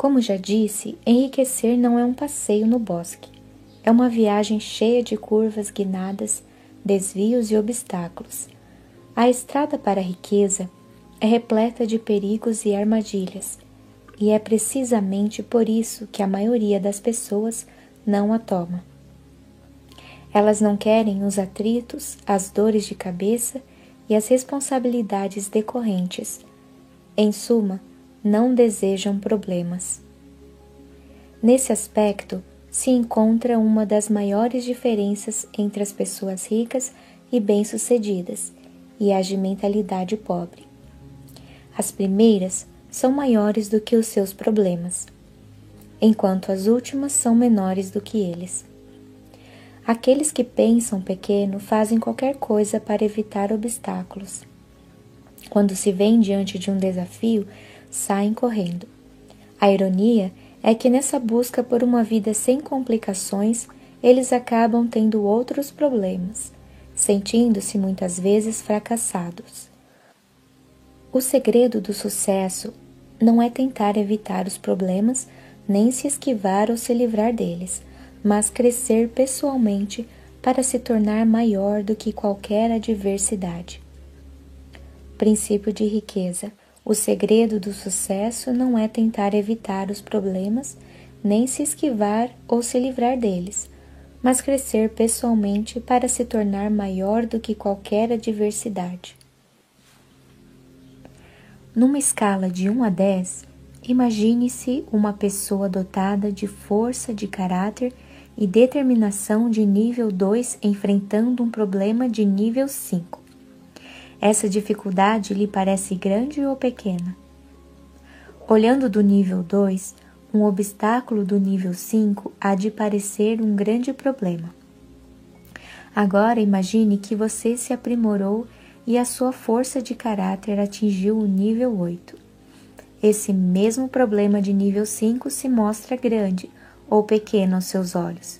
Como já disse, enriquecer não é um passeio no bosque. É uma viagem cheia de curvas guinadas, desvios e obstáculos. A estrada para a riqueza é repleta de perigos e armadilhas, e é precisamente por isso que a maioria das pessoas não a toma. Elas não querem os atritos, as dores de cabeça e as responsabilidades decorrentes. Em suma, não desejam problemas. Nesse aspecto se encontra uma das maiores diferenças entre as pessoas ricas e bem-sucedidas e as de mentalidade pobre. As primeiras são maiores do que os seus problemas, enquanto as últimas são menores do que eles. Aqueles que pensam pequeno fazem qualquer coisa para evitar obstáculos. Quando se vêem diante de um desafio, saem correndo. A ironia é que nessa busca por uma vida sem complicações, eles acabam tendo outros problemas, sentindo-se muitas vezes fracassados. O segredo do sucesso não é tentar evitar os problemas, nem se esquivar ou se livrar deles, mas crescer pessoalmente para se tornar maior do que qualquer adversidade. Princípio de riqueza. O segredo do sucesso não é tentar evitar os problemas, nem se esquivar ou se livrar deles, mas crescer pessoalmente para se tornar maior do que qualquer adversidade. Numa escala de 1 a 10, imagine-se uma pessoa dotada de força de caráter e determinação de nível 2 enfrentando um problema de nível 5. Essa dificuldade lhe parece grande ou pequena? Olhando do nível 2, um obstáculo do nível 5 há de parecer um grande problema. Agora imagine que você se aprimorou e a sua força de caráter atingiu o nível 8. Esse mesmo problema de nível 5 se mostra grande ou pequeno aos seus olhos.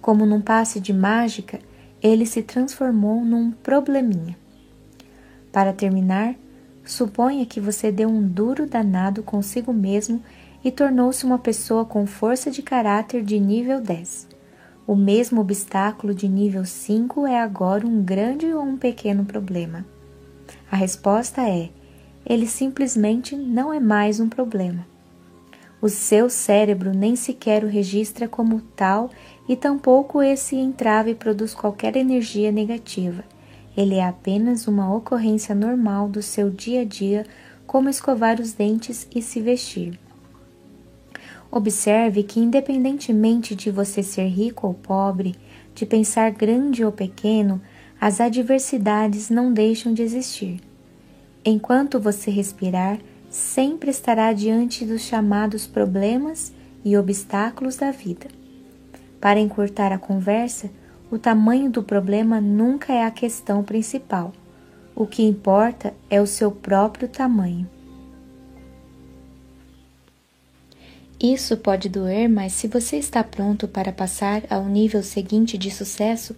Como num passe de mágica, ele se transformou num probleminha. Para terminar, suponha que você deu um duro danado consigo mesmo e tornou-se uma pessoa com força de caráter de nível 10. O mesmo obstáculo de nível 5 é agora um grande ou um pequeno problema? A resposta é: ele simplesmente não é mais um problema. O seu cérebro nem sequer o registra como tal e tampouco esse entrave produz qualquer energia negativa. Ele é apenas uma ocorrência normal do seu dia a dia, como escovar os dentes e se vestir. Observe que, independentemente de você ser rico ou pobre, de pensar grande ou pequeno, as adversidades não deixam de existir. Enquanto você respirar, sempre estará diante dos chamados problemas e obstáculos da vida. Para encurtar a conversa, o tamanho do problema nunca é a questão principal. O que importa é o seu próprio tamanho. Isso pode doer, mas se você está pronto para passar ao nível seguinte de sucesso,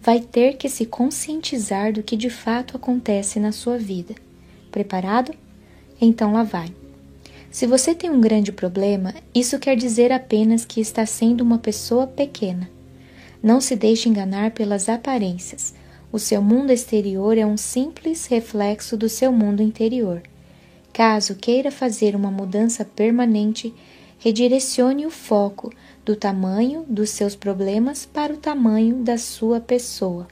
vai ter que se conscientizar do que de fato acontece na sua vida. Preparado? Então lá vai. Se você tem um grande problema, isso quer dizer apenas que está sendo uma pessoa pequena. Não se deixe enganar pelas aparências. O seu mundo exterior é um simples reflexo do seu mundo interior. Caso queira fazer uma mudança permanente, redirecione o foco do tamanho dos seus problemas para o tamanho da sua pessoa.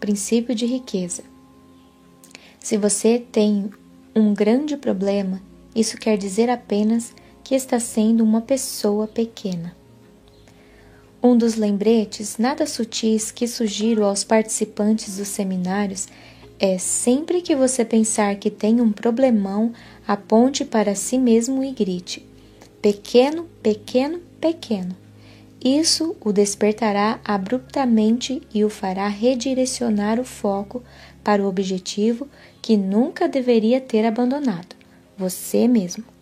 Princípio de riqueza. Se você tem um grande problema, isso quer dizer apenas que está sendo uma pessoa pequena. Um dos lembretes nada sutis que sugiro aos participantes dos seminários é sempre que você pensar que tem um problemão, aponte para si mesmo e grite: pequeno, pequeno, pequeno. Isso o despertará abruptamente e o fará redirecionar o foco para o objetivo que nunca deveria ter abandonado: você mesmo.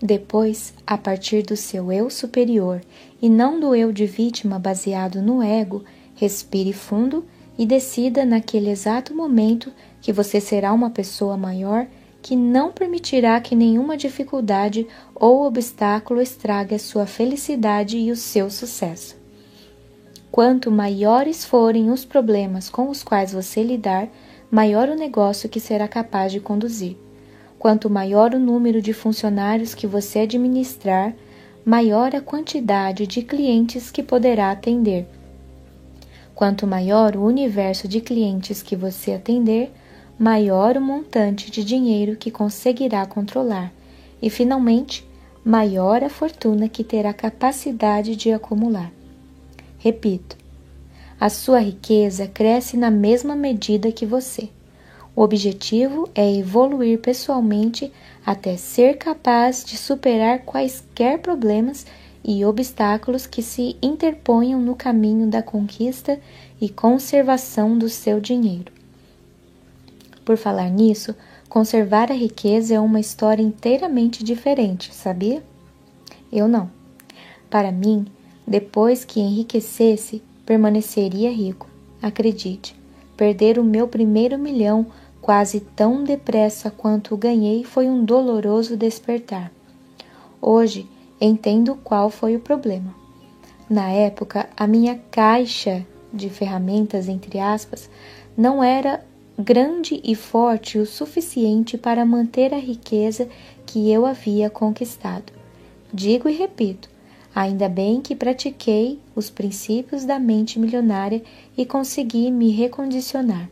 Depois, a partir do seu eu superior e não do eu de vítima baseado no ego, respire fundo e decida naquele exato momento que você será uma pessoa maior que não permitirá que nenhuma dificuldade ou obstáculo estrague a sua felicidade e o seu sucesso. Quanto maiores forem os problemas com os quais você lidar, maior o negócio que será capaz de conduzir. Quanto maior o número de funcionários que você administrar, maior a quantidade de clientes que poderá atender. Quanto maior o universo de clientes que você atender, maior o montante de dinheiro que conseguirá controlar e, finalmente, maior a fortuna que terá capacidade de acumular. Repito, a sua riqueza cresce na mesma medida que você. O objetivo é evoluir pessoalmente até ser capaz de superar quaisquer problemas e obstáculos que se interponham no caminho da conquista e conservação do seu dinheiro. Por falar nisso, conservar a riqueza é uma história inteiramente diferente, sabia? Eu não. Para mim, depois que enriquecesse, permaneceria rico. Acredite, perder o meu primeiro milhão quase tão depressa quanto ganhei foi um doloroso despertar. Hoje entendo qual foi o problema. Na época, a minha caixa de ferramentas, entre aspas, não era grande e forte o suficiente para manter a riqueza que eu havia conquistado. Digo e repito, ainda bem que pratiquei os princípios da mente milionária e consegui me recondicionar.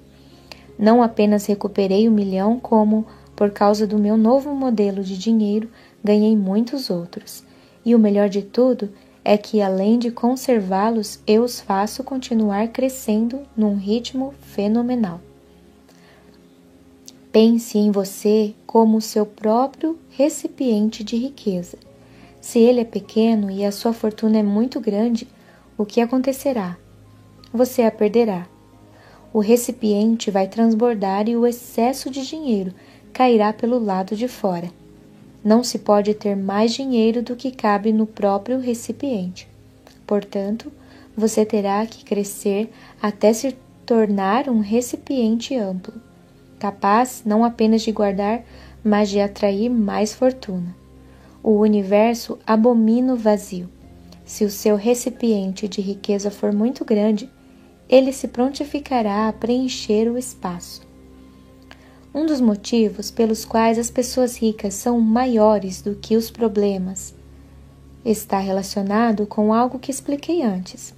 Não apenas recuperei o milhão, como, por causa do meu novo modelo de dinheiro, ganhei muitos outros. E o melhor de tudo é que, além de conservá-los, eu os faço continuar crescendo num ritmo fenomenal. Pense em você como seu próprio recipiente de riqueza. Se ele é pequeno e a sua fortuna é muito grande, o que acontecerá? Você a perderá. O recipiente vai transbordar e o excesso de dinheiro cairá pelo lado de fora. Não se pode ter mais dinheiro do que cabe no próprio recipiente. Portanto, você terá que crescer até se tornar um recipiente amplo, capaz não apenas de guardar, mas de atrair mais fortuna. O universo abomina o vazio. Se o seu recipiente de riqueza for muito grande, ele se prontificará a preencher o espaço. Um dos motivos pelos quais as pessoas ricas são maiores do que os problemas está relacionado com algo que expliquei antes.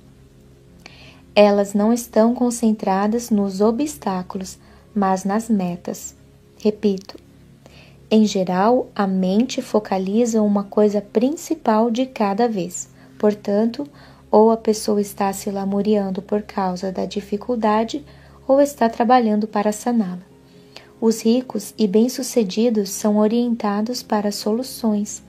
Elas não estão concentradas nos obstáculos, mas nas metas. Repito, em geral, a mente focaliza uma coisa principal de cada vez. Portanto, ou a pessoa está se lamuriando por causa da dificuldade ou está trabalhando para saná-la. Os ricos e bem-sucedidos são orientados para soluções,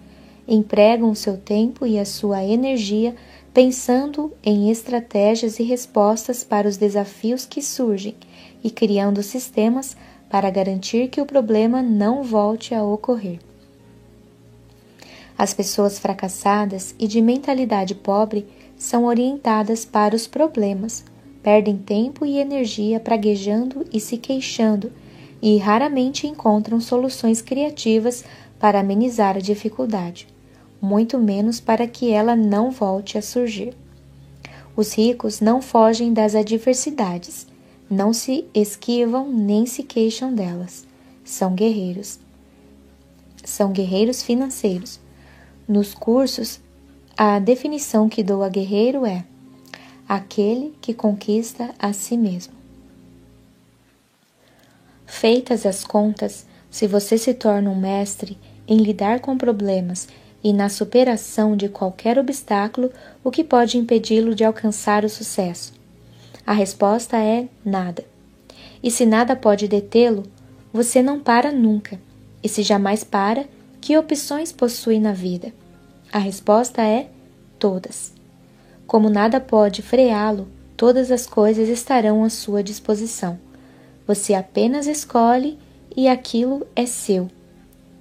empregam seu tempo e a sua energia pensando em estratégias e respostas para os desafios que surgem e criando sistemas para garantir que o problema não volte a ocorrer. As pessoas fracassadas e de mentalidade pobre são orientadas para os problemas, perdem tempo e energia praguejando e se queixando e raramente encontram soluções criativas para amenizar a dificuldade muito menos para que ela não volte a surgir. Os ricos não fogem das adversidades, não se esquivam nem se queixam delas. São guerreiros. São guerreiros financeiros. Nos cursos, a definição que dou a guerreiro é aquele que conquista a si mesmo. Feitas as contas, se você se torna um mestre em lidar com problemas e na superação de qualquer obstáculo o que pode impedi-lo de alcançar o sucesso? A resposta é nada. E se nada pode detê-lo, você não para nunca. E se jamais para, que opções possui na vida? A resposta é todas. Como nada pode freá-lo, todas as coisas estarão à sua disposição. Você apenas escolhe e aquilo é seu.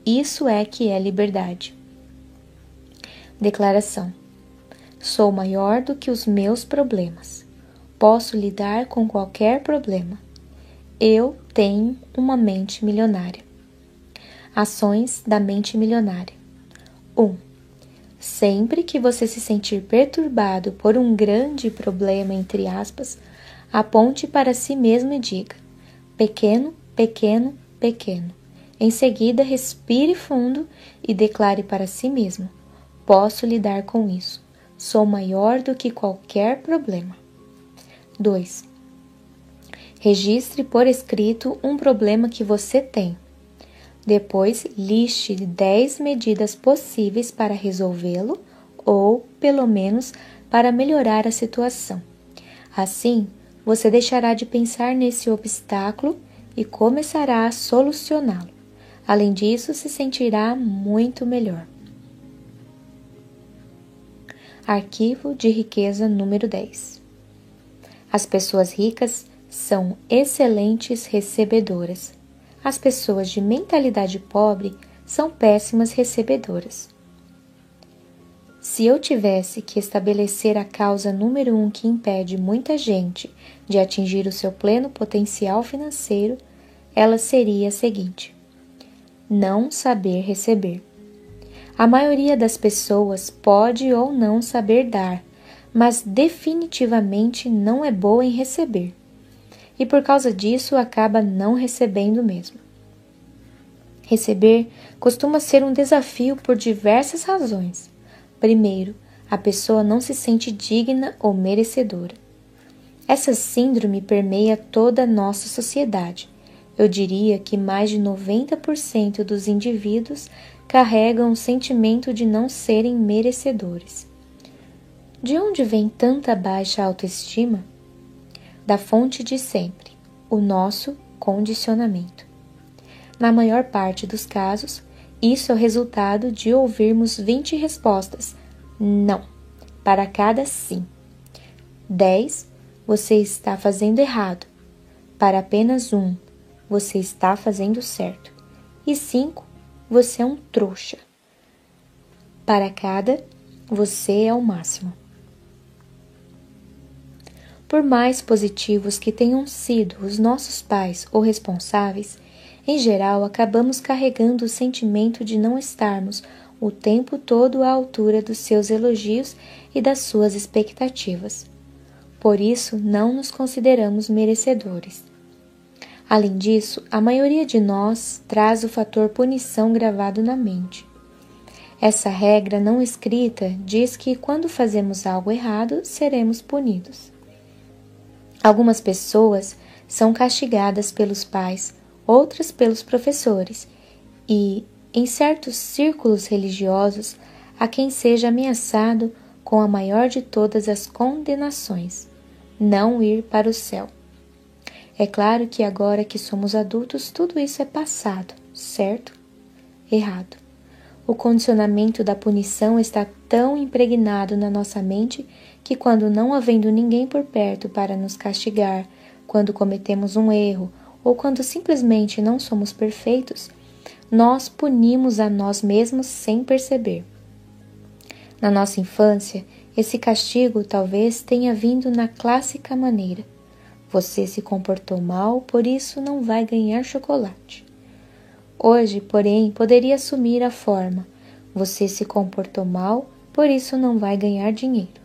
Isso é que é liberdade. Declaração: Sou maior do que os meus problemas. Posso lidar com qualquer problema. Eu tenho uma mente milionária. Ações da mente milionária. 1. Um, sempre que você se sentir perturbado por um grande problema, entre aspas, aponte para si mesmo e diga: pequeno, pequeno, pequeno. Em seguida, respire fundo e declare para si mesmo: Posso lidar com isso. Sou maior do que qualquer problema. 2. Registre por escrito um problema que você tem. Depois, liste 10 medidas possíveis para resolvê-lo ou, pelo menos, para melhorar a situação. Assim, você deixará de pensar nesse obstáculo e começará a solucioná-lo. Além disso, se sentirá muito melhor. Arquivo de riqueza número 10. As pessoas ricas são excelentes recebedoras. As pessoas de mentalidade pobre são péssimas recebedoras. Se eu tivesse que estabelecer a causa número um que impede muita gente de atingir o seu pleno potencial financeiro, ela seria a seguinte: não saber receber. A maioria das pessoas pode ou não saber dar, mas definitivamente não é boa em receber. E por causa disso acaba não recebendo mesmo. Receber costuma ser um desafio por diversas razões. Primeiro, a pessoa não se sente digna ou merecedora. Essa síndrome permeia toda a nossa sociedade. Eu diria que mais de 90% dos indivíduos carregam o sentimento de não serem merecedores. De onde vem tanta baixa autoestima? Da fonte de sempre, o nosso condicionamento. Na maior parte dos casos, isso é o resultado de ouvirmos 20 respostas não para cada sim. 10. Você está fazendo errado. Para apenas um, você está fazendo certo. E 5. Você é um trouxa. Para cada, você é o máximo. Por mais positivos que tenham sido os nossos pais ou responsáveis, em geral acabamos carregando o sentimento de não estarmos o tempo todo à altura dos seus elogios e das suas expectativas. Por isso, não nos consideramos merecedores. Além disso, a maioria de nós traz o fator punição gravado na mente. Essa regra não escrita diz que quando fazemos algo errado, seremos punidos. Algumas pessoas são castigadas pelos pais, outras pelos professores, e, em certos círculos religiosos, há quem seja ameaçado com a maior de todas as condenações: não ir para o céu. É claro que agora que somos adultos, tudo isso é passado, certo? Errado. O condicionamento da punição está tão impregnado na nossa mente que, quando não havendo ninguém por perto para nos castigar, quando cometemos um erro ou quando simplesmente não somos perfeitos, nós punimos a nós mesmos sem perceber. Na nossa infância, esse castigo talvez tenha vindo na clássica maneira: você se comportou mal, por isso não vai ganhar chocolate. Hoje, porém, poderia assumir a forma: você se comportou mal, por isso não vai ganhar dinheiro.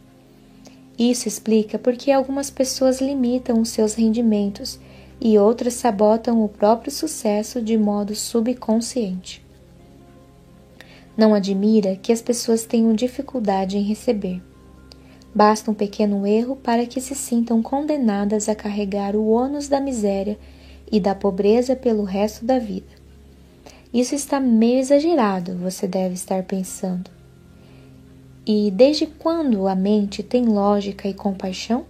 Isso explica porque algumas pessoas limitam os seus rendimentos e outras sabotam o próprio sucesso de modo subconsciente. Não admira que as pessoas tenham dificuldade em receber. Basta um pequeno erro para que se sintam condenadas a carregar o ônus da miséria e da pobreza pelo resto da vida. Isso está meio exagerado, você deve estar pensando. E desde quando a mente tem lógica e compaixão?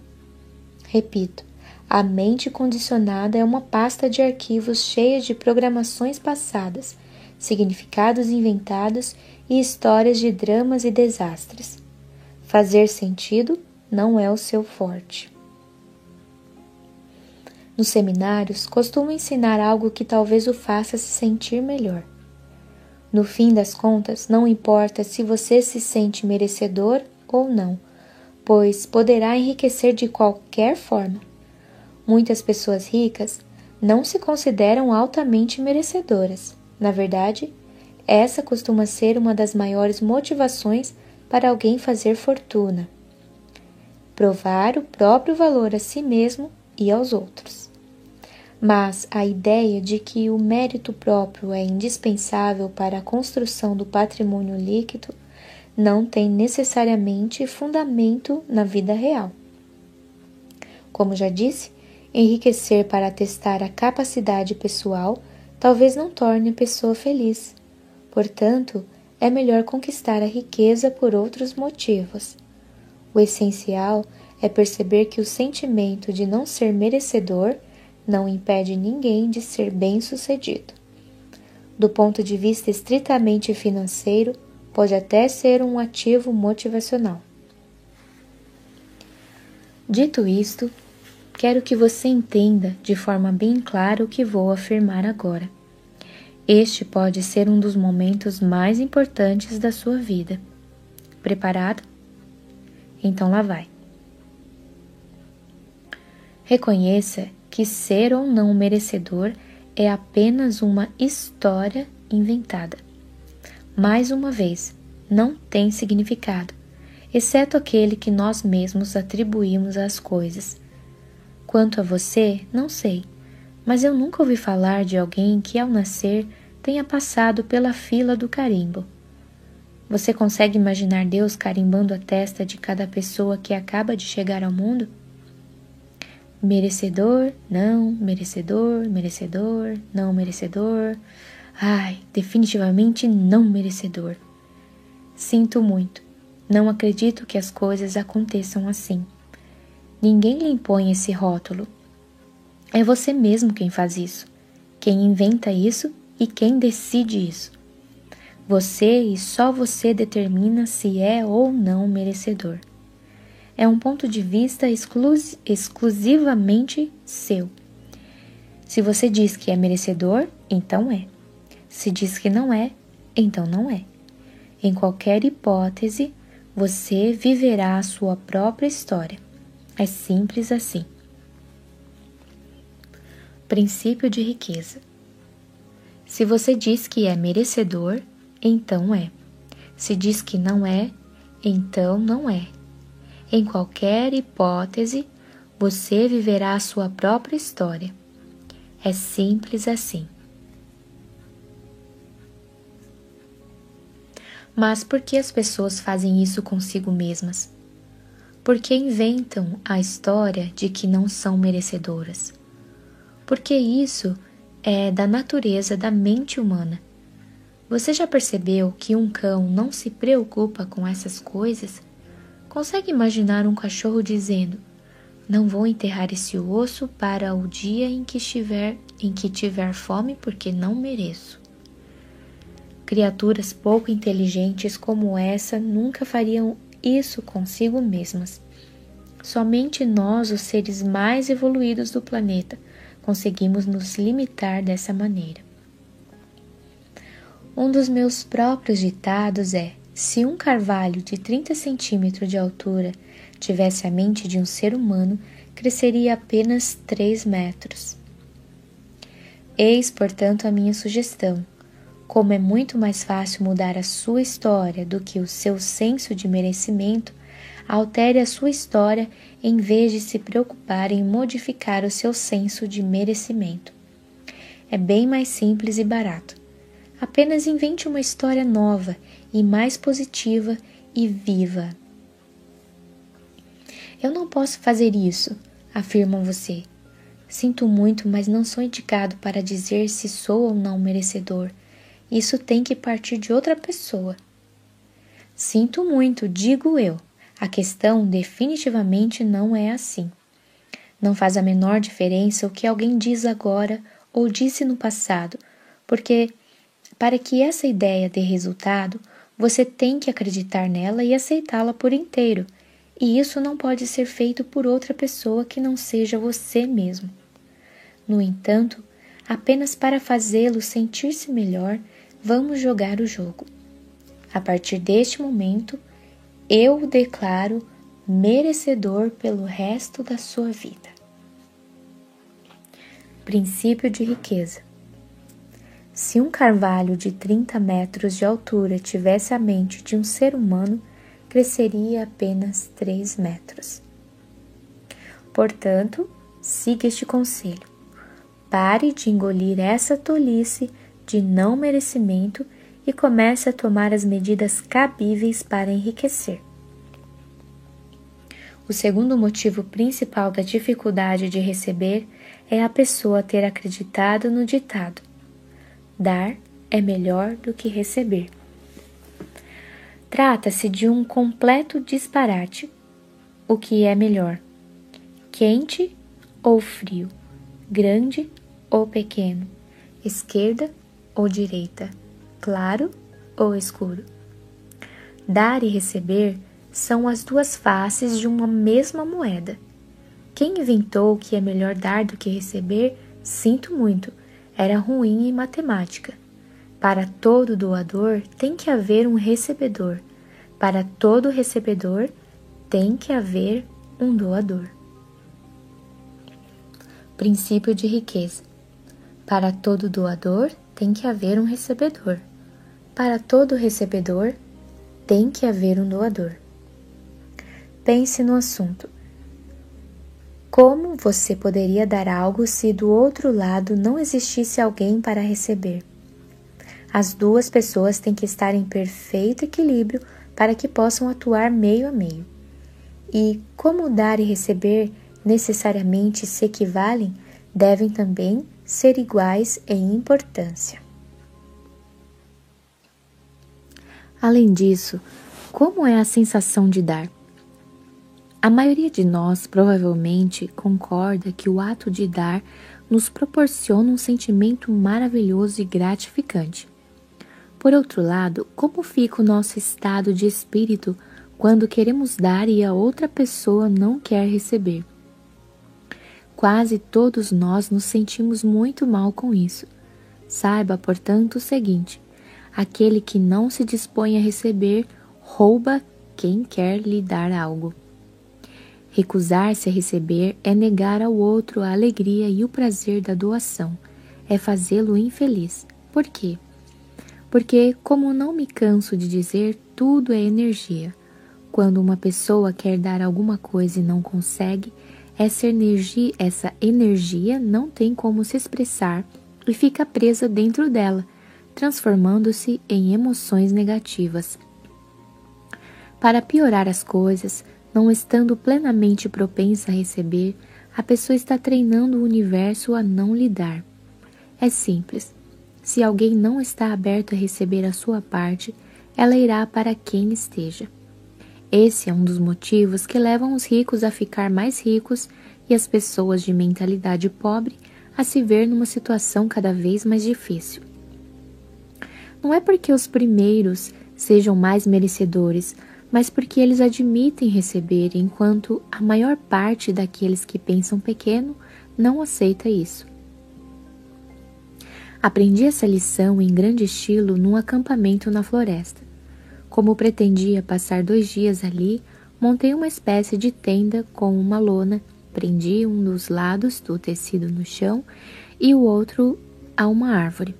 Repito, a mente condicionada é uma pasta de arquivos cheia de programações passadas, significados inventados e histórias de dramas e desastres. Fazer sentido não é o seu forte. Nos seminários, costumo ensinar algo que talvez o faça se sentir melhor. No fim das contas, não importa se você se sente merecedor ou não, pois poderá enriquecer de qualquer forma. Muitas pessoas ricas não se consideram altamente merecedoras. Na verdade, essa costuma ser uma das maiores motivações para alguém fazer fortuna. Provar o próprio valor a si mesmo e aos outros. Mas a ideia de que o mérito próprio é indispensável para a construção do patrimônio líquido não tem necessariamente fundamento na vida real. Como já disse, enriquecer para testar a capacidade pessoal talvez não torne a pessoa feliz. Portanto, é melhor conquistar a riqueza por outros motivos. O essencial é perceber que o sentimento de não ser merecedor não impede ninguém de ser bem-sucedido. Do ponto de vista estritamente financeiro, pode até ser um ativo motivacional. Dito isto, quero que você entenda de forma bem clara o que vou afirmar agora. Este pode ser um dos momentos mais importantes da sua vida. Preparado? Então lá vai. Reconheça que ser ou não merecedor é apenas uma história inventada. Mais uma vez, não tem significado, exceto aquele que nós mesmos atribuímos às coisas. Quanto a você, não sei, mas eu nunca ouvi falar de alguém que ao nascer tenha passado pela fila do carimbo. Você consegue imaginar Deus carimbando a testa de cada pessoa que acaba de chegar ao mundo? Merecedor, não, merecedor, merecedor, não merecedor. Ai, definitivamente não merecedor. Sinto muito. Não acredito que as coisas aconteçam assim. Ninguém lhe impõe esse rótulo. É você mesmo quem faz isso, quem inventa isso e quem decide isso. Você e só você determina se é ou não merecedor. É um ponto de vista exclus exclusivamente seu. Se você diz que é merecedor, então é. Se diz que não é, então não é. Em qualquer hipótese, você viverá a sua própria história. É simples assim. Princípio de riqueza. Se você diz que é merecedor, então é. Se diz que não é, então não é. Em qualquer hipótese, você viverá a sua própria história. É simples assim. Mas por que as pessoas fazem isso consigo mesmas? Porque inventam a história de que não são merecedoras. Porque isso é da natureza da mente humana. Você já percebeu que um cão não se preocupa com essas coisas? Consegue imaginar um cachorro dizendo: "Não vou enterrar esse osso para o dia em que estiver em que tiver fome porque não mereço"? Criaturas pouco inteligentes como essa nunca fariam isso consigo mesmas. Somente nós, os seres mais evoluídos do planeta, conseguimos nos limitar dessa maneira. Um dos meus próprios ditados é: se um carvalho de 30 centímetros de altura tivesse a mente de um ser humano, cresceria apenas 3 metros. Eis, portanto, a minha sugestão como é muito mais fácil mudar a sua história do que o seu senso de merecimento, altere a sua história em vez de se preocupar em modificar o seu senso de merecimento. É bem mais simples e barato. Apenas invente uma história nova e mais positiva e viva. Eu não posso fazer isso, afirmam você. Sinto muito, mas não sou indicado para dizer se sou ou não merecedor isso tem que partir de outra pessoa. Sinto muito, digo eu. A questão definitivamente não é assim. Não faz a menor diferença o que alguém diz agora ou disse no passado, porque para que essa ideia dê resultado, você tem que acreditar nela e aceitá-la por inteiro, e isso não pode ser feito por outra pessoa que não seja você mesmo. No entanto, apenas para fazê-lo sentir-se melhor, vamos jogar o jogo. A partir deste momento, eu o declaro merecedor pelo resto da sua vida. Princípio de riqueza. Se um carvalho de 30 metros de altura tivesse a mente de um ser humano, cresceria apenas 3 metros. Portanto, siga este conselho. Pare de engolir essa tolice de não merecimento e comece a tomar as medidas cabíveis para enriquecer. O segundo motivo principal da dificuldade de receber é a pessoa ter acreditado no ditado: dar é melhor do que receber. Trata-se de um completo disparate. O que é melhor? Quente ou frio? Grande ou pequeno? Esquerda ou direita, claro ou escuro. Dar e receber são as duas faces de uma mesma moeda. Quem inventou que é melhor dar do que receber, sinto muito, era ruim em matemática. Para todo doador tem que haver um recebedor. Para todo recebedor tem que haver um doador. Princípio de riqueza. Para todo doador tem que haver um recebedor. Para todo recebedor, tem que haver um doador. Pense no assunto. Como você poderia dar algo se do outro lado não existisse alguém para receber? As duas pessoas têm que estar em perfeito equilíbrio para que possam atuar meio a meio. E como dar e receber necessariamente se equivalem, devem também ser iguais em importância. Além disso, como é a sensação de dar? A maioria de nós provavelmente concorda que o ato de dar nos proporciona um sentimento maravilhoso e gratificante. Por outro lado, como fica o nosso estado de espírito quando queremos dar e a outra pessoa não quer receber. Quase todos nós nos sentimos muito mal com isso. Saiba, portanto, o seguinte: aquele que não se dispõe a receber rouba quem quer lhe dar algo. Recusar-se a receber é negar ao outro a alegria e o prazer da doação, é fazê-lo infeliz. Por quê? Porque, como não me canso de dizer, tudo é energia. Quando uma pessoa quer dar alguma coisa e não consegue, essa energia, essa energia não tem como se expressar e fica presa dentro dela, transformando-se em emoções negativas. Para piorar as coisas, não estando plenamente propensa a receber, a pessoa está treinando o universo a não lhe dar. É simples. Se alguém não está aberto a receber a sua parte, ela irá para quem esteja. Esse é um dos motivos que levam os ricos a ficar mais ricos e as pessoas de mentalidade pobre a se ver numa situação cada vez mais difícil. Não é porque os primeiros sejam mais merecedores, mas porque eles admitem receber, enquanto a maior parte daqueles que pensam pequeno não aceita isso. Aprendi essa lição em grande estilo num acampamento na floresta. Como pretendia passar dois dias ali, montei uma espécie de tenda com uma lona, prendi um dos lados do tecido no chão e o outro a uma árvore,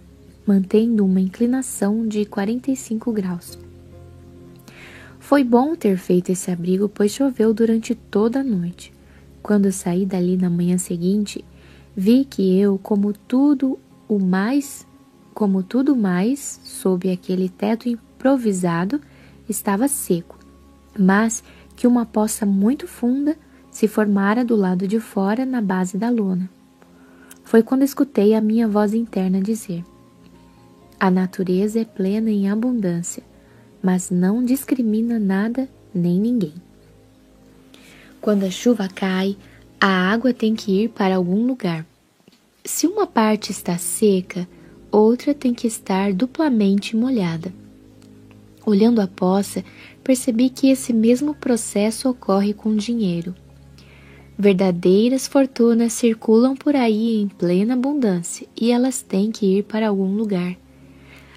mantendo uma inclinação de 45 graus. Foi bom ter feito esse abrigo, pois choveu durante toda a noite. Quando saí dali na manhã seguinte, vi que eu, como tudo o mais, como tudo mais, sob aquele teto improvisado, estava seco, mas que uma poça muito funda se formara do lado de fora na base da lona. Foi quando escutei a minha voz interna dizer: A natureza é plena em abundância mas não discrimina nada nem ninguém. Quando a chuva cai, a água tem que ir para algum lugar. Se uma parte está seca, outra tem que estar duplamente molhada. Olhando a poça, percebi que esse mesmo processo ocorre com dinheiro. Verdadeiras fortunas circulam por aí em plena abundância e elas têm que ir para algum lugar.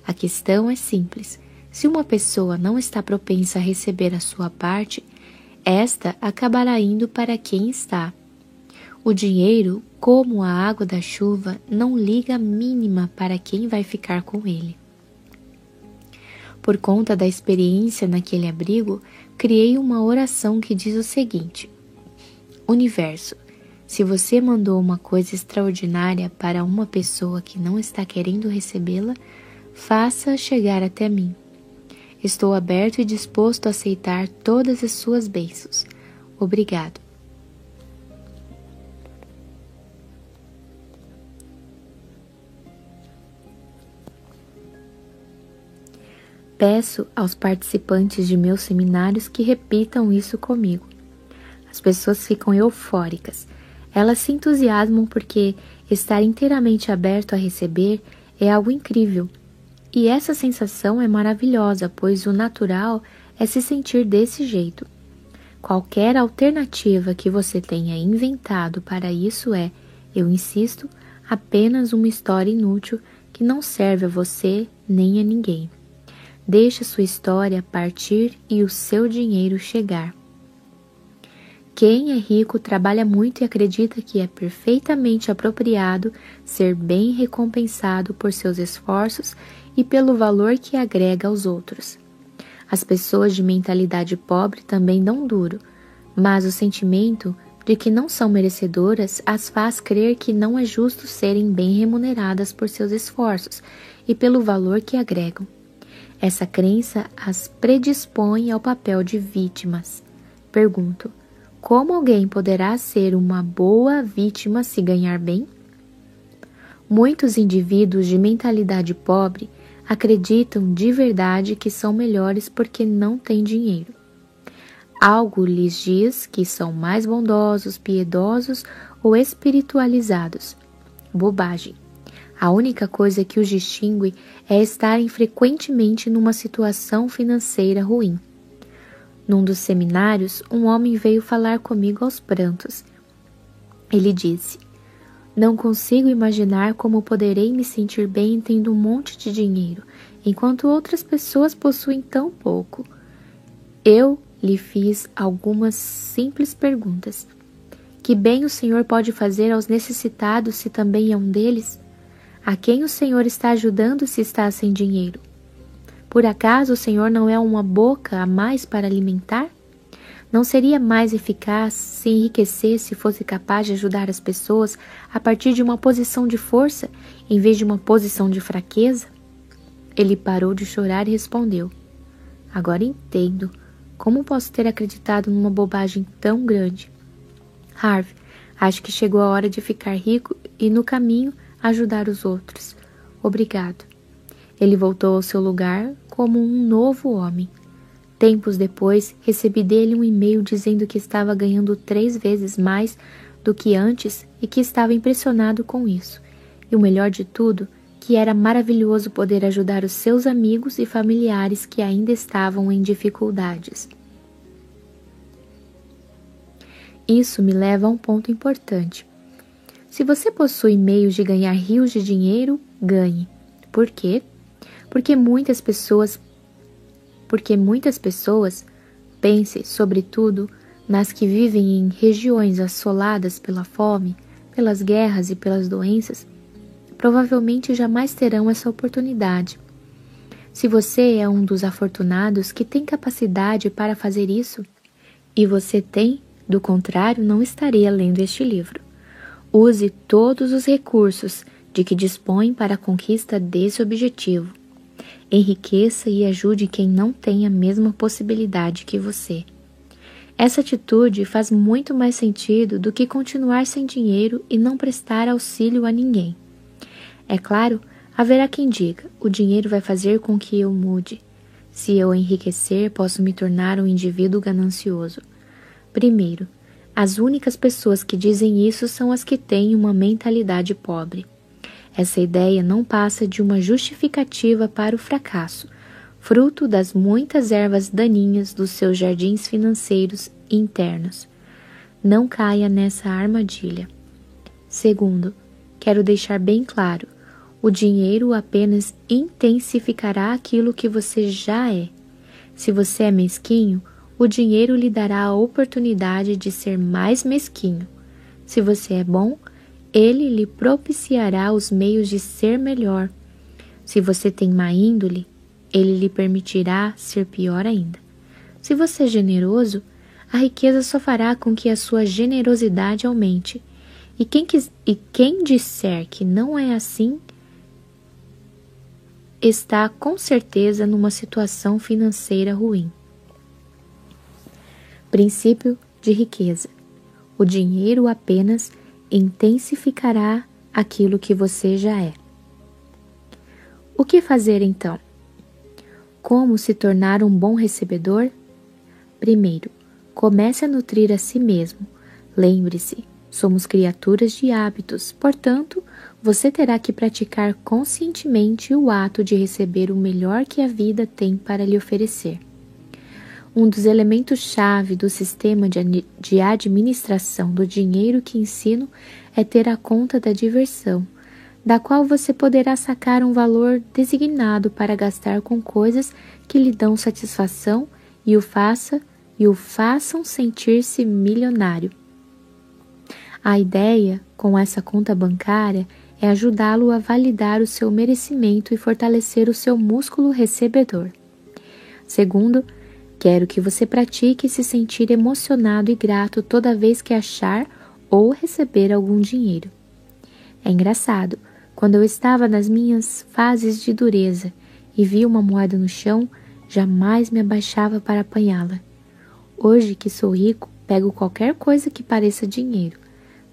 A questão é simples: se uma pessoa não está propensa a receber a sua parte, esta acabará indo para quem está. O dinheiro, como a água da chuva, não liga a mínima para quem vai ficar com ele. Por conta da experiência naquele abrigo, criei uma oração que diz o seguinte: Universo, se você mandou uma coisa extraordinária para uma pessoa que não está querendo recebê-la, faça chegar até mim. Estou aberto e disposto a aceitar todas as suas bênçãos. Obrigado. Peço aos participantes de meus seminários que repitam isso comigo. As pessoas ficam eufóricas. Elas se entusiasmam porque estar inteiramente aberto a receber é algo incrível e essa sensação é maravilhosa, pois o natural é se sentir desse jeito. Qualquer alternativa que você tenha inventado para isso é, eu insisto, apenas uma história inútil que não serve a você nem a ninguém. Deixe sua história partir e o seu dinheiro chegar. Quem é rico trabalha muito e acredita que é perfeitamente apropriado ser bem recompensado por seus esforços e pelo valor que agrega aos outros. As pessoas de mentalidade pobre também dão duro, mas o sentimento de que não são merecedoras as faz crer que não é justo serem bem remuneradas por seus esforços e pelo valor que agregam. Essa crença as predispõe ao papel de vítimas. Pergunto: como alguém poderá ser uma boa vítima se ganhar bem? Muitos indivíduos de mentalidade pobre acreditam de verdade que são melhores porque não têm dinheiro. Algo lhes diz que são mais bondosos, piedosos ou espiritualizados. Bobagem. A única coisa que os distingue é estarem frequentemente numa situação financeira ruim. Num dos seminários, um homem veio falar comigo aos prantos. Ele disse: Não consigo imaginar como poderei me sentir bem tendo um monte de dinheiro, enquanto outras pessoas possuem tão pouco. Eu lhe fiz algumas simples perguntas. Que bem o Senhor pode fazer aos necessitados se também é um deles? A quem o Senhor está ajudando se está sem dinheiro? Por acaso o Senhor não é uma boca a mais para alimentar? Não seria mais eficaz se enriquecer se fosse capaz de ajudar as pessoas a partir de uma posição de força em vez de uma posição de fraqueza? Ele parou de chorar e respondeu: Agora entendo. Como posso ter acreditado numa bobagem tão grande? Harvey, acho que chegou a hora de ficar rico e, no caminho, ajudar os outros. Obrigado. Ele voltou ao seu lugar como um novo homem. Tempos depois, recebi dele um e-mail dizendo que estava ganhando três vezes mais do que antes e que estava impressionado com isso. E o melhor de tudo, que era maravilhoso poder ajudar os seus amigos e familiares que ainda estavam em dificuldades. Isso me leva a um ponto importante. Se você possui meios de ganhar rios de dinheiro, ganhe. Por quê? Porque muitas pessoas porque muitas pessoas, pense sobretudo nas que vivem em regiões assoladas pela fome, pelas guerras e pelas doenças, provavelmente jamais terão essa oportunidade. Se você é um dos afortunados que tem capacidade para fazer isso, e você tem, do contrário, não estaria lendo este livro. Use todos os recursos de que dispõe para a conquista desse objetivo. Enriqueça e ajude quem não tem a mesma possibilidade que você. Essa atitude faz muito mais sentido do que continuar sem dinheiro e não prestar auxílio a ninguém. É claro, haverá quem diga: o dinheiro vai fazer com que eu mude. Se eu enriquecer, posso me tornar um indivíduo ganancioso. Primeiro, as únicas pessoas que dizem isso são as que têm uma mentalidade pobre. Essa ideia não passa de uma justificativa para o fracasso, fruto das muitas ervas daninhas dos seus jardins financeiros internos. Não caia nessa armadilha. Segundo, quero deixar bem claro: o dinheiro apenas intensificará aquilo que você já é. Se você é mesquinho, o dinheiro lhe dará a oportunidade de ser mais mesquinho. Se você é bom, ele lhe propiciará os meios de ser melhor. Se você tem má índole, ele lhe permitirá ser pior ainda. Se você é generoso, a riqueza só fará com que a sua generosidade aumente. E quem, quis, e quem disser que não é assim, está com certeza numa situação financeira ruim. Princípio de riqueza: o dinheiro apenas intensificará aquilo que você já é. O que fazer então? Como se tornar um bom recebedor? Primeiro, comece a nutrir a si mesmo. Lembre-se, somos criaturas de hábitos, portanto, você terá que praticar conscientemente o ato de receber o melhor que a vida tem para lhe oferecer. Um dos elementos-chave do sistema de administração do dinheiro que ensino é ter a conta da diversão, da qual você poderá sacar um valor designado para gastar com coisas que lhe dão satisfação e o faça e o façam sentir-se milionário. A ideia com essa conta bancária é ajudá-lo a validar o seu merecimento e fortalecer o seu músculo recebedor. Segundo, Quero que você pratique se sentir emocionado e grato toda vez que achar ou receber algum dinheiro. É engraçado, quando eu estava nas minhas fases de dureza e vi uma moeda no chão, jamais me abaixava para apanhá-la. Hoje que sou rico, pego qualquer coisa que pareça dinheiro,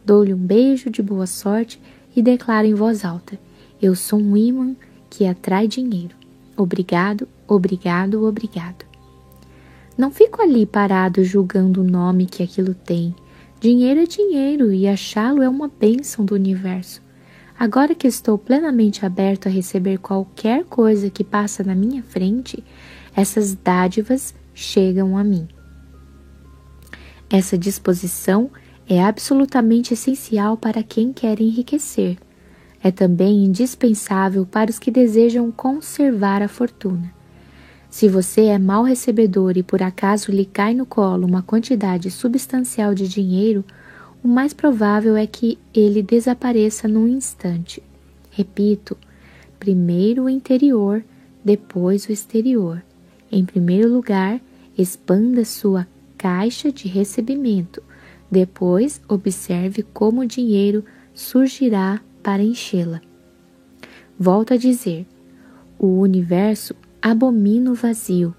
dou-lhe um beijo de boa sorte e declaro em voz alta: Eu sou um imã que atrai dinheiro. Obrigado, obrigado, obrigado. Não fico ali parado julgando o nome que aquilo tem. Dinheiro é dinheiro e achá-lo é uma bênção do universo. Agora que estou plenamente aberto a receber qualquer coisa que passa na minha frente, essas dádivas chegam a mim. Essa disposição é absolutamente essencial para quem quer enriquecer. É também indispensável para os que desejam conservar a fortuna. Se você é mau recebedor e por acaso lhe cai no colo uma quantidade substancial de dinheiro, o mais provável é que ele desapareça num instante. Repito, primeiro o interior, depois o exterior. Em primeiro lugar, expanda sua caixa de recebimento. Depois, observe como o dinheiro surgirá para enchê-la. Volto a dizer: o universo abomina o vazio.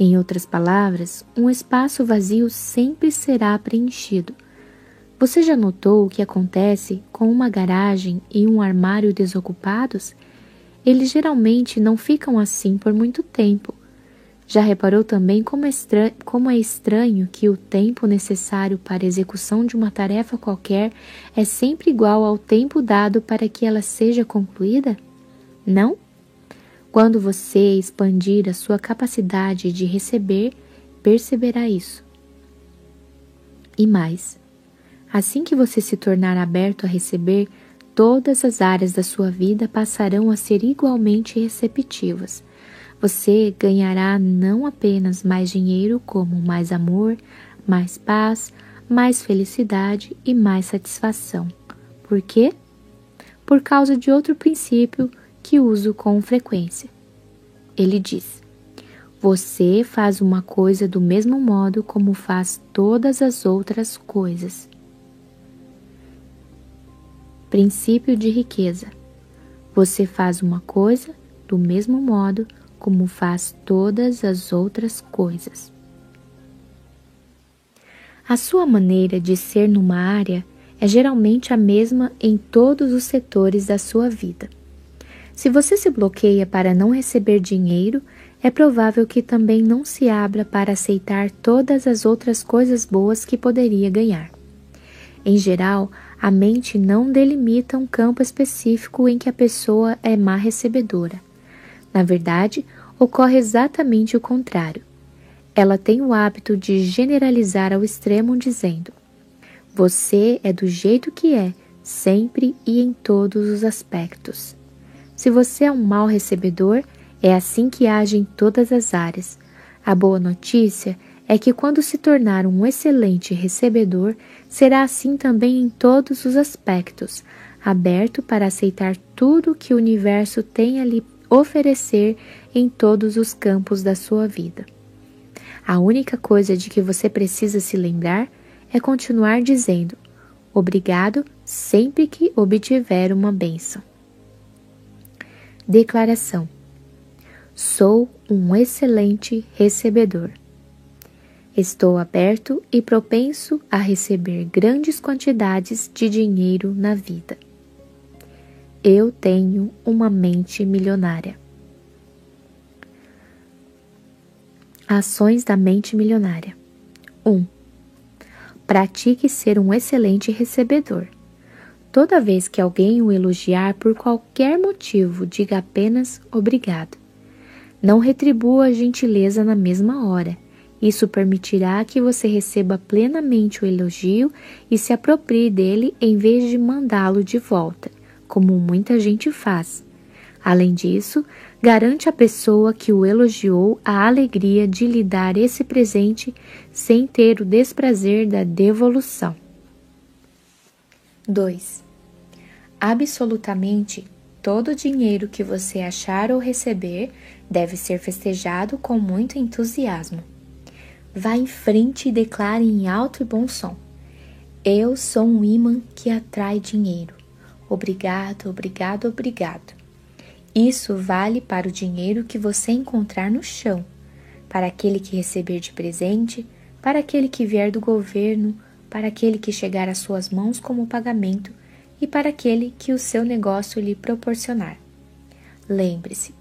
Em outras palavras, um espaço vazio sempre será preenchido. Você já notou o que acontece com uma garagem e um armário desocupados? Eles geralmente não ficam assim por muito tempo. Já reparou também como é, como é estranho que o tempo necessário para a execução de uma tarefa qualquer é sempre igual ao tempo dado para que ela seja concluída? Não? Quando você expandir a sua capacidade de receber, perceberá isso. E mais, assim que você se tornar aberto a receber, todas as áreas da sua vida passarão a ser igualmente receptivas. Você ganhará não apenas mais dinheiro, como mais amor, mais paz, mais felicidade e mais satisfação. Por quê? Por causa de outro princípio que uso com frequência. Ele diz: Você faz uma coisa do mesmo modo como faz todas as outras coisas. Princípio de riqueza. Você faz uma coisa do mesmo modo como faz todas as outras coisas. A sua maneira de ser numa área é geralmente a mesma em todos os setores da sua vida. Se você se bloqueia para não receber dinheiro, é provável que também não se abra para aceitar todas as outras coisas boas que poderia ganhar. Em geral, a mente não delimita um campo específico em que a pessoa é má recebedora. Na verdade, ocorre exatamente o contrário. Ela tem o hábito de generalizar ao extremo, dizendo: Você é do jeito que é, sempre e em todos os aspectos. Se você é um mau recebedor, é assim que age em todas as áreas. A boa notícia é que quando se tornar um excelente recebedor, será assim também em todos os aspectos, aberto para aceitar tudo que o universo tem a lhe oferecer em todos os campos da sua vida. A única coisa de que você precisa se lembrar é continuar dizendo obrigado sempre que obtiver uma bênção. Declaração: Sou um excelente recebedor. Estou aberto e propenso a receber grandes quantidades de dinheiro na vida. Eu tenho uma mente milionária. Ações da mente milionária. 1. Um, pratique ser um excelente recebedor. Toda vez que alguém o elogiar por qualquer motivo, diga apenas obrigado. Não retribua a gentileza na mesma hora. Isso permitirá que você receba plenamente o elogio e se aproprie dele em vez de mandá-lo de volta, como muita gente faz. Além disso, garante à pessoa que o elogiou a alegria de lhe dar esse presente sem ter o desprazer da devolução. 2. Absolutamente todo o dinheiro que você achar ou receber deve ser festejado com muito entusiasmo. Vá em frente e declare em alto e bom som: Eu sou um imã que atrai dinheiro. Obrigado, obrigado, obrigado. Isso vale para o dinheiro que você encontrar no chão, para aquele que receber de presente, para aquele que vier do governo, para aquele que chegar às suas mãos como pagamento e para aquele que o seu negócio lhe proporcionar. Lembre-se,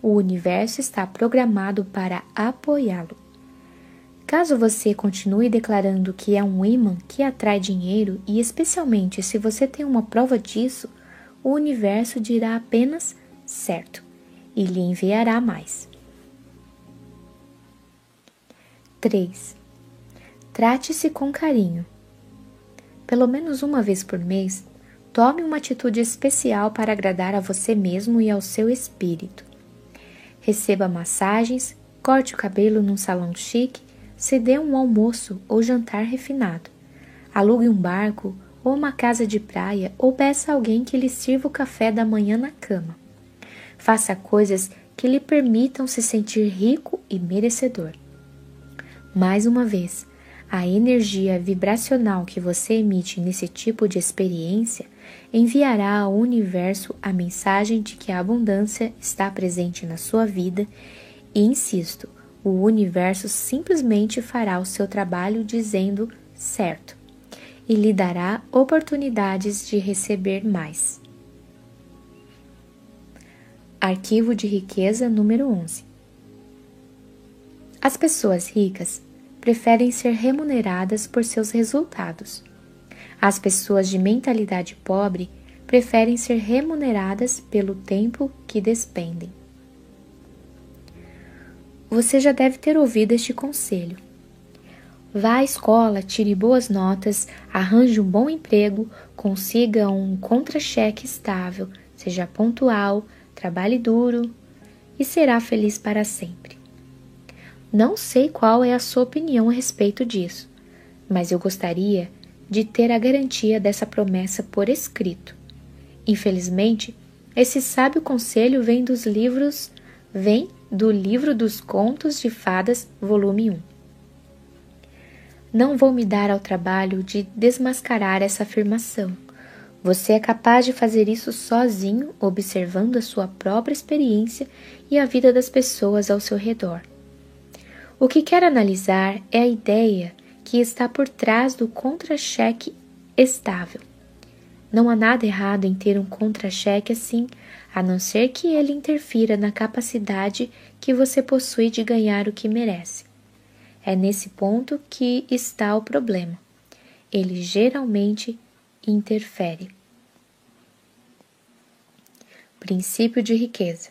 o universo está programado para apoiá-lo. Caso você continue declarando que é um imã que atrai dinheiro, e especialmente se você tem uma prova disso, o universo dirá apenas certo e lhe enviará mais. 3. Trate-se com carinho. Pelo menos uma vez por mês, tome uma atitude especial para agradar a você mesmo e ao seu espírito. Receba massagens, corte o cabelo num salão chique, se dê um almoço ou jantar refinado. Alugue um barco ou uma casa de praia ou peça alguém que lhe sirva o café da manhã na cama. Faça coisas que lhe permitam se sentir rico e merecedor. Mais uma vez, a energia vibracional que você emite nesse tipo de experiência enviará ao universo a mensagem de que a abundância está presente na sua vida e, insisto, o universo simplesmente fará o seu trabalho dizendo certo e lhe dará oportunidades de receber mais. Arquivo de riqueza número 11. As pessoas ricas preferem ser remuneradas por seus resultados. As pessoas de mentalidade pobre preferem ser remuneradas pelo tempo que despendem. Você já deve ter ouvido este conselho. Vá à escola, tire boas notas, arranje um bom emprego, consiga um contra-cheque estável, seja pontual, trabalhe duro e será feliz para sempre. Não sei qual é a sua opinião a respeito disso, mas eu gostaria de ter a garantia dessa promessa por escrito. Infelizmente, esse sábio conselho vem dos livros, vem do livro dos Contos de Fadas, volume 1. Não vou me dar ao trabalho de desmascarar essa afirmação. Você é capaz de fazer isso sozinho, observando a sua própria experiência e a vida das pessoas ao seu redor. O que quero analisar é a ideia que está por trás do contra-cheque estável. Não há nada errado em ter um contra-cheque assim, a não ser que ele interfira na capacidade que você possui de ganhar o que merece. É nesse ponto que está o problema. Ele geralmente interfere. Princípio de riqueza.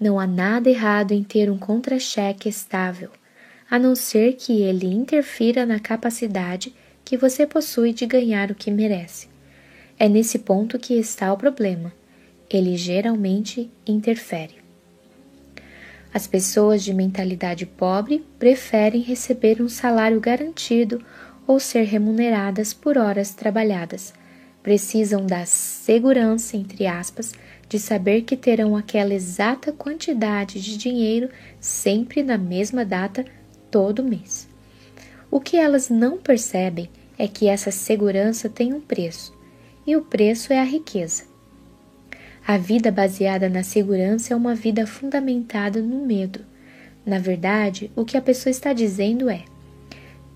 Não há nada errado em ter um contra-cheque estável, a não ser que ele interfira na capacidade que você possui de ganhar o que merece. É nesse ponto que está o problema. Ele geralmente interfere. As pessoas de mentalidade pobre preferem receber um salário garantido ou ser remuneradas por horas trabalhadas. Precisam da segurança, entre aspas, de saber que terão aquela exata quantidade de dinheiro sempre na mesma data todo mês. O que elas não percebem é que essa segurança tem um preço, e o preço é a riqueza. A vida baseada na segurança é uma vida fundamentada no medo. Na verdade, o que a pessoa está dizendo é: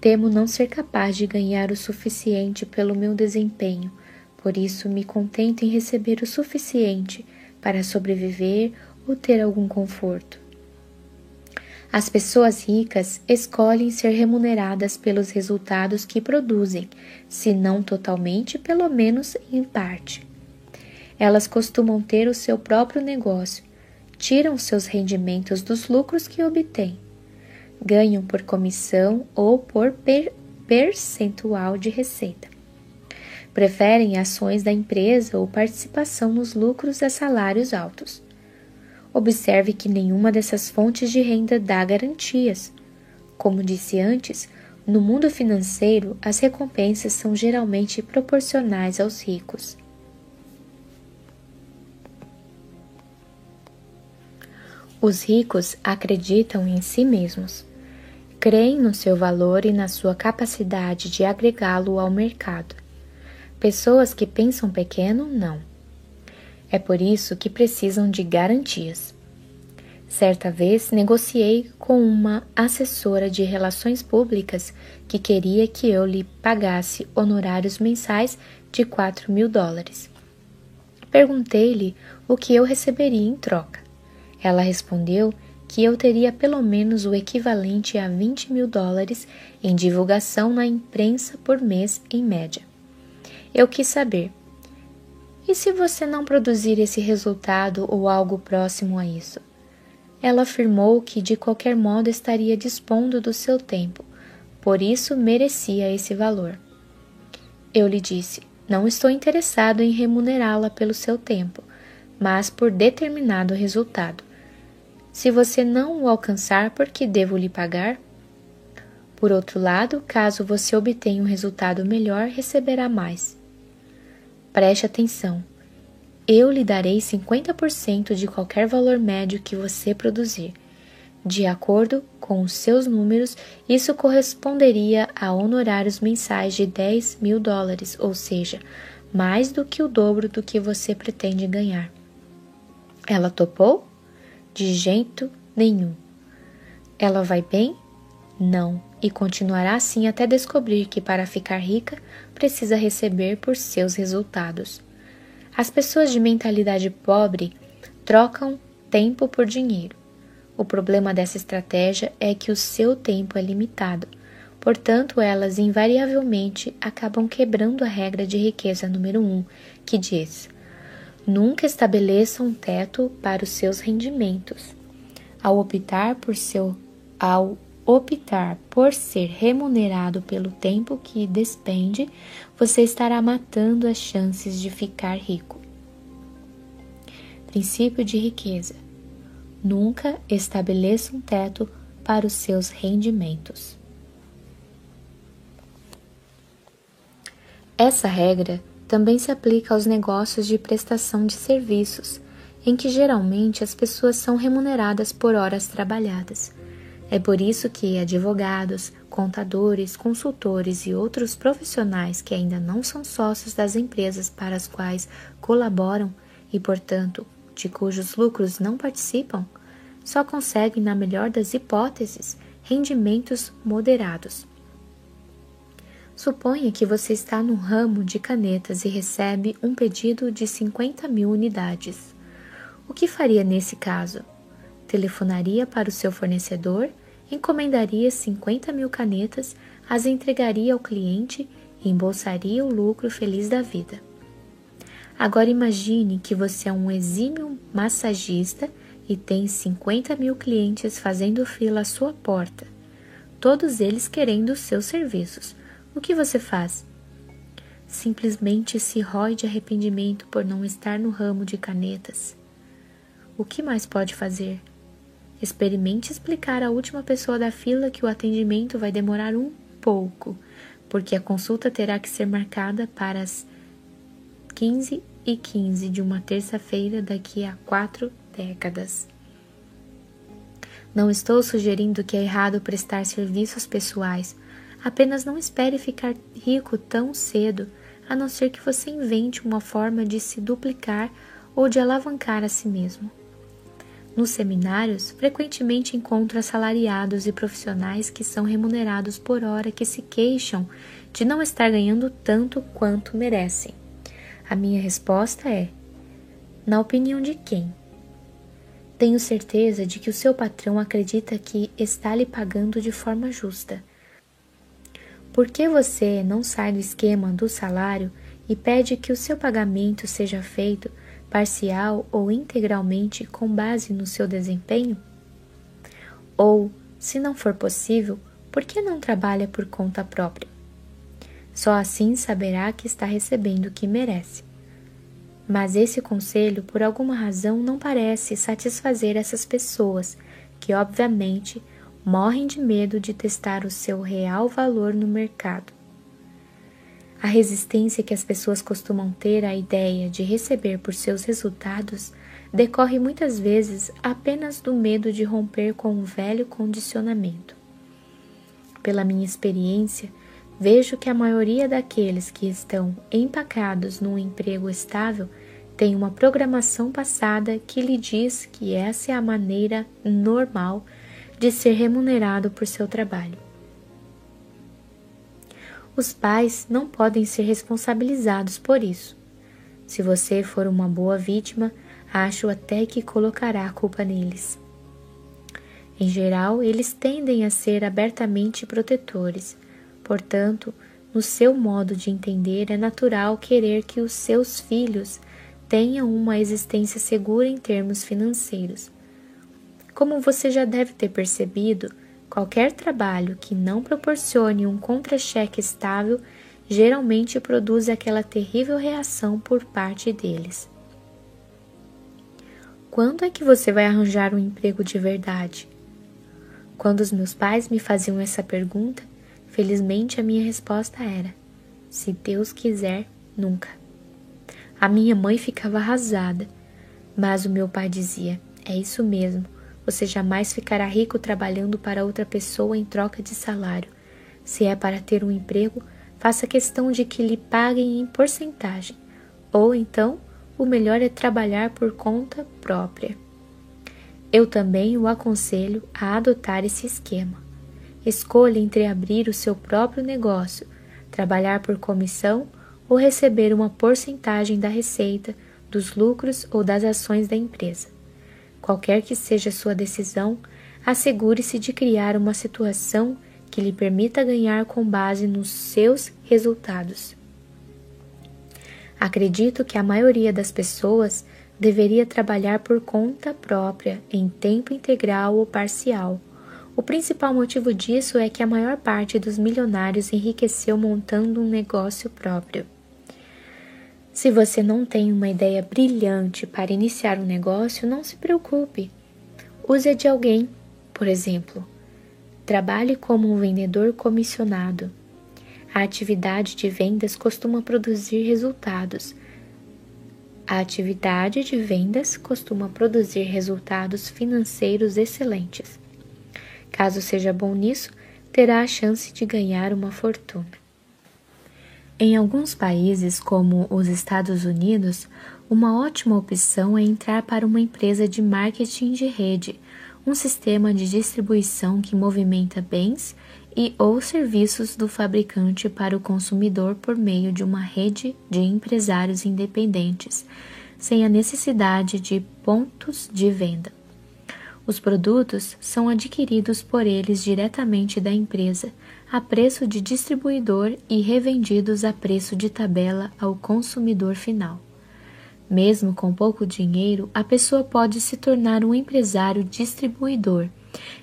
temo não ser capaz de ganhar o suficiente pelo meu desempenho por isso, me contento em receber o suficiente para sobreviver ou ter algum conforto. As pessoas ricas escolhem ser remuneradas pelos resultados que produzem, se não totalmente, pelo menos em parte. Elas costumam ter o seu próprio negócio, tiram seus rendimentos dos lucros que obtêm, ganham por comissão ou por per percentual de receita preferem ações da empresa ou participação nos lucros a salários altos. Observe que nenhuma dessas fontes de renda dá garantias. Como disse antes, no mundo financeiro, as recompensas são geralmente proporcionais aos ricos. Os ricos acreditam em si mesmos, creem no seu valor e na sua capacidade de agregá-lo ao mercado. Pessoas que pensam pequeno, não. É por isso que precisam de garantias. Certa vez negociei com uma assessora de relações públicas que queria que eu lhe pagasse honorários mensais de 4 mil dólares. Perguntei-lhe o que eu receberia em troca. Ela respondeu que eu teria pelo menos o equivalente a 20 mil dólares em divulgação na imprensa por mês, em média. Eu quis saber: e se você não produzir esse resultado ou algo próximo a isso? Ela afirmou que de qualquer modo estaria dispondo do seu tempo, por isso merecia esse valor. Eu lhe disse: Não estou interessado em remunerá-la pelo seu tempo, mas por determinado resultado. Se você não o alcançar, por que devo lhe pagar? Por outro lado, caso você obtenha um resultado melhor, receberá mais. Preste atenção. Eu lhe darei 50% de qualquer valor médio que você produzir. De acordo com os seus números, isso corresponderia a honorários mensais de 10 mil dólares, ou seja, mais do que o dobro do que você pretende ganhar. Ela topou? De jeito nenhum. Ela vai bem? Não, e continuará assim até descobrir que para ficar rica precisa receber por seus resultados. As pessoas de mentalidade pobre trocam tempo por dinheiro. O problema dessa estratégia é que o seu tempo é limitado, portanto, elas invariavelmente acabam quebrando a regra de riqueza número 1, um, que diz: nunca estabeleça um teto para os seus rendimentos. Ao optar por seu ao optar por ser remunerado pelo tempo que despende, você estará matando as chances de ficar rico. Princípio de riqueza. Nunca estabeleça um teto para os seus rendimentos. Essa regra também se aplica aos negócios de prestação de serviços, em que geralmente as pessoas são remuneradas por horas trabalhadas. É por isso que advogados, contadores, consultores e outros profissionais que ainda não são sócios das empresas para as quais colaboram e, portanto, de cujos lucros não participam, só conseguem, na melhor das hipóteses, rendimentos moderados. Suponha que você está no ramo de canetas e recebe um pedido de 50 mil unidades. O que faria nesse caso? Telefonaria para o seu fornecedor, encomendaria 50 mil canetas, as entregaria ao cliente e embolsaria o lucro feliz da vida. Agora imagine que você é um exímio massagista e tem 50 mil clientes fazendo fila à sua porta, todos eles querendo os seus serviços. O que você faz? Simplesmente se rói de arrependimento por não estar no ramo de canetas. O que mais pode fazer? Experimente explicar à última pessoa da fila que o atendimento vai demorar um pouco, porque a consulta terá que ser marcada para as 15 e 15 de uma terça-feira daqui a quatro décadas. Não estou sugerindo que é errado prestar serviços pessoais, apenas não espere ficar rico tão cedo, a não ser que você invente uma forma de se duplicar ou de alavancar a si mesmo. Nos seminários, frequentemente encontro assalariados e profissionais que são remunerados por hora que se queixam de não estar ganhando tanto quanto merecem. A minha resposta é: na opinião de quem? Tenho certeza de que o seu patrão acredita que está lhe pagando de forma justa. Por que você não sai do esquema do salário e pede que o seu pagamento seja feito parcial ou integralmente com base no seu desempenho? Ou, se não for possível, por que não trabalha por conta própria? Só assim saberá que está recebendo o que merece. Mas esse conselho, por alguma razão, não parece satisfazer essas pessoas, que obviamente morrem de medo de testar o seu real valor no mercado. A resistência que as pessoas costumam ter à ideia de receber por seus resultados decorre muitas vezes apenas do medo de romper com o velho condicionamento. Pela minha experiência, vejo que a maioria daqueles que estão empacados num emprego estável tem uma programação passada que lhe diz que essa é a maneira normal de ser remunerado por seu trabalho. Os pais não podem ser responsabilizados por isso. Se você for uma boa vítima, acho até que colocará a culpa neles. Em geral, eles tendem a ser abertamente protetores, portanto, no seu modo de entender, é natural querer que os seus filhos tenham uma existência segura em termos financeiros. Como você já deve ter percebido, Qualquer trabalho que não proporcione um contra-cheque estável geralmente produz aquela terrível reação por parte deles. Quando é que você vai arranjar um emprego de verdade? Quando os meus pais me faziam essa pergunta, felizmente a minha resposta era: se Deus quiser, nunca. A minha mãe ficava arrasada, mas o meu pai dizia: é isso mesmo, você jamais ficará rico trabalhando para outra pessoa em troca de salário. Se é para ter um emprego, faça questão de que lhe paguem em porcentagem, ou então o melhor é trabalhar por conta própria. Eu também o aconselho a adotar esse esquema. Escolha entre abrir o seu próprio negócio, trabalhar por comissão ou receber uma porcentagem da receita, dos lucros ou das ações da empresa. Qualquer que seja sua decisão, assegure-se de criar uma situação que lhe permita ganhar com base nos seus resultados. Acredito que a maioria das pessoas deveria trabalhar por conta própria, em tempo integral ou parcial. O principal motivo disso é que a maior parte dos milionários enriqueceu montando um negócio próprio. Se você não tem uma ideia brilhante para iniciar um negócio, não se preocupe. Use a de alguém, por exemplo. Trabalhe como um vendedor comissionado. A atividade de vendas costuma produzir resultados. A atividade de vendas costuma produzir resultados financeiros excelentes. Caso seja bom nisso, terá a chance de ganhar uma fortuna. Em alguns países, como os Estados Unidos, uma ótima opção é entrar para uma empresa de marketing de rede, um sistema de distribuição que movimenta bens e ou serviços do fabricante para o consumidor por meio de uma rede de empresários independentes, sem a necessidade de pontos de venda. Os produtos são adquiridos por eles diretamente da empresa, a preço de distribuidor e revendidos a preço de tabela ao consumidor final. Mesmo com pouco dinheiro, a pessoa pode se tornar um empresário distribuidor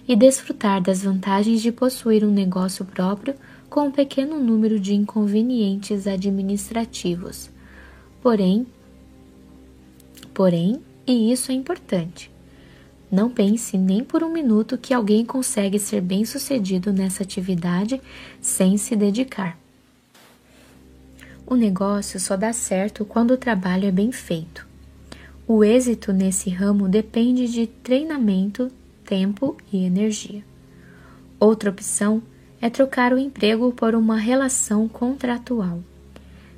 e desfrutar das vantagens de possuir um negócio próprio com um pequeno número de inconvenientes administrativos. Porém, porém, e isso é importante, não pense nem por um minuto que alguém consegue ser bem-sucedido nessa atividade sem se dedicar. O negócio só dá certo quando o trabalho é bem feito. O êxito nesse ramo depende de treinamento, tempo e energia. Outra opção é trocar o emprego por uma relação contratual.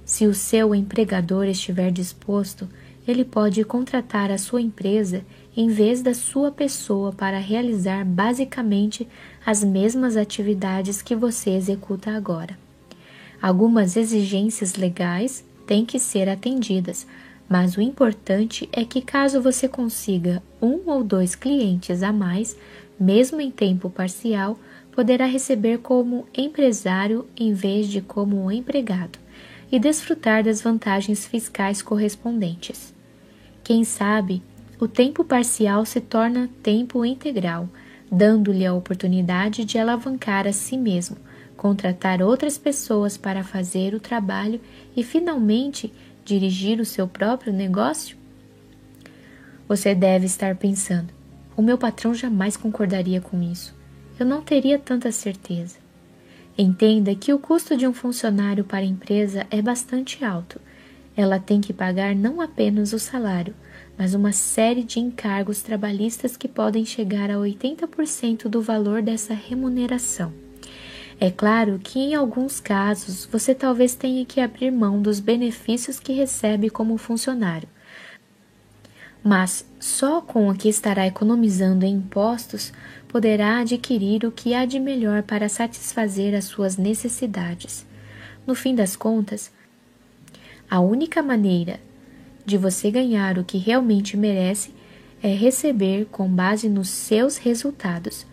Se o seu empregador estiver disposto, ele pode contratar a sua empresa em vez da sua pessoa para realizar basicamente as mesmas atividades que você executa agora. Algumas exigências legais têm que ser atendidas, mas o importante é que, caso você consiga um ou dois clientes a mais, mesmo em tempo parcial, poderá receber como empresário em vez de como empregado e desfrutar das vantagens fiscais correspondentes. Quem sabe, o tempo parcial se torna tempo integral, dando-lhe a oportunidade de alavancar a si mesmo, contratar outras pessoas para fazer o trabalho e, finalmente, dirigir o seu próprio negócio? Você deve estar pensando: o meu patrão jamais concordaria com isso. Eu não teria tanta certeza. Entenda que o custo de um funcionário para a empresa é bastante alto. Ela tem que pagar não apenas o salário, mas uma série de encargos trabalhistas que podem chegar a 80% do valor dessa remuneração. É claro que em alguns casos você talvez tenha que abrir mão dos benefícios que recebe como funcionário. Mas só com o que estará economizando em impostos poderá adquirir o que há de melhor para satisfazer as suas necessidades. No fim das contas, a única maneira de você ganhar o que realmente merece é receber com base nos seus resultados.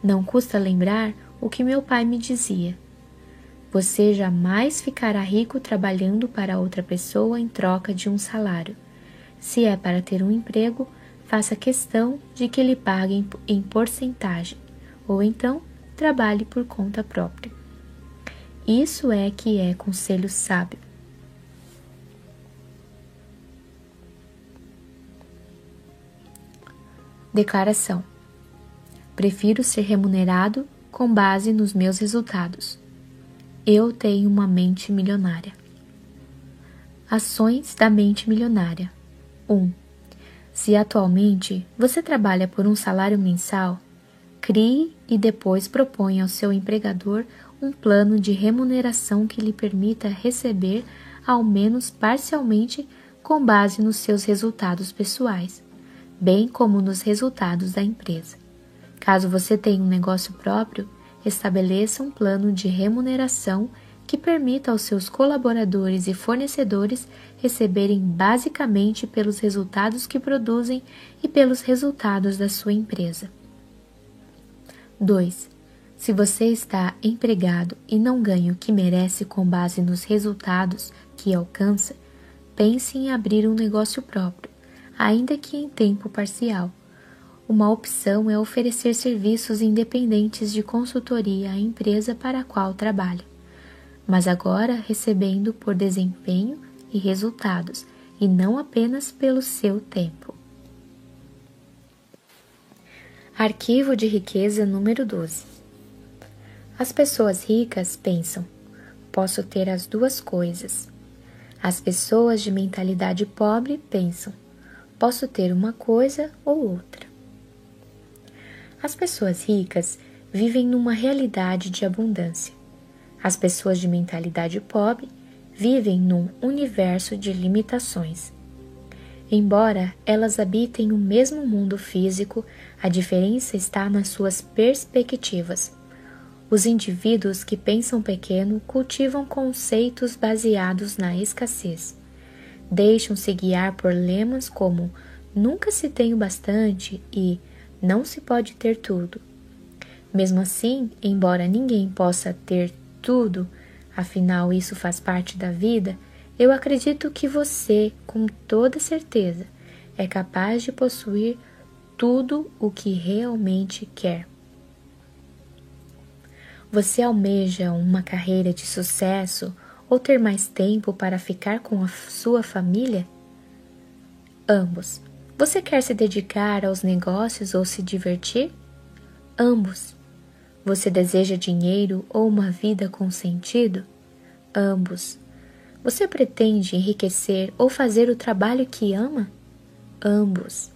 Não custa lembrar o que meu pai me dizia. Você jamais ficará rico trabalhando para outra pessoa em troca de um salário. Se é para ter um emprego, faça questão de que lhe paguem em porcentagem, ou então trabalhe por conta própria. Isso é que é conselho sábio. Declaração: Prefiro ser remunerado com base nos meus resultados. Eu tenho uma mente milionária. Ações da mente milionária. 1. Um, se atualmente você trabalha por um salário mensal, crie e depois proponha ao seu empregador um plano de remuneração que lhe permita receber, ao menos parcialmente, com base nos seus resultados pessoais, bem como nos resultados da empresa. Caso você tenha um negócio próprio, estabeleça um plano de remuneração que permita aos seus colaboradores e fornecedores receberem basicamente pelos resultados que produzem e pelos resultados da sua empresa. 2. Se você está empregado e não ganha o que merece com base nos resultados que alcança, pense em abrir um negócio próprio, ainda que em tempo parcial. Uma opção é oferecer serviços independentes de consultoria à empresa para a qual trabalha mas agora recebendo por desempenho e resultados, e não apenas pelo seu tempo. Arquivo de riqueza número 12. As pessoas ricas pensam: posso ter as duas coisas. As pessoas de mentalidade pobre pensam: posso ter uma coisa ou outra. As pessoas ricas vivem numa realidade de abundância. As pessoas de mentalidade pobre vivem num universo de limitações. Embora elas habitem o mesmo mundo físico, a diferença está nas suas perspectivas. Os indivíduos que pensam pequeno cultivam conceitos baseados na escassez. Deixam-se guiar por lemas como nunca se tem o bastante e não se pode ter tudo. Mesmo assim, embora ninguém possa ter tudo, afinal isso faz parte da vida, eu acredito que você, com toda certeza, é capaz de possuir tudo o que realmente quer. Você almeja uma carreira de sucesso ou ter mais tempo para ficar com a sua família? Ambos. Você quer se dedicar aos negócios ou se divertir? Ambos. Você deseja dinheiro ou uma vida com sentido? Ambos. Você pretende enriquecer ou fazer o trabalho que ama? Ambos.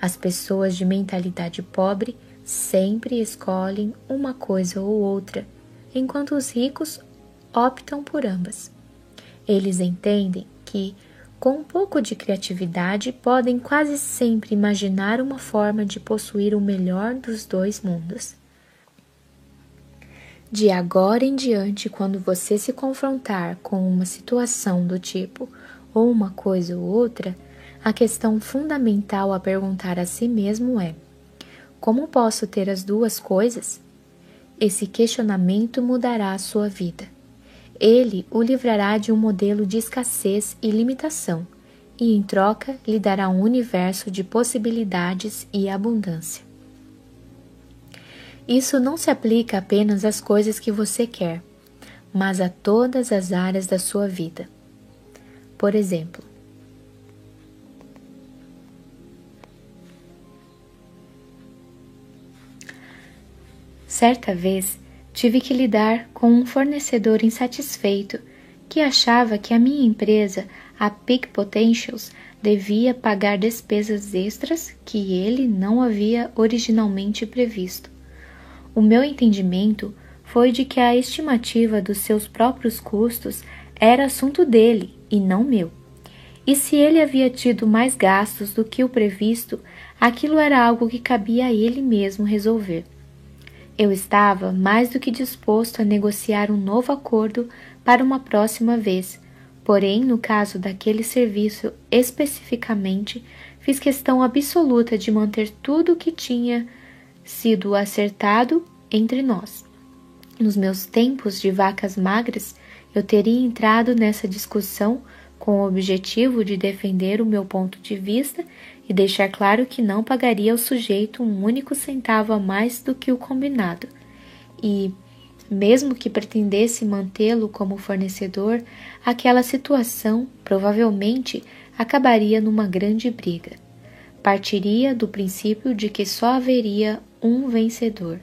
As pessoas de mentalidade pobre sempre escolhem uma coisa ou outra, enquanto os ricos optam por ambas. Eles entendem que, com um pouco de criatividade, podem quase sempre imaginar uma forma de possuir o melhor dos dois mundos. De agora em diante, quando você se confrontar com uma situação do tipo ou uma coisa ou outra, a questão fundamental a perguntar a si mesmo é: como posso ter as duas coisas? Esse questionamento mudará a sua vida. Ele o livrará de um modelo de escassez e limitação, e em troca lhe dará um universo de possibilidades e abundância. Isso não se aplica apenas às coisas que você quer, mas a todas as áreas da sua vida. Por exemplo, certa vez tive que lidar com um fornecedor insatisfeito que achava que a minha empresa, a Peak Potentials, devia pagar despesas extras que ele não havia originalmente previsto. O meu entendimento foi de que a estimativa dos seus próprios custos era assunto dele e não meu. E se ele havia tido mais gastos do que o previsto, aquilo era algo que cabia a ele mesmo resolver. Eu estava mais do que disposto a negociar um novo acordo para uma próxima vez, porém, no caso daquele serviço especificamente, fiz questão absoluta de manter tudo o que tinha sido acertado entre nós. Nos meus tempos de vacas magras, eu teria entrado nessa discussão com o objetivo de defender o meu ponto de vista e deixar claro que não pagaria ao sujeito um único centavo a mais do que o combinado. e, mesmo que pretendesse mantê-lo como fornecedor, aquela situação provavelmente acabaria numa grande briga. Partiria do princípio de que só haveria um vencedor.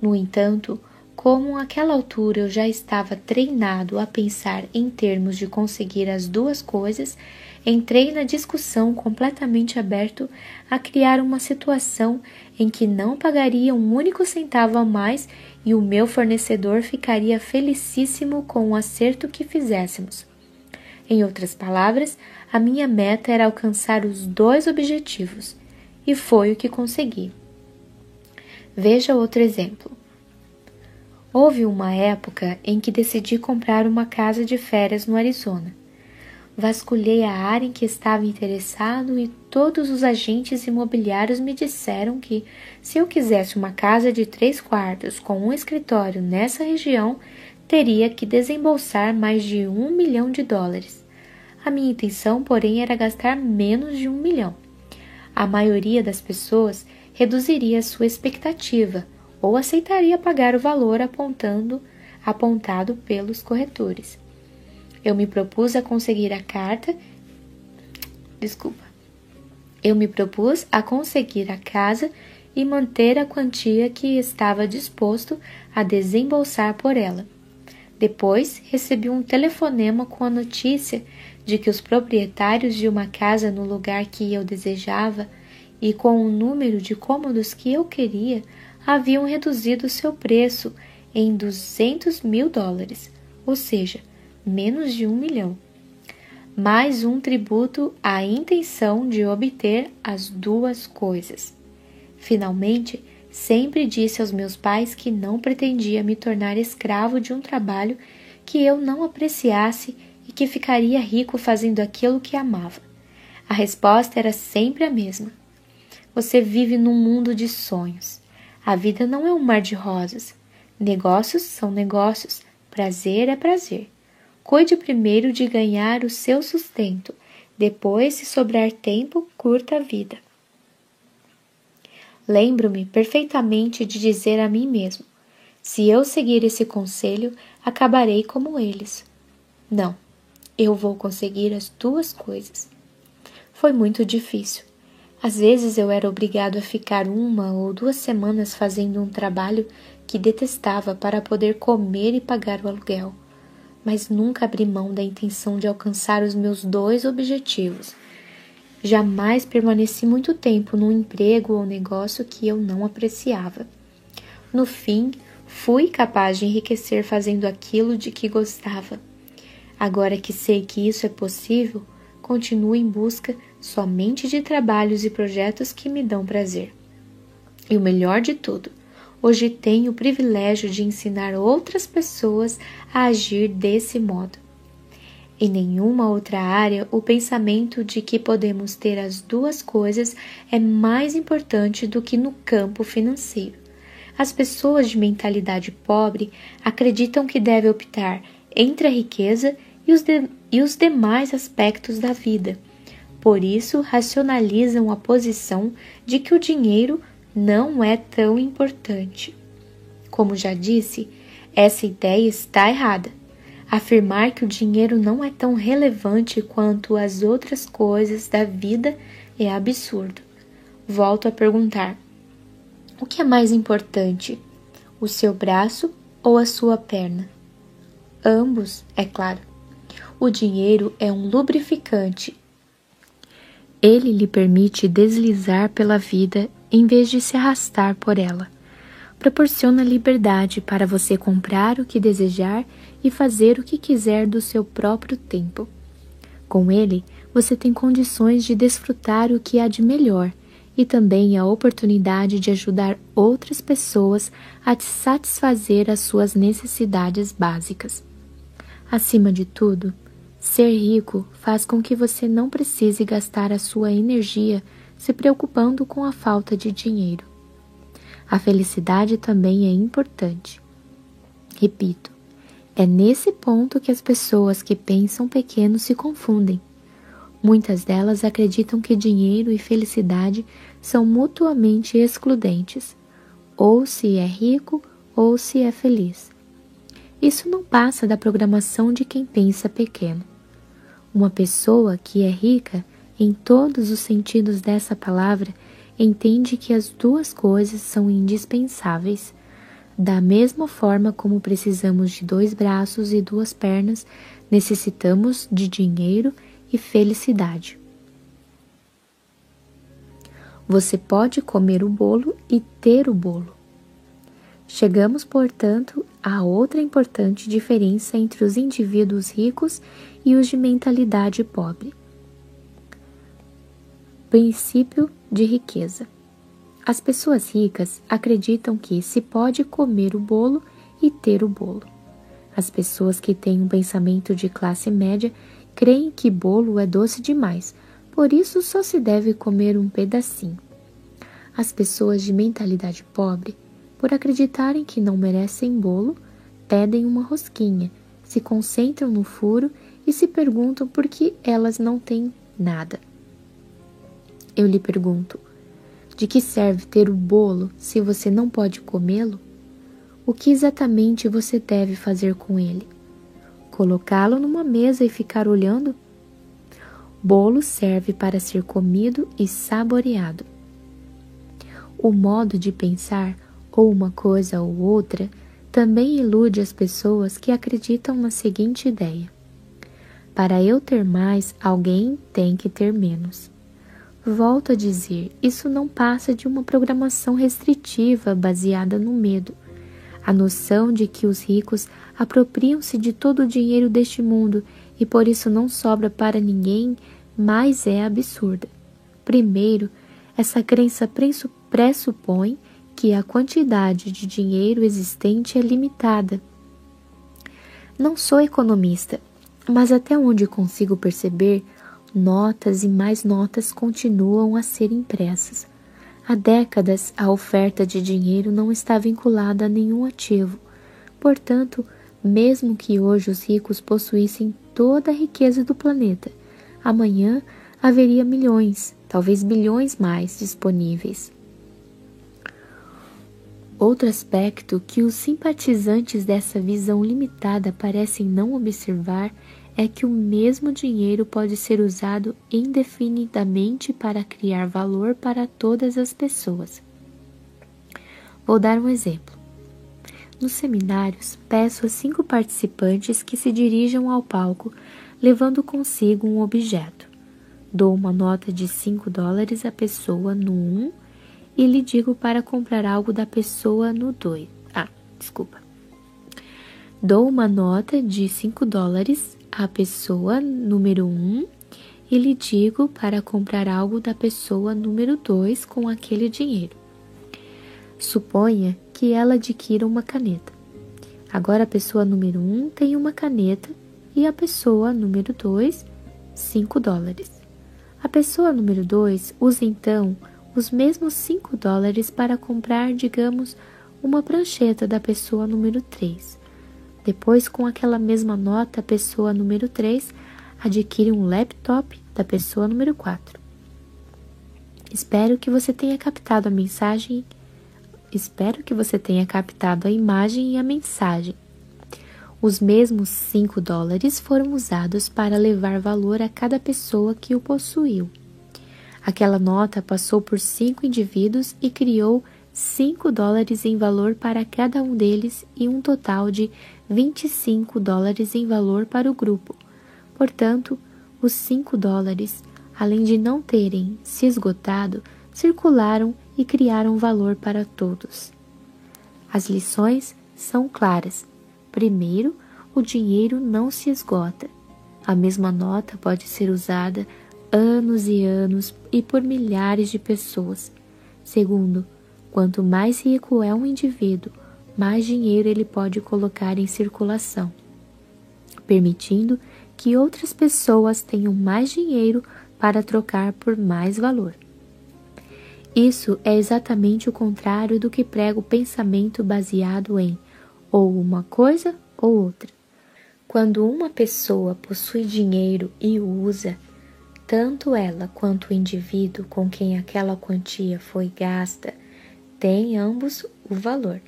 No entanto, como àquela altura eu já estava treinado a pensar em termos de conseguir as duas coisas, entrei na discussão completamente aberto a criar uma situação em que não pagaria um único centavo a mais e o meu fornecedor ficaria felicíssimo com o acerto que fizéssemos. Em outras palavras, a minha meta era alcançar os dois objetivos, e foi o que consegui. Veja outro exemplo. Houve uma época em que decidi comprar uma casa de férias no Arizona. Vasculhei a área em que estava interessado e todos os agentes imobiliários me disseram que, se eu quisesse uma casa de três quartos com um escritório nessa região, teria que desembolsar mais de um milhão de dólares. A minha intenção, porém, era gastar menos de um milhão. A maioria das pessoas reduziria sua expectativa ou aceitaria pagar o valor apontando apontado pelos corretores. Eu me propus a conseguir a carta. Desculpa. Eu me propus a conseguir a casa e manter a quantia que estava disposto a desembolsar por ela. Depois recebi um telefonema com a notícia de que os proprietários de uma casa no lugar que eu desejava e com o número de cômodos que eu queria haviam reduzido seu preço em 200 mil dólares, ou seja, menos de um milhão. Mais um tributo à intenção de obter as duas coisas. Finalmente, sempre disse aos meus pais que não pretendia me tornar escravo de um trabalho que eu não apreciasse e que ficaria rico fazendo aquilo que amava. A resposta era sempre a mesma. Você vive num mundo de sonhos. A vida não é um mar de rosas. Negócios são negócios, prazer é prazer. Cuide primeiro de ganhar o seu sustento, depois, se sobrar tempo, curta a vida. Lembro-me perfeitamente de dizer a mim mesmo: se eu seguir esse conselho, acabarei como eles. Não, eu vou conseguir as duas coisas. Foi muito difícil. Às vezes eu era obrigado a ficar uma ou duas semanas fazendo um trabalho que detestava para poder comer e pagar o aluguel, mas nunca abri mão da intenção de alcançar os meus dois objetivos. Jamais permaneci muito tempo num emprego ou negócio que eu não apreciava. No fim, fui capaz de enriquecer fazendo aquilo de que gostava. Agora que sei que isso é possível, continuo em busca somente de trabalhos e projetos que me dão prazer. E o melhor de tudo, hoje tenho o privilégio de ensinar outras pessoas a agir desse modo. Em nenhuma outra área, o pensamento de que podemos ter as duas coisas é mais importante do que no campo financeiro. As pessoas de mentalidade pobre acreditam que devem optar entre a riqueza e os, de, e os demais aspectos da vida por isso, racionalizam a posição de que o dinheiro não é tão importante. Como já disse, essa ideia está errada. Afirmar que o dinheiro não é tão relevante quanto as outras coisas da vida é absurdo. Volto a perguntar: o que é mais importante, o seu braço ou a sua perna? Ambos, é claro. O dinheiro é um lubrificante ele lhe permite deslizar pela vida em vez de se arrastar por ela. Proporciona liberdade para você comprar o que desejar e fazer o que quiser do seu próprio tempo. Com ele, você tem condições de desfrutar o que há de melhor e também a oportunidade de ajudar outras pessoas a satisfazer as suas necessidades básicas. Acima de tudo, Ser rico faz com que você não precise gastar a sua energia se preocupando com a falta de dinheiro. A felicidade também é importante. Repito, é nesse ponto que as pessoas que pensam pequeno se confundem. Muitas delas acreditam que dinheiro e felicidade são mutuamente excludentes. Ou se é rico, ou se é feliz. Isso não passa da programação de quem pensa pequeno. Uma pessoa que é rica, em todos os sentidos dessa palavra, entende que as duas coisas são indispensáveis. Da mesma forma como precisamos de dois braços e duas pernas, necessitamos de dinheiro e felicidade. Você pode comer o bolo e ter o bolo. Chegamos, portanto, a outra importante diferença entre os indivíduos ricos e os de mentalidade pobre. Princípio de riqueza. As pessoas ricas acreditam que se pode comer o bolo e ter o bolo. As pessoas que têm um pensamento de classe média creem que bolo é doce demais, por isso só se deve comer um pedacinho. As pessoas de mentalidade pobre, por acreditarem que não merecem bolo, pedem uma rosquinha, se concentram no furo e se perguntam por que elas não têm nada. Eu lhe pergunto: de que serve ter o bolo se você não pode comê-lo? O que exatamente você deve fazer com ele? Colocá-lo numa mesa e ficar olhando? Bolo serve para ser comido e saboreado. O modo de pensar, ou uma coisa ou outra, também ilude as pessoas que acreditam na seguinte ideia: para eu ter mais, alguém tem que ter menos. Volto a dizer, isso não passa de uma programação restritiva baseada no medo. A noção de que os ricos apropriam-se de todo o dinheiro deste mundo e por isso não sobra para ninguém mais é absurda. Primeiro, essa crença pressupõe que a quantidade de dinheiro existente é limitada. Não sou economista, mas até onde consigo perceber, notas e mais notas continuam a ser impressas. Há décadas, a oferta de dinheiro não está vinculada a nenhum ativo. Portanto, mesmo que hoje os ricos possuíssem toda a riqueza do planeta, amanhã haveria milhões, talvez bilhões mais disponíveis. Outro aspecto que os simpatizantes dessa visão limitada parecem não observar é que o mesmo dinheiro pode ser usado indefinidamente para criar valor para todas as pessoas. Vou dar um exemplo. Nos seminários, peço a cinco participantes que se dirijam ao palco levando consigo um objeto. Dou uma nota de 5 dólares à pessoa no 1 um, e lhe digo para comprar algo da pessoa no 2. Ah, desculpa. Dou uma nota de 5 dólares a pessoa número 1 um, e lhe digo para comprar algo da pessoa número 2 com aquele dinheiro. Suponha que ela adquira uma caneta. Agora a pessoa número 1 um tem uma caneta e a pessoa número 2, 5 dólares. A pessoa número 2 usa então os mesmos 5 dólares para comprar, digamos, uma prancheta da pessoa número 3 depois, com aquela mesma nota, a pessoa número 3 adquire um laptop da pessoa número 4. Espero que você tenha captado a mensagem. Espero que você tenha captado a imagem e a mensagem. Os mesmos 5 dólares foram usados para levar valor a cada pessoa que o possuiu. Aquela nota passou por cinco indivíduos e criou 5 dólares em valor para cada um deles e um total de 25 dólares em valor para o grupo. Portanto, os 5 dólares, além de não terem se esgotado, circularam e criaram valor para todos. As lições são claras. Primeiro, o dinheiro não se esgota. A mesma nota pode ser usada anos e anos e por milhares de pessoas. Segundo, quanto mais rico é um indivíduo, mais dinheiro ele pode colocar em circulação, permitindo que outras pessoas tenham mais dinheiro para trocar por mais valor. Isso é exatamente o contrário do que prega o pensamento baseado em ou uma coisa ou outra. Quando uma pessoa possui dinheiro e o usa, tanto ela quanto o indivíduo com quem aquela quantia foi gasta têm ambos o valor.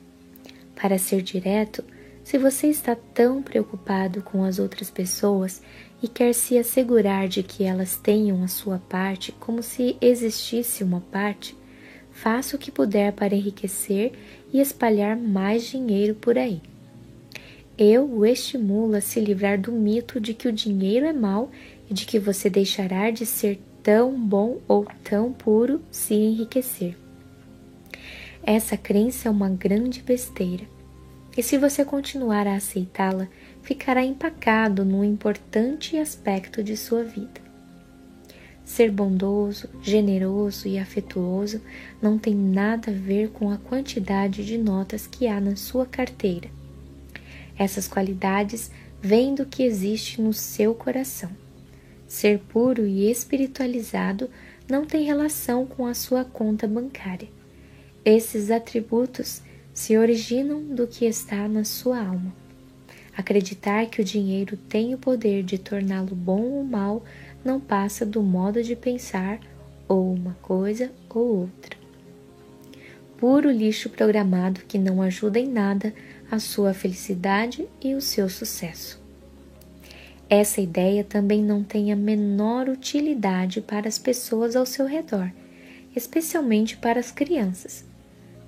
Para ser direto, se você está tão preocupado com as outras pessoas e quer se assegurar de que elas tenham a sua parte como se existisse uma parte, faça o que puder para enriquecer e espalhar mais dinheiro por aí. Eu o estimulo a se livrar do mito de que o dinheiro é mau e de que você deixará de ser tão bom ou tão puro se enriquecer. Essa crença é uma grande besteira. E se você continuar a aceitá-la, ficará empacado num importante aspecto de sua vida. Ser bondoso, generoso e afetuoso não tem nada a ver com a quantidade de notas que há na sua carteira. Essas qualidades vêm do que existe no seu coração. Ser puro e espiritualizado não tem relação com a sua conta bancária. Esses atributos se originam do que está na sua alma. Acreditar que o dinheiro tem o poder de torná-lo bom ou mal não passa do modo de pensar ou uma coisa ou outra. Puro lixo programado que não ajuda em nada a sua felicidade e o seu sucesso. Essa ideia também não tem a menor utilidade para as pessoas ao seu redor, especialmente para as crianças.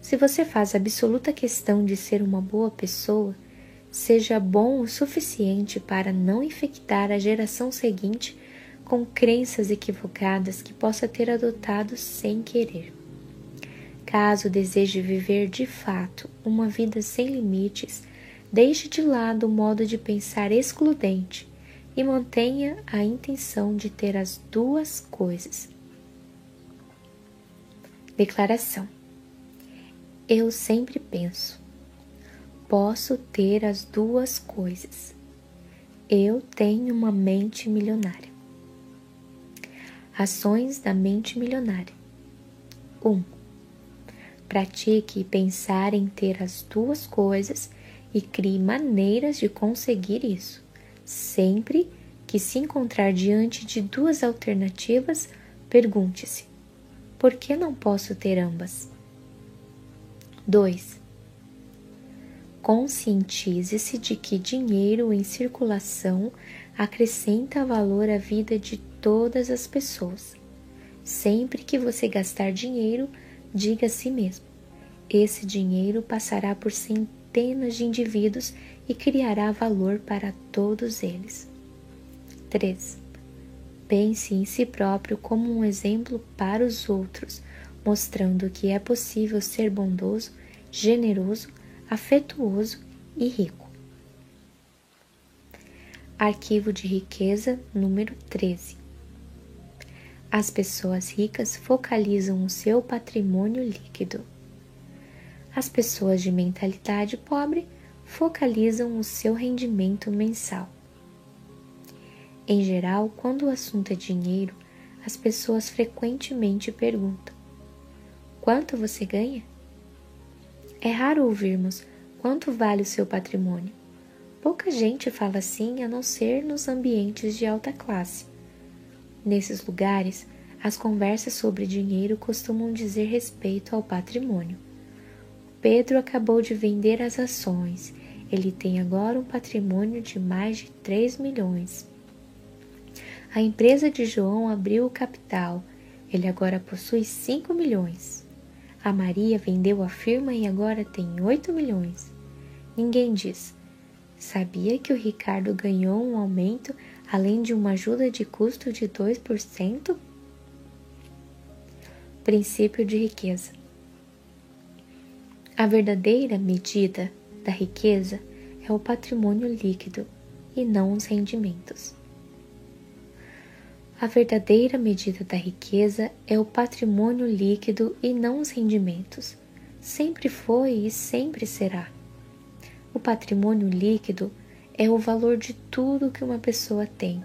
Se você faz absoluta questão de ser uma boa pessoa, seja bom o suficiente para não infectar a geração seguinte com crenças equivocadas que possa ter adotado sem querer. Caso deseje viver de fato uma vida sem limites, deixe de lado o modo de pensar excludente e mantenha a intenção de ter as duas coisas. Declaração: Eu sempre penso, posso ter as duas coisas. Eu tenho uma mente milionária. Ações da mente milionária. 1. Um, pratique pensar em ter as duas coisas e crie maneiras de conseguir isso. Sempre que se encontrar diante de duas alternativas, pergunte-se: por que não posso ter ambas? 2. Conscientize-se de que dinheiro em circulação acrescenta valor à vida de todas as pessoas. Sempre que você gastar dinheiro, diga a si mesmo: esse dinheiro passará por centenas de indivíduos e criará valor para todos eles. 3. Pense em si próprio como um exemplo para os outros, mostrando que é possível ser bondoso, generoso, afetuoso e rico. Arquivo de riqueza número 13. As pessoas ricas focalizam o seu patrimônio líquido. As pessoas de mentalidade pobre focalizam o seu rendimento mensal. Em geral, quando o assunto é dinheiro, as pessoas frequentemente perguntam: Quanto você ganha? É raro ouvirmos quanto vale o seu patrimônio. Pouca gente fala assim a não ser nos ambientes de alta classe. Nesses lugares, as conversas sobre dinheiro costumam dizer respeito ao patrimônio. Pedro acabou de vender as ações. Ele tem agora um patrimônio de mais de 3 milhões. A empresa de João abriu o capital. Ele agora possui 5 milhões. A Maria vendeu a firma e agora tem 8 milhões. Ninguém diz. Sabia que o Ricardo ganhou um aumento além de uma ajuda de custo de 2%? Princípio de riqueza. A verdadeira medida da riqueza é o patrimônio líquido e não os rendimentos. A verdadeira medida da riqueza é o patrimônio líquido e não os rendimentos. Sempre foi e sempre será. O patrimônio líquido é o valor de tudo que uma pessoa tem.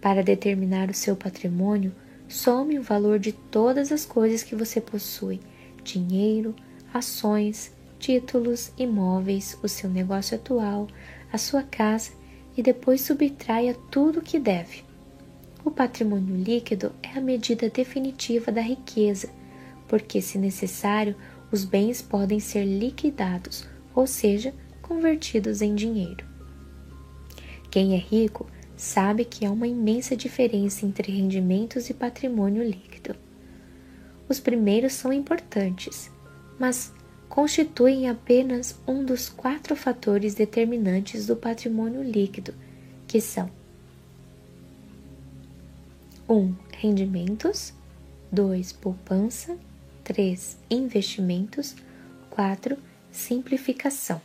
Para determinar o seu patrimônio, some o valor de todas as coisas que você possui: dinheiro, ações, títulos, imóveis, o seu negócio atual, a sua casa e depois subtraia tudo o que deve. O patrimônio líquido é a medida definitiva da riqueza, porque, se necessário, os bens podem ser liquidados ou seja, convertidos em dinheiro. Quem é rico sabe que há uma imensa diferença entre rendimentos e patrimônio líquido. Os primeiros são importantes, mas constituem apenas um dos quatro fatores determinantes do patrimônio líquido, que são 1. Um, rendimentos 2. Poupança 3. Investimentos 4. Simplificação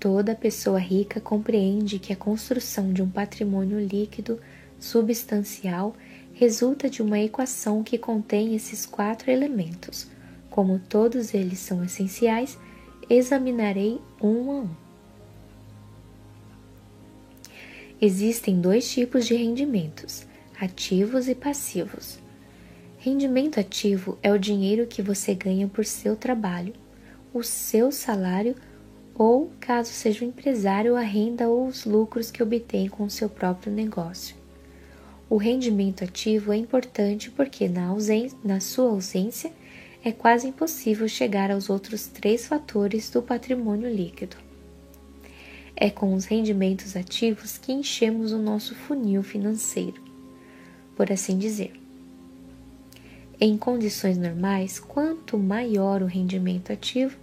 Toda pessoa rica compreende que a construção de um patrimônio líquido substancial resulta de uma equação que contém esses quatro elementos. Como todos eles são essenciais, examinarei um a um. Existem dois tipos de rendimentos: ativos e passivos. Rendimento ativo é o dinheiro que você ganha por seu trabalho, o seu salário ou, caso seja um empresário, a renda ou os lucros que obtém com o seu próprio negócio. O rendimento ativo é importante porque, na, ausência, na sua ausência, é quase impossível chegar aos outros três fatores do patrimônio líquido. É com os rendimentos ativos que enchemos o nosso funil financeiro, por assim dizer. Em condições normais, quanto maior o rendimento ativo,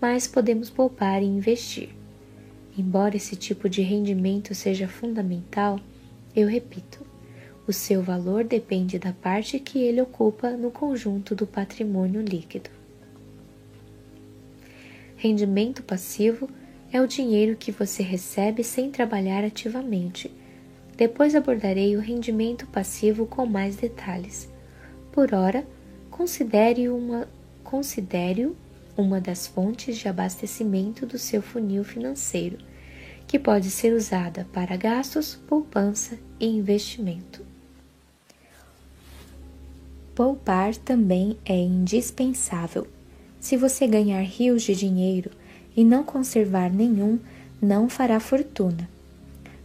mais podemos poupar e investir. Embora esse tipo de rendimento seja fundamental, eu repito, o seu valor depende da parte que ele ocupa no conjunto do patrimônio líquido. Rendimento passivo é o dinheiro que você recebe sem trabalhar ativamente. Depois abordarei o rendimento passivo com mais detalhes. Por ora, considere uma considere uma das fontes de abastecimento do seu funil financeiro, que pode ser usada para gastos, poupança e investimento. Poupar também é indispensável. Se você ganhar rios de dinheiro e não conservar nenhum, não fará fortuna.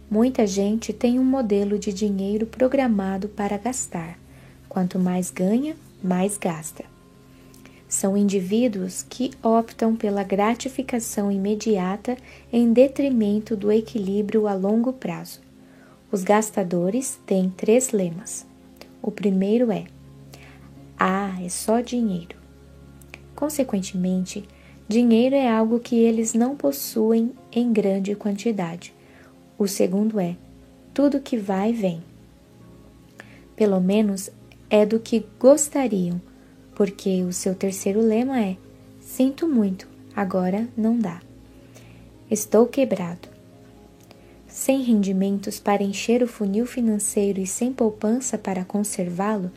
Muita gente tem um modelo de dinheiro programado para gastar. Quanto mais ganha, mais gasta. São indivíduos que optam pela gratificação imediata em detrimento do equilíbrio a longo prazo. Os gastadores têm três lemas. O primeiro é: Ah, é só dinheiro. Consequentemente, dinheiro é algo que eles não possuem em grande quantidade. O segundo é: Tudo que vai, vem. Pelo menos é do que gostariam porque o seu terceiro lema é: Sinto muito, agora não dá. Estou quebrado. Sem rendimentos para encher o funil financeiro e sem poupança para conservá-lo,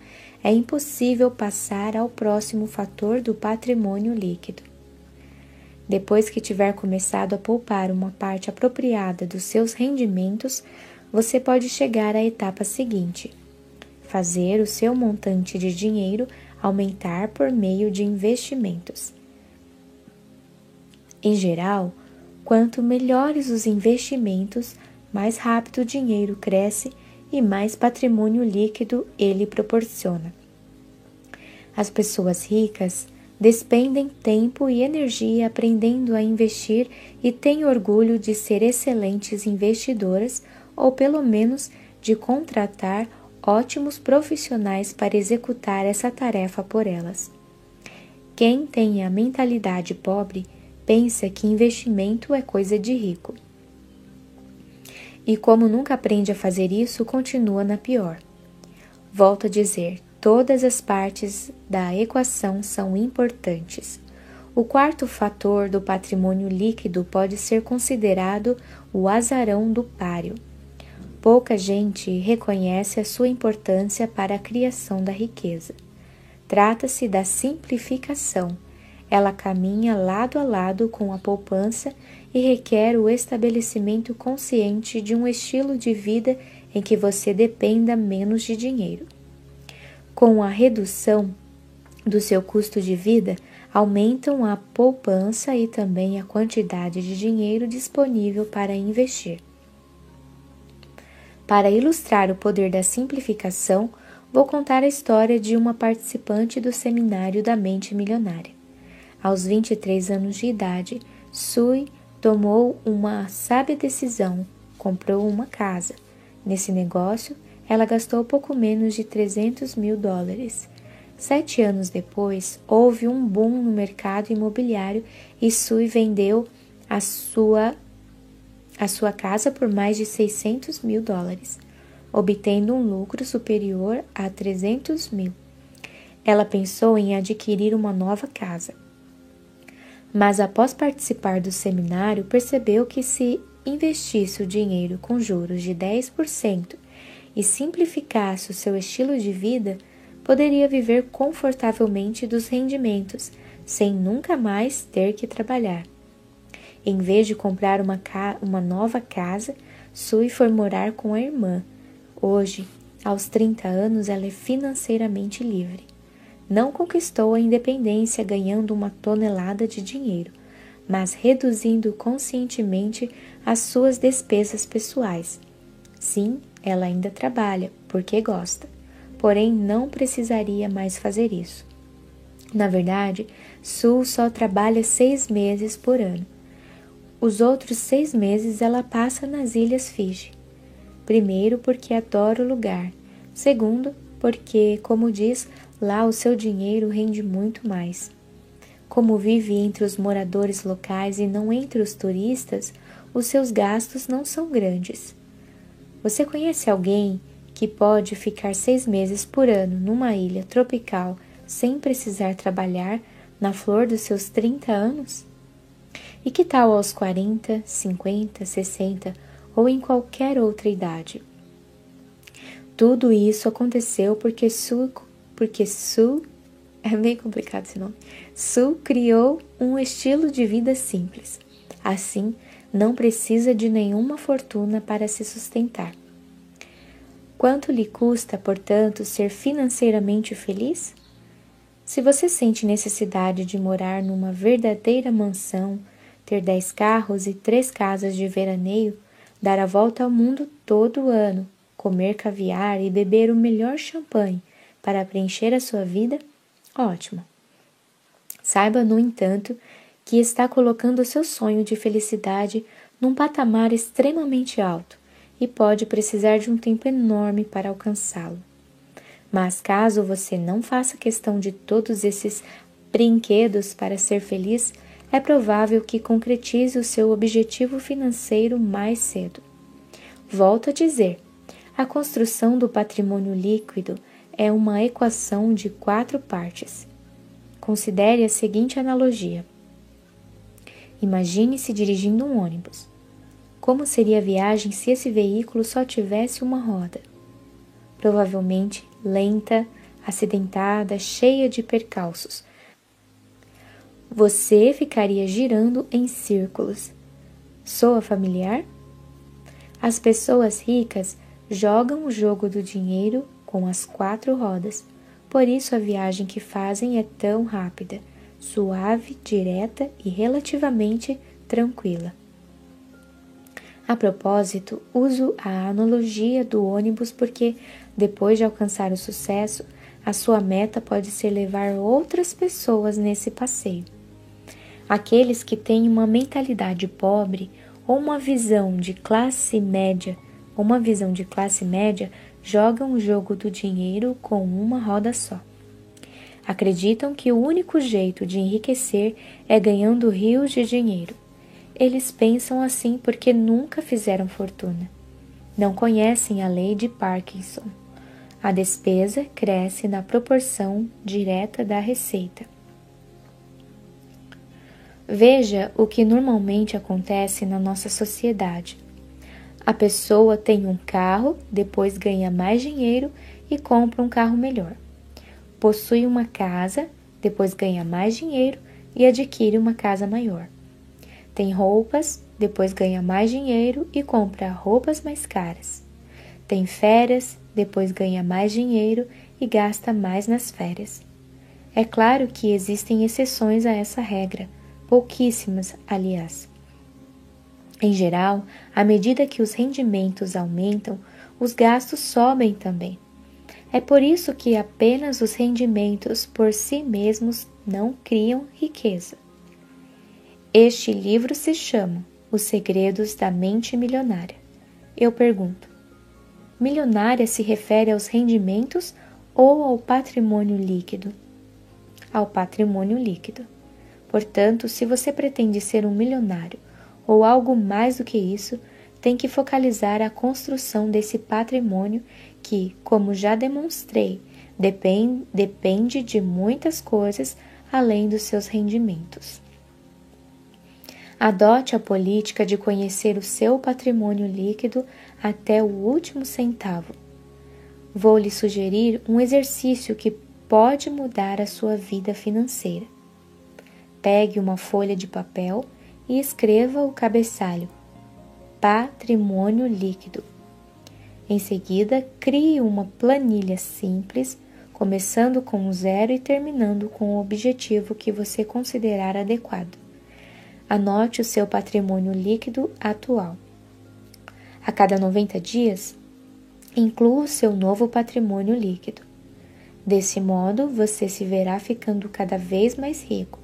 é impossível passar ao próximo fator do patrimônio líquido. Depois que tiver começado a poupar uma parte apropriada dos seus rendimentos, você pode chegar à etapa seguinte: fazer o seu montante de dinheiro aumentar por meio de investimentos. Em geral, quanto melhores os investimentos, mais rápido o dinheiro cresce e mais patrimônio líquido ele proporciona. As pessoas ricas despendem tempo e energia aprendendo a investir e têm orgulho de ser excelentes investidoras ou, pelo menos, de contratar ótimos profissionais para executar essa tarefa por elas. Quem tem a mentalidade pobre pensa que investimento é coisa de rico. E como nunca aprende a fazer isso, continua na pior. Volto a dizer, todas as partes da equação são importantes. O quarto fator do patrimônio líquido pode ser considerado o azarão do páreo. Pouca gente reconhece a sua importância para a criação da riqueza. Trata-se da simplificação. Ela caminha lado a lado com a poupança e requer o estabelecimento consciente de um estilo de vida em que você dependa menos de dinheiro. Com a redução do seu custo de vida, aumentam a poupança e também a quantidade de dinheiro disponível para investir. Para ilustrar o poder da simplificação, vou contar a história de uma participante do seminário da mente milionária. Aos 23 anos de idade, Sui tomou uma sábia decisão: comprou uma casa. Nesse negócio, ela gastou pouco menos de 300 mil dólares. Sete anos depois, houve um boom no mercado imobiliário e Sui vendeu a sua, a sua casa por mais de 600 mil dólares, obtendo um lucro superior a 300 mil. Ela pensou em adquirir uma nova casa. Mas após participar do seminário, percebeu que se investisse o dinheiro com juros de 10% e simplificasse o seu estilo de vida, poderia viver confortavelmente dos rendimentos, sem nunca mais ter que trabalhar. Em vez de comprar uma, uma nova casa, Sui foi morar com a irmã. Hoje, aos 30 anos, ela é financeiramente livre não conquistou a independência ganhando uma tonelada de dinheiro, mas reduzindo conscientemente as suas despesas pessoais. Sim, ela ainda trabalha, porque gosta, porém não precisaria mais fazer isso. Na verdade, Sul só trabalha seis meses por ano. Os outros seis meses ela passa nas Ilhas Fiji. Primeiro, porque adora o lugar. Segundo, porque, como diz, Lá o seu dinheiro rende muito mais. Como vive entre os moradores locais e não entre os turistas, os seus gastos não são grandes. Você conhece alguém que pode ficar seis meses por ano numa ilha tropical sem precisar trabalhar na flor dos seus 30 anos? E que tal aos 40, 50, 60 ou em qualquer outra idade? Tudo isso aconteceu porque Suco porque Su é bem complicado esse nome. Su criou um estilo de vida simples. Assim, não precisa de nenhuma fortuna para se sustentar. Quanto lhe custa, portanto, ser financeiramente feliz? Se você sente necessidade de morar numa verdadeira mansão, ter dez carros e três casas de veraneio, dar a volta ao mundo todo ano, comer caviar e beber o melhor champanhe, para preencher a sua vida, ótimo. Saiba, no entanto, que está colocando seu sonho de felicidade num patamar extremamente alto e pode precisar de um tempo enorme para alcançá-lo. Mas caso você não faça questão de todos esses brinquedos para ser feliz, é provável que concretize o seu objetivo financeiro mais cedo. Volto a dizer: a construção do patrimônio líquido é uma equação de quatro partes. Considere a seguinte analogia: Imagine-se dirigindo um ônibus. Como seria a viagem se esse veículo só tivesse uma roda? Provavelmente lenta, acidentada, cheia de percalços. Você ficaria girando em círculos. Soa familiar? As pessoas ricas jogam o jogo do dinheiro com as quatro rodas. Por isso a viagem que fazem é tão rápida, suave, direta e relativamente tranquila. A propósito, uso a analogia do ônibus porque, depois de alcançar o sucesso, a sua meta pode ser levar outras pessoas nesse passeio. Aqueles que têm uma mentalidade pobre ou uma visão de classe média, ou uma visão de classe média jogam o jogo do dinheiro com uma roda só. Acreditam que o único jeito de enriquecer é ganhando rios de dinheiro. Eles pensam assim porque nunca fizeram fortuna. Não conhecem a lei de Parkinson. A despesa cresce na proporção direta da receita. Veja o que normalmente acontece na nossa sociedade. A pessoa tem um carro, depois ganha mais dinheiro e compra um carro melhor. Possui uma casa, depois ganha mais dinheiro e adquire uma casa maior. Tem roupas, depois ganha mais dinheiro e compra roupas mais caras. Tem férias, depois ganha mais dinheiro e gasta mais nas férias. É claro que existem exceções a essa regra, pouquíssimas, aliás. Em geral, à medida que os rendimentos aumentam, os gastos sobem também. É por isso que apenas os rendimentos por si mesmos não criam riqueza. Este livro se chama Os Segredos da Mente Milionária. Eu pergunto: milionária se refere aos rendimentos ou ao patrimônio líquido? Ao patrimônio líquido. Portanto, se você pretende ser um milionário ou algo mais do que isso, tem que focalizar a construção desse patrimônio que, como já demonstrei, depend, depende de muitas coisas além dos seus rendimentos. Adote a política de conhecer o seu patrimônio líquido até o último centavo. Vou lhe sugerir um exercício que pode mudar a sua vida financeira. Pegue uma folha de papel e escreva o cabeçalho Patrimônio líquido. Em seguida, crie uma planilha simples, começando com o zero e terminando com o objetivo que você considerar adequado. Anote o seu patrimônio líquido atual. A cada 90 dias, inclua o seu novo patrimônio líquido. Desse modo, você se verá ficando cada vez mais rico.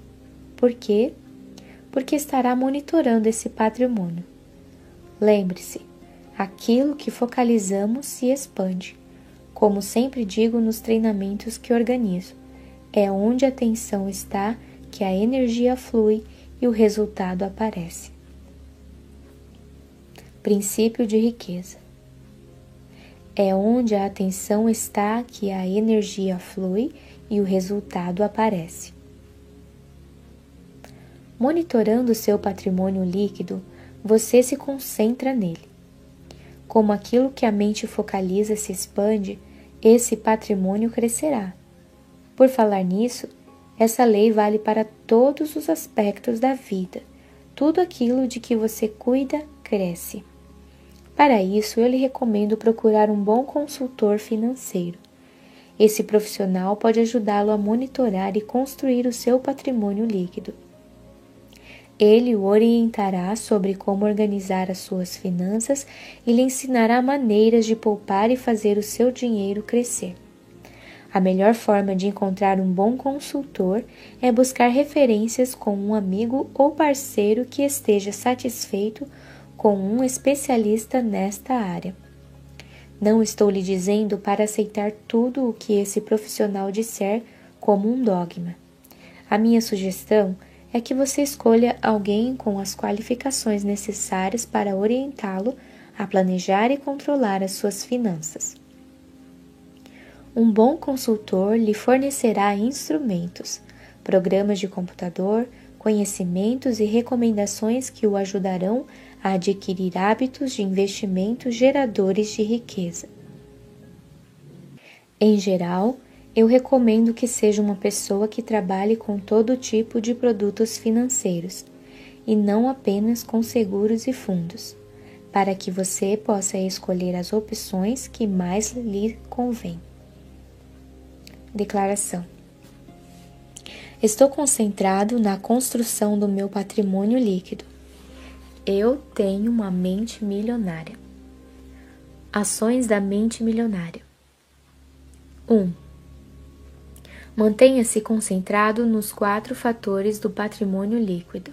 Por quê? Porque estará monitorando esse patrimônio. Lembre-se, aquilo que focalizamos se expande. Como sempre digo nos treinamentos que organizo, é onde a atenção está que a energia flui e o resultado aparece. Princípio de riqueza. É onde a atenção está que a energia flui e o resultado aparece. Monitorando seu patrimônio líquido, você se concentra nele. Como aquilo que a mente focaliza se expande, esse patrimônio crescerá. Por falar nisso, essa lei vale para todos os aspectos da vida. Tudo aquilo de que você cuida cresce. Para isso, eu lhe recomendo procurar um bom consultor financeiro. Esse profissional pode ajudá-lo a monitorar e construir o seu patrimônio líquido. Ele o orientará sobre como organizar as suas finanças e lhe ensinará maneiras de poupar e fazer o seu dinheiro crescer. A melhor forma de encontrar um bom consultor é buscar referências com um amigo ou parceiro que esteja satisfeito com um especialista nesta área. Não estou lhe dizendo para aceitar tudo o que esse profissional disser como um dogma. A minha sugestão é que você escolha alguém com as qualificações necessárias para orientá-lo a planejar e controlar as suas finanças. Um bom consultor lhe fornecerá instrumentos, programas de computador, conhecimentos e recomendações que o ajudarão a adquirir hábitos de investimento geradores de riqueza. Em geral, eu recomendo que seja uma pessoa que trabalhe com todo tipo de produtos financeiros e não apenas com seguros e fundos, para que você possa escolher as opções que mais lhe convêm. Declaração: Estou concentrado na construção do meu patrimônio líquido. Eu tenho uma mente milionária. Ações da mente milionária. 1. Um, Mantenha-se concentrado nos quatro fatores do patrimônio líquido: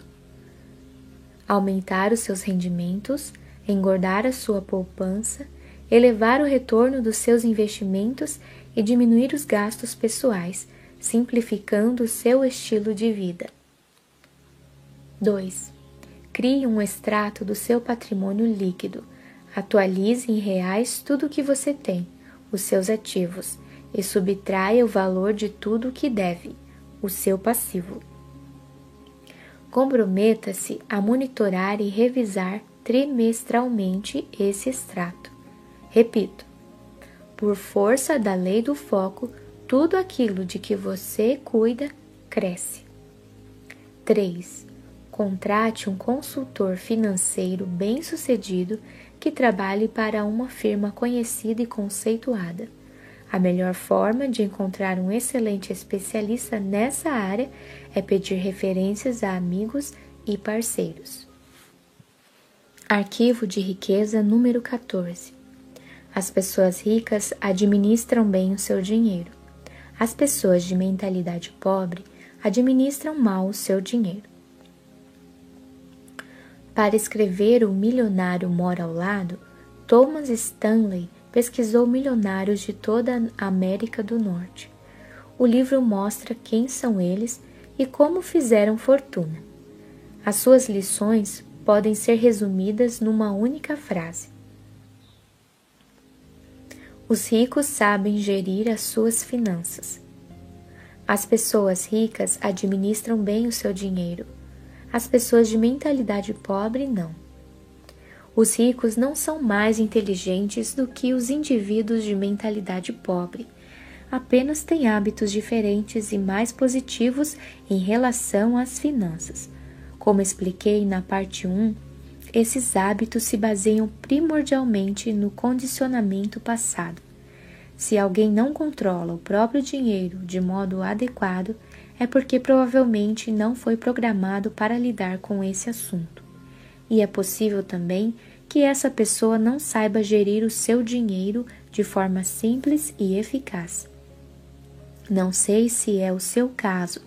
aumentar os seus rendimentos, engordar a sua poupança, elevar o retorno dos seus investimentos e diminuir os gastos pessoais, simplificando o seu estilo de vida. 2. Crie um extrato do seu patrimônio líquido. Atualize em reais tudo o que você tem, os seus ativos, e subtraia o valor de tudo o que deve, o seu passivo. Comprometa-se a monitorar e revisar trimestralmente esse extrato. Repito, por força da lei do foco, tudo aquilo de que você cuida cresce. 3. Contrate um consultor financeiro bem-sucedido que trabalhe para uma firma conhecida e conceituada. A melhor forma de encontrar um excelente especialista nessa área é pedir referências a amigos e parceiros. Arquivo de riqueza número 14. As pessoas ricas administram bem o seu dinheiro. As pessoas de mentalidade pobre administram mal o seu dinheiro. Para escrever O Milionário Mora ao Lado, Thomas Stanley pesquisou milionários de toda a América do Norte. O livro mostra quem são eles e como fizeram fortuna. As suas lições podem ser resumidas numa única frase: Os ricos sabem gerir as suas finanças. As pessoas ricas administram bem o seu dinheiro. As pessoas de mentalidade pobre não. Os ricos não são mais inteligentes do que os indivíduos de mentalidade pobre, apenas têm hábitos diferentes e mais positivos em relação às finanças. Como expliquei na parte 1, esses hábitos se baseiam primordialmente no condicionamento passado. Se alguém não controla o próprio dinheiro de modo adequado, é porque provavelmente não foi programado para lidar com esse assunto e é possível também que essa pessoa não saiba gerir o seu dinheiro de forma simples e eficaz. Não sei se é o seu caso,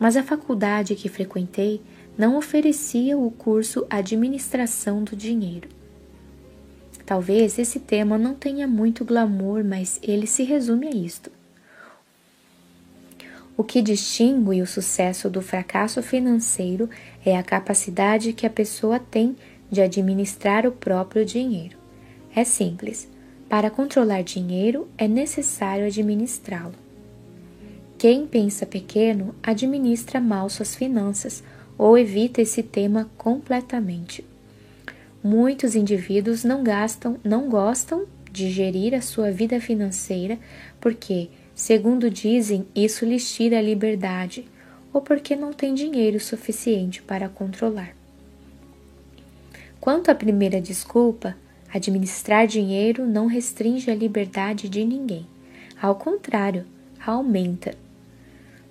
mas a faculdade que frequentei não oferecia o curso Administração do Dinheiro. Talvez esse tema não tenha muito glamour, mas ele se resume a isto. O que distingue o sucesso do fracasso financeiro é a capacidade que a pessoa tem de administrar o próprio dinheiro. É simples. Para controlar dinheiro é necessário administrá-lo. Quem pensa pequeno administra mal suas finanças ou evita esse tema completamente. Muitos indivíduos não gastam, não gostam de gerir a sua vida financeira porque Segundo dizem, isso lhes tira a liberdade, ou porque não tem dinheiro suficiente para controlar. Quanto à primeira desculpa, administrar dinheiro não restringe a liberdade de ninguém. Ao contrário, aumenta.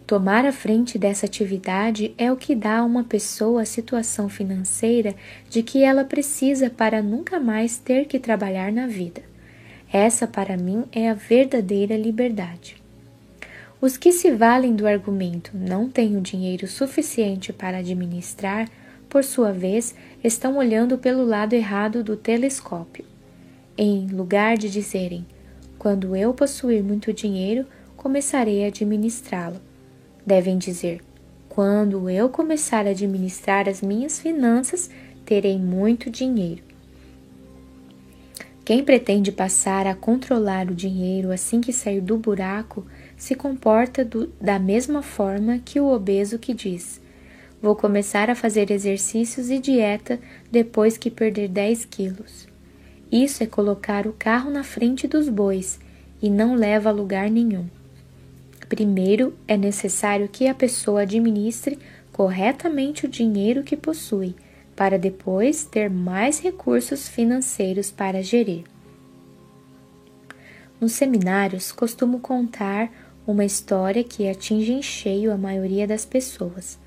Tomar a frente dessa atividade é o que dá a uma pessoa a situação financeira de que ela precisa para nunca mais ter que trabalhar na vida. Essa, para mim, é a verdadeira liberdade. Os que se valem do argumento não têm o dinheiro suficiente para administrar, por sua vez, estão olhando pelo lado errado do telescópio. Em lugar de dizerem, quando eu possuir muito dinheiro, começarei a administrá-lo, devem dizer, quando eu começar a administrar as minhas finanças, terei muito dinheiro. Quem pretende passar a controlar o dinheiro assim que sair do buraco se comporta do, da mesma forma que o obeso que diz: Vou começar a fazer exercícios e dieta depois que perder 10 quilos. Isso é colocar o carro na frente dos bois e não leva a lugar nenhum. Primeiro, é necessário que a pessoa administre corretamente o dinheiro que possui para depois ter mais recursos financeiros para gerir. Nos seminários, costumo contar uma história que atinge em cheio a maioria das pessoas.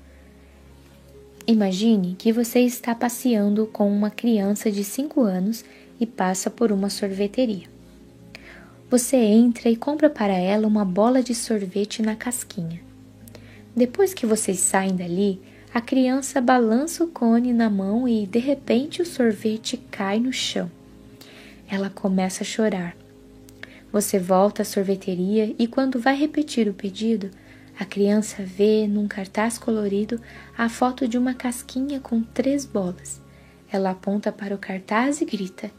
Imagine que você está passeando com uma criança de 5 anos e passa por uma sorveteria. Você entra e compra para ela uma bola de sorvete na casquinha. Depois que vocês saem dali, a criança balança o cone na mão e, de repente, o sorvete cai no chão. Ela começa a chorar. Você volta à sorveteria e, quando vai repetir o pedido, a criança vê num cartaz colorido a foto de uma casquinha com três bolas. Ela aponta para o cartaz e grita: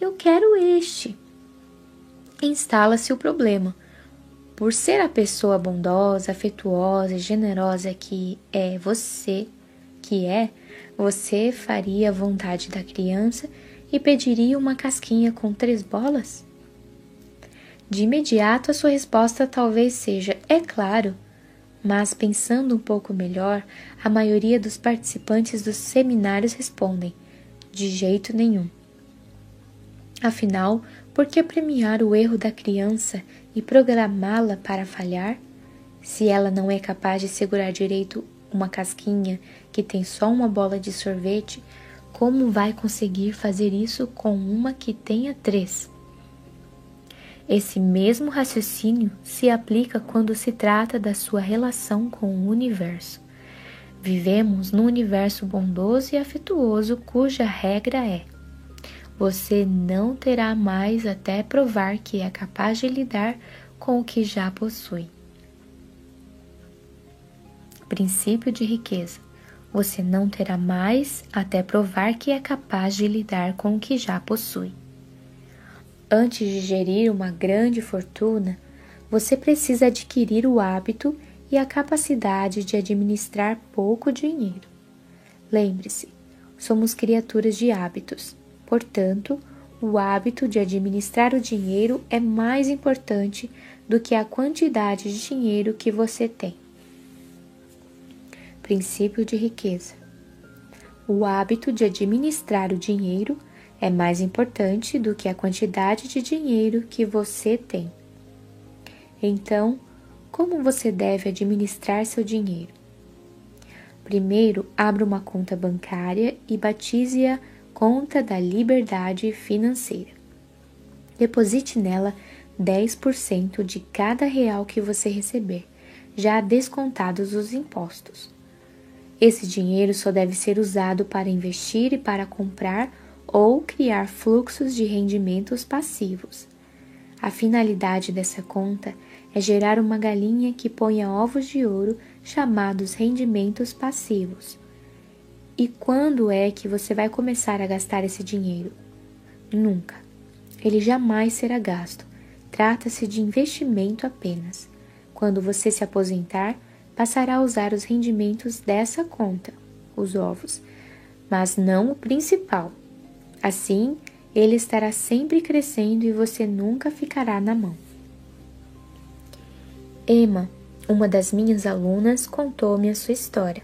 Eu quero este! Instala-se o problema. Por ser a pessoa bondosa, afetuosa e generosa que é você, que é, você faria a vontade da criança e pediria uma casquinha com três bolas? De imediato a sua resposta talvez seja: é claro. Mas pensando um pouco melhor, a maioria dos participantes dos seminários respondem: de jeito nenhum. Afinal, por que premiar o erro da criança e programá-la para falhar? Se ela não é capaz de segurar direito uma casquinha que tem só uma bola de sorvete, como vai conseguir fazer isso com uma que tenha três? Esse mesmo raciocínio se aplica quando se trata da sua relação com o universo. Vivemos num universo bondoso e afetuoso cuja regra é: você não terá mais até provar que é capaz de lidar com o que já possui. Princípio de riqueza. Você não terá mais até provar que é capaz de lidar com o que já possui. Antes de gerir uma grande fortuna, você precisa adquirir o hábito e a capacidade de administrar pouco dinheiro. Lembre-se, somos criaturas de hábitos, portanto, o hábito de administrar o dinheiro é mais importante do que a quantidade de dinheiro que você tem. Princípio de riqueza: o hábito de administrar o dinheiro é mais importante do que a quantidade de dinheiro que você tem. Então, como você deve administrar seu dinheiro? Primeiro, abra uma conta bancária e batize-a Conta da Liberdade Financeira. Deposite nela 10% de cada real que você receber, já descontados os impostos. Esse dinheiro só deve ser usado para investir e para comprar ou criar fluxos de rendimentos passivos. A finalidade dessa conta é gerar uma galinha que ponha ovos de ouro chamados rendimentos passivos. E quando é que você vai começar a gastar esse dinheiro? Nunca. Ele jamais será gasto. Trata-se de investimento apenas. Quando você se aposentar, passará a usar os rendimentos dessa conta, os ovos, mas não o principal, Assim, ele estará sempre crescendo e você nunca ficará na mão. Emma, uma das minhas alunas, contou-me a sua história.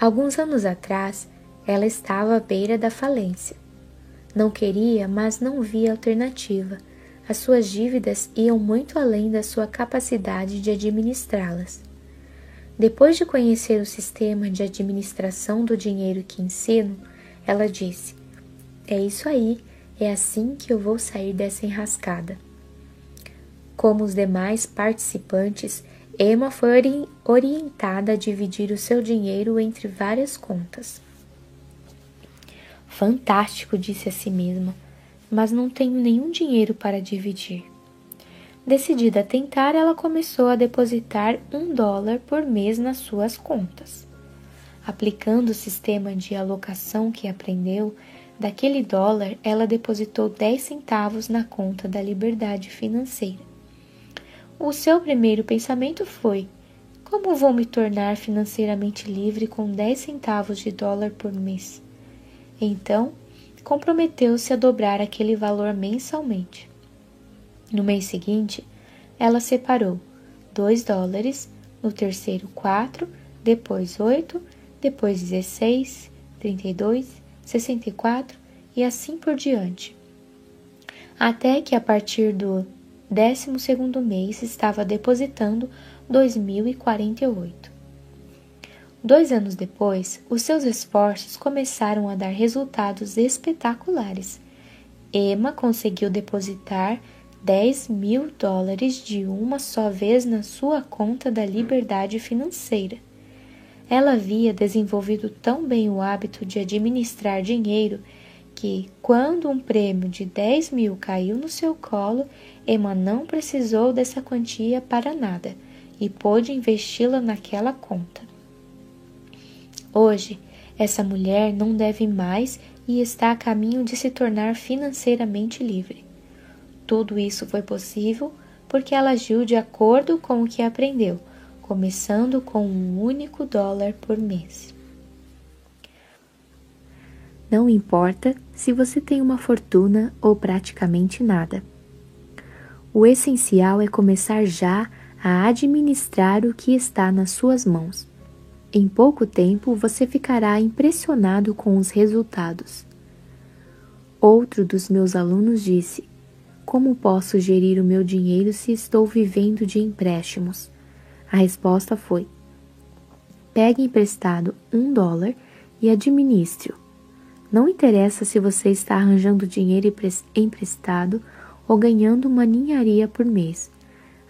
Alguns anos atrás, ela estava à beira da falência. Não queria, mas não via alternativa. As suas dívidas iam muito além da sua capacidade de administrá-las. Depois de conhecer o sistema de administração do dinheiro que ensino, ela disse: É isso aí, é assim que eu vou sair dessa enrascada. Como os demais participantes, Emma foi orientada a dividir o seu dinheiro entre várias contas. Fantástico, disse a si mesma, mas não tenho nenhum dinheiro para dividir. Decidida a tentar, ela começou a depositar um dólar por mês nas suas contas. Aplicando o sistema de alocação que aprendeu, daquele dólar ela depositou 10 centavos na conta da liberdade financeira. O seu primeiro pensamento foi: como vou me tornar financeiramente livre com 10 centavos de dólar por mês? Então, comprometeu-se a dobrar aquele valor mensalmente. No mês seguinte, ela separou 2 dólares, no terceiro 4, depois 8 depois 16, 32, 64 e assim por diante. Até que a partir do 12 segundo mês estava depositando 2048. Dois anos depois, os seus esforços começaram a dar resultados espetaculares. Emma conseguiu depositar 10 mil dólares de uma só vez na sua conta da liberdade financeira. Ela havia desenvolvido tão bem o hábito de administrar dinheiro que, quando um prêmio de 10 mil caiu no seu colo, Emma não precisou dessa quantia para nada e pôde investi-la naquela conta. Hoje, essa mulher não deve mais e está a caminho de se tornar financeiramente livre. Tudo isso foi possível porque ela agiu de acordo com o que aprendeu começando com um único dólar por mês. Não importa se você tem uma fortuna ou praticamente nada. O essencial é começar já a administrar o que está nas suas mãos. Em pouco tempo você ficará impressionado com os resultados. Outro dos meus alunos disse: Como posso gerir o meu dinheiro se estou vivendo de empréstimos? A resposta foi: pegue emprestado um dólar e administre-o. Não interessa se você está arranjando dinheiro emprestado ou ganhando uma ninharia por mês.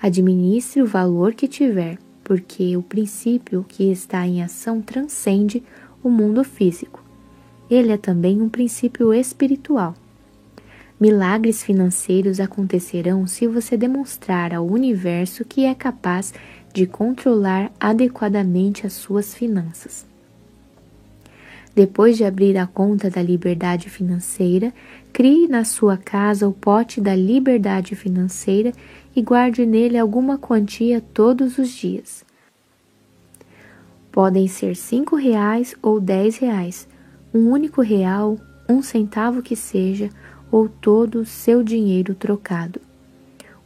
Administre o valor que tiver, porque o princípio que está em ação transcende o mundo físico. Ele é também um princípio espiritual. Milagres financeiros acontecerão se você demonstrar ao universo que é capaz de controlar adequadamente as suas finanças. Depois de abrir a conta da liberdade financeira, crie na sua casa o pote da liberdade financeira e guarde nele alguma quantia todos os dias. Podem ser cinco reais ou dez reais, um único real, um centavo que seja, ou todo o seu dinheiro trocado.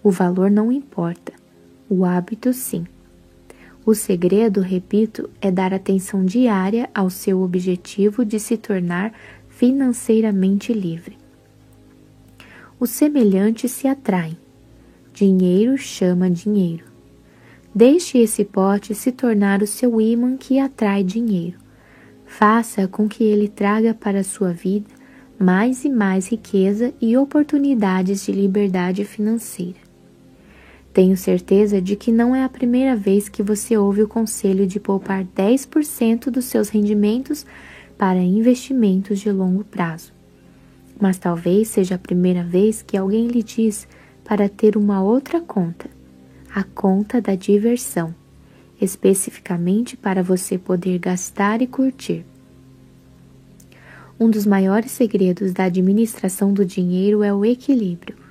O valor não importa, o hábito sim. O segredo, repito, é dar atenção diária ao seu objetivo de se tornar financeiramente livre. Os semelhantes se atraem. Dinheiro chama dinheiro. Deixe esse pote se tornar o seu ímã que atrai dinheiro. Faça com que ele traga para a sua vida mais e mais riqueza e oportunidades de liberdade financeira. Tenho certeza de que não é a primeira vez que você ouve o conselho de poupar 10% dos seus rendimentos para investimentos de longo prazo. Mas talvez seja a primeira vez que alguém lhe diz para ter uma outra conta, a conta da diversão, especificamente para você poder gastar e curtir. Um dos maiores segredos da administração do dinheiro é o equilíbrio.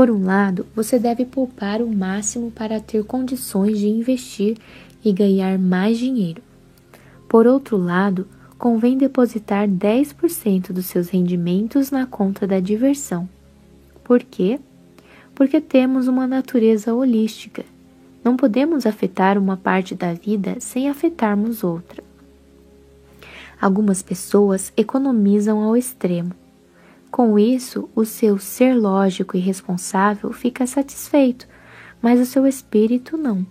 Por um lado, você deve poupar o máximo para ter condições de investir e ganhar mais dinheiro. Por outro lado, convém depositar 10% dos seus rendimentos na conta da diversão. Por quê? Porque temos uma natureza holística. Não podemos afetar uma parte da vida sem afetarmos outra. Algumas pessoas economizam ao extremo com isso, o seu ser lógico e responsável fica satisfeito, mas o seu espírito não.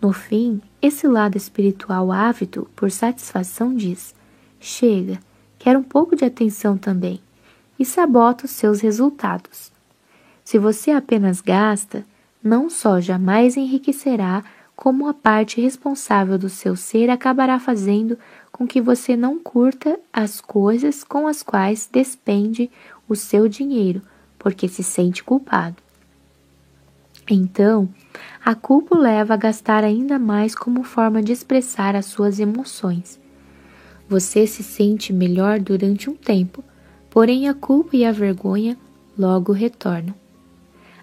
No fim, esse lado espiritual ávido por satisfação diz: chega, quero um pouco de atenção também, e sabota os seus resultados. Se você apenas gasta, não só jamais enriquecerá, como a parte responsável do seu ser acabará fazendo com que você não curta as coisas com as quais despende o seu dinheiro, porque se sente culpado. Então, a culpa o leva a gastar ainda mais como forma de expressar as suas emoções. Você se sente melhor durante um tempo, porém a culpa e a vergonha logo retornam.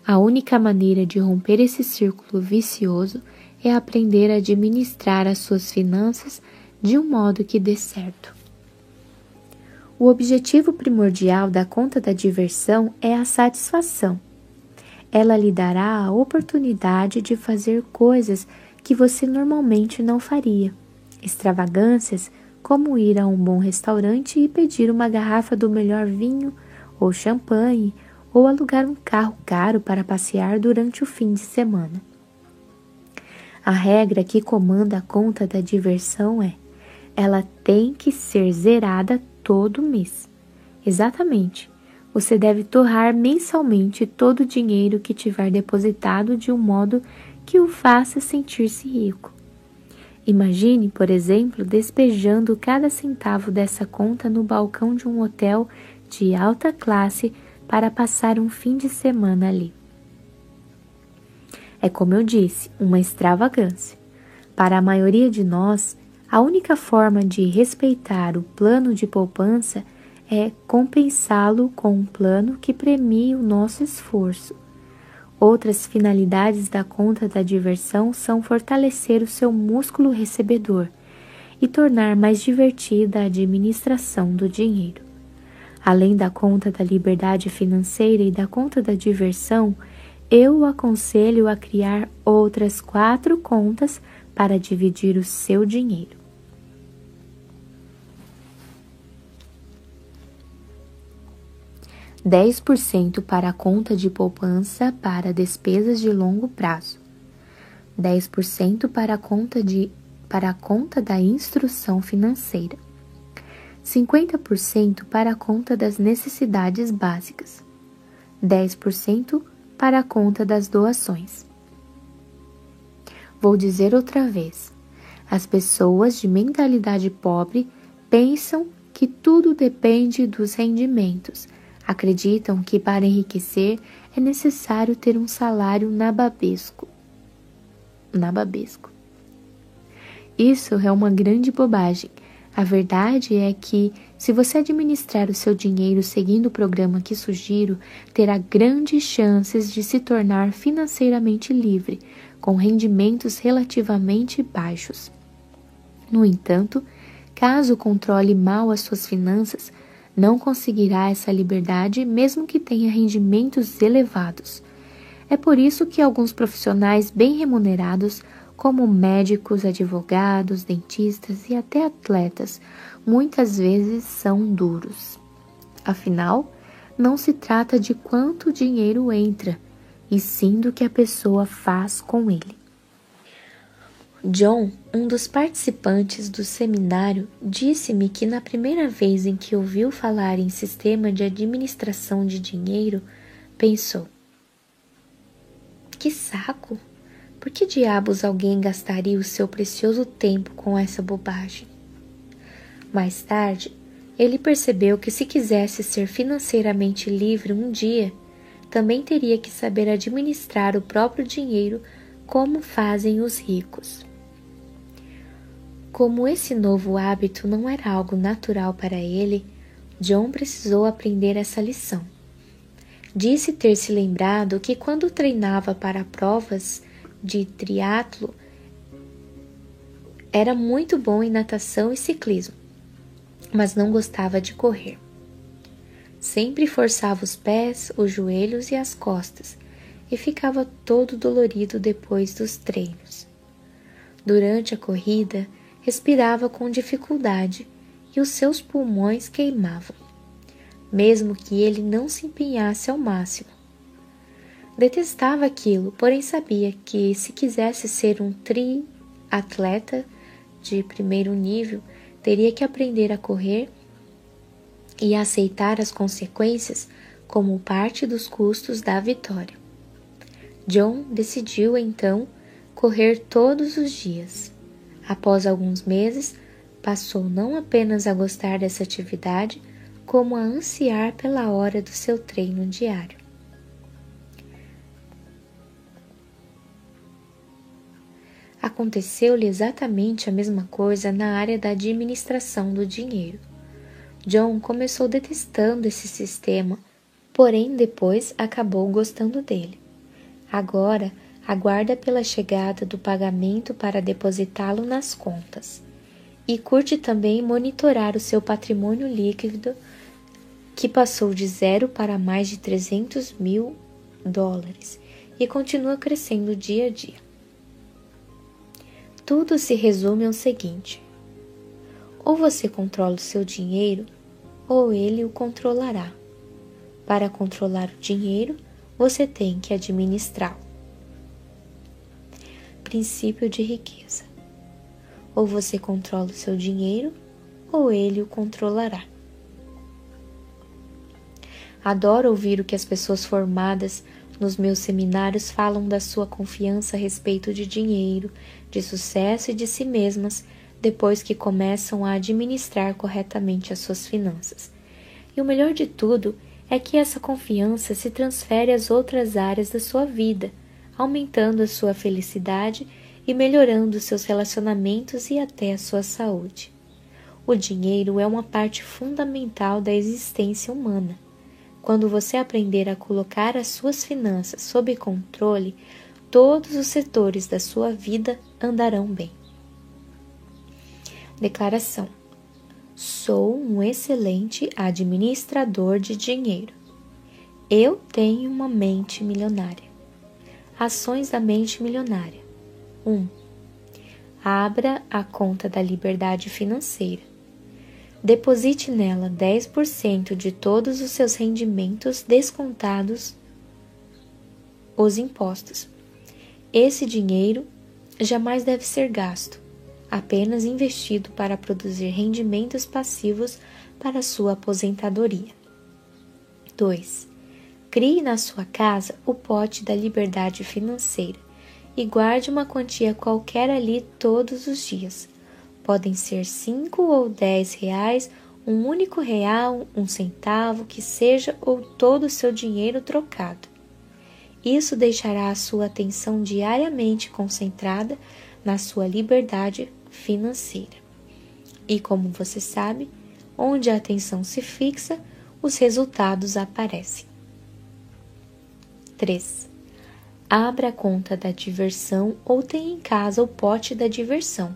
A única maneira de romper esse círculo vicioso é aprender a administrar as suas finanças de um modo que dê certo. O objetivo primordial da conta da diversão é a satisfação. Ela lhe dará a oportunidade de fazer coisas que você normalmente não faria. Extravagâncias como ir a um bom restaurante e pedir uma garrafa do melhor vinho ou champanhe, ou alugar um carro caro para passear durante o fim de semana. A regra que comanda a conta da diversão é: ela tem que ser zerada todo mês. Exatamente. Você deve torrar mensalmente todo o dinheiro que tiver depositado de um modo que o faça sentir-se rico. Imagine, por exemplo, despejando cada centavo dessa conta no balcão de um hotel de alta classe para passar um fim de semana ali. É como eu disse, uma extravagância. Para a maioria de nós, a única forma de respeitar o plano de poupança é compensá-lo com um plano que premie o nosso esforço. Outras finalidades da conta da diversão são fortalecer o seu músculo recebedor e tornar mais divertida a administração do dinheiro. Além da conta da liberdade financeira e da conta da diversão, eu o aconselho a criar outras quatro contas para dividir o seu dinheiro. 10% para a conta de poupança para despesas de longo prazo, 10% para a conta de para a conta da instrução financeira, 50% para a conta das necessidades básicas, 10% para a conta das doações. Vou dizer outra vez: as pessoas de mentalidade pobre pensam que tudo depende dos rendimentos. Acreditam que para enriquecer é necessário ter um salário nababesco. Nababesco. Isso é uma grande bobagem. A verdade é que, se você administrar o seu dinheiro seguindo o programa que sugiro, terá grandes chances de se tornar financeiramente livre, com rendimentos relativamente baixos. No entanto, caso controle mal as suas finanças, não conseguirá essa liberdade mesmo que tenha rendimentos elevados. É por isso que alguns profissionais bem remunerados, como médicos, advogados, dentistas e até atletas, muitas vezes são duros. Afinal, não se trata de quanto dinheiro entra, e sim do que a pessoa faz com ele. John, um dos participantes do seminário, disse-me que na primeira vez em que ouviu falar em sistema de administração de dinheiro, pensou: Que saco! Por que diabos alguém gastaria o seu precioso tempo com essa bobagem? Mais tarde, ele percebeu que se quisesse ser financeiramente livre um dia, também teria que saber administrar o próprio dinheiro como fazem os ricos. Como esse novo hábito não era algo natural para ele, John precisou aprender essa lição. Disse ter se lembrado que quando treinava para provas de triatlo, era muito bom em natação e ciclismo, mas não gostava de correr. Sempre forçava os pés, os joelhos e as costas e ficava todo dolorido depois dos treinos. Durante a corrida, respirava com dificuldade e os seus pulmões queimavam, mesmo que ele não se empenhasse ao máximo. Detestava aquilo, porém sabia que se quisesse ser um triatleta de primeiro nível, teria que aprender a correr e aceitar as consequências como parte dos custos da vitória. John decidiu então correr todos os dias. Após alguns meses, passou não apenas a gostar dessa atividade, como a ansiar pela hora do seu treino diário. Aconteceu-lhe exatamente a mesma coisa na área da administração do dinheiro. John começou detestando esse sistema, porém depois acabou gostando dele. Agora, aguarda pela chegada do pagamento para depositá-lo nas contas. E curte também monitorar o seu patrimônio líquido, que passou de zero para mais de 300 mil dólares e continua crescendo dia a dia. Tudo se resume ao seguinte: ou você controla o seu dinheiro, ou ele o controlará. Para controlar o dinheiro, você tem que administrá-lo princípio de riqueza. Ou você controla o seu dinheiro, ou ele o controlará. Adoro ouvir o que as pessoas formadas nos meus seminários falam da sua confiança a respeito de dinheiro, de sucesso e de si mesmas depois que começam a administrar corretamente as suas finanças. E o melhor de tudo é que essa confiança se transfere às outras áreas da sua vida aumentando a sua felicidade e melhorando seus relacionamentos e até a sua saúde. O dinheiro é uma parte fundamental da existência humana. Quando você aprender a colocar as suas finanças sob controle, todos os setores da sua vida andarão bem. Declaração: Sou um excelente administrador de dinheiro. Eu tenho uma mente milionária. Ações da mente milionária. 1. Um, abra a conta da liberdade financeira. Deposite nela 10% de todos os seus rendimentos descontados os impostos. Esse dinheiro jamais deve ser gasto, apenas investido para produzir rendimentos passivos para sua aposentadoria. 2 Crie na sua casa o pote da liberdade financeira e guarde uma quantia qualquer ali todos os dias. Podem ser cinco ou dez reais, um único real, um centavo, que seja, ou todo o seu dinheiro trocado. Isso deixará a sua atenção diariamente concentrada na sua liberdade financeira. E como você sabe, onde a atenção se fixa, os resultados aparecem. 3. Abra a conta da diversão ou tenha em casa o pote da diversão,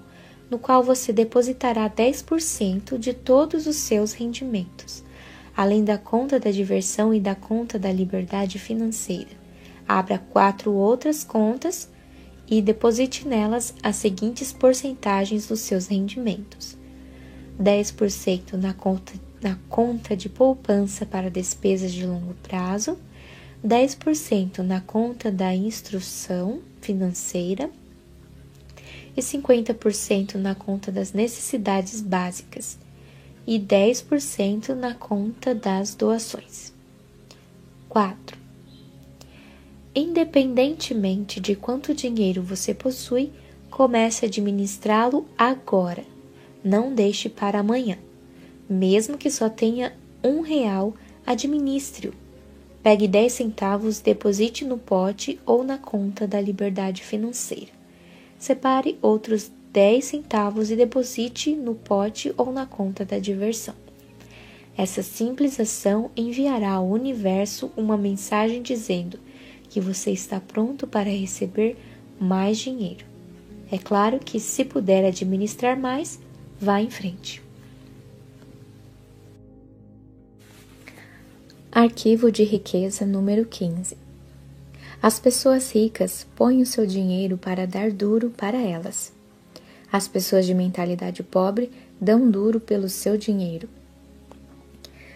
no qual você depositará 10% de todos os seus rendimentos, além da conta da diversão e da conta da liberdade financeira. Abra quatro outras contas e deposite nelas as seguintes porcentagens dos seus rendimentos: 10% na conta, na conta de poupança para despesas de longo prazo, 10% na conta da instrução financeira e 50% na conta das necessidades básicas e 10% na conta das doações. 4. Independentemente de quanto dinheiro você possui, comece a administrá-lo agora. Não deixe para amanhã. Mesmo que só tenha um real, administre-o Pegue 10 centavos, deposite no pote ou na conta da liberdade financeira. Separe outros 10 centavos e deposite no pote ou na conta da diversão. Essa simples ação enviará ao universo uma mensagem dizendo que você está pronto para receber mais dinheiro. É claro que, se puder administrar mais, vá em frente. Arquivo de riqueza número 15. As pessoas ricas põem o seu dinheiro para dar duro para elas. As pessoas de mentalidade pobre dão duro pelo seu dinheiro.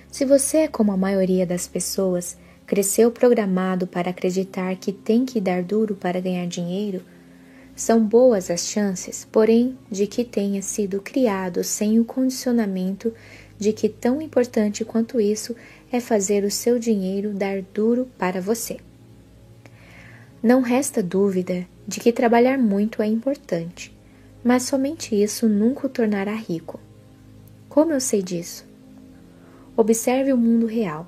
Se você é como a maioria das pessoas, cresceu programado para acreditar que tem que dar duro para ganhar dinheiro, são boas as chances, porém, de que tenha sido criado sem o condicionamento de que tão importante quanto isso é fazer o seu dinheiro dar duro para você. Não resta dúvida de que trabalhar muito é importante, mas somente isso nunca o tornará rico. Como eu sei disso? Observe o mundo real.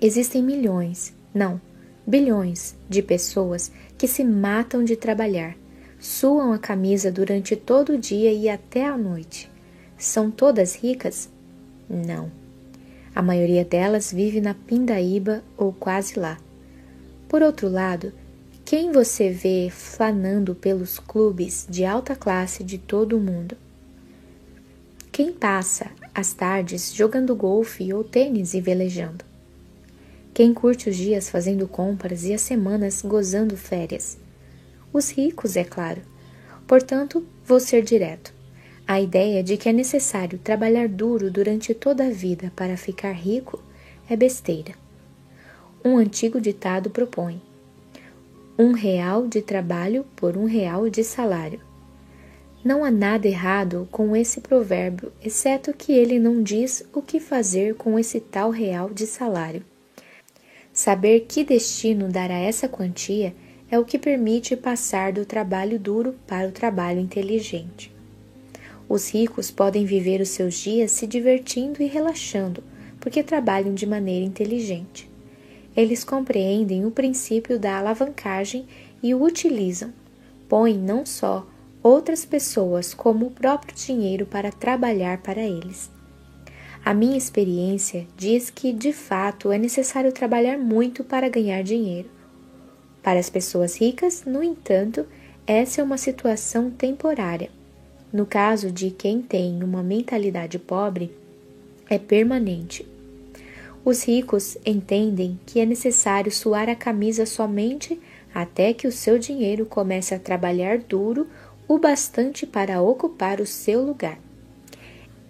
Existem milhões, não, bilhões de pessoas que se matam de trabalhar, suam a camisa durante todo o dia e até a noite. São todas ricas? Não. A maioria delas vive na pindaíba ou quase lá. Por outro lado, quem você vê flanando pelos clubes de alta classe de todo o mundo? Quem passa as tardes jogando golfe ou tênis e velejando? Quem curte os dias fazendo compras e as semanas gozando férias? Os ricos, é claro. Portanto, vou ser direto. A ideia de que é necessário trabalhar duro durante toda a vida para ficar rico é besteira. Um antigo ditado propõe: um real de trabalho por um real de salário. Não há nada errado com esse provérbio, exceto que ele não diz o que fazer com esse tal real de salário. Saber que destino dar a essa quantia é o que permite passar do trabalho duro para o trabalho inteligente. Os ricos podem viver os seus dias se divertindo e relaxando, porque trabalham de maneira inteligente. Eles compreendem o princípio da alavancagem e o utilizam. Põem não só outras pessoas como o próprio dinheiro para trabalhar para eles. A minha experiência diz que, de fato, é necessário trabalhar muito para ganhar dinheiro. Para as pessoas ricas, no entanto, essa é uma situação temporária no caso de quem tem uma mentalidade pobre, é permanente. Os ricos entendem que é necessário suar a camisa somente até que o seu dinheiro comece a trabalhar duro o bastante para ocupar o seu lugar.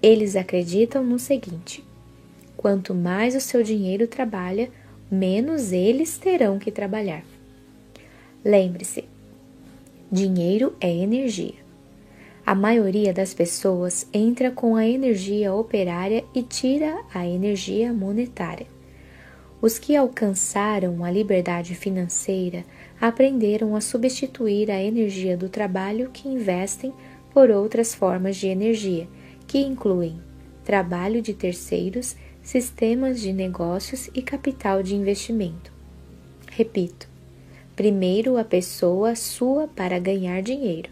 Eles acreditam no seguinte: quanto mais o seu dinheiro trabalha, menos eles terão que trabalhar. Lembre-se: dinheiro é energia. A maioria das pessoas entra com a energia operária e tira a energia monetária. Os que alcançaram a liberdade financeira aprenderam a substituir a energia do trabalho que investem por outras formas de energia, que incluem trabalho de terceiros, sistemas de negócios e capital de investimento. Repito: primeiro a pessoa sua para ganhar dinheiro,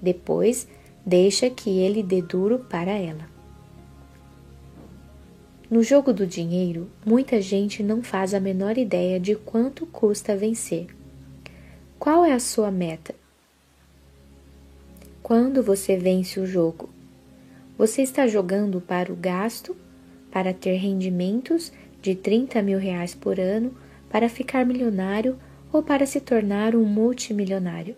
depois deixa que ele dê duro para ela. No jogo do dinheiro, muita gente não faz a menor ideia de quanto custa vencer. Qual é a sua meta? Quando você vence o jogo, você está jogando para o gasto, para ter rendimentos de 30 mil reais por ano, para ficar milionário ou para se tornar um multimilionário.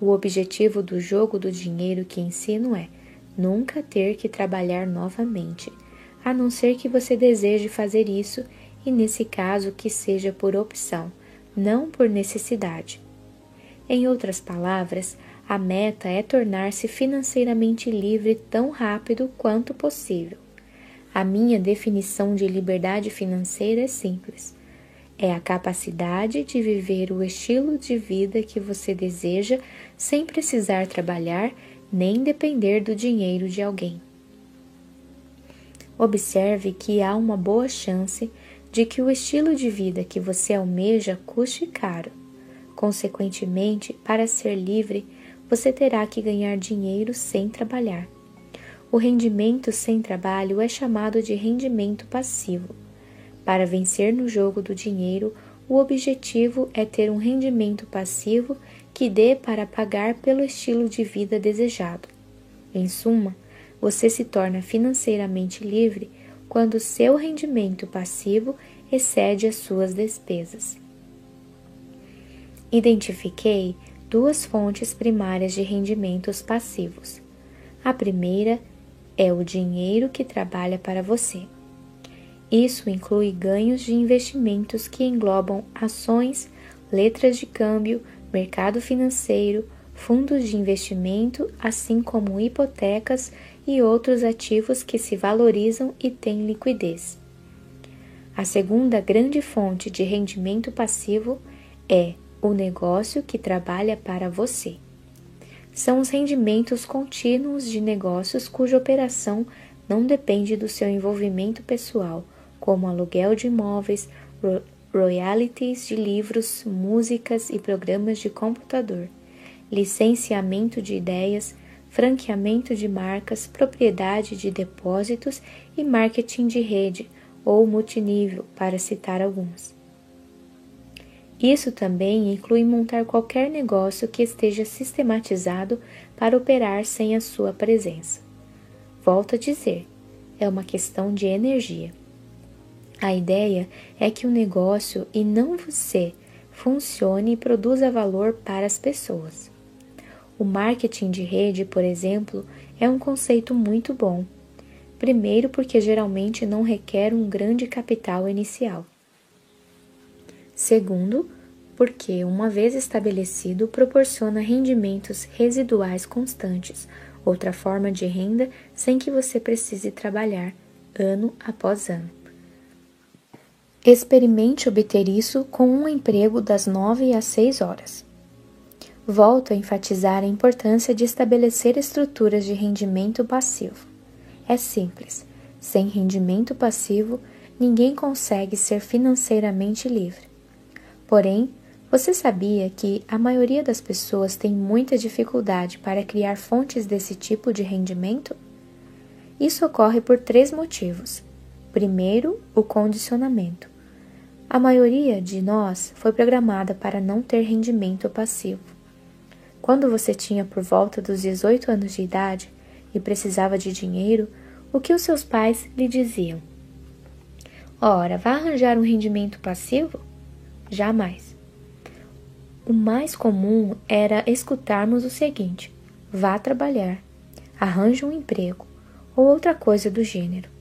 O objetivo do jogo do dinheiro que ensino é nunca ter que trabalhar novamente, a não ser que você deseje fazer isso e, nesse caso, que seja por opção, não por necessidade. Em outras palavras, a meta é tornar-se financeiramente livre tão rápido quanto possível. A minha definição de liberdade financeira é simples. É a capacidade de viver o estilo de vida que você deseja sem precisar trabalhar nem depender do dinheiro de alguém. Observe que há uma boa chance de que o estilo de vida que você almeja custe caro. Consequentemente, para ser livre, você terá que ganhar dinheiro sem trabalhar. O rendimento sem trabalho é chamado de rendimento passivo. Para vencer no jogo do dinheiro, o objetivo é ter um rendimento passivo que dê para pagar pelo estilo de vida desejado. Em suma, você se torna financeiramente livre quando seu rendimento passivo excede as suas despesas. Identifiquei duas fontes primárias de rendimentos passivos. A primeira é o dinheiro que trabalha para você. Isso inclui ganhos de investimentos que englobam ações, letras de câmbio, mercado financeiro, fundos de investimento, assim como hipotecas e outros ativos que se valorizam e têm liquidez. A segunda grande fonte de rendimento passivo é o negócio que trabalha para você. São os rendimentos contínuos de negócios cuja operação não depende do seu envolvimento pessoal, como aluguel de imóveis, royalties de livros, músicas e programas de computador, licenciamento de ideias, franqueamento de marcas, propriedade de depósitos e marketing de rede ou multinível, para citar alguns. Isso também inclui montar qualquer negócio que esteja sistematizado para operar sem a sua presença. Volto a dizer, é uma questão de energia. A ideia é que o negócio e não você funcione e produza valor para as pessoas. O marketing de rede, por exemplo, é um conceito muito bom. Primeiro, porque geralmente não requer um grande capital inicial. Segundo, porque, uma vez estabelecido, proporciona rendimentos residuais constantes, outra forma de renda sem que você precise trabalhar ano após ano. Experimente obter isso com um emprego das 9 às 6 horas. Volto a enfatizar a importância de estabelecer estruturas de rendimento passivo. É simples. Sem rendimento passivo, ninguém consegue ser financeiramente livre. Porém, você sabia que a maioria das pessoas tem muita dificuldade para criar fontes desse tipo de rendimento? Isso ocorre por três motivos. Primeiro, o condicionamento. A maioria de nós foi programada para não ter rendimento passivo. Quando você tinha por volta dos 18 anos de idade e precisava de dinheiro, o que os seus pais lhe diziam? Ora, vá arranjar um rendimento passivo? Jamais. O mais comum era escutarmos o seguinte: vá trabalhar, arranje um emprego ou outra coisa do gênero.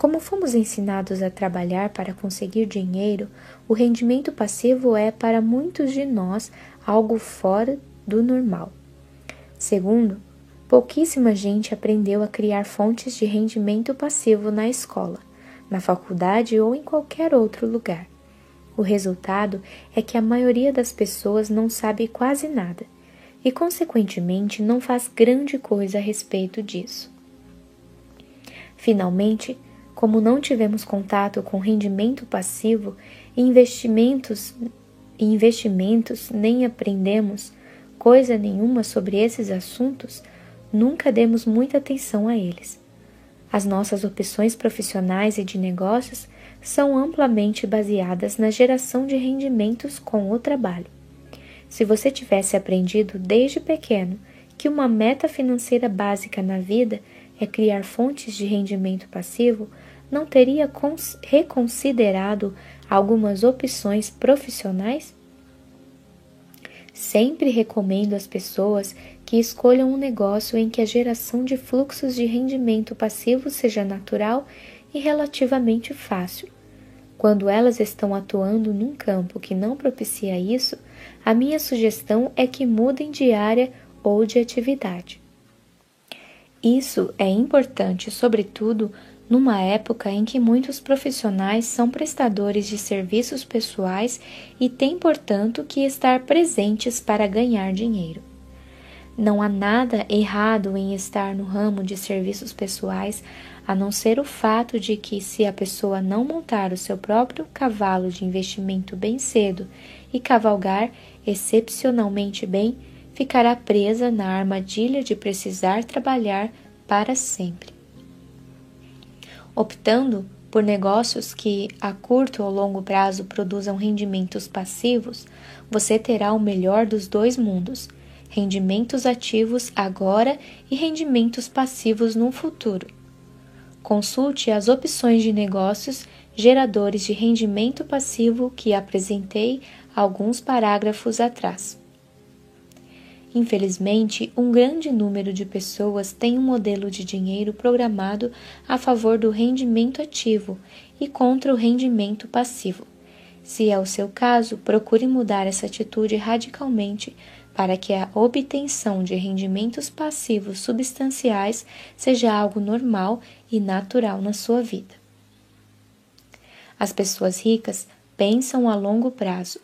Como fomos ensinados a trabalhar para conseguir dinheiro, o rendimento passivo é para muitos de nós algo fora do normal. Segundo, pouquíssima gente aprendeu a criar fontes de rendimento passivo na escola, na faculdade ou em qualquer outro lugar. O resultado é que a maioria das pessoas não sabe quase nada e, consequentemente, não faz grande coisa a respeito disso. Finalmente, como não tivemos contato com rendimento passivo e investimentos, investimentos nem aprendemos coisa nenhuma sobre esses assuntos, nunca demos muita atenção a eles. As nossas opções profissionais e de negócios são amplamente baseadas na geração de rendimentos com o trabalho. Se você tivesse aprendido desde pequeno que uma meta financeira básica na vida é criar fontes de rendimento passivo, não teria reconsiderado algumas opções profissionais? Sempre recomendo às pessoas que escolham um negócio em que a geração de fluxos de rendimento passivo seja natural e relativamente fácil. Quando elas estão atuando num campo que não propicia isso, a minha sugestão é que mudem de área ou de atividade. Isso é importante, sobretudo, numa época em que muitos profissionais são prestadores de serviços pessoais e têm, portanto, que estar presentes para ganhar dinheiro. Não há nada errado em estar no ramo de serviços pessoais, a não ser o fato de que, se a pessoa não montar o seu próprio cavalo de investimento bem cedo e cavalgar excepcionalmente bem, ficará presa na armadilha de precisar trabalhar para sempre. Optando por negócios que a curto ou longo prazo produzam rendimentos passivos, você terá o melhor dos dois mundos: rendimentos ativos agora e rendimentos passivos no futuro. Consulte as opções de negócios geradores de rendimento passivo que apresentei alguns parágrafos atrás. Infelizmente, um grande número de pessoas tem um modelo de dinheiro programado a favor do rendimento ativo e contra o rendimento passivo. Se é o seu caso, procure mudar essa atitude radicalmente para que a obtenção de rendimentos passivos substanciais seja algo normal e natural na sua vida. As pessoas ricas pensam a longo prazo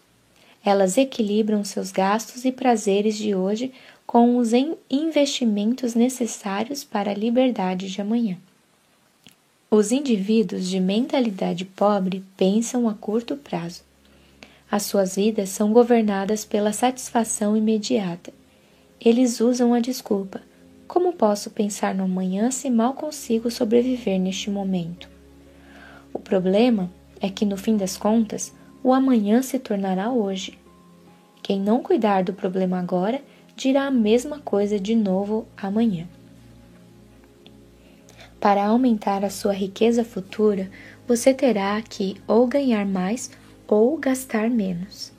elas equilibram seus gastos e prazeres de hoje com os investimentos necessários para a liberdade de amanhã. Os indivíduos de mentalidade pobre pensam a curto prazo. As suas vidas são governadas pela satisfação imediata. Eles usam a desculpa: como posso pensar no amanhã se mal consigo sobreviver neste momento? O problema é que, no fim das contas, o amanhã se tornará hoje. Quem não cuidar do problema agora dirá a mesma coisa de novo amanhã. Para aumentar a sua riqueza futura, você terá que ou ganhar mais ou gastar menos.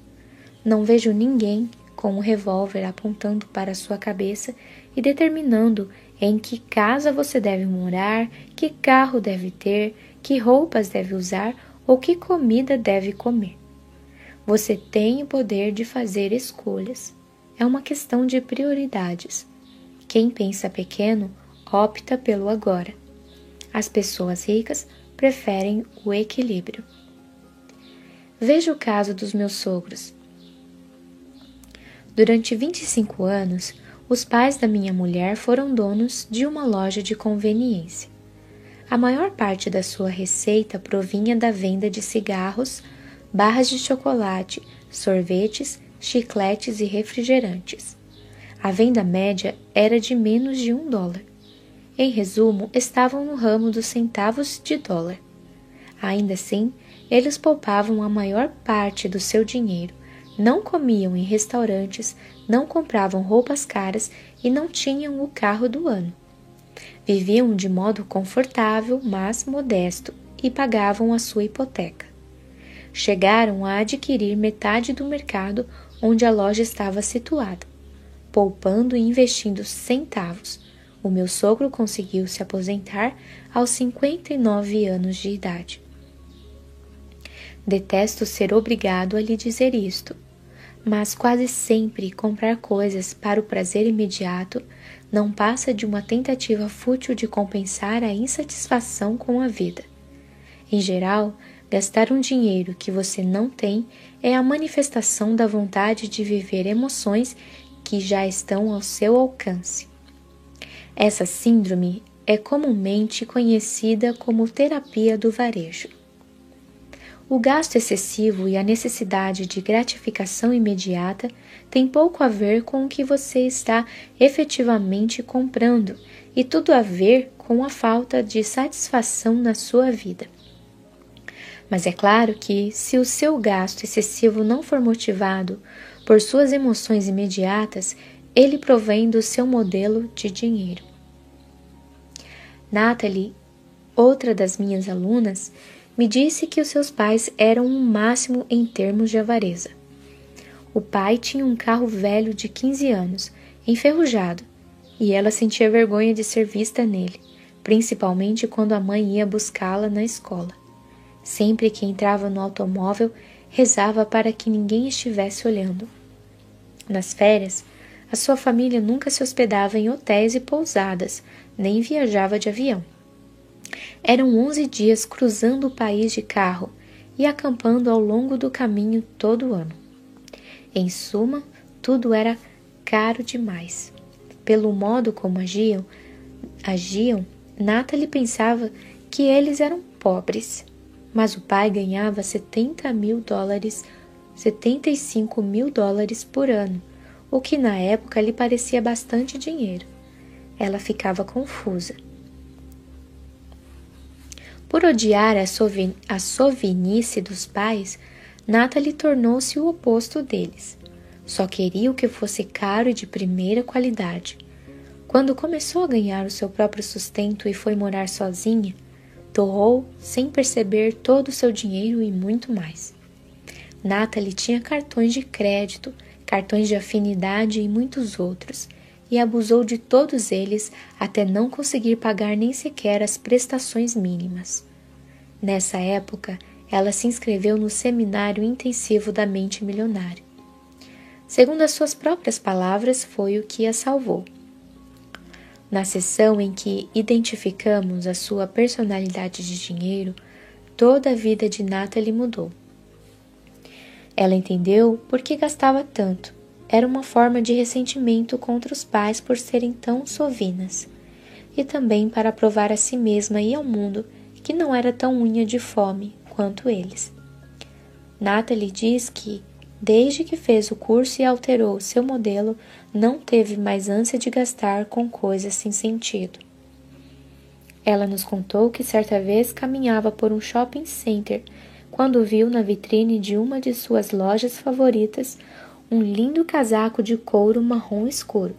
Não vejo ninguém com um revólver apontando para sua cabeça e determinando em que casa você deve morar, que carro deve ter, que roupas deve usar ou que comida deve comer. Você tem o poder de fazer escolhas. É uma questão de prioridades. Quem pensa pequeno opta pelo agora. As pessoas ricas preferem o equilíbrio. Veja o caso dos meus sogros. Durante 25 anos, os pais da minha mulher foram donos de uma loja de conveniência. A maior parte da sua receita provinha da venda de cigarros, barras de chocolate, sorvetes, chicletes e refrigerantes. A venda média era de menos de um dólar. Em resumo, estavam no ramo dos centavos de dólar. Ainda assim, eles poupavam a maior parte do seu dinheiro, não comiam em restaurantes, não compravam roupas caras e não tinham o carro do ano. Viviam de modo confortável, mas modesto, e pagavam a sua hipoteca. Chegaram a adquirir metade do mercado onde a loja estava situada. Poupando e investindo centavos, o meu sogro conseguiu se aposentar aos 59 anos de idade. Detesto ser obrigado a lhe dizer isto, mas quase sempre comprar coisas para o prazer imediato não passa de uma tentativa fútil de compensar a insatisfação com a vida. Em geral, gastar um dinheiro que você não tem é a manifestação da vontade de viver emoções que já estão ao seu alcance. Essa síndrome é comumente conhecida como terapia do varejo. O gasto excessivo e a necessidade de gratificação imediata tem pouco a ver com o que você está efetivamente comprando e tudo a ver com a falta de satisfação na sua vida. Mas é claro que, se o seu gasto excessivo não for motivado por suas emoções imediatas, ele provém do seu modelo de dinheiro. Natalie, outra das minhas alunas, me disse que os seus pais eram um máximo em termos de avareza. O pai tinha um carro velho de 15 anos, enferrujado, e ela sentia vergonha de ser vista nele, principalmente quando a mãe ia buscá-la na escola. Sempre que entrava no automóvel, rezava para que ninguém estivesse olhando. Nas férias, a sua família nunca se hospedava em hotéis e pousadas, nem viajava de avião. Eram onze dias cruzando o país de carro e acampando ao longo do caminho todo ano. Em suma, tudo era caro demais. Pelo modo como agiam, agiam, Natalie pensava que eles eram pobres, mas o pai ganhava 70 mil dólares, 75 mil dólares por ano, o que na época lhe parecia bastante dinheiro. Ela ficava confusa. Por odiar a, sovin a sovinice dos pais, Natalie tornou-se o oposto deles. Só queria o que fosse caro e de primeira qualidade. Quando começou a ganhar o seu próprio sustento e foi morar sozinha, torrou, sem perceber, todo o seu dinheiro e muito mais. Natalie tinha cartões de crédito, cartões de afinidade e muitos outros, e abusou de todos eles até não conseguir pagar nem sequer as prestações mínimas. Nessa época, ela se inscreveu no Seminário Intensivo da Mente Milionária. Segundo as suas próprias palavras, foi o que a salvou. Na sessão em que identificamos a sua personalidade de dinheiro, toda a vida de Natalie mudou. Ela entendeu por que gastava tanto era uma forma de ressentimento contra os pais por serem tão sovinas, e também para provar a si mesma e ao mundo que não era tão unha de fome quanto eles. Natalie diz que, desde que fez o curso e alterou seu modelo, não teve mais ânsia de gastar com coisas sem sentido. Ela nos contou que certa vez caminhava por um shopping center quando viu na vitrine de uma de suas lojas favoritas um lindo casaco de couro marrom escuro.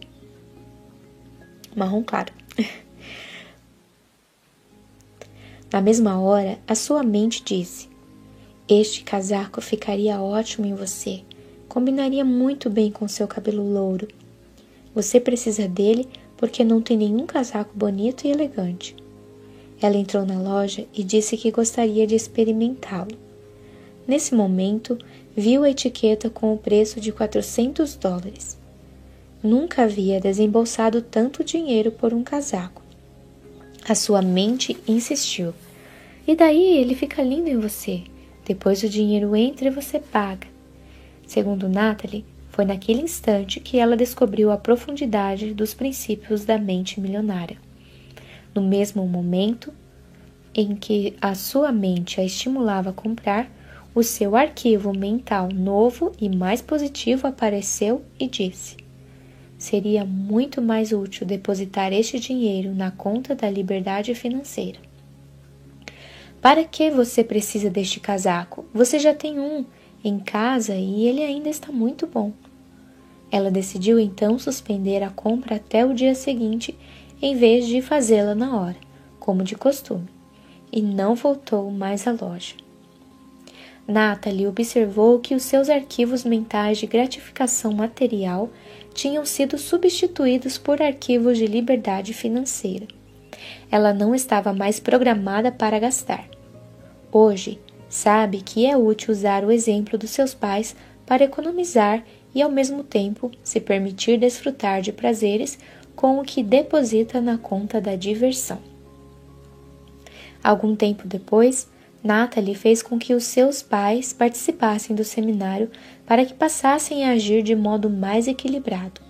Marrom claro. *laughs* Na mesma hora, a sua mente disse: Este casaco ficaria ótimo em você. Combinaria muito bem com seu cabelo louro. Você precisa dele porque não tem nenhum casaco bonito e elegante. Ela entrou na loja e disse que gostaria de experimentá-lo. Nesse momento, viu a etiqueta com o preço de 400 dólares. Nunca havia desembolsado tanto dinheiro por um casaco. A sua mente insistiu. E daí ele fica lindo em você. Depois o dinheiro entra e você paga. Segundo Natalie, foi naquele instante que ela descobriu a profundidade dos princípios da mente milionária. No mesmo momento em que a sua mente a estimulava a comprar, o seu arquivo mental novo e mais positivo apareceu e disse: Seria muito mais útil depositar este dinheiro na conta da liberdade financeira. Para que você precisa deste casaco? Você já tem um em casa e ele ainda está muito bom. Ela decidiu então suspender a compra até o dia seguinte, em vez de fazê-la na hora, como de costume, e não voltou mais à loja. Natalie observou que os seus arquivos mentais de gratificação material tinham sido substituídos por arquivos de liberdade financeira. Ela não estava mais programada para gastar. Hoje, sabe que é útil usar o exemplo dos seus pais para economizar e, ao mesmo tempo, se permitir desfrutar de prazeres com o que deposita na conta da diversão. Algum tempo depois, Natalie fez com que os seus pais participassem do seminário para que passassem a agir de modo mais equilibrado.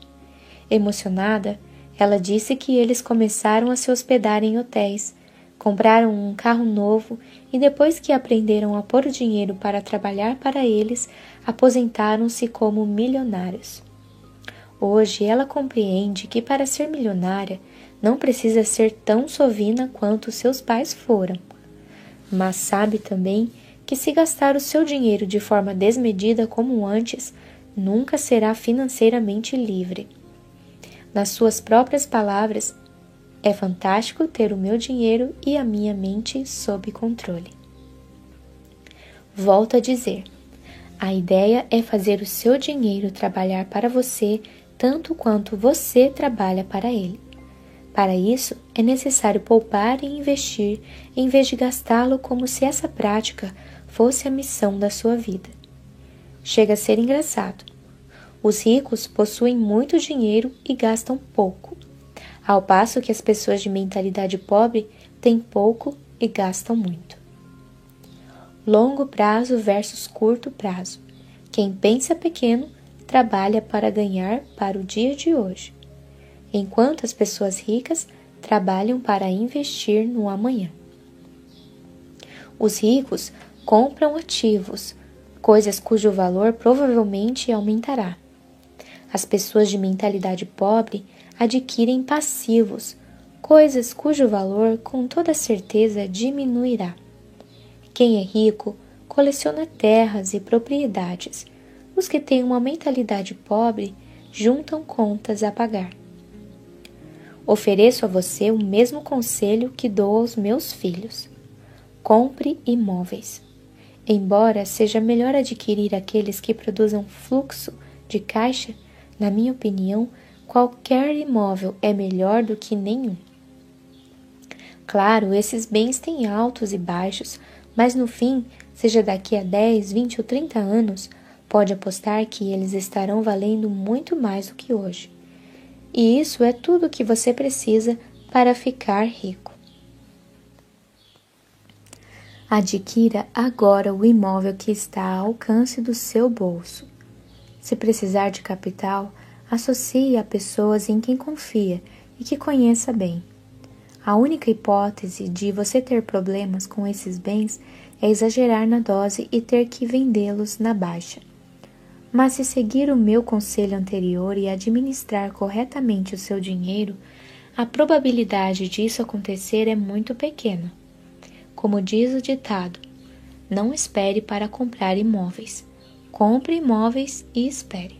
Emocionada, ela disse que eles começaram a se hospedar em hotéis, compraram um carro novo e, depois que aprenderam a pôr o dinheiro para trabalhar para eles, aposentaram-se como milionários. Hoje ela compreende que para ser milionária não precisa ser tão sovina quanto seus pais foram mas sabe também que se gastar o seu dinheiro de forma desmedida como antes, nunca será financeiramente livre. Nas suas próprias palavras, é fantástico ter o meu dinheiro e a minha mente sob controle. Volto a dizer: a ideia é fazer o seu dinheiro trabalhar para você tanto quanto você trabalha para ele. Para isso, é necessário poupar e investir em vez de gastá-lo como se essa prática fosse a missão da sua vida. Chega a ser engraçado. Os ricos possuem muito dinheiro e gastam pouco, ao passo que as pessoas de mentalidade pobre têm pouco e gastam muito. Longo prazo versus curto prazo. Quem pensa pequeno trabalha para ganhar para o dia de hoje enquanto as pessoas ricas trabalham para investir no amanhã. Os ricos compram ativos, coisas cujo valor provavelmente aumentará. As pessoas de mentalidade pobre adquirem passivos, coisas cujo valor com toda certeza diminuirá. Quem é rico coleciona terras e propriedades. Os que têm uma mentalidade pobre juntam contas a pagar. Ofereço a você o mesmo conselho que dou aos meus filhos. Compre imóveis. Embora seja melhor adquirir aqueles que produzam fluxo de caixa, na minha opinião, qualquer imóvel é melhor do que nenhum. Claro, esses bens têm altos e baixos, mas no fim, seja daqui a 10, 20 ou 30 anos, pode apostar que eles estarão valendo muito mais do que hoje. E isso é tudo o que você precisa para ficar rico. Adquira agora o imóvel que está ao alcance do seu bolso. Se precisar de capital, associe a pessoas em quem confia e que conheça bem. A única hipótese de você ter problemas com esses bens é exagerar na dose e ter que vendê-los na baixa. Mas se seguir o meu conselho anterior e administrar corretamente o seu dinheiro, a probabilidade disso acontecer é muito pequena. Como diz o ditado, não espere para comprar imóveis. Compre imóveis e espere.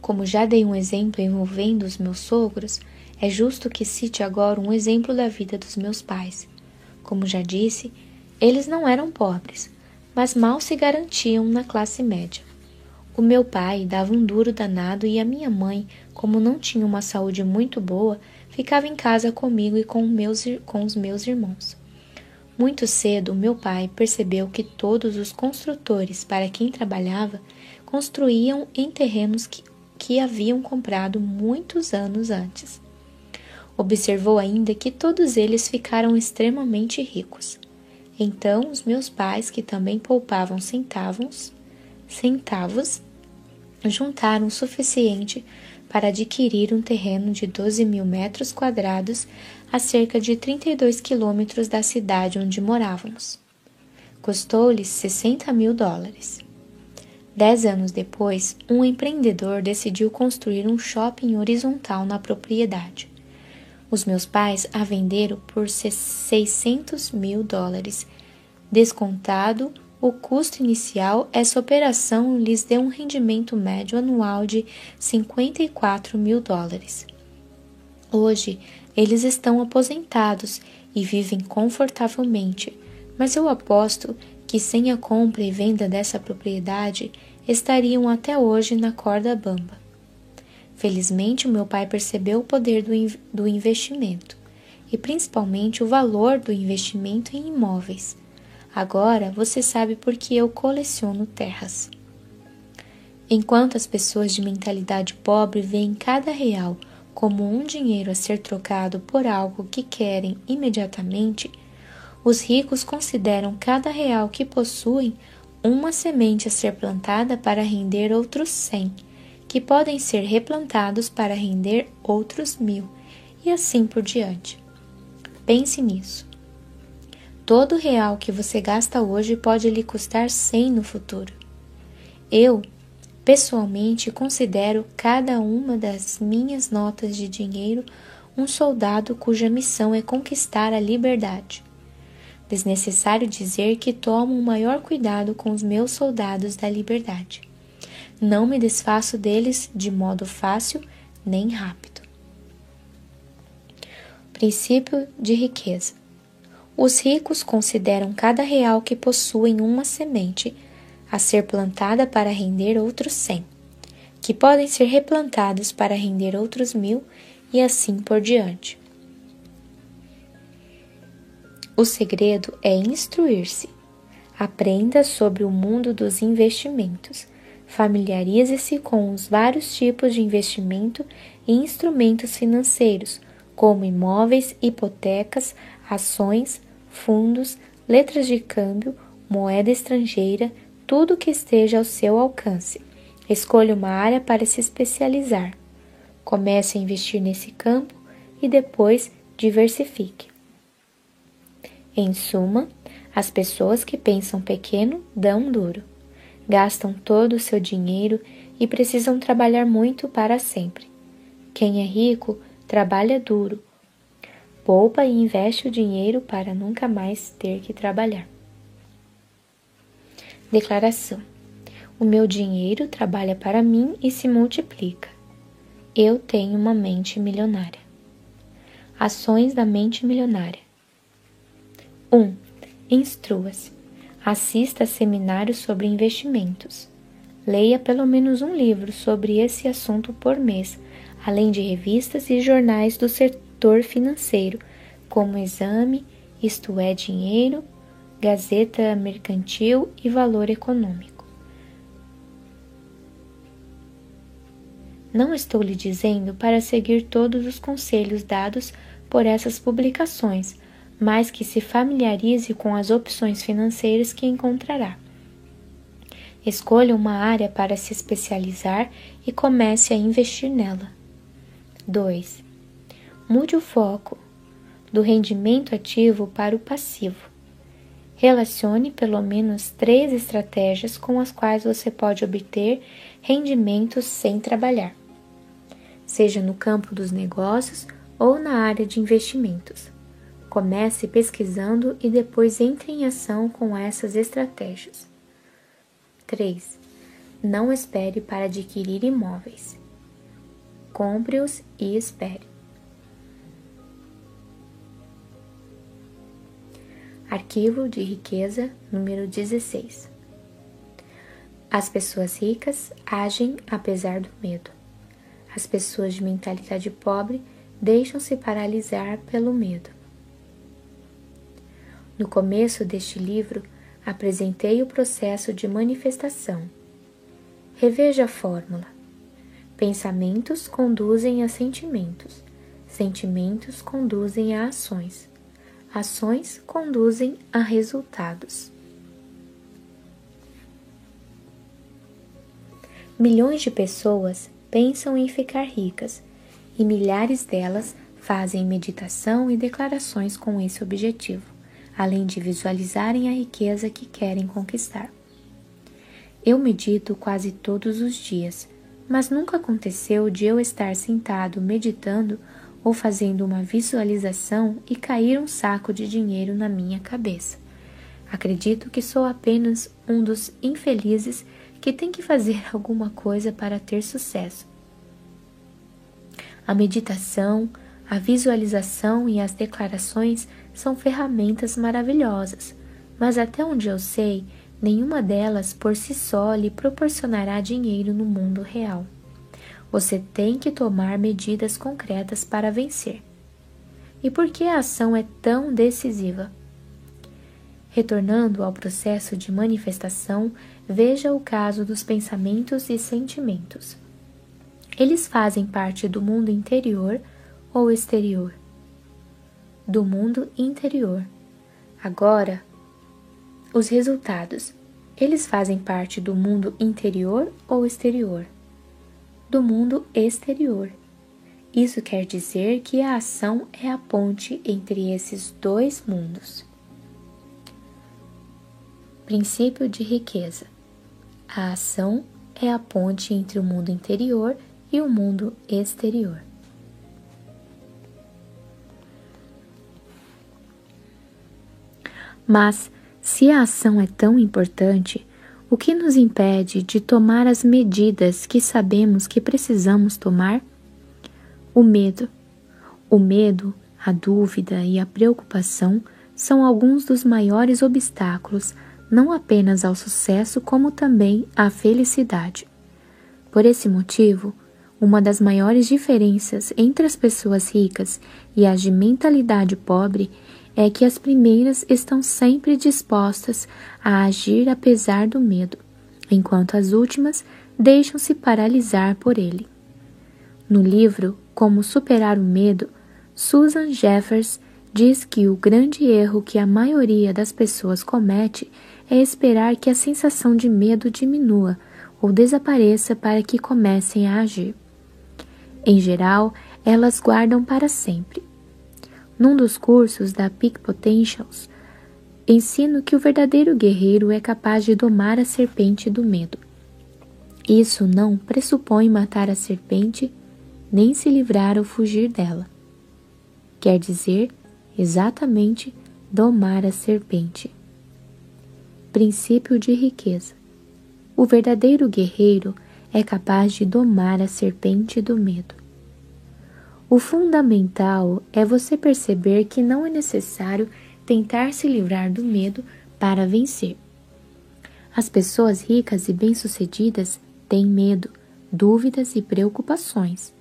Como já dei um exemplo envolvendo os meus sogros, é justo que cite agora um exemplo da vida dos meus pais. Como já disse, eles não eram pobres, mas mal se garantiam na classe média. O meu pai dava um duro danado e a minha mãe, como não tinha uma saúde muito boa, ficava em casa comigo e com, meus, com os meus irmãos. Muito cedo, meu pai percebeu que todos os construtores para quem trabalhava construíam em terrenos que, que haviam comprado muitos anos antes. Observou ainda que todos eles ficaram extremamente ricos. Então, os meus pais, que também poupavam centavos, centavos, juntaram o suficiente para adquirir um terreno de 12 mil metros quadrados a cerca de 32 quilômetros da cidade onde morávamos. Custou-lhes 60 mil dólares. Dez anos depois, um empreendedor decidiu construir um shopping horizontal na propriedade. Os meus pais a venderam por 600 mil dólares, descontado o custo inicial, essa operação lhes deu um rendimento médio anual de 54 mil dólares. Hoje, eles estão aposentados e vivem confortavelmente, mas eu aposto que sem a compra e venda dessa propriedade estariam até hoje na corda bamba. Felizmente, o meu pai percebeu o poder do, do investimento e principalmente o valor do investimento em imóveis. Agora você sabe por que eu coleciono terras. Enquanto as pessoas de mentalidade pobre veem cada real como um dinheiro a ser trocado por algo que querem imediatamente, Os ricos consideram cada real que possuem uma semente a ser plantada para render outros cem, que podem ser replantados para render outros mil, e assim por diante. Pense nisso. Todo real que você gasta hoje pode lhe custar cem no futuro. Eu, pessoalmente, considero cada uma das minhas notas de dinheiro um soldado cuja missão é conquistar a liberdade. Desnecessário dizer que tomo o maior cuidado com os meus soldados da liberdade. Não me desfaço deles de modo fácil nem rápido. Princípio de riqueza. Os ricos consideram cada real que possuem uma semente a ser plantada para render outros cem, que podem ser replantados para render outros mil e assim por diante. O segredo é instruir-se. Aprenda sobre o mundo dos investimentos. Familiarize-se com os vários tipos de investimento e instrumentos financeiros, como imóveis, hipotecas, ações, fundos, letras de câmbio, moeda estrangeira, tudo que esteja ao seu alcance. Escolha uma área para se especializar. Comece a investir nesse campo e depois diversifique. Em suma, as pessoas que pensam pequeno dão duro, gastam todo o seu dinheiro e precisam trabalhar muito para sempre. Quem é rico trabalha duro, poupa e investe o dinheiro para nunca mais ter que trabalhar. Declaração: O meu dinheiro trabalha para mim e se multiplica. Eu tenho uma mente milionária. Ações da mente milionária. 1. Um, Instrua-se. Assista a seminários sobre investimentos. Leia pelo menos um livro sobre esse assunto por mês, além de revistas e jornais do setor financeiro, como Exame, Isto é Dinheiro, Gazeta Mercantil e Valor Econômico. Não estou lhe dizendo para seguir todos os conselhos dados por essas publicações, mas que se familiarize com as opções financeiras que encontrará. Escolha uma área para se especializar e comece a investir nela. 2. Mude o foco do rendimento ativo para o passivo. Relacione pelo menos três estratégias com as quais você pode obter rendimentos sem trabalhar seja no campo dos negócios ou na área de investimentos. Comece pesquisando e depois entre em ação com essas estratégias. 3. Não espere para adquirir imóveis. Compre-os e espere. Arquivo de riqueza número 16. As pessoas ricas agem apesar do medo. As pessoas de mentalidade pobre deixam-se paralisar pelo medo. No começo deste livro, apresentei o processo de manifestação. Reveja a fórmula. Pensamentos conduzem a sentimentos, sentimentos conduzem a ações, ações conduzem a resultados. Milhões de pessoas pensam em ficar ricas, e milhares delas fazem meditação e declarações com esse objetivo, além de visualizarem a riqueza que querem conquistar. Eu medito quase todos os dias, mas nunca aconteceu de eu estar sentado meditando ou fazendo uma visualização e cair um saco de dinheiro na minha cabeça. Acredito que sou apenas um dos infelizes que tem que fazer *laughs* alguma coisa para ter sucesso. A meditação, a visualização e as declarações são ferramentas maravilhosas, mas até onde eu sei, nenhuma delas por si só lhe proporcionará dinheiro no mundo real. Você tem que tomar medidas concretas para vencer. E por que a ação é tão decisiva? Retornando ao processo de manifestação, veja o caso dos pensamentos e sentimentos. Eles fazem parte do mundo interior ou exterior? Do mundo interior. Agora, os resultados. Eles fazem parte do mundo interior ou exterior? Do mundo exterior. Isso quer dizer que a ação é a ponte entre esses dois mundos. Princípio de riqueza: a ação é a ponte entre o mundo interior e o mundo exterior. Mas, se a ação é tão importante, o que nos impede de tomar as medidas que sabemos que precisamos tomar? O medo. O medo, a dúvida e a preocupação são alguns dos maiores obstáculos não apenas ao sucesso, como também à felicidade. Por esse motivo, uma das maiores diferenças entre as pessoas ricas e as de mentalidade pobre é que as primeiras estão sempre dispostas a agir apesar do medo, enquanto as últimas deixam-se paralisar por ele. No livro como Superar o Medo, Susan Jeffers diz que o grande erro que a maioria das pessoas comete é esperar que a sensação de medo diminua ou desapareça para que comecem a agir. Em geral, elas guardam para sempre. Num dos cursos da Peak Potentials, ensino que o verdadeiro guerreiro é capaz de domar a serpente do medo. Isso não pressupõe matar a serpente nem se livrar ou fugir dela. Quer dizer, exatamente domar a serpente. Princípio de riqueza. O verdadeiro guerreiro é capaz de domar a serpente do medo. O fundamental é você perceber que não é necessário tentar se livrar do medo para vencer. As pessoas ricas e bem-sucedidas têm medo, dúvidas e preocupações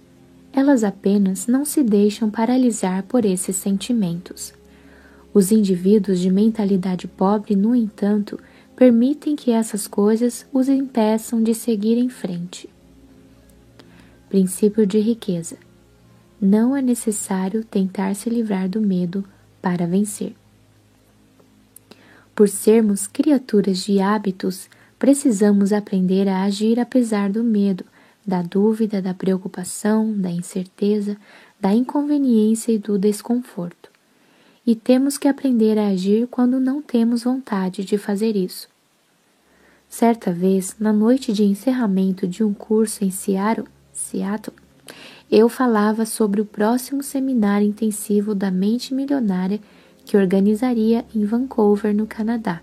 elas apenas não se deixam paralisar por esses sentimentos. Os indivíduos de mentalidade pobre, no entanto, permitem que essas coisas os impeçam de seguir em frente. Princípio de riqueza: não é necessário tentar se livrar do medo para vencer. Por sermos criaturas de hábitos, precisamos aprender a agir apesar do medo da dúvida, da preocupação, da incerteza, da inconveniência e do desconforto. E temos que aprender a agir quando não temos vontade de fazer isso. Certa vez, na noite de encerramento de um curso em Seattle, Seattle eu falava sobre o próximo seminário intensivo da mente milionária que organizaria em Vancouver, no Canadá,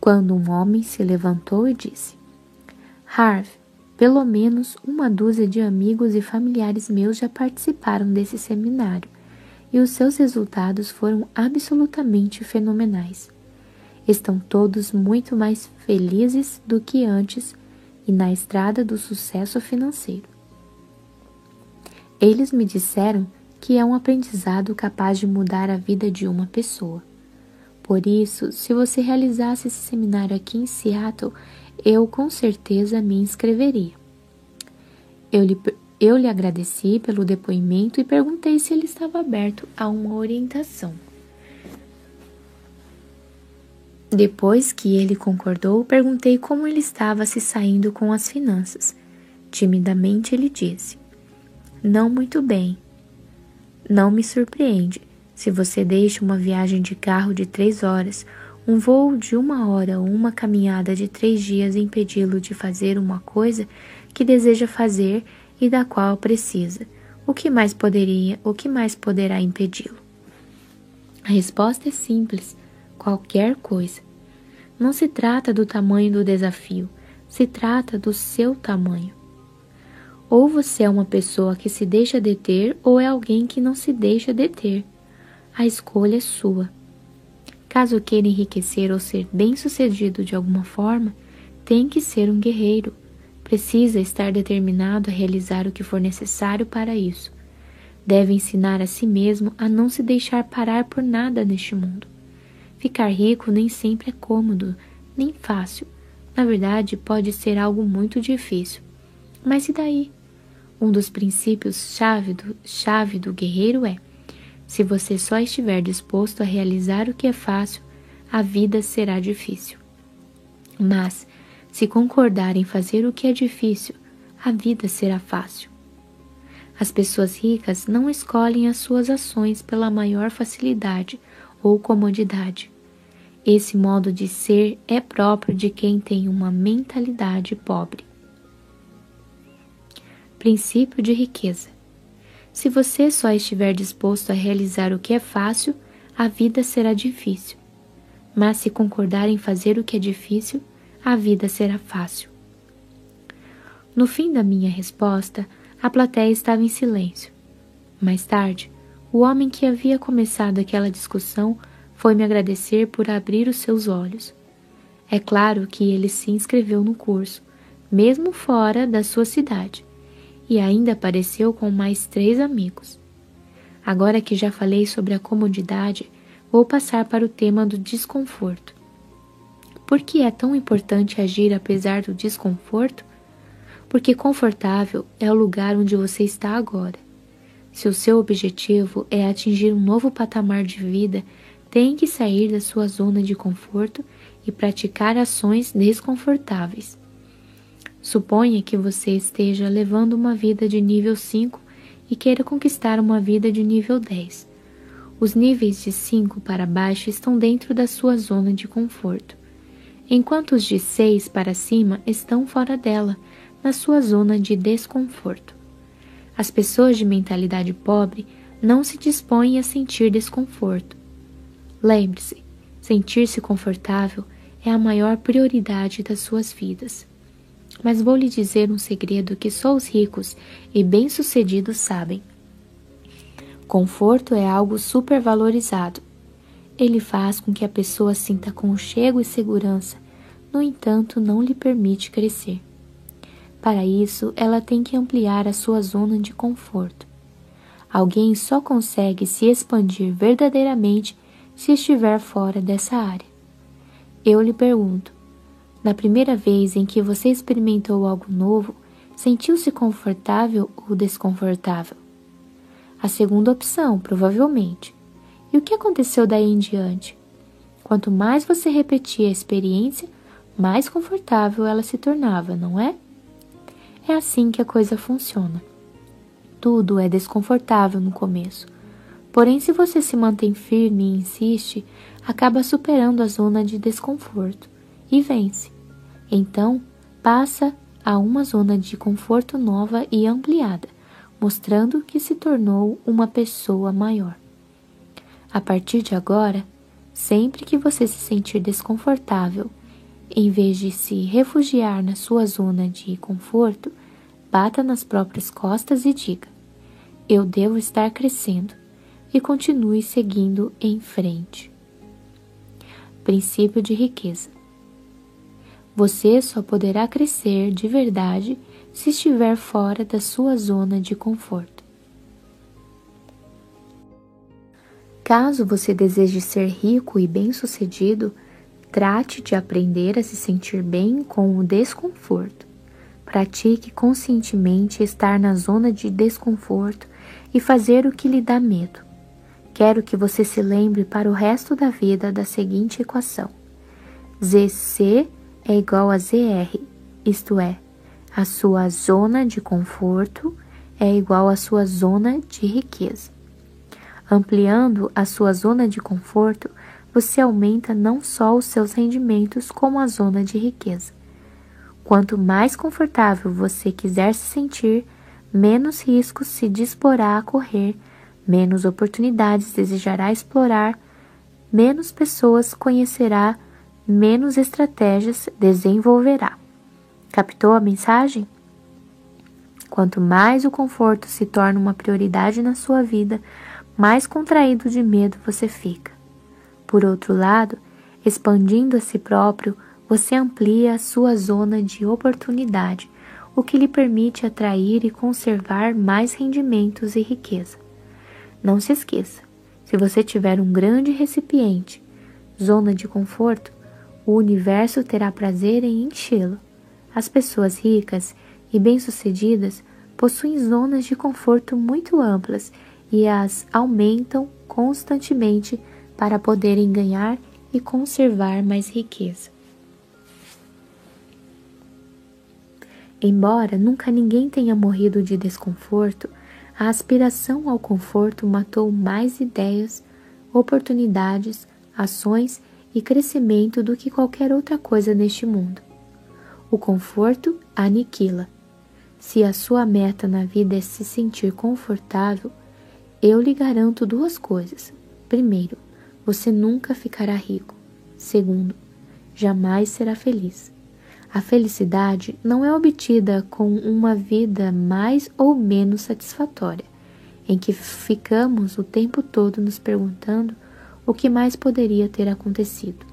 quando um homem se levantou e disse: Harv, pelo menos uma dúzia de amigos e familiares meus já participaram desse seminário e os seus resultados foram absolutamente fenomenais. Estão todos muito mais felizes do que antes e na estrada do sucesso financeiro. Eles me disseram que é um aprendizado capaz de mudar a vida de uma pessoa. Por isso, se você realizasse esse seminário aqui em Seattle, eu com certeza me inscreveria. Eu lhe, eu lhe agradeci pelo depoimento e perguntei se ele estava aberto a uma orientação. Depois que ele concordou, perguntei como ele estava se saindo com as finanças. Timidamente ele disse: Não muito bem. Não me surpreende. Se você deixa uma viagem de carro de três horas um voo de uma hora ou uma caminhada de três dias impedi-lo de fazer uma coisa que deseja fazer e da qual precisa. O que mais poderia, o que mais poderá impedi-lo? A resposta é simples: qualquer coisa. Não se trata do tamanho do desafio, se trata do seu tamanho. Ou você é uma pessoa que se deixa deter, ou é alguém que não se deixa deter. A escolha é sua. Caso queira enriquecer ou ser bem-sucedido de alguma forma, tem que ser um guerreiro. Precisa estar determinado a realizar o que for necessário para isso. Deve ensinar a si mesmo a não se deixar parar por nada neste mundo. Ficar rico nem sempre é cômodo, nem fácil. Na verdade, pode ser algo muito difícil. Mas e daí? Um dos princípios chave do, chave do guerreiro é se você só estiver disposto a realizar o que é fácil, a vida será difícil. Mas, se concordar em fazer o que é difícil, a vida será fácil. As pessoas ricas não escolhem as suas ações pela maior facilidade ou comodidade. Esse modo de ser é próprio de quem tem uma mentalidade pobre. Princípio de riqueza. Se você só estiver disposto a realizar o que é fácil, a vida será difícil. Mas se concordar em fazer o que é difícil, a vida será fácil. No fim da minha resposta, a plateia estava em silêncio. Mais tarde, o homem que havia começado aquela discussão foi me agradecer por abrir os seus olhos. É claro que ele se inscreveu no curso, mesmo fora da sua cidade, e ainda apareceu com mais três amigos. Agora que já falei sobre a comodidade, vou passar para o tema do desconforto. Por que é tão importante agir apesar do desconforto? porque confortável é o lugar onde você está agora. Se o seu objetivo é atingir um novo patamar de vida, tem que sair da sua zona de conforto e praticar ações desconfortáveis. Suponha que você esteja levando uma vida de nível 5 e queira conquistar uma vida de nível 10. Os níveis de 5 para baixo estão dentro da sua zona de conforto, enquanto os de 6 para cima estão fora dela na sua zona de desconforto. As pessoas de mentalidade pobre não se dispõem a sentir desconforto. Lembre-se, sentir-se confortável é a maior prioridade das suas vidas. Mas vou lhe dizer um segredo que só os ricos e bem-sucedidos sabem. Conforto é algo supervalorizado. Ele faz com que a pessoa sinta conchego e segurança, no entanto, não lhe permite crescer. Para isso, ela tem que ampliar a sua zona de conforto. Alguém só consegue se expandir verdadeiramente se estiver fora dessa área. Eu lhe pergunto: na primeira vez em que você experimentou algo novo, sentiu-se confortável ou desconfortável? A segunda opção, provavelmente. E o que aconteceu daí em diante? Quanto mais você repetia a experiência, mais confortável ela se tornava, não é? É assim que a coisa funciona. Tudo é desconfortável no começo, porém, se você se mantém firme e insiste, acaba superando a zona de desconforto e vence. Então, passa a uma zona de conforto nova e ampliada, mostrando que se tornou uma pessoa maior. A partir de agora, sempre que você se sentir desconfortável, em vez de se refugiar na sua zona de conforto, bata nas próprias costas e diga: Eu devo estar crescendo, e continue seguindo em frente. Princípio de riqueza. Você só poderá crescer de verdade se estiver fora da sua zona de conforto. Caso você deseje ser rico e bem-sucedido, Trate de aprender a se sentir bem com o desconforto. Pratique conscientemente estar na zona de desconforto e fazer o que lhe dá medo. Quero que você se lembre para o resto da vida da seguinte equação: ZC é igual a ZR, isto é, a sua zona de conforto é igual à sua zona de riqueza. Ampliando a sua zona de conforto, você aumenta não só os seus rendimentos, como a zona de riqueza. Quanto mais confortável você quiser se sentir, menos riscos se disporá a correr, menos oportunidades desejará explorar, menos pessoas conhecerá, menos estratégias desenvolverá. Captou a mensagem? Quanto mais o conforto se torna uma prioridade na sua vida, mais contraído de medo você fica. Por outro lado, expandindo a si próprio, você amplia a sua zona de oportunidade, o que lhe permite atrair e conservar mais rendimentos e riqueza. Não se esqueça: se você tiver um grande recipiente, zona de conforto, o universo terá prazer em enchê-lo. As pessoas ricas e bem-sucedidas possuem zonas de conforto muito amplas e as aumentam constantemente para poderem ganhar e conservar mais riqueza. Embora nunca ninguém tenha morrido de desconforto, a aspiração ao conforto matou mais ideias, oportunidades, ações e crescimento do que qualquer outra coisa neste mundo. O conforto aniquila. Se a sua meta na vida é se sentir confortável, eu lhe garanto duas coisas. Primeiro, você nunca ficará rico. Segundo, jamais será feliz. A felicidade não é obtida com uma vida mais ou menos satisfatória, em que ficamos o tempo todo nos perguntando o que mais poderia ter acontecido.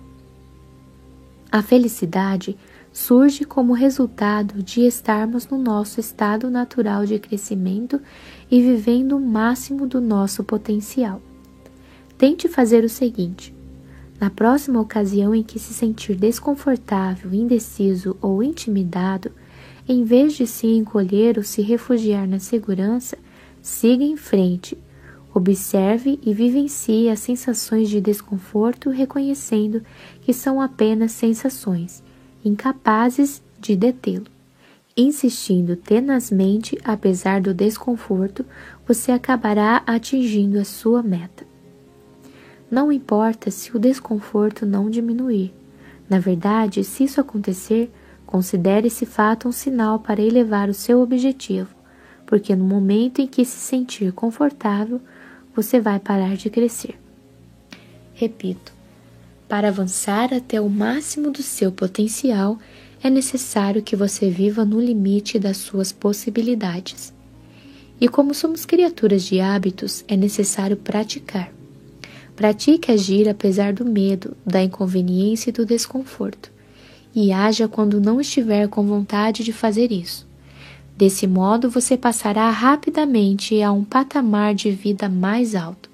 A felicidade surge como resultado de estarmos no nosso estado natural de crescimento e vivendo o máximo do nosso potencial. Tente fazer o seguinte: na próxima ocasião em que se sentir desconfortável, indeciso ou intimidado, em vez de se encolher ou se refugiar na segurança, siga em frente. Observe e vivencie as sensações de desconforto, reconhecendo que são apenas sensações, incapazes de detê-lo. Insistindo tenazmente, apesar do desconforto, você acabará atingindo a sua meta. Não importa se o desconforto não diminuir. Na verdade, se isso acontecer, considere esse fato um sinal para elevar o seu objetivo, porque no momento em que se sentir confortável, você vai parar de crescer. Repito, para avançar até o máximo do seu potencial, é necessário que você viva no limite das suas possibilidades. E como somos criaturas de hábitos, é necessário praticar. Pratique agir apesar do medo, da inconveniência e do desconforto, e haja quando não estiver com vontade de fazer isso. Desse modo, você passará rapidamente a um patamar de vida mais alto.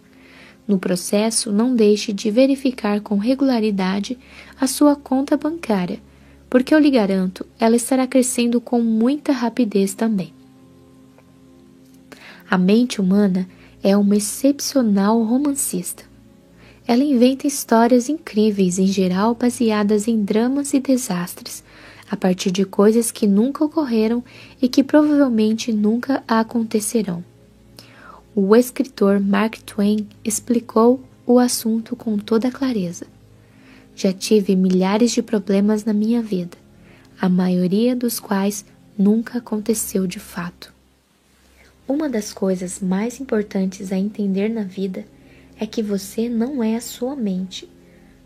No processo, não deixe de verificar com regularidade a sua conta bancária, porque eu lhe garanto, ela estará crescendo com muita rapidez também. A mente humana é uma excepcional romancista. Ela inventa histórias incríveis, em geral baseadas em dramas e desastres, a partir de coisas que nunca ocorreram e que provavelmente nunca acontecerão. O escritor Mark Twain explicou o assunto com toda clareza. Já tive milhares de problemas na minha vida, a maioria dos quais nunca aconteceu de fato. Uma das coisas mais importantes a entender na vida é que você não é a sua mente.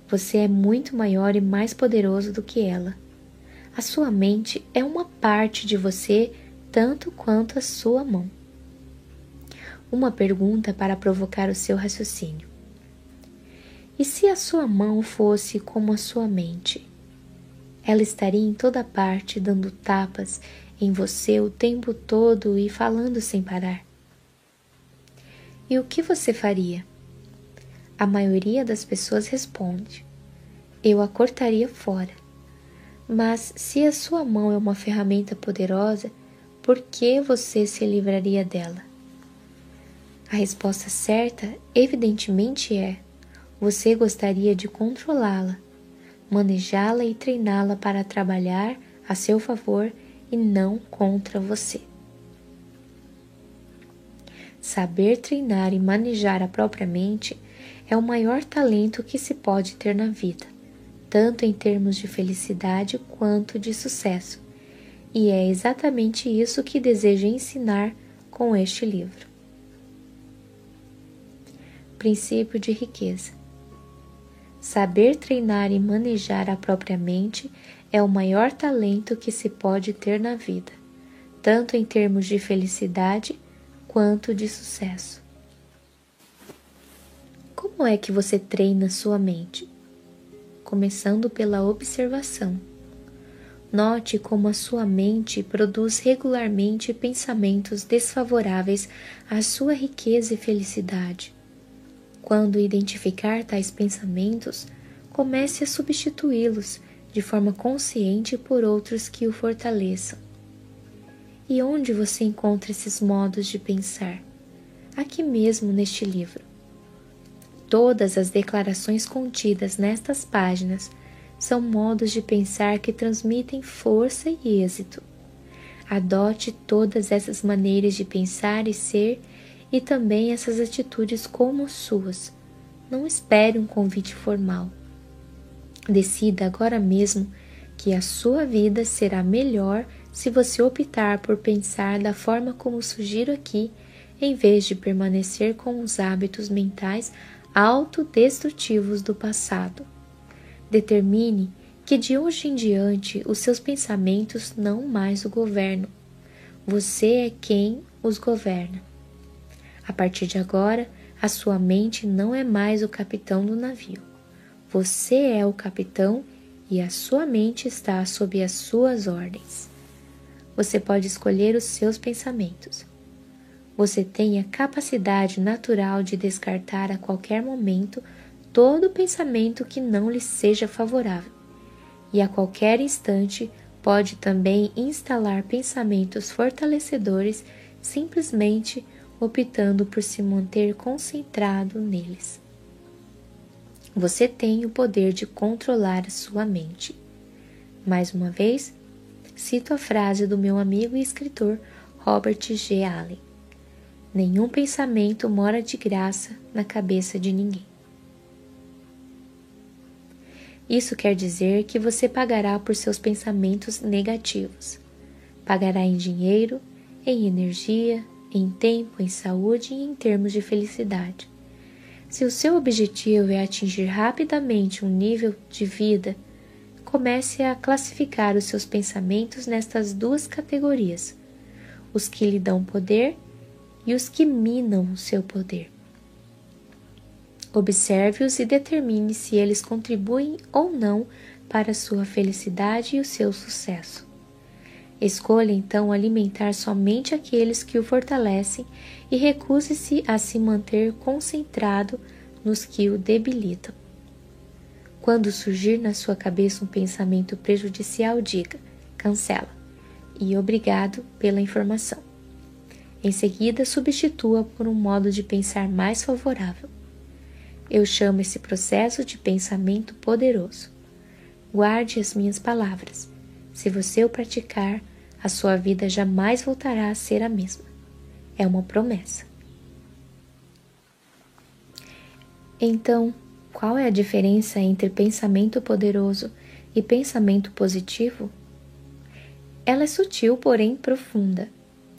Você é muito maior e mais poderoso do que ela. A sua mente é uma parte de você tanto quanto a sua mão. Uma pergunta para provocar o seu raciocínio. E se a sua mão fosse como a sua mente? Ela estaria em toda parte dando tapas em você o tempo todo e falando sem parar. E o que você faria? A maioria das pessoas responde: Eu a cortaria fora. Mas se a sua mão é uma ferramenta poderosa, por que você se livraria dela? A resposta certa, evidentemente, é: você gostaria de controlá-la, manejá-la e treiná-la para trabalhar a seu favor e não contra você. Saber treinar e manejar a própria mente é o maior talento que se pode ter na vida, tanto em termos de felicidade quanto de sucesso. E é exatamente isso que desejo ensinar com este livro. Princípio de riqueza. Saber treinar e manejar a própria mente é o maior talento que se pode ter na vida, tanto em termos de felicidade quanto de sucesso. Como é que você treina sua mente? Começando pela observação. Note como a sua mente produz regularmente pensamentos desfavoráveis à sua riqueza e felicidade. Quando identificar tais pensamentos, comece a substituí-los de forma consciente por outros que o fortaleçam. E onde você encontra esses modos de pensar? Aqui mesmo neste livro. Todas as declarações contidas nestas páginas são modos de pensar que transmitem força e êxito. Adote todas essas maneiras de pensar e ser e também essas atitudes como suas. Não espere um convite formal. Decida agora mesmo que a sua vida será melhor se você optar por pensar da forma como sugiro aqui, em vez de permanecer com os hábitos mentais autodestrutivos do passado. Determine que de hoje em diante os seus pensamentos não mais o governam. Você é quem os governa. A partir de agora, a sua mente não é mais o capitão do navio. Você é o capitão e a sua mente está sob as suas ordens. Você pode escolher os seus pensamentos. Você tem a capacidade natural de descartar a qualquer momento todo pensamento que não lhe seja favorável, e a qualquer instante pode também instalar pensamentos fortalecedores simplesmente optando por se manter concentrado neles. Você tem o poder de controlar sua mente. Mais uma vez, cito a frase do meu amigo e escritor Robert G. Allen: Nenhum pensamento mora de graça na cabeça de ninguém. Isso quer dizer que você pagará por seus pensamentos negativos. Pagará em dinheiro, em energia, em tempo, em saúde e em termos de felicidade. Se o seu objetivo é atingir rapidamente um nível de vida, comece a classificar os seus pensamentos nestas duas categorias: os que lhe dão poder e os que minam o seu poder. Observe-os e determine se eles contribuem ou não para sua felicidade e o seu sucesso. Escolha então alimentar somente aqueles que o fortalecem e recuse-se a se manter concentrado nos que o debilitam. Quando surgir na sua cabeça um pensamento prejudicial, diga: cancela e obrigado pela informação. Em seguida, substitua por um modo de pensar mais favorável. Eu chamo esse processo de pensamento poderoso. Guarde as minhas palavras. Se você o praticar, a sua vida jamais voltará a ser a mesma. É uma promessa. Então, qual é a diferença entre pensamento poderoso e pensamento positivo? Ela é sutil, porém profunda.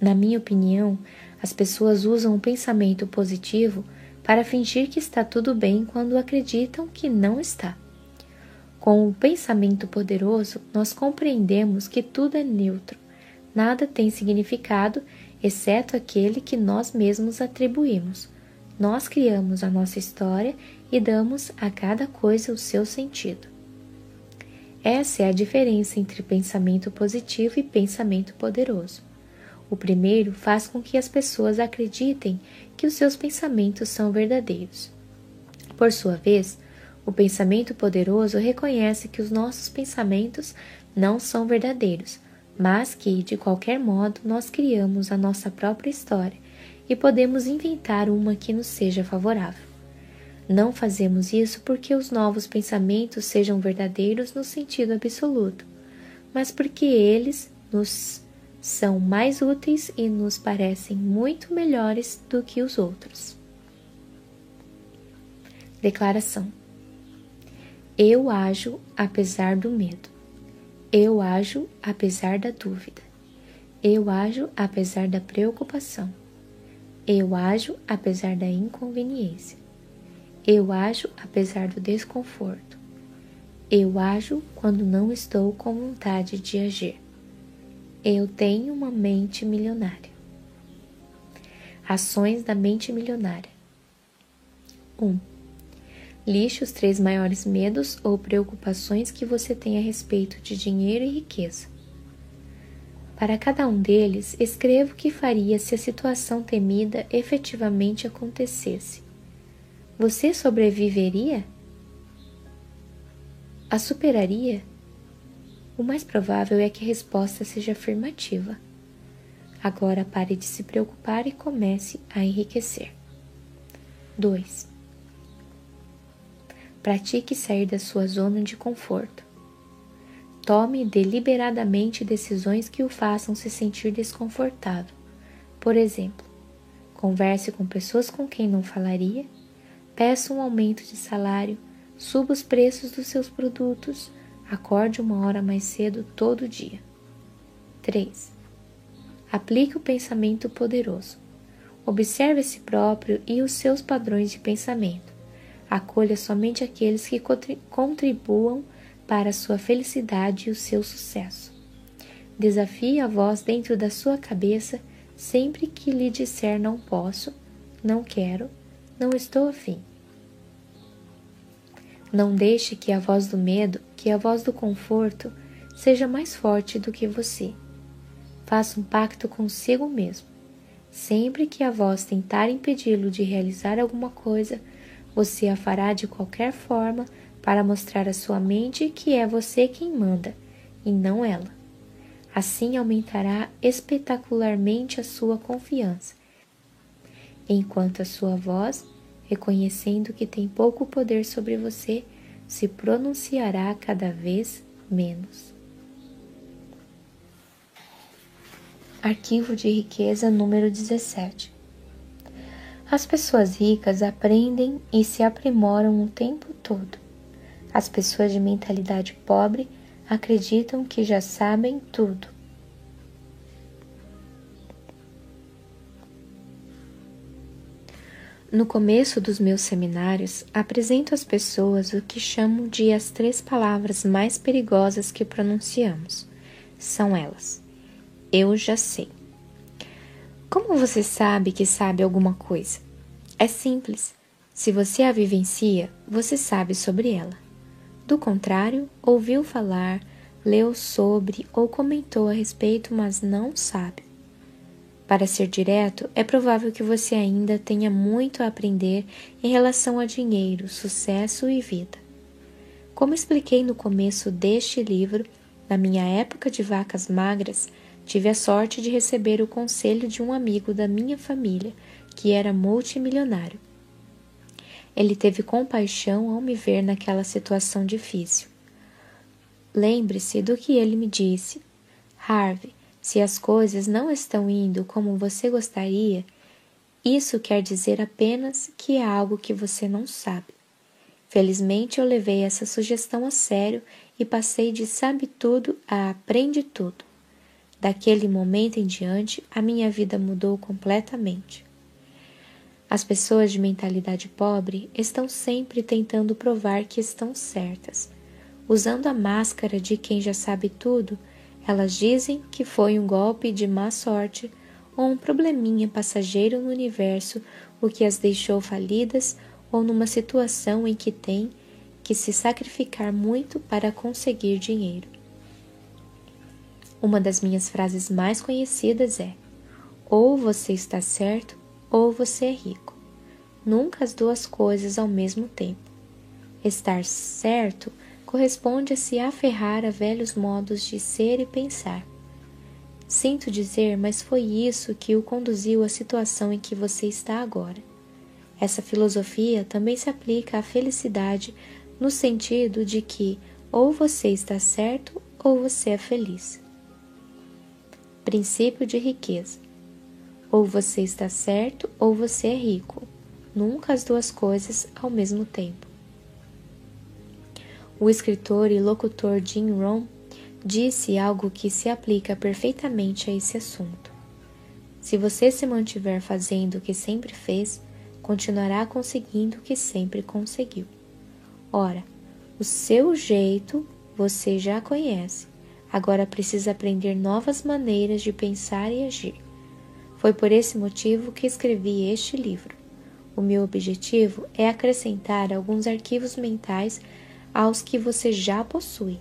Na minha opinião, as pessoas usam o pensamento positivo para fingir que está tudo bem quando acreditam que não está. Com o pensamento poderoso, nós compreendemos que tudo é neutro nada tem significado exceto aquele que nós mesmos atribuímos. Nós criamos a nossa história e damos a cada coisa o seu sentido. Essa é a diferença entre pensamento positivo e pensamento poderoso. O primeiro faz com que as pessoas acreditem que os seus pensamentos são verdadeiros. Por sua vez, o pensamento poderoso reconhece que os nossos pensamentos não são verdadeiros, mas que, de qualquer modo, nós criamos a nossa própria história e podemos inventar uma que nos seja favorável. Não fazemos isso porque os novos pensamentos sejam verdadeiros no sentido absoluto, mas porque eles nos são mais úteis e nos parecem muito melhores do que os outros. Declaração: Eu ajo apesar do medo. Eu ajo apesar da dúvida. Eu ajo apesar da preocupação. Eu ajo apesar da inconveniência. Eu ajo apesar do desconforto. Eu ajo quando não estou com vontade de agir. Eu tenho uma mente milionária. Ações da mente milionária. 1. Um, Lixe os três maiores medos ou preocupações que você tem a respeito de dinheiro e riqueza. Para cada um deles, escreva o que faria se a situação temida efetivamente acontecesse. Você sobreviveria? A superaria? O mais provável é que a resposta seja afirmativa. Agora pare de se preocupar e comece a enriquecer. 2. pratique sair da sua zona de conforto. Tome deliberadamente decisões que o façam se sentir desconfortável. Por exemplo, converse com pessoas com quem não falaria, peça um aumento de salário, suba os preços dos seus produtos, acorde uma hora mais cedo todo dia. 3. Aplique o pensamento poderoso. Observe a si próprio e os seus padrões de pensamento. Acolha somente aqueles que contribuam para a sua felicidade e o seu sucesso. Desafie a voz dentro da sua cabeça sempre que lhe disser não posso, não quero, não estou afim. Não deixe que a voz do medo, que a voz do conforto, seja mais forte do que você. Faça um pacto consigo mesmo. Sempre que a voz tentar impedi-lo de realizar alguma coisa, você a fará de qualquer forma para mostrar à sua mente que é você quem manda e não ela. Assim aumentará espetacularmente a sua confiança, enquanto a sua voz, reconhecendo que tem pouco poder sobre você, se pronunciará cada vez menos. Arquivo de riqueza número 17. As pessoas ricas aprendem e se aprimoram o tempo todo. As pessoas de mentalidade pobre acreditam que já sabem tudo. No começo dos meus seminários, apresento às pessoas o que chamo de as três palavras mais perigosas que pronunciamos. São elas: Eu já sei. Como você sabe que sabe alguma coisa? É simples. Se você a vivencia, você sabe sobre ela. Do contrário, ouviu falar, leu sobre ou comentou a respeito, mas não sabe. Para ser direto, é provável que você ainda tenha muito a aprender em relação a dinheiro, sucesso e vida. Como expliquei no começo deste livro, na minha época de vacas magras, tive a sorte de receber o conselho de um amigo da minha família, que era multimilionário. Ele teve compaixão ao me ver naquela situação difícil. Lembre-se do que ele me disse. Harvey, se as coisas não estão indo como você gostaria, isso quer dizer apenas que é algo que você não sabe. Felizmente eu levei essa sugestão a sério e passei de sabe tudo a aprende tudo. Daquele momento em diante, a minha vida mudou completamente. As pessoas de mentalidade pobre estão sempre tentando provar que estão certas. Usando a máscara de quem já sabe tudo, elas dizem que foi um golpe de má sorte ou um probleminha passageiro no universo o que as deixou falidas ou numa situação em que tem que se sacrificar muito para conseguir dinheiro. Uma das minhas frases mais conhecidas é: ou você está certo ou você é rico. Nunca as duas coisas ao mesmo tempo. Estar certo corresponde a se aferrar a velhos modos de ser e pensar. Sinto dizer, mas foi isso que o conduziu à situação em que você está agora. Essa filosofia também se aplica à felicidade no sentido de que ou você está certo ou você é feliz. Princípio de riqueza. Ou você está certo ou você é rico, nunca as duas coisas ao mesmo tempo. O escritor e locutor Jim Rohn disse algo que se aplica perfeitamente a esse assunto. Se você se mantiver fazendo o que sempre fez, continuará conseguindo o que sempre conseguiu. Ora, o seu jeito você já conhece, agora precisa aprender novas maneiras de pensar e agir. Foi por esse motivo que escrevi este livro. O meu objetivo é acrescentar alguns arquivos mentais aos que você já possui.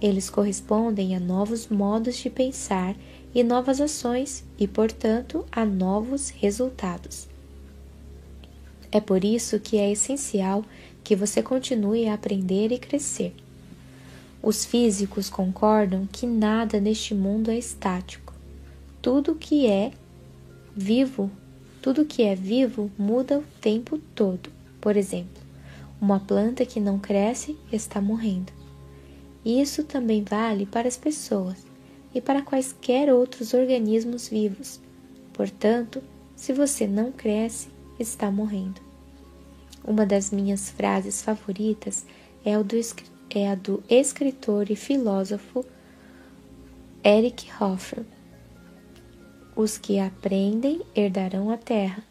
Eles correspondem a novos modos de pensar e novas ações e, portanto, a novos resultados. É por isso que é essencial que você continue a aprender e crescer. Os físicos concordam que nada neste mundo é estático. Tudo que é vivo, tudo que é vivo muda o tempo todo. Por exemplo, Uma planta que não cresce está morrendo. Isso também vale para as pessoas e para quaisquer outros organismos vivos. Portanto, se você não cresce, está morrendo. Uma das minhas frases favoritas é, do, é a do escritor e filósofo Eric Hoffer. Os que aprendem herdarão a terra,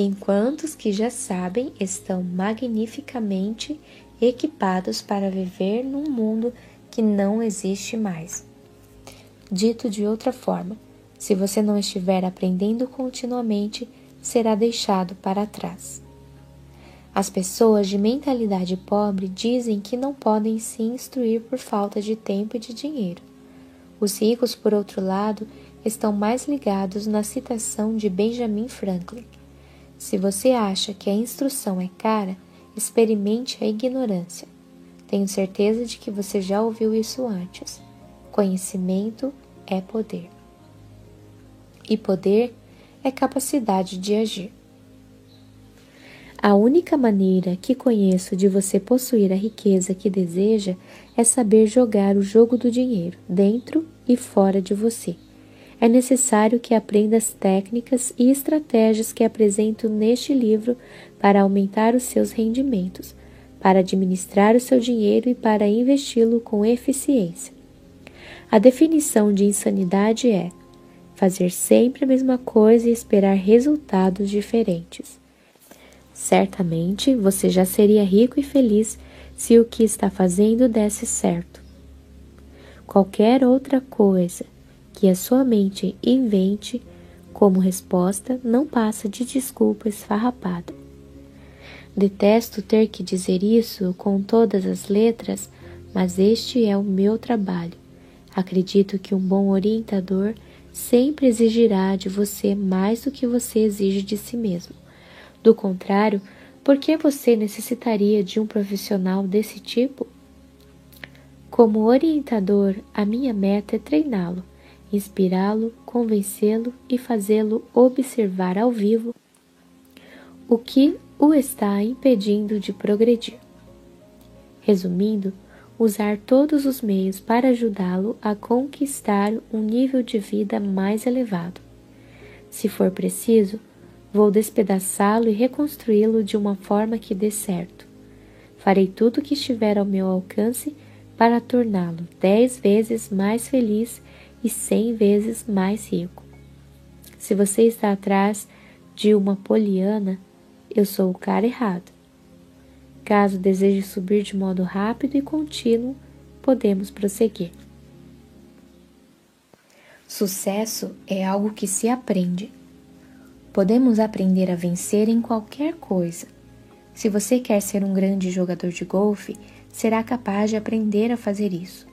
enquanto os que já sabem estão magnificamente equipados para viver num mundo que não existe mais. Dito de outra forma, se você não estiver aprendendo continuamente, será deixado para trás. As pessoas de mentalidade pobre dizem que não podem se instruir por falta de tempo e de dinheiro. Os ricos, por outro lado, estão mais ligados na citação de Benjamin Franklin. Se você acha que a instrução é cara, experimente a ignorância. Tenho certeza de que você já ouviu isso antes. Conhecimento é poder. E poder é capacidade de agir. A única maneira que conheço de você possuir a riqueza que deseja é saber jogar o jogo do dinheiro, dentro e fora de você. É necessário que aprenda as técnicas e estratégias que apresento neste livro para aumentar os seus rendimentos, para administrar o seu dinheiro e para investi-lo com eficiência. A definição de insanidade é fazer sempre a mesma coisa e esperar resultados diferentes. Certamente você já seria rico e feliz se o que está fazendo desse certo. Qualquer outra coisa que a sua mente invente como resposta não passa de desculpa esfarrapada. Detesto ter que dizer isso com todas as letras, mas este é o meu trabalho. Acredito que um bom orientador sempre exigirá de você mais do que você exige de si mesmo. Do contrário, por que você necessitaria de um profissional desse tipo? Como orientador, a minha meta é treiná-lo, inspirá-lo, convencê-lo e fazê-lo observar ao vivo o que o está impedindo de progredir. Resumindo, usar todos os meios para ajudá-lo a conquistar um nível de vida mais elevado. Se for preciso, vou despedaçá-lo e reconstruí-lo de uma forma que dê certo. Farei tudo o que estiver ao meu alcance para torná-lo dez vezes mais feliz e cem vezes mais rico. Se você está atrás de uma poliana, eu sou o cara errado. Caso deseje subir de modo rápido e contínuo, podemos prosseguir. Sucesso é algo que se aprende. Podemos aprender a vencer em qualquer coisa. Se você quer ser um grande jogador de golfe, será capaz de aprender a fazer isso.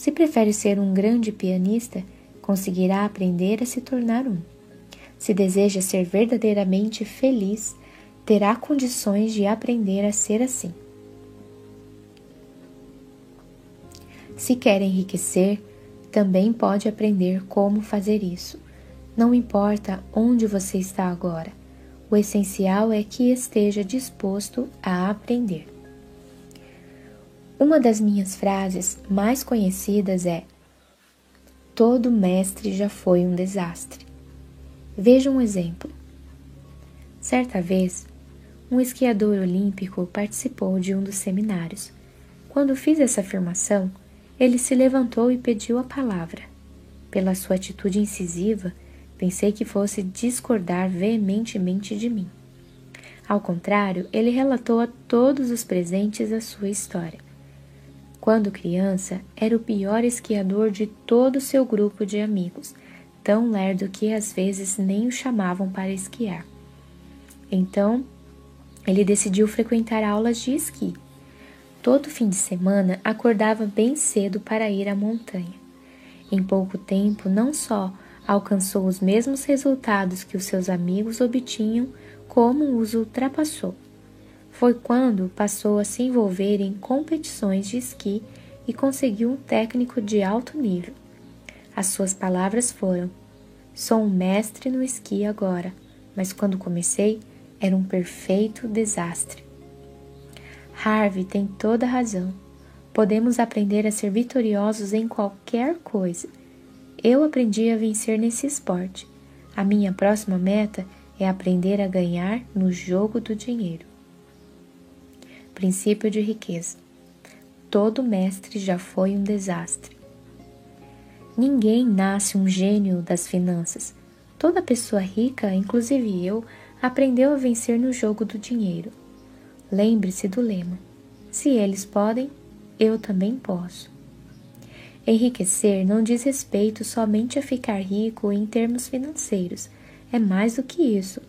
Se prefere ser um grande pianista, conseguirá aprender a se tornar um. Se deseja ser verdadeiramente feliz, terá condições de aprender a ser assim. Se quer enriquecer, também pode aprender como fazer isso. Não importa onde você está agora, o essencial é que esteja disposto a aprender. Uma das minhas frases mais conhecidas é: Todo mestre já foi um desastre. Veja um exemplo. Certa vez, um esquiador olímpico participou de um dos seminários. Quando fiz essa afirmação, ele se levantou e pediu a palavra. Pela sua atitude incisiva, pensei que fosse discordar veementemente de mim. Ao contrário, ele relatou a todos os presentes a sua história. Quando criança, era o pior esquiador de todo o seu grupo de amigos, tão lerdo que às vezes nem o chamavam para esquiar. Então, ele decidiu frequentar aulas de esqui. Todo fim de semana acordava bem cedo para ir à montanha. Em pouco tempo, não só alcançou os mesmos resultados que os seus amigos obtinham, como os ultrapassou. Foi quando passou a se envolver em competições de esqui e conseguiu um técnico de alto nível. As suas palavras foram: Sou um mestre no esqui agora, mas quando comecei era um perfeito desastre. Harvey tem toda a razão. Podemos aprender a ser vitoriosos em qualquer coisa. Eu aprendi a vencer nesse esporte. A minha próxima meta é aprender a ganhar no jogo do dinheiro. Princípio de riqueza. Todo mestre já foi um desastre. Ninguém nasce um gênio das finanças. Toda pessoa rica, inclusive eu, aprendeu a vencer no jogo do dinheiro. Lembre-se do lema: se eles podem, eu também posso. Enriquecer não diz respeito somente a ficar rico em termos financeiros, é mais do que isso.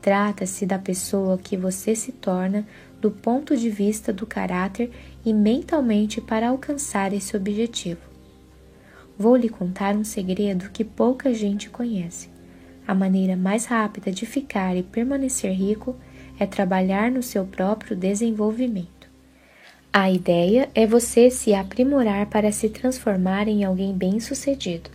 Trata-se da pessoa que você se torna do ponto de vista do caráter e mentalmente para alcançar esse objetivo. Vou lhe contar um segredo que pouca gente conhece. A maneira mais rápida de ficar e permanecer rico é trabalhar no seu próprio desenvolvimento. A ideia é você se aprimorar para se transformar em alguém bem-sucedido.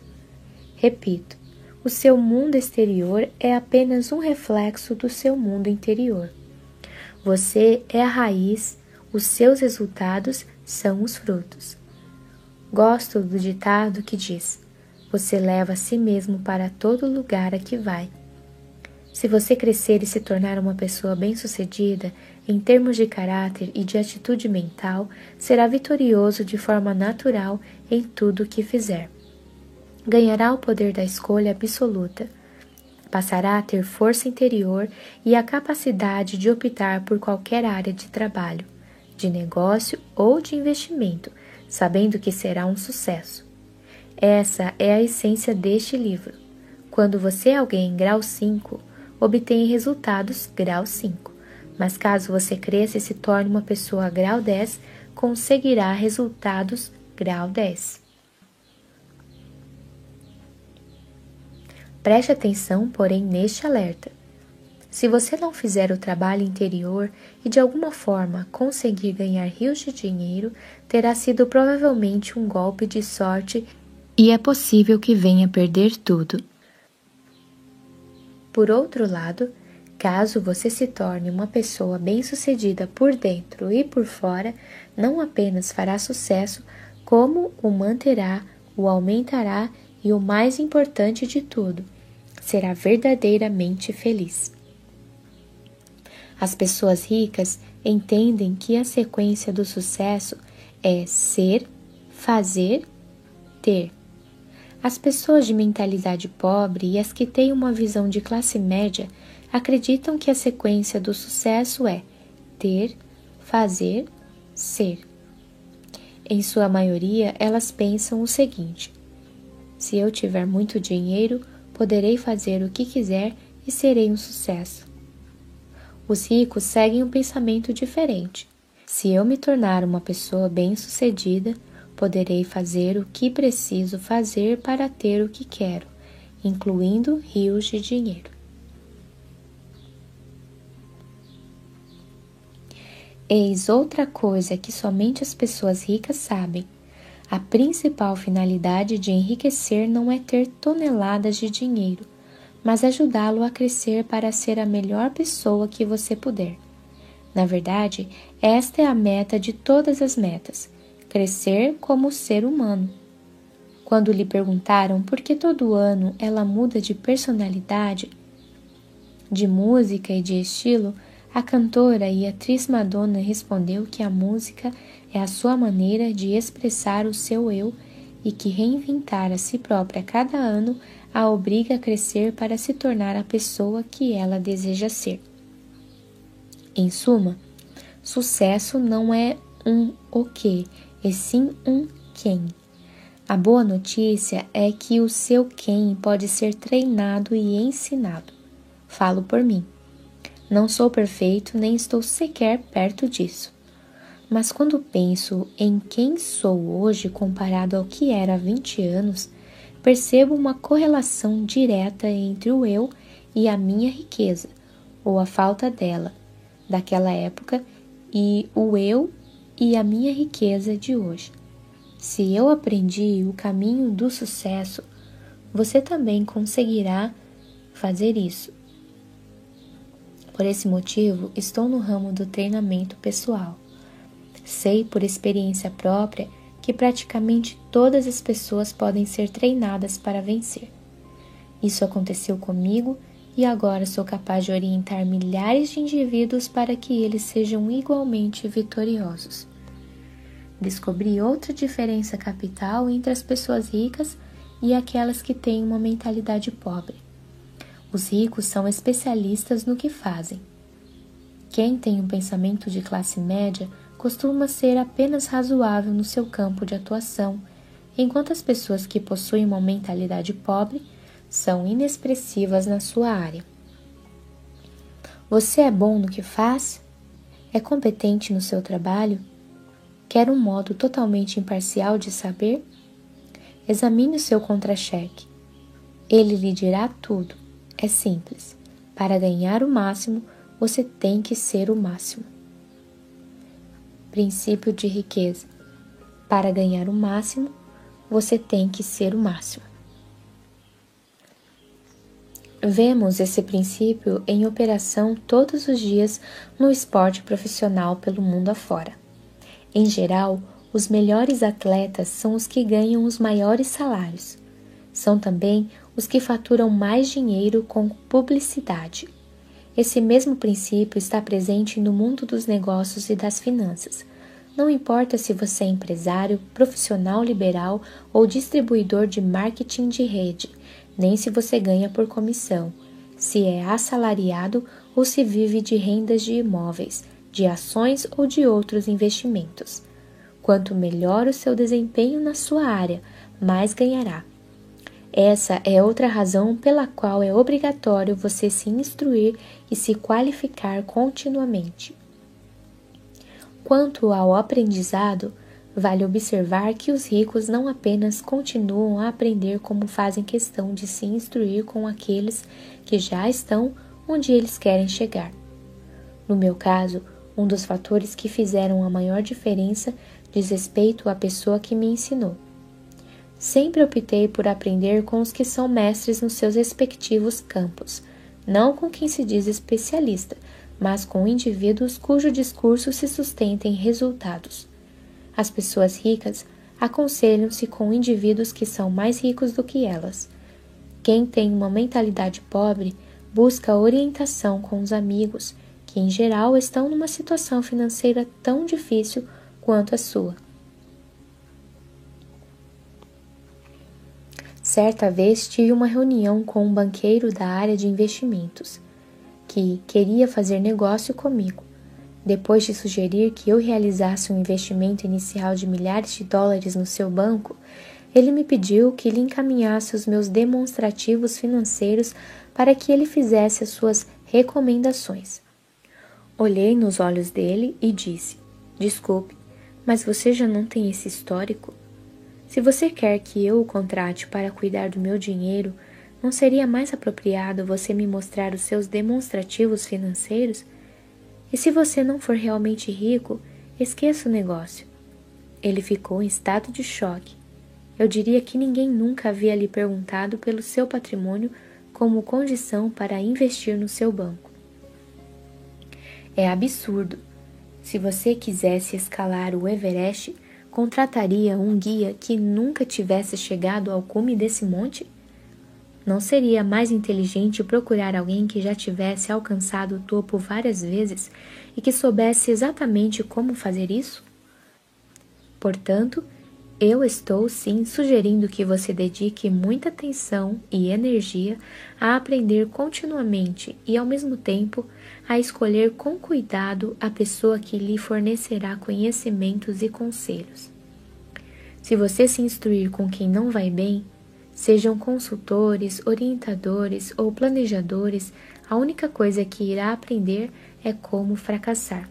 Repito, o seu mundo exterior é apenas um reflexo do seu mundo interior. Você é a raiz, os seus resultados são os frutos. Gosto do ditado que diz: Você leva a si mesmo para todo lugar a que vai. Se você crescer e se tornar uma pessoa bem-sucedida, em termos de caráter e de atitude mental, será vitorioso de forma natural em tudo o que fizer. Ganhará o poder da escolha absoluta. Passará a ter força interior e a capacidade de optar por qualquer área de trabalho, de negócio ou de investimento, sabendo que será um sucesso. Essa é a essência deste livro. Quando você é alguém grau 5, obtém resultados grau 5. Mas caso você cresça e se torne uma pessoa grau 10, conseguirá resultados grau 10. Preste atenção, porém, neste alerta. Se você não fizer o trabalho interior e de alguma forma conseguir ganhar rios de dinheiro, terá sido provavelmente um golpe de sorte e é possível que venha perder tudo. Por outro lado, caso você se torne uma pessoa bem-sucedida por dentro e por fora, não apenas fará sucesso, como o manterá, o aumentará e o mais importante de tudo, será verdadeiramente feliz. As pessoas ricas entendem que a sequência do sucesso é ser, fazer, ter. As pessoas de mentalidade pobre e as que têm uma visão de classe média acreditam que a sequência do sucesso é ter, fazer, ser. Em sua maioria, elas pensam o seguinte: se eu tiver muito dinheiro, poderei fazer o que quiser e serei um sucesso. Os ricos seguem um pensamento diferente. Se eu me tornar uma pessoa bem-sucedida, poderei fazer o que preciso fazer para ter o que quero, incluindo rios de dinheiro. Eis outra coisa que somente as pessoas ricas sabem. A principal finalidade de enriquecer não é ter toneladas de dinheiro, mas ajudá-lo a crescer para ser a melhor pessoa que você puder. Na verdade, esta é a meta de todas as metas crescer como ser humano. Quando lhe perguntaram por que todo ano ela muda de personalidade, de música e de estilo, a cantora e atriz Madonna respondeu que a música é a sua maneira de expressar o seu eu e que reinventar a si própria a cada ano a obriga a crescer para se tornar a pessoa que ela deseja ser. Em suma, sucesso não é um o que, e sim um quem. A boa notícia é que o seu quem pode ser treinado e ensinado. Falo por mim. Não sou perfeito nem estou sequer perto disso. Mas quando penso em quem sou hoje comparado ao que era há 20 anos, percebo uma correlação direta entre o eu e a minha riqueza, ou a falta dela, daquela época, e o eu e a minha riqueza de hoje. Se eu aprendi o caminho do sucesso, você também conseguirá fazer isso. Por esse motivo, estou no ramo do treinamento pessoal. Sei por experiência própria que praticamente todas as pessoas podem ser treinadas para vencer. Isso aconteceu comigo e agora sou capaz de orientar milhares de indivíduos para que eles sejam igualmente vitoriosos. Descobri outra diferença capital entre as pessoas ricas e aquelas que têm uma mentalidade pobre. Os ricos são especialistas no que fazem. Quem tem um pensamento de classe média costuma ser apenas razoável no seu campo de atuação, enquanto as pessoas que possuem uma mentalidade pobre são inexpressivas na sua área. Você é bom no que faz? É competente no seu trabalho? Quer um modo totalmente imparcial de saber? Examine o seu contra-cheque. Ele lhe dirá tudo. É simples. Para ganhar o máximo, você tem que ser o máximo. Princípio de riqueza. Para ganhar o máximo, você tem que ser o máximo. Vemos esse princípio em operação todos os dias no esporte profissional pelo mundo afora. Em geral, os melhores atletas são os que ganham os maiores salários. São também os que faturam mais dinheiro com publicidade. Esse mesmo princípio está presente no mundo dos negócios e das finanças. Não importa se você é empresário, profissional liberal ou distribuidor de marketing de rede, nem se você ganha por comissão, se é assalariado ou se vive de rendas de imóveis, de ações ou de outros investimentos. Quanto melhor o seu desempenho na sua área, mais ganhará. Essa é outra razão pela qual é obrigatório você se instruir e se qualificar continuamente. Quanto ao aprendizado, vale observar que os ricos não apenas continuam a aprender como fazem questão de se instruir com aqueles que já estão onde eles querem chegar. No meu caso, um dos fatores que fizeram a maior diferença diz respeito à pessoa que me ensinou. Sempre optei por aprender com os que são mestres nos seus respectivos campos, não com quem se diz especialista, mas com indivíduos cujo discurso se sustenta em resultados. As pessoas ricas aconselham-se com indivíduos que são mais ricos do que elas. Quem tem uma mentalidade pobre busca orientação com os amigos, que em geral estão numa situação financeira tão difícil quanto a sua. Certa vez tive uma reunião com um banqueiro da área de investimentos, que queria fazer negócio comigo. Depois de sugerir que eu realizasse um investimento inicial de milhares de dólares no seu banco, ele me pediu que lhe encaminhasse os meus demonstrativos financeiros para que ele fizesse as suas recomendações. Olhei nos olhos dele e disse: Desculpe, mas você já não tem esse histórico? Se você quer que eu o contrate para cuidar do meu dinheiro, não seria mais apropriado você me mostrar os seus demonstrativos financeiros? E se você não for realmente rico, esqueça o negócio. Ele ficou em estado de choque. Eu diria que ninguém nunca havia lhe perguntado pelo seu patrimônio como condição para investir no seu banco. É absurdo, se você quisesse escalar o Everest, contrataria um guia que nunca tivesse chegado ao cume desse monte? Não seria mais inteligente procurar alguém que já tivesse alcançado o topo várias vezes e que soubesse exatamente como fazer isso? Portanto, eu estou sim sugerindo que você dedique muita atenção e energia a aprender continuamente e, ao mesmo tempo, a escolher com cuidado a pessoa que lhe fornecerá conhecimentos e conselhos. Se você se instruir com quem não vai bem, sejam consultores, orientadores ou planejadores, a única coisa que irá aprender é como fracassar.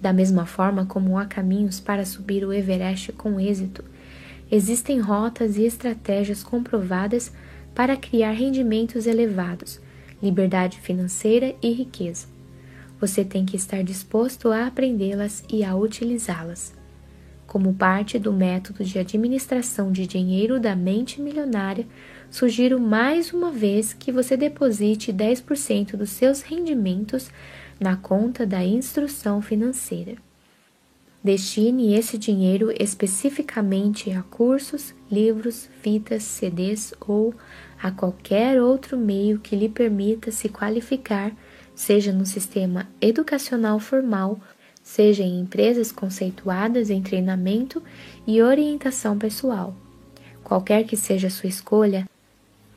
Da mesma forma como há caminhos para subir o Everest com êxito, existem rotas e estratégias comprovadas para criar rendimentos elevados, liberdade financeira e riqueza. Você tem que estar disposto a aprendê-las e a utilizá-las. Como parte do método de administração de dinheiro da mente milionária, sugiro mais uma vez que você deposite 10% dos seus rendimentos na conta da instrução financeira. Destine esse dinheiro especificamente a cursos, livros, fitas, CDs ou a qualquer outro meio que lhe permita se qualificar, seja no sistema educacional formal, seja em empresas conceituadas em treinamento e orientação pessoal. Qualquer que seja a sua escolha,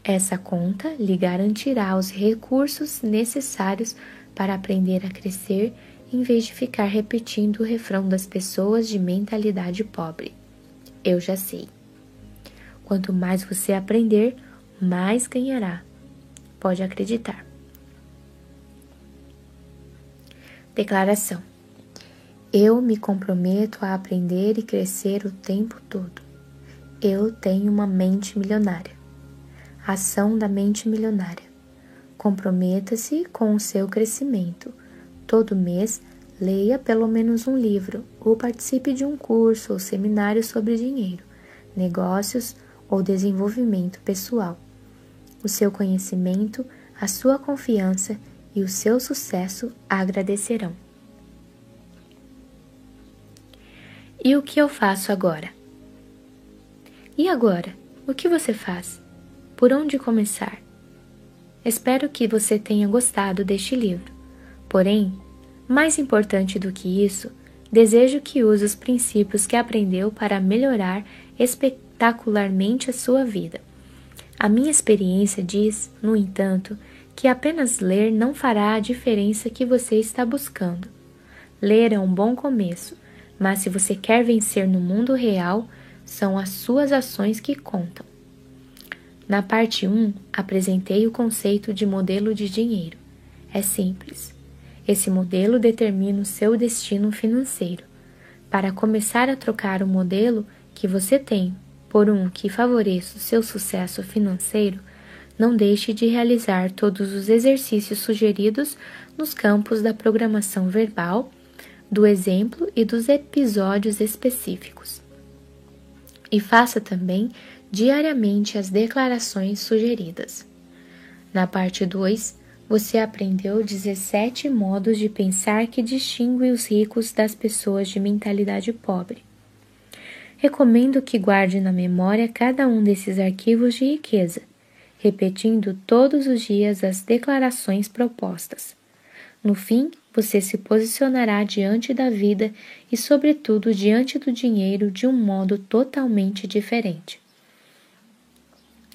essa conta lhe garantirá os recursos necessários para aprender a crescer em vez de ficar repetindo o refrão das pessoas de mentalidade pobre. Eu já sei. Quanto mais você aprender, mais ganhará. Pode acreditar. Declaração: Eu me comprometo a aprender e crescer o tempo todo. Eu tenho uma mente milionária. Ação da mente milionária. Comprometa-se com o seu crescimento Todo mês, leia pelo menos um livro ou participe de um curso ou seminário sobre dinheiro, negócios ou desenvolvimento pessoal. O seu conhecimento, a sua confiança e o seu sucesso agradecerão. E o que eu faço agora? E agora? O que você faz? Por onde começar? Espero que você tenha gostado deste livro. Porém, mais importante do que isso, desejo que use os princípios que aprendeu para melhorar espetacularmente a sua vida. A minha experiência diz, no entanto, que apenas ler não fará a diferença que você está buscando. Ler é um bom começo, mas se você quer vencer no mundo real, são as suas ações que contam. Na parte 1, apresentei o conceito de modelo de dinheiro. É simples. Esse modelo determina o seu destino financeiro. Para começar a trocar o modelo que você tem por um que favoreça o seu sucesso financeiro, não deixe de realizar todos os exercícios sugeridos nos campos da programação verbal, do exemplo e dos episódios específicos. E faça também diariamente as declarações sugeridas. Na parte 2, você aprendeu 17 modos de pensar que distinguem os ricos das pessoas de mentalidade pobre. Recomendo que guarde na memória cada um desses arquivos de riqueza, repetindo todos os dias as declarações propostas. No fim, você se posicionará diante da vida e, sobretudo, diante do dinheiro de um modo totalmente diferente.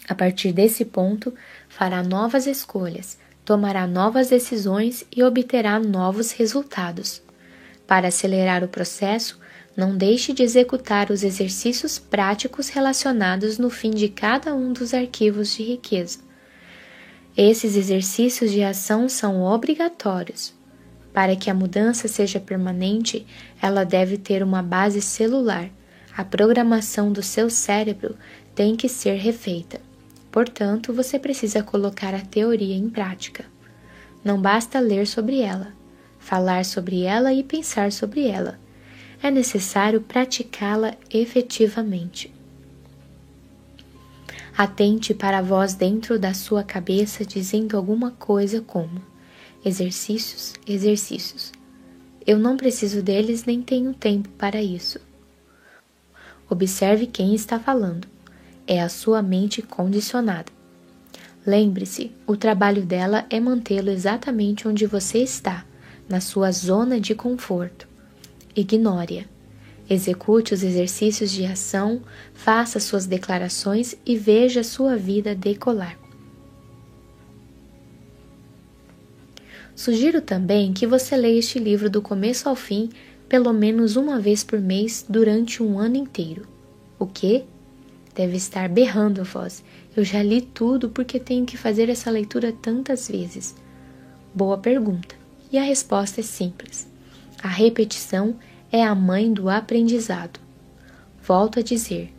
A partir desse ponto, fará novas escolhas tomará novas decisões e obterá novos resultados. Para acelerar o processo, não deixe de executar os exercícios práticos relacionados no fim de cada um dos arquivos de riqueza. Esses exercícios de ação são obrigatórios. Para que a mudança seja permanente, ela deve ter uma base celular. A programação do seu cérebro tem que ser refeita. Portanto, você precisa colocar a teoria em prática. Não basta ler sobre ela, falar sobre ela e pensar sobre ela. É necessário praticá-la efetivamente. Atente para a voz dentro da sua cabeça dizendo alguma coisa como: exercícios, exercícios. Eu não preciso deles nem tenho tempo para isso. Observe quem está falando é a sua mente condicionada. Lembre-se, o trabalho dela é mantê-lo exatamente onde você está, na sua zona de conforto. Ignore-a. Execute os exercícios de ação, faça suas declarações e veja sua vida decolar. Sugiro também que você leia este livro do começo ao fim pelo menos uma vez por mês durante um ano inteiro. O que? Deve estar berrando a voz. Eu já li tudo porque tenho que fazer essa leitura tantas vezes. Boa pergunta. E a resposta é simples. A repetição é a mãe do aprendizado. Volto a dizer: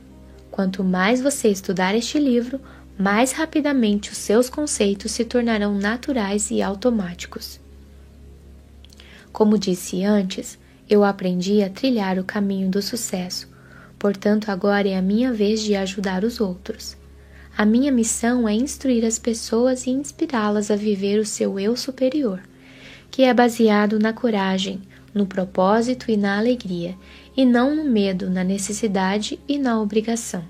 quanto mais você estudar este livro, mais rapidamente os seus conceitos se tornarão naturais e automáticos. Como disse antes, eu aprendi a trilhar o caminho do sucesso Portanto, agora é a minha vez de ajudar os outros. A minha missão é instruir as pessoas e inspirá-las a viver o seu eu superior, que é baseado na coragem, no propósito e na alegria, e não no medo, na necessidade e na obrigação.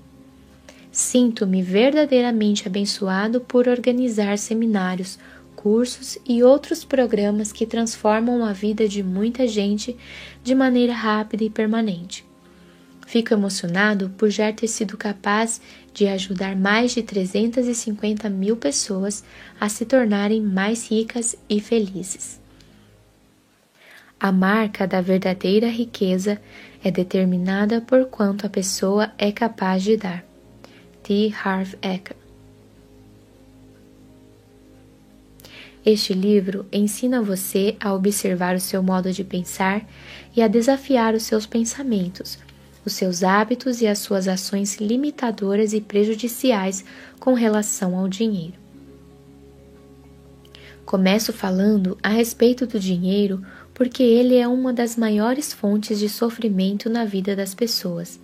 Sinto-me verdadeiramente abençoado por organizar seminários, cursos e outros programas que transformam a vida de muita gente de maneira rápida e permanente. Fico emocionado por já ter sido capaz de ajudar mais de 350 mil pessoas a se tornarem mais ricas e felizes. A marca da verdadeira riqueza é determinada por quanto a pessoa é capaz de dar. T. Harv Eker Este livro ensina você a observar o seu modo de pensar e a desafiar os seus pensamentos, os seus hábitos e as suas ações limitadoras e prejudiciais com relação ao dinheiro. Começo falando a respeito do dinheiro porque ele é uma das maiores fontes de sofrimento na vida das pessoas,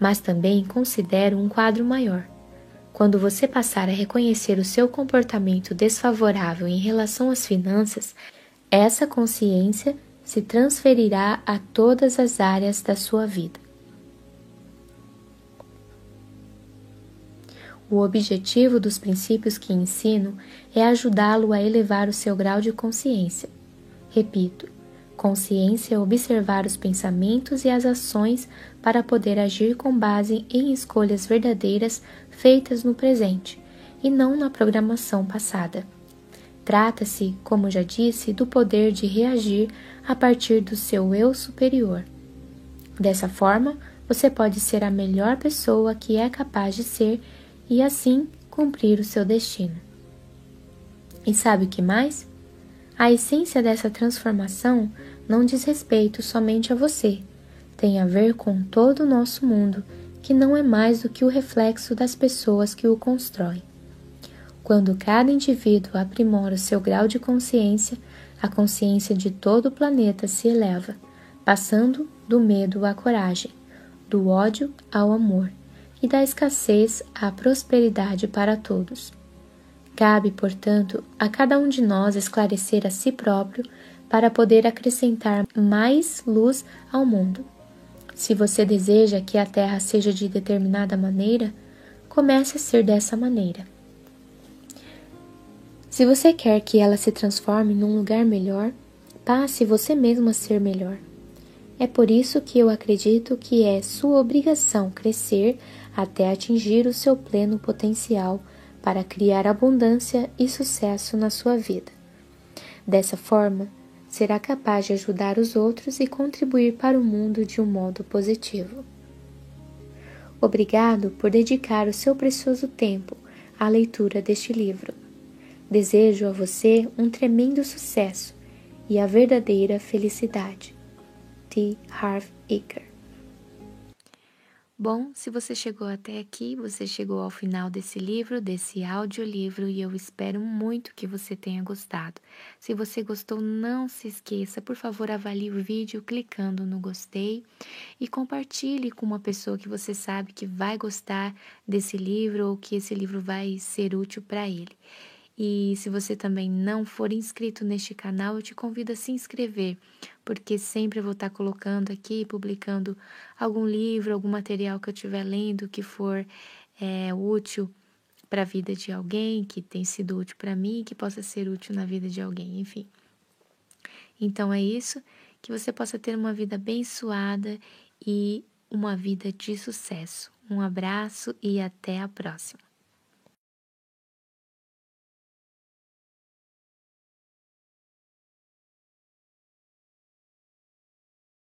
mas também considero um quadro maior. Quando você passar a reconhecer o seu comportamento desfavorável em relação às finanças, essa consciência se transferirá a todas as áreas da sua vida. O objetivo dos princípios que ensino é ajudá-lo a elevar o seu grau de consciência Repito, consciência é observar os pensamentos e as ações para poder agir com base em escolhas verdadeiras feitas no presente e não na programação passada. Trata-se, como já disse, do poder de reagir a partir do seu eu superior. Dessa forma, você pode ser a melhor pessoa que é capaz de ser e assim cumprir o seu destino. E sabe o que mais? A essência dessa transformação não diz respeito somente a você, tem a ver com todo o nosso mundo, que não é mais do que o reflexo das pessoas que o constroem. Quando cada indivíduo aprimora o seu grau de consciência, a consciência de todo o planeta se eleva, passando do medo à coragem, do ódio ao amor e da escassez à prosperidade para todos. Cabe, portanto, a cada um de nós esclarecer a si próprio para poder acrescentar mais luz ao mundo. Se você deseja que a Terra seja de determinada maneira, comece a ser dessa maneira. Se você quer que ela se transforme num lugar melhor, passe você mesmo a ser melhor. É por isso que eu acredito que é sua obrigação crescer até atingir o seu pleno potencial para criar abundância e sucesso na sua vida. Dessa forma, será capaz de ajudar os outros e contribuir para o mundo de um modo positivo. Obrigado por dedicar o seu precioso tempo à leitura deste livro. Desejo a você um tremendo sucesso e a verdadeira felicidade. T. Harv Eker Bom, se você chegou até aqui, você chegou ao final desse livro, desse audiolivro, e eu espero muito que você tenha gostado. Se você gostou, não se esqueça, por favor, avalie o vídeo clicando no gostei e compartilhe com uma pessoa que você sabe que vai gostar desse livro ou que esse livro vai ser útil para ele. E se você também não for inscrito neste canal, eu te convido a se inscrever, porque sempre vou estar colocando aqui, publicando algum livro, algum material que eu estiver lendo que for é, útil para a vida de alguém, que tem sido útil para mim, que possa ser útil na vida de alguém, enfim. Então é isso, que você possa ter uma vida abençoada e uma vida de sucesso. Um abraço e até a próxima.